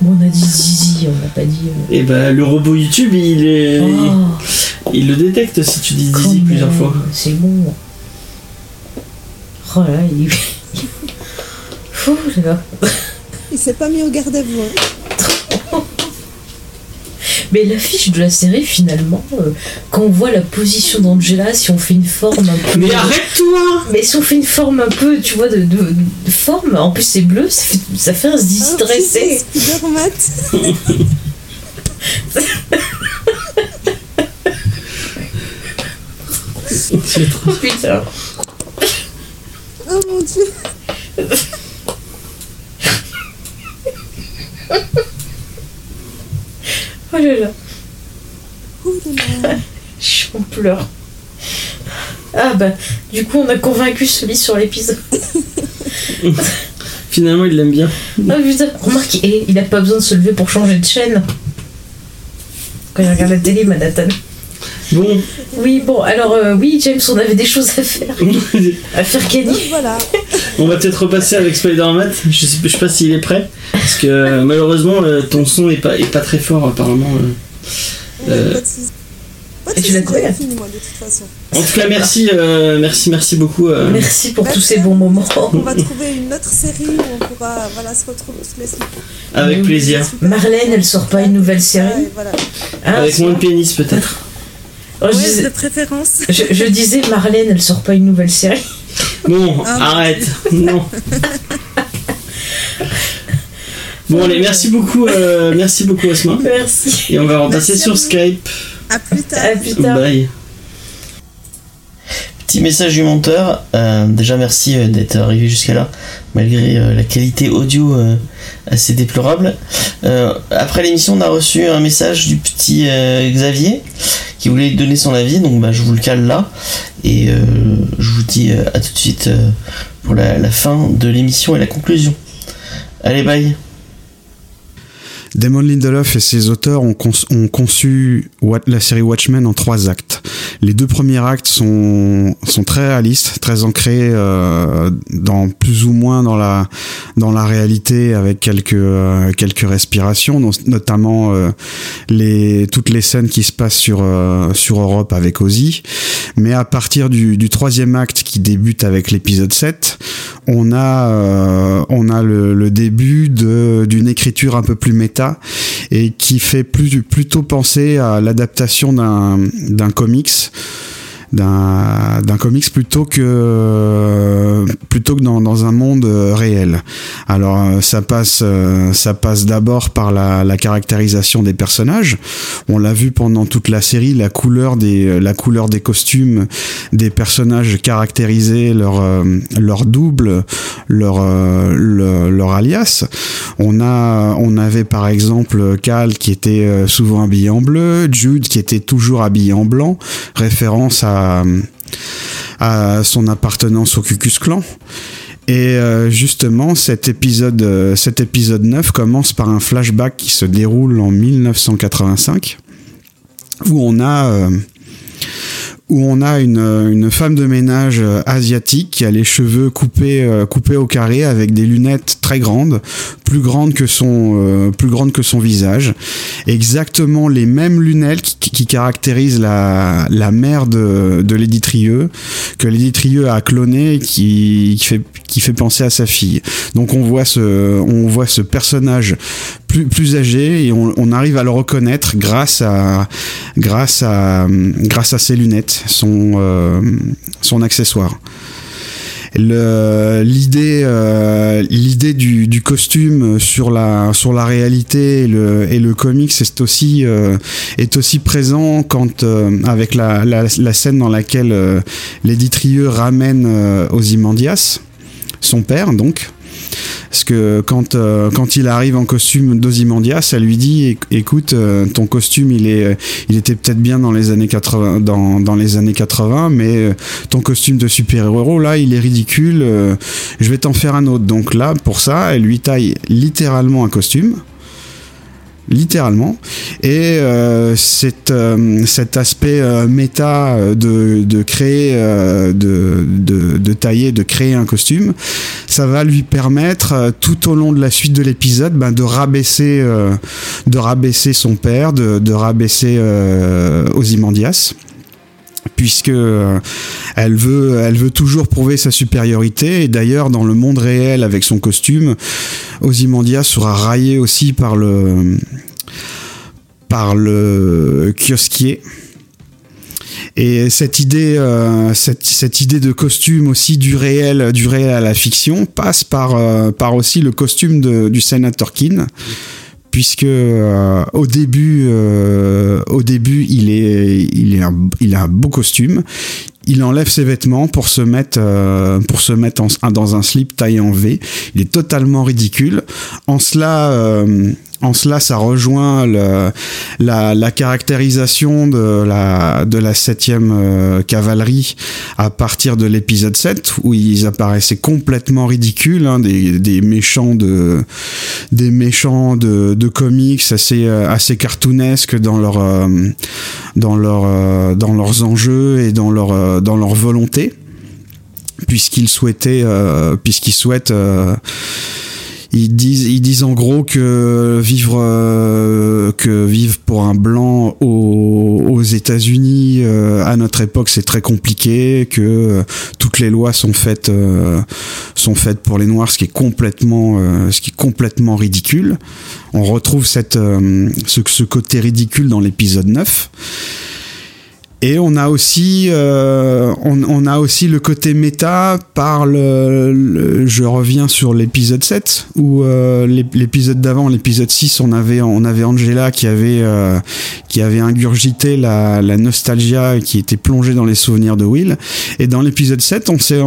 Bon, on a dit zizi, on n'a pas dit. euh, Et bah, le robot YouTube, il est. Oh, Il le détecte si tu dis Dizzy plusieurs fois. C'est bon. Oh là, il est. Oh là. Il s'est pas mis au garde à vous. hein. Mais l'affiche de la série, finalement, euh, quand on voit la position d'Angela, si on fait une forme un peu. Mais arrête-toi Mais si on fait une forme un peu, tu vois, de, de, de forme, en plus c'est bleu, ça fait, ça fait un zizi Ah, dressé. putain, Spider-Man. Tu Oh putain. Oh mon dieu. Oh là là. Ouh là là. J'en pleure. Ah bah, du coup, on a convaincu celui sur l'épisode. Finalement, il l'aime bien. Ah putain, remarque, eh, il a pas besoin de se lever pour changer de chaîne. Quand il regarde la télé, Manhattan. Bon, Oui, bon, alors euh, oui, James, on avait des choses à faire. À faire Donc gagner. voilà. on va peut-être repasser avec Spider-Man. Je sais, je sais pas s'il est prêt. Parce que euh, malheureusement, euh, ton son est pas, est pas très fort, apparemment. euh. Euh. Et tu l'as trouvé, j'avais là fini moi de toute façon. En tout cas, merci, euh, merci, merci beaucoup. euh. Merci pour tous ces bons moments. On va trouver une autre série où on pourra voilà, se retrouver tous les semaines. Avec plaisir. Marlène, elle sort pas une nouvelle série Ouais, voilà. Hein, Avec moins de pénis, peut-être. Oh, je, Ouais, disais, de préférence. je- je disais, Marlène, elle sort pas une nouvelle série. Bon, Ah. arrête. Non. Bon, allez, merci beaucoup, euh, merci beaucoup, Asma. Merci. Et on va repasser sur. Skype. À plus tard. À plus tard. Bye. Petit message du monteur. Euh, déjà, merci euh, d'être arrivé jusqu'à là, malgré euh, la qualité audio euh, assez déplorable. Euh, après l'émission, on a reçu un message du petit euh, Xavier qui voulait donner son avis, donc bah, je vous le cale là. Et euh, je vous dis euh, à tout de suite euh, pour la, la fin de l'émission et la conclusion. Allez, bye! Damon Lindelof et ses auteurs ont, conçu la série Watchmen en trois actes. Les deux premiers actes sont, sont très réalistes, très ancrés euh, dans plus ou moins dans la dans la réalité, avec quelques euh, quelques respirations, no- notamment euh, les toutes les scènes qui se passent sur euh, sur Europe avec Ozzy. Mais à partir du, du troisième acte qui débute avec l'épisode 7, on a euh, on a le, le début d'une écriture un peu plus méta et qui fait plus plutôt penser à l'adaptation d'un d'un comics d'un d'un comics plutôt que plutôt que dans, dans un monde euh, réel. Alors euh, ça passe euh, ça passe d'abord par la, caractérisation des personnages. On l'a vu pendant toute la série, la couleur des la couleur des costumes des personnages caractérisés, leur leur double, leur le- leur alias. On a on avait par exemple Cal qui était souvent habillé en bleu, Jude qui était toujours habillé en blanc, référence à à son appartenance au Cucus Clan. Et euh, justement, cet épisode, euh, cet épisode 9 commence par un flashback qui se déroule en 1985, où on a, euh, où on a une, une femme de ménage euh, asiatique qui a les cheveux coupés, euh, coupés au carré avec des lunettes très grandes, plus grandes que son, euh, plus grandes que son visage, exactement les mêmes lunettes qui, qui caractérisent la, la mère de, de Lady Trieux, que Lady Trieux a cloné et qui, qui fait, qui fait penser à sa fille. Donc on voit ce, on voit ce personnage plus, plus âgé et on, arrive à le reconnaître grâce à, grâce à, grâce à ses lunettes, son, euh, son accessoire. L'idée euh, du, costume sur la sur la réalité et le et le comics est aussi euh, est aussi présent quand avec la, scène dans laquelle euh, Lady Trieux ramène Ozymandias son père donc parce que quand, euh, quand il arrive en costume d'Ozymandias, elle lui dit éc- écoute, euh, ton costume il est il était peut-être bien dans les années 80 dans, dans les années 80, mais euh, ton costume de super-héros là, il est ridicule, je vais t'en faire un autre. Donc là, pour ça, elle lui taille littéralement un costume littéralement. Et euh, cet, euh, cet aspect euh, méta de, créer de, tailler de créer un costume ça va lui permettre tout au long de la suite de l'épisode ben, de rabaisser de rabaisser son père de, rabaisser Ozymandias puisque euh, elle veut elle veut toujours prouver sa supériorité. Et d'ailleurs dans le monde réel avec son costume Ozymandias sera raillé aussi par le par le kiosquier. Et cette idée, euh, cette, cette idée de costume aussi du réel, du réel à la fiction passe par, euh, par aussi le costume de, du sénateur Keane, puisque euh, au début, euh, au début, il est, il a un beau costume. il enlève ses vêtements pour se mettre pour se mettre dans un slip taillé en V. Il est totalement ridicule. En cela en cela, ça rejoint la, caractérisation de la de la septième euh, cavalerie à partir de l'épisode 7 où ils apparaissaient complètement ridicules, hein, des, méchants de des méchants de, comics assez euh, assez cartoonesques dans euh, dans dans leurs enjeux et dans leur dans leur volonté puisqu'ils souhaitaient puisqu'ils souhaitent ils disent, ils disent en gros que vivre, euh, que vivre pour un blanc aux, aux États-Unis euh, à notre époque c'est très compliqué, que euh, toutes les lois sont faites, sont faites pour les noirs, ce qui est complètement, ce qui est complètement ridicule. On retrouve cette, ce, ce côté ridicule dans l'épisode 9. Et on a aussi, euh, on, on, a aussi le côté méta par le, je reviens sur l'épisode 7 où euh, l'épisode d'avant, l'épisode 6, on avait on avait Angela qui avait euh, qui avait ingurgité la, la nostalgia qui était plongée dans les souvenirs de Will. Et dans l'épisode 7, on s'est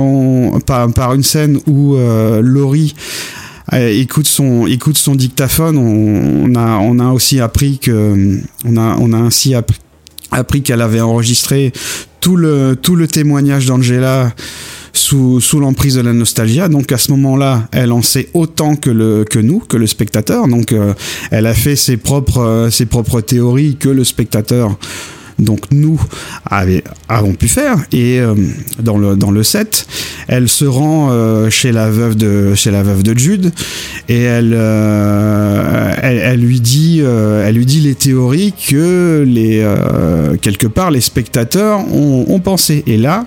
par, par une scène où euh, Laurie euh, écoute son écoute son dictaphone on, on, a on a aussi appris que on a on a ainsi appris appris qu'elle avait enregistré tout le, tout le témoignage d'Angela sous, sous l'emprise de la nostalgie. Donc à ce moment-là, elle en sait autant que, le, que nous, que le spectateur. Donc euh, elle a fait ses propres, euh, ses propres théories que le spectateur donc nous avons pu faire. Et euh, dans le dans set elle se rend euh, chez la veuve de chez la veuve de Jude. Et elle euh, lui dit les théories que les quelque part les spectateurs ont, ont pensé et là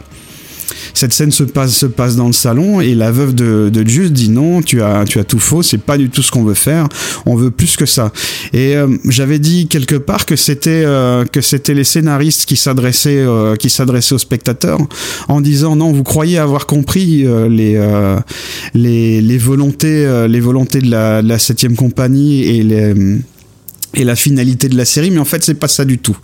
cette scène se passe, se passe dans le salon et la veuve de, de Just dit non, tu as, tu as tout faux, c'est pas du tout ce qu'on veut faire, on veut plus que ça. Et euh, j'avais dit quelque part que c'était euh, que c'était les scénaristes qui s'adressaient euh, qui s'adressaient aux spectateurs en disant non, vous croyez avoir compris les, les les volontés les volontés de la, de la septième compagnie et les et la finalité de la série, mais en fait c'est pas ça du tout.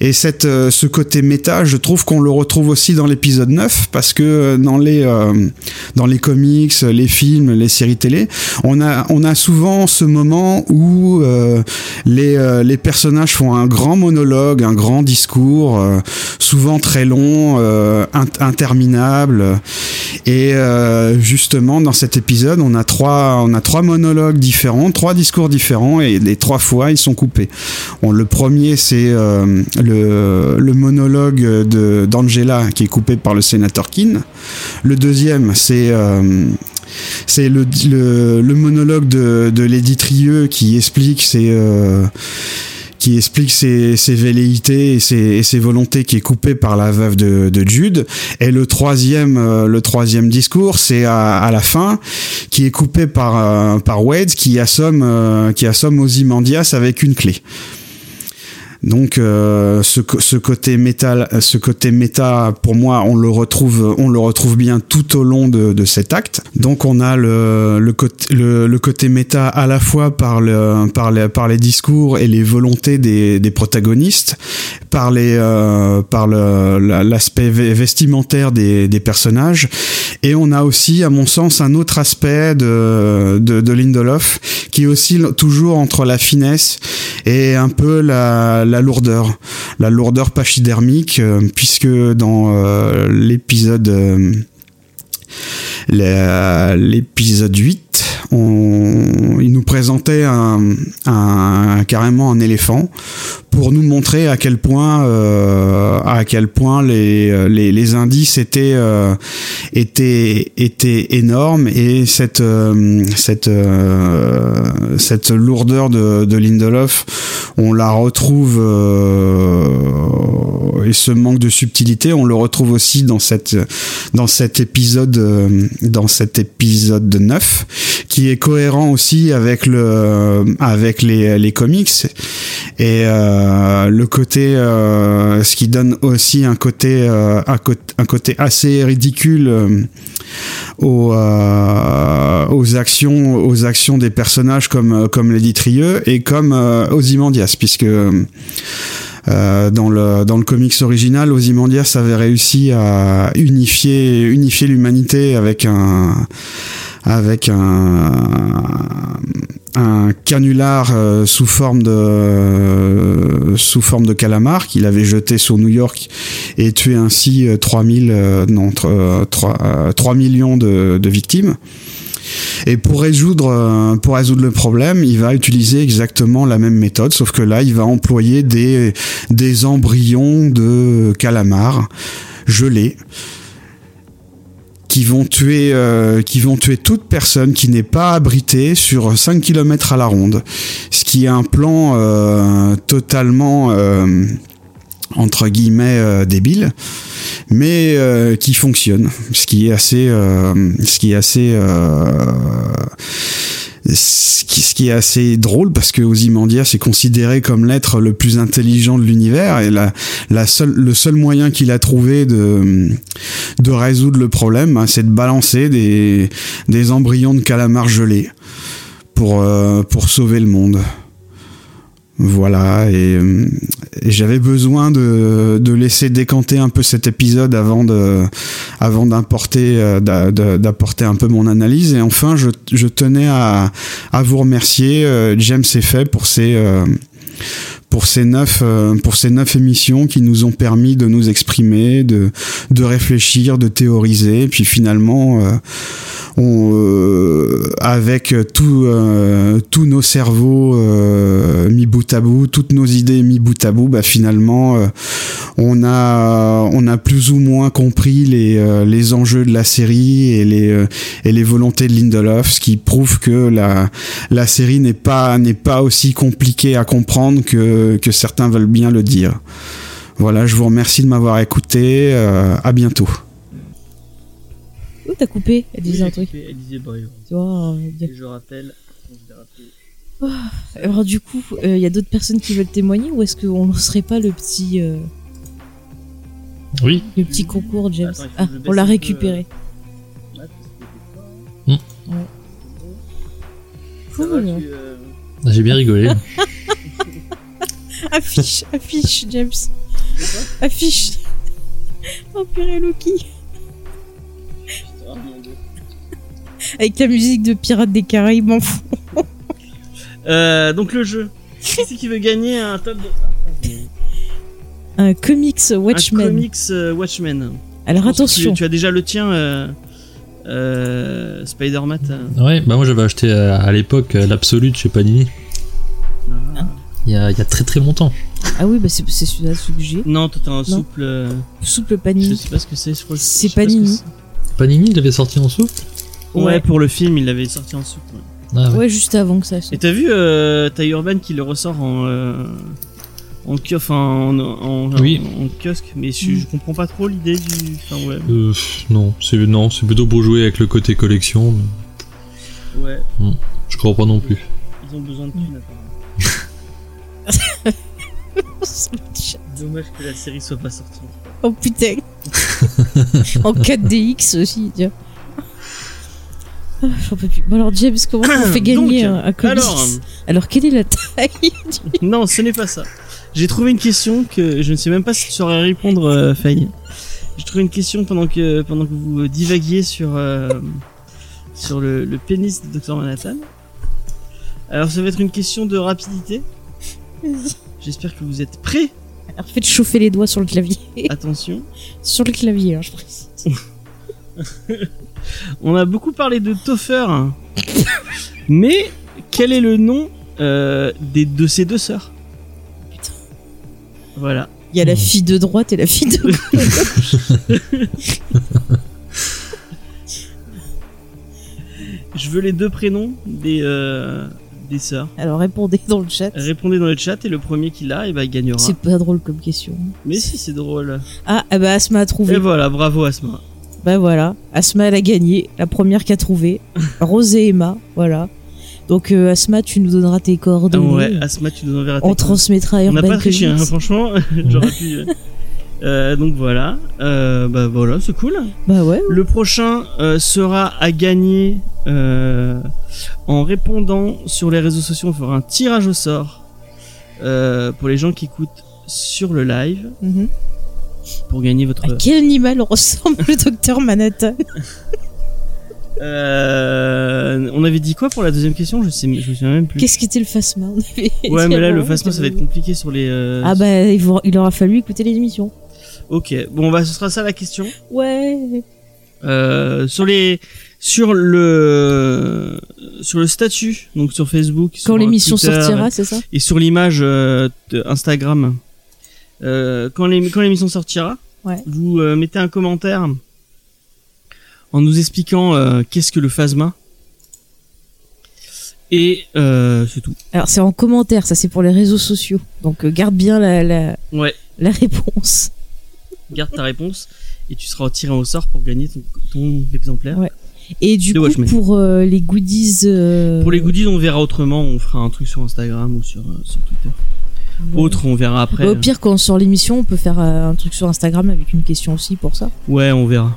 Et cette, euh, ce côté méta, je trouve qu'on le retrouve aussi dans l'épisode 9, parce que euh, dans les, euh, dans les comics, les films, les séries télé, on a, on a souvent ce moment où les, les personnages font un grand monologue, un grand discours, souvent très long, interminable. Et justement, dans cet épisode, on a trois, on a trois monologues différents, trois discours différents, et les trois fois, coupés. le premier, c'est euh, le, monologue d'Angela qui est coupé par le sénateur Keane. Le deuxième, c'est euh, c'est le, monologue de, de Lady Trieux qui explique ses, euh, qui explique ses, ses velléités et ses, ses, volontés qui est coupé par la veuve de, de Jude. Et le troisième, euh, le troisième discours, c'est à, à, la fin, qui est coupé par, euh, par Wade, qui assomme, euh, qui assomme Ozymandias avec une clé. Donc euh, ce, côté métal, ce côté méta, pour moi, on le retrouve, on le retrouve bien tout au long de, cet acte. Donc on a le, côté, le, méta à la fois par, le, par, les, discours et les volontés des, protagonistes, par euh, l'aspect vestimentaire des, personnages, et on a aussi, à mon sens, un autre aspect de Lindelof qui oscille toujours entre la finesse et un peu la, la lourdeur, la lourdeur pachydermique, euh, puisque dans euh, l'épisode euh, l'épisode 8 on, il nous présentait carrément un éléphant pour nous montrer à quel point euh, les, indices étaient euh, étaient énormes et cette euh, lourdeur de, de Lindelof on la retrouve et ce manque de subtilité on le retrouve aussi dans cet épisode dans cet épisode 9 qui est cohérent aussi avec le avec les, les comics. Et euh, le côté euh, ce qui donne aussi un côté euh, un, un, côté assez ridicule euh, aux, euh, aux actions aux actions des personnages comme comme Lady Trieux et comme Ozymandias puisque Euh, dans le dans le comics original, Ozymandias avait réussi à unifier unifier l'humanité avec un avec un un canular euh, sous forme de euh, sous forme de calamar qu'il avait jeté sur New York et tué ainsi 3000 non 3, 3 millions de, de victimes. Et pour résoudre, euh, pour résoudre le problème, il va utiliser exactement la même méthode, sauf que là, il va employer des, embryons de calamars gelés qui vont tuer euh, qui vont tuer toute personne qui n'est pas abritée sur 5 km à la ronde. Ce qui est un plan euh, totalement entre guillemets débile mais euh, qui fonctionne, ce qui est assez, euh, ce qui est assez euh, ce qui, ce qui, est assez drôle parce que Ozymandias est considéré comme l'être le plus intelligent de l'univers et la, la seule, le seul moyen qu'il a trouvé de, de résoudre le problème, hein, c'est de balancer des, des embryons de calamars gelés pour, pour sauver le monde. Voilà, et, et j'avais besoin de, laisser décanter un peu cet épisode avant euh, d'apporter un peu mon analyse. Et enfin, je, tenais à, vous remercier, euh, James et pour ces, euh, pour ces neuf pour ces neuf émissions qui nous ont permis de nous exprimer, de de réfléchir, de théoriser, puis finalement on, euh, avec tout, euh, tous nos cerveaux euh, mis bout à bout, toutes nos idées mis bout à bout, bah finalement on a on a plus ou moins compris les les enjeux de la série et les et les volontés de Lindelof, ce qui prouve que la la série n'est pas n'est pas aussi compliquée à comprendre que que certains veulent bien le dire. Voilà, je vous remercie de m'avoir écouté. à bientôt. Où t'as coupé? Elle disait un truc. elle disait Brio. Tu vois, euh, je rappelle, oh, alors du coup, il euh, y a d'autres personnes qui veulent témoigner ou est-ce qu'on ne serait pas le petit... Euh, oui. Le petit concours, James? ah, on l'a récupéré. Ouais. Cool. J'ai bien rigolé. affiche, affiche, James. affiche. Oh purée, Loki. Avec la musique de Pirates des Caraïbes en fond. Euh, donc le jeu. Qui c'est qui veut gagner un top de... Un comics Watchmen. Un comics euh, Watchmen. Alors attention. Tu, as déjà le tien, euh, euh, Spider-Man. Ouais, bah moi j'avais acheté à, l'époque l'Absolute chez Panini. Il, y a, il y a très très longtemps. Ah oui, bah c'est celui-là, celui que j'ai. Non, toi t'as un souple. Souple Panini. Je sais pas ce que c'est, C'est Panini. Panini, il avait sorti en souple Ouais, pour le film, il l'avait sorti en soupe. Ah ouais. juste avant que ça sorte. Et t'as vu euh, Ty Urban qui le ressort en. Euh, en, kiosque, en, en, oui. en, kiosque, mais je, Mm. comprends pas trop l'idée du. Enfin, ouais. Euh, non, c'est non, c'est plutôt pour jouer avec le côté collection. mais- Ouais, Hmm, Je crois pas non plus. ils ont besoin de thunes, apparemment. Dommage que la série soit pas sortie. Oh putain. en 4DX aussi, tiens. Ah, J'en peux plus. Bon alors James, comment on fait gagner Donc, un, un comics alors, Alors, quelle est la taille du- Non, ce n'est pas ça. J'ai trouvé une question que je ne sais même pas si tu saurais répondre, euh, Faye. J'ai trouvé une question pendant que pendant que vous divaguiez sur euh, sur le, le pénis de Dr Manhattan. Alors ça va être une question de rapidité. J'espère que vous êtes prêts. Alors faites chauffer les doigts sur le clavier. Attention. sur le clavier, hein, je précise. On a beaucoup parlé de Topher. Mais quel est le nom euh, des, de ces deux sœurs? Voilà. Il y a la fille de droite et la fille de gauche. Je veux les deux prénoms des, euh, des sœurs. Alors répondez dans le chat. Répondez dans le chat et le premier qui l'a, et bah, il gagnera. C'est pas drôle comme question. Mais si, c'est drôle. Ah, ah bah Asma a trouvé. Et voilà, bravo Asma. Bah voilà, Asma elle a gagné, la première qui a trouvé. Rose et Emma, voilà. Donc euh, Asma, tu nous donneras tes Ah coordonnées. ouais, Asma, tu nous enverras tes On transmettra à On n'a pas triché, hein, franchement. J'aurais pu. Euh, donc voilà, euh, bah voilà, c'est cool. Bah ouais. Le prochain euh, sera à gagner en répondant sur les réseaux sociaux. On fera un tirage au sort pour les gens qui écoutent sur le live Mhm. pour gagner votre. À quel animal ressemble le docteur Manhattan? On avait dit quoi pour la deuxième question? Je sais, je me souviens même plus. Qu'est-ce qu'était le Phasma On avait Ouais, mais là, le Phasma, ça va être compliqué sur les. Ah bah, il aura fallu écouter les émissions. Ok, bon, bah, ce sera ça la question. Ouais. Euh, sur les, sur le, sur le statut, donc sur Facebook. Quand l'émission Twitter, sortira, c'est ça Et sur l'image euh, Instagram. Euh, quand quand l'émission sortira, Ouais. vous euh, mettez un commentaire en nous expliquant euh, qu'est-ce que le phasma. Et euh, c'est tout. Alors c'est en commentaire, ça c'est pour les réseaux sociaux. Donc euh, garde bien la, la, Ouais. la réponse. Garde ta réponse et tu seras tiré au sort pour gagner ton, ton exemplaire. Ouais. Et du coup Watchmen. pour euh, les goodies... euh, Pour les goodies, on verra autrement. On fera un truc sur Instagram ou sur, euh, sur Twitter. Autre, on verra après. bah, au pire quand on sort l'émission, on peut faire un truc sur Instagram avec une question aussi pour ça. Ouais, on verra.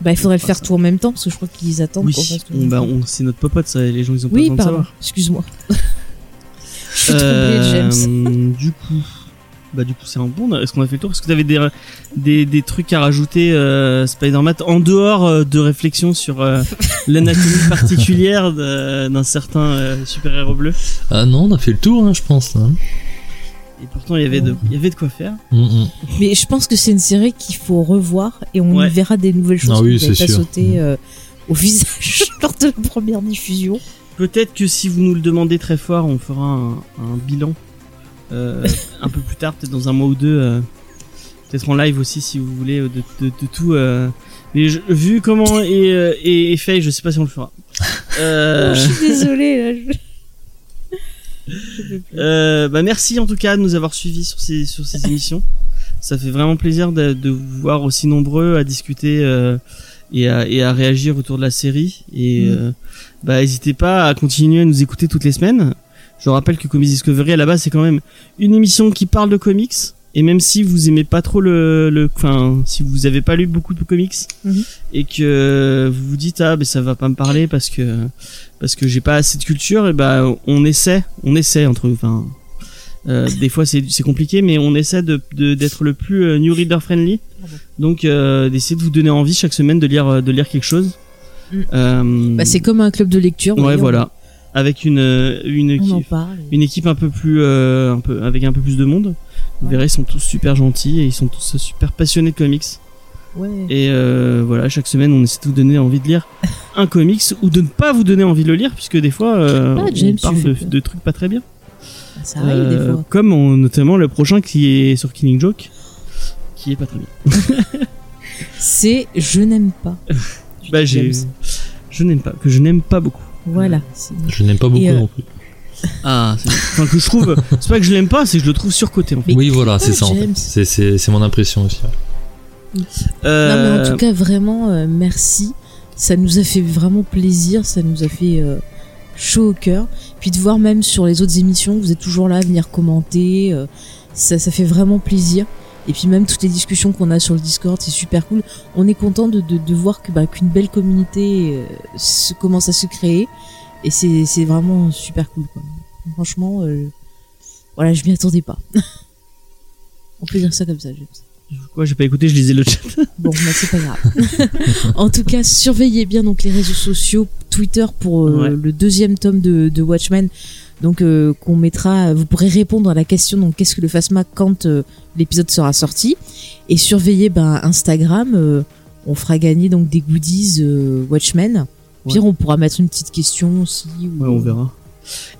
Bah il faudrait le faire tout en même temps parce que je crois qu'ils attendent Oui, on- bah, on- c'est notre popote, ça. Les gens, ils ont pas Oui, besoin de pardon. savoir. Excuse-moi. je suis troublée, James. Du coup, bah du coup c'est un bon. Est-ce qu'on a fait le tour? Est-ce que tu avais des, des des trucs à rajouter, euh, Spider-Man, en dehors euh, de réflexion sur euh, l'anatomie particulière d'un certain euh, super-héros bleu Ah non, on a fait le tour, hein, je pense. hein. Et pourtant il y avait de il y avait de quoi faire. Mm, mm. Mais je pense que c'est une série qu'il faut revoir et on Ouais. y verra des nouvelles choses Ah qui oui, c'est pas sauté euh, au visage lors de la première diffusion. Peut-être que si vous nous le demandez très fort, on fera un, un bilan un peu plus tard, peut-être dans un mois ou deux. euh, peut-être en live aussi si vous voulez euh, de, de, de tout. euh. Mais je- vu comment est, euh, est, est fait, je sais pas si on le fera. Euh, je suis désolée là. je- Euh, bah merci en tout cas de nous avoir suivis sur ces sur ces émissions. Ça fait vraiment plaisir de, de vous voir aussi nombreux à discuter euh, et, à, et à réagir autour de la série. Et Mm. euh, bah n'hésitez pas à continuer à nous écouter toutes les semaines. Je rappelle que Comics Discovery à la base c'est quand même une émission qui parle de comics. Et même si vous aimez pas trop le, le, enfin, si vous avez pas lu beaucoup de comics Mhm. et que vous vous dites ah mais ça va pas me parler parce que parce que j'ai pas assez de culture, et bah on essaie, on essaie entre, enfin, euh, des fois c'est c'est compliqué, mais on essaie de de- d'être le plus euh, new reader friendly. Donc euh, d'essayer de vous donner envie chaque semaine de lire de lire quelque chose. Mm. Euh, Bah, c'est comme un club de lecture. ouais voyons. voilà, avec une euh, une équipe, une équipe un peu plus euh, un peu avec un peu plus de monde. Vous verrez, ils sont tous super gentils et ils sont tous super passionnés de comics. Ouais. Et euh, voilà, chaque semaine, on essaie de vous donner envie de lire un comics ou de ne pas vous donner envie de le lire, puisque des fois, euh, Ah, on parle de, trucs pas très bien. Ça arrive Euh, des fois. Comme on- notamment le prochain qui est sur Killing Joke, qui est pas très bien. C'est je n'aime pas. Bah, j'ai, James. je n'aime pas, que je n'aime pas beaucoup. Voilà. Je n'aime pas beaucoup Et, euh, non plus. Ah, c'est- enfin que je trouve, c'est pas que je l'aime pas, c'est que je le trouve surcoté en fait. Oui, voilà, c'est ça. en fait. C'est- C'est c'est mon impression aussi. Non, Euh, mais en tout cas, vraiment, euh, merci. Ça nous a fait vraiment plaisir. Ça nous a fait euh, chaud au cœur. Puis de voir même sur les autres émissions, vous êtes toujours là à venir commenter. euh, ça, ça fait vraiment plaisir. Et puis même toutes les discussions qu'on a sur le Discord, c'est super cool. On est content de, de, de voir que bah, qu'une belle communauté euh, se, commence à se créer. Et c'est c'est vraiment super cool. Quoi. Franchement, euh, voilà, je m'y attendais pas. On peut dire ça comme ça, James. Quoi, j'ai pas écouté, je lisais le chat. Bon, bah, c'est pas grave. en tout cas, surveillez bien donc les réseaux sociaux, Twitter pour euh, Ouais. le deuxième tome de, de Watchmen. Donc euh, qu'on mettra, vous pourrez répondre à la question donc qu'est-ce que le Phasma quand euh, l'épisode sera sorti et surveillez ben Instagram. euh, on fera gagner donc des goodies Watchmen. Au Pire, on pourra mettre une petite question aussi. ou- Ouais, on verra.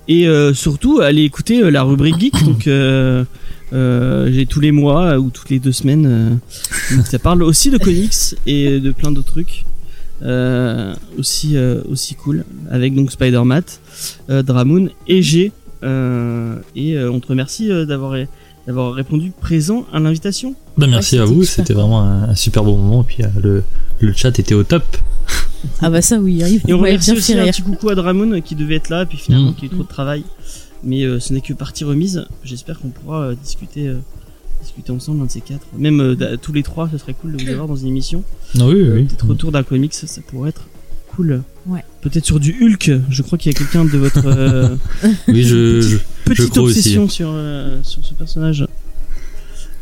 Et surtout, allez écouter la rubrique geek. donc, j'ai tous les mois ou toutes les deux semaines. ça parle aussi de comics et de plein d'autres trucs. Aussi aussi cool avec donc Spider-Man, euh, Dramoon et G. Euh, et euh, on te remercie euh, d'avoir d'avoir répondu présent à l'invitation. Bah, merci Ouais, à vous, c'était vraiment un, un super bon moment. Et puis euh, le, le chat était au top. Ah bah ça oui, hein, il Et on remercie aussi un petit coucou à Dramoon euh, qui devait être là, puis finalement Mm. qui a eu trop de travail. Mais euh, ce n'est que partie remise. J'espère qu'on pourra euh, discuter, euh, discuter ensemble un de ces quatre. Même euh, tous les trois, ce serait cool de vous avoir dans une émission. Ah oui, Euh, oui. Peut-être autour d'un comics, ça pourrait être cool. Ouais. Peut-être sur du Hulk. Je crois qu'il y a quelqu'un de votre euh, Oui, je, je, petite crois aussi. obsession sur, euh, sur ce personnage.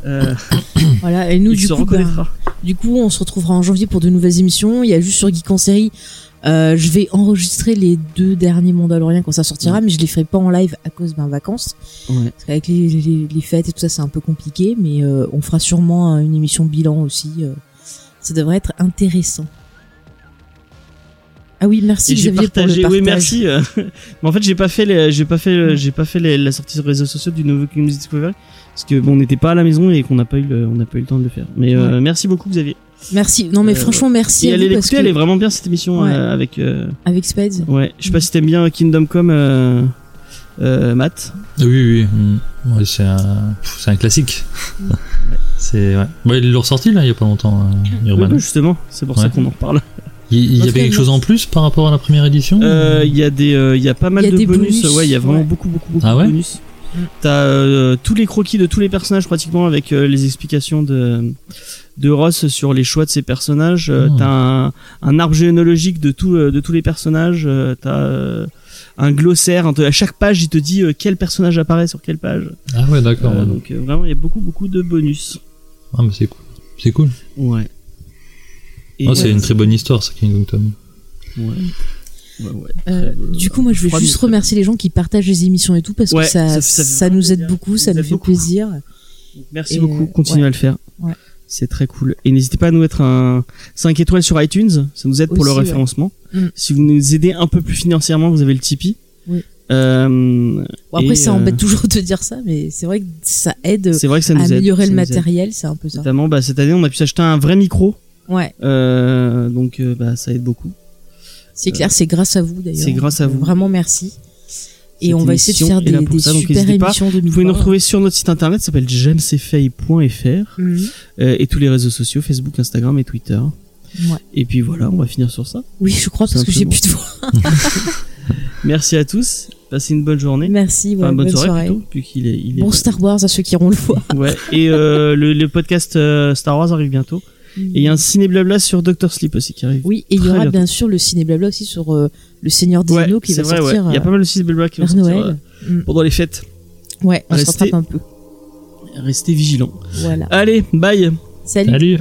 Euh, Voilà, et nous, du coup, bah, du coup, on se retrouvera en janvier pour de nouvelles émissions. Il y a juste sur Geek en série. Euh, je vais enregistrer les deux derniers Mandaloriens quand ça sortira, mais je les ferai pas en live à cause d'un vacances. Ouais. Parce qu'avec les, les, les fêtes et tout ça, c'est un peu compliqué, mais euh, on fera sûrement une émission bilan aussi. euh. ça devrait être intéressant. Ah oui, merci j'ai Xavier pour le partagé. partage. Oui, merci. Mais en fait, j'ai pas fait, les- j'ai pas fait, j'ai pas fait les- la sortie sur les réseaux sociaux du nouveau Kingdom Discovery parce que bon, on n'était pas à la maison et qu'on n'a pas eu, le, on n'a pas eu le temps de le faire. Mais euh, merci beaucoup, Xavier. Merci. Non mais Euh, franchement, merci Et à allez l'écouter, que elle est vraiment bien cette émission Ouais. euh, avec. euh, avec Spades. Ouais, je sais pas si t'aimes bien Kingdom Come, euh, euh, Matt. Oui, oui, mm. Ouais, c'est un, c'est un classique. c'est ouais. Ils l'ont ressorti là il y a pas longtemps, euh, Urban. Justement, c'est pour ça qu'on en reparle. Il, y Notre avait quelque chose en plus par rapport à la première édition Euh, Il y a des, euh, il y a pas mal y a de bonus. bonus, Ouais, il y a vraiment ouais. beaucoup, beaucoup, beaucoup Ah de bonus. T'as euh, tous les croquis de tous les personnages pratiquement avec euh, les explications de de Ross sur les choix de ses personnages. Euh, Ah. T'as un, un arbre généalogique de tout, euh, de tous les personnages. Euh, T'as euh, un glossaire. À chaque page, il te dit euh, quel personnage apparaît sur quelle page. Ah ouais, d'accord. Euh, donc euh, vraiment, il y a beaucoup, beaucoup de bonus. Ah, mais c'est cool. C'est cool. Ouais. Et Oh, c'est ouais, une très bonne histoire, ça, Kingdom Come. Ouais. Ouais, ouais. Euh, du coup, moi, je vais Froid, juste remercier les gens qui partagent les émissions et tout parce Ouais, que ça, ça- ça, ça fait nous aide beaucoup, Ça ça nous fait beaucoup. plaisir. Merci Et, beaucoup, euh, continuez ouais. à le faire. Ouais. C'est très cool. Et n'hésitez pas à nous mettre un 5 étoiles sur iTunes, ça nous aide pour le référencement. Mm. Si vous nous aidez un peu plus financièrement, vous avez le Tipeee. Oui. Euh, Bon, après, ça euh, embête toujours de dire ça, mais c'est vrai que ça aide C'est vrai que ça à nous aide. améliorer ça le matériel, c'est un peu ça. Notamment, bah, cette année, on a pu s'acheter un vrai micro. Ouais, Euh, donc, euh, bah, ça aide beaucoup. c'est clair, c'est grâce à vous d'ailleurs. c'est grâce à vous. Vraiment merci. Et on va essayer de faire des, des ça, donc super pas. émissions de Vous pouvez nous retrouver sur notre site internet, ça s'appelle jamesfay.fr. Mhm. Euh, et tous les réseaux sociaux, Facebook, Instagram et Twitter. Ouais. Et puis voilà, on va finir sur ça. Oui, je crois parce que j'ai plus de voix. Merci à tous. Passez une bonne journée. Merci, ouais, Enfin, bonne, bonne soirée, soirée. plutôt, puisqu'il est, il est Bon Star Wars à ceux qui auront le voir. Ouais. Et euh, le, le podcast euh, Star Wars arrive bientôt. Et il y a un ciné blabla sur Doctor Sleep aussi qui arrive. Oui, et il y aura bientôt. bien sûr le ciné blabla aussi sur euh, le Seigneur des Ouais, qui va vrai, sortir Il y a pas mal de ciné blabla qui vont sortir Noël. euh, Mm. pendant les fêtes. Ouais, on se Restez- rattrape un peu. Restez vigilants. Voilà. Allez, bye. Salut. Salut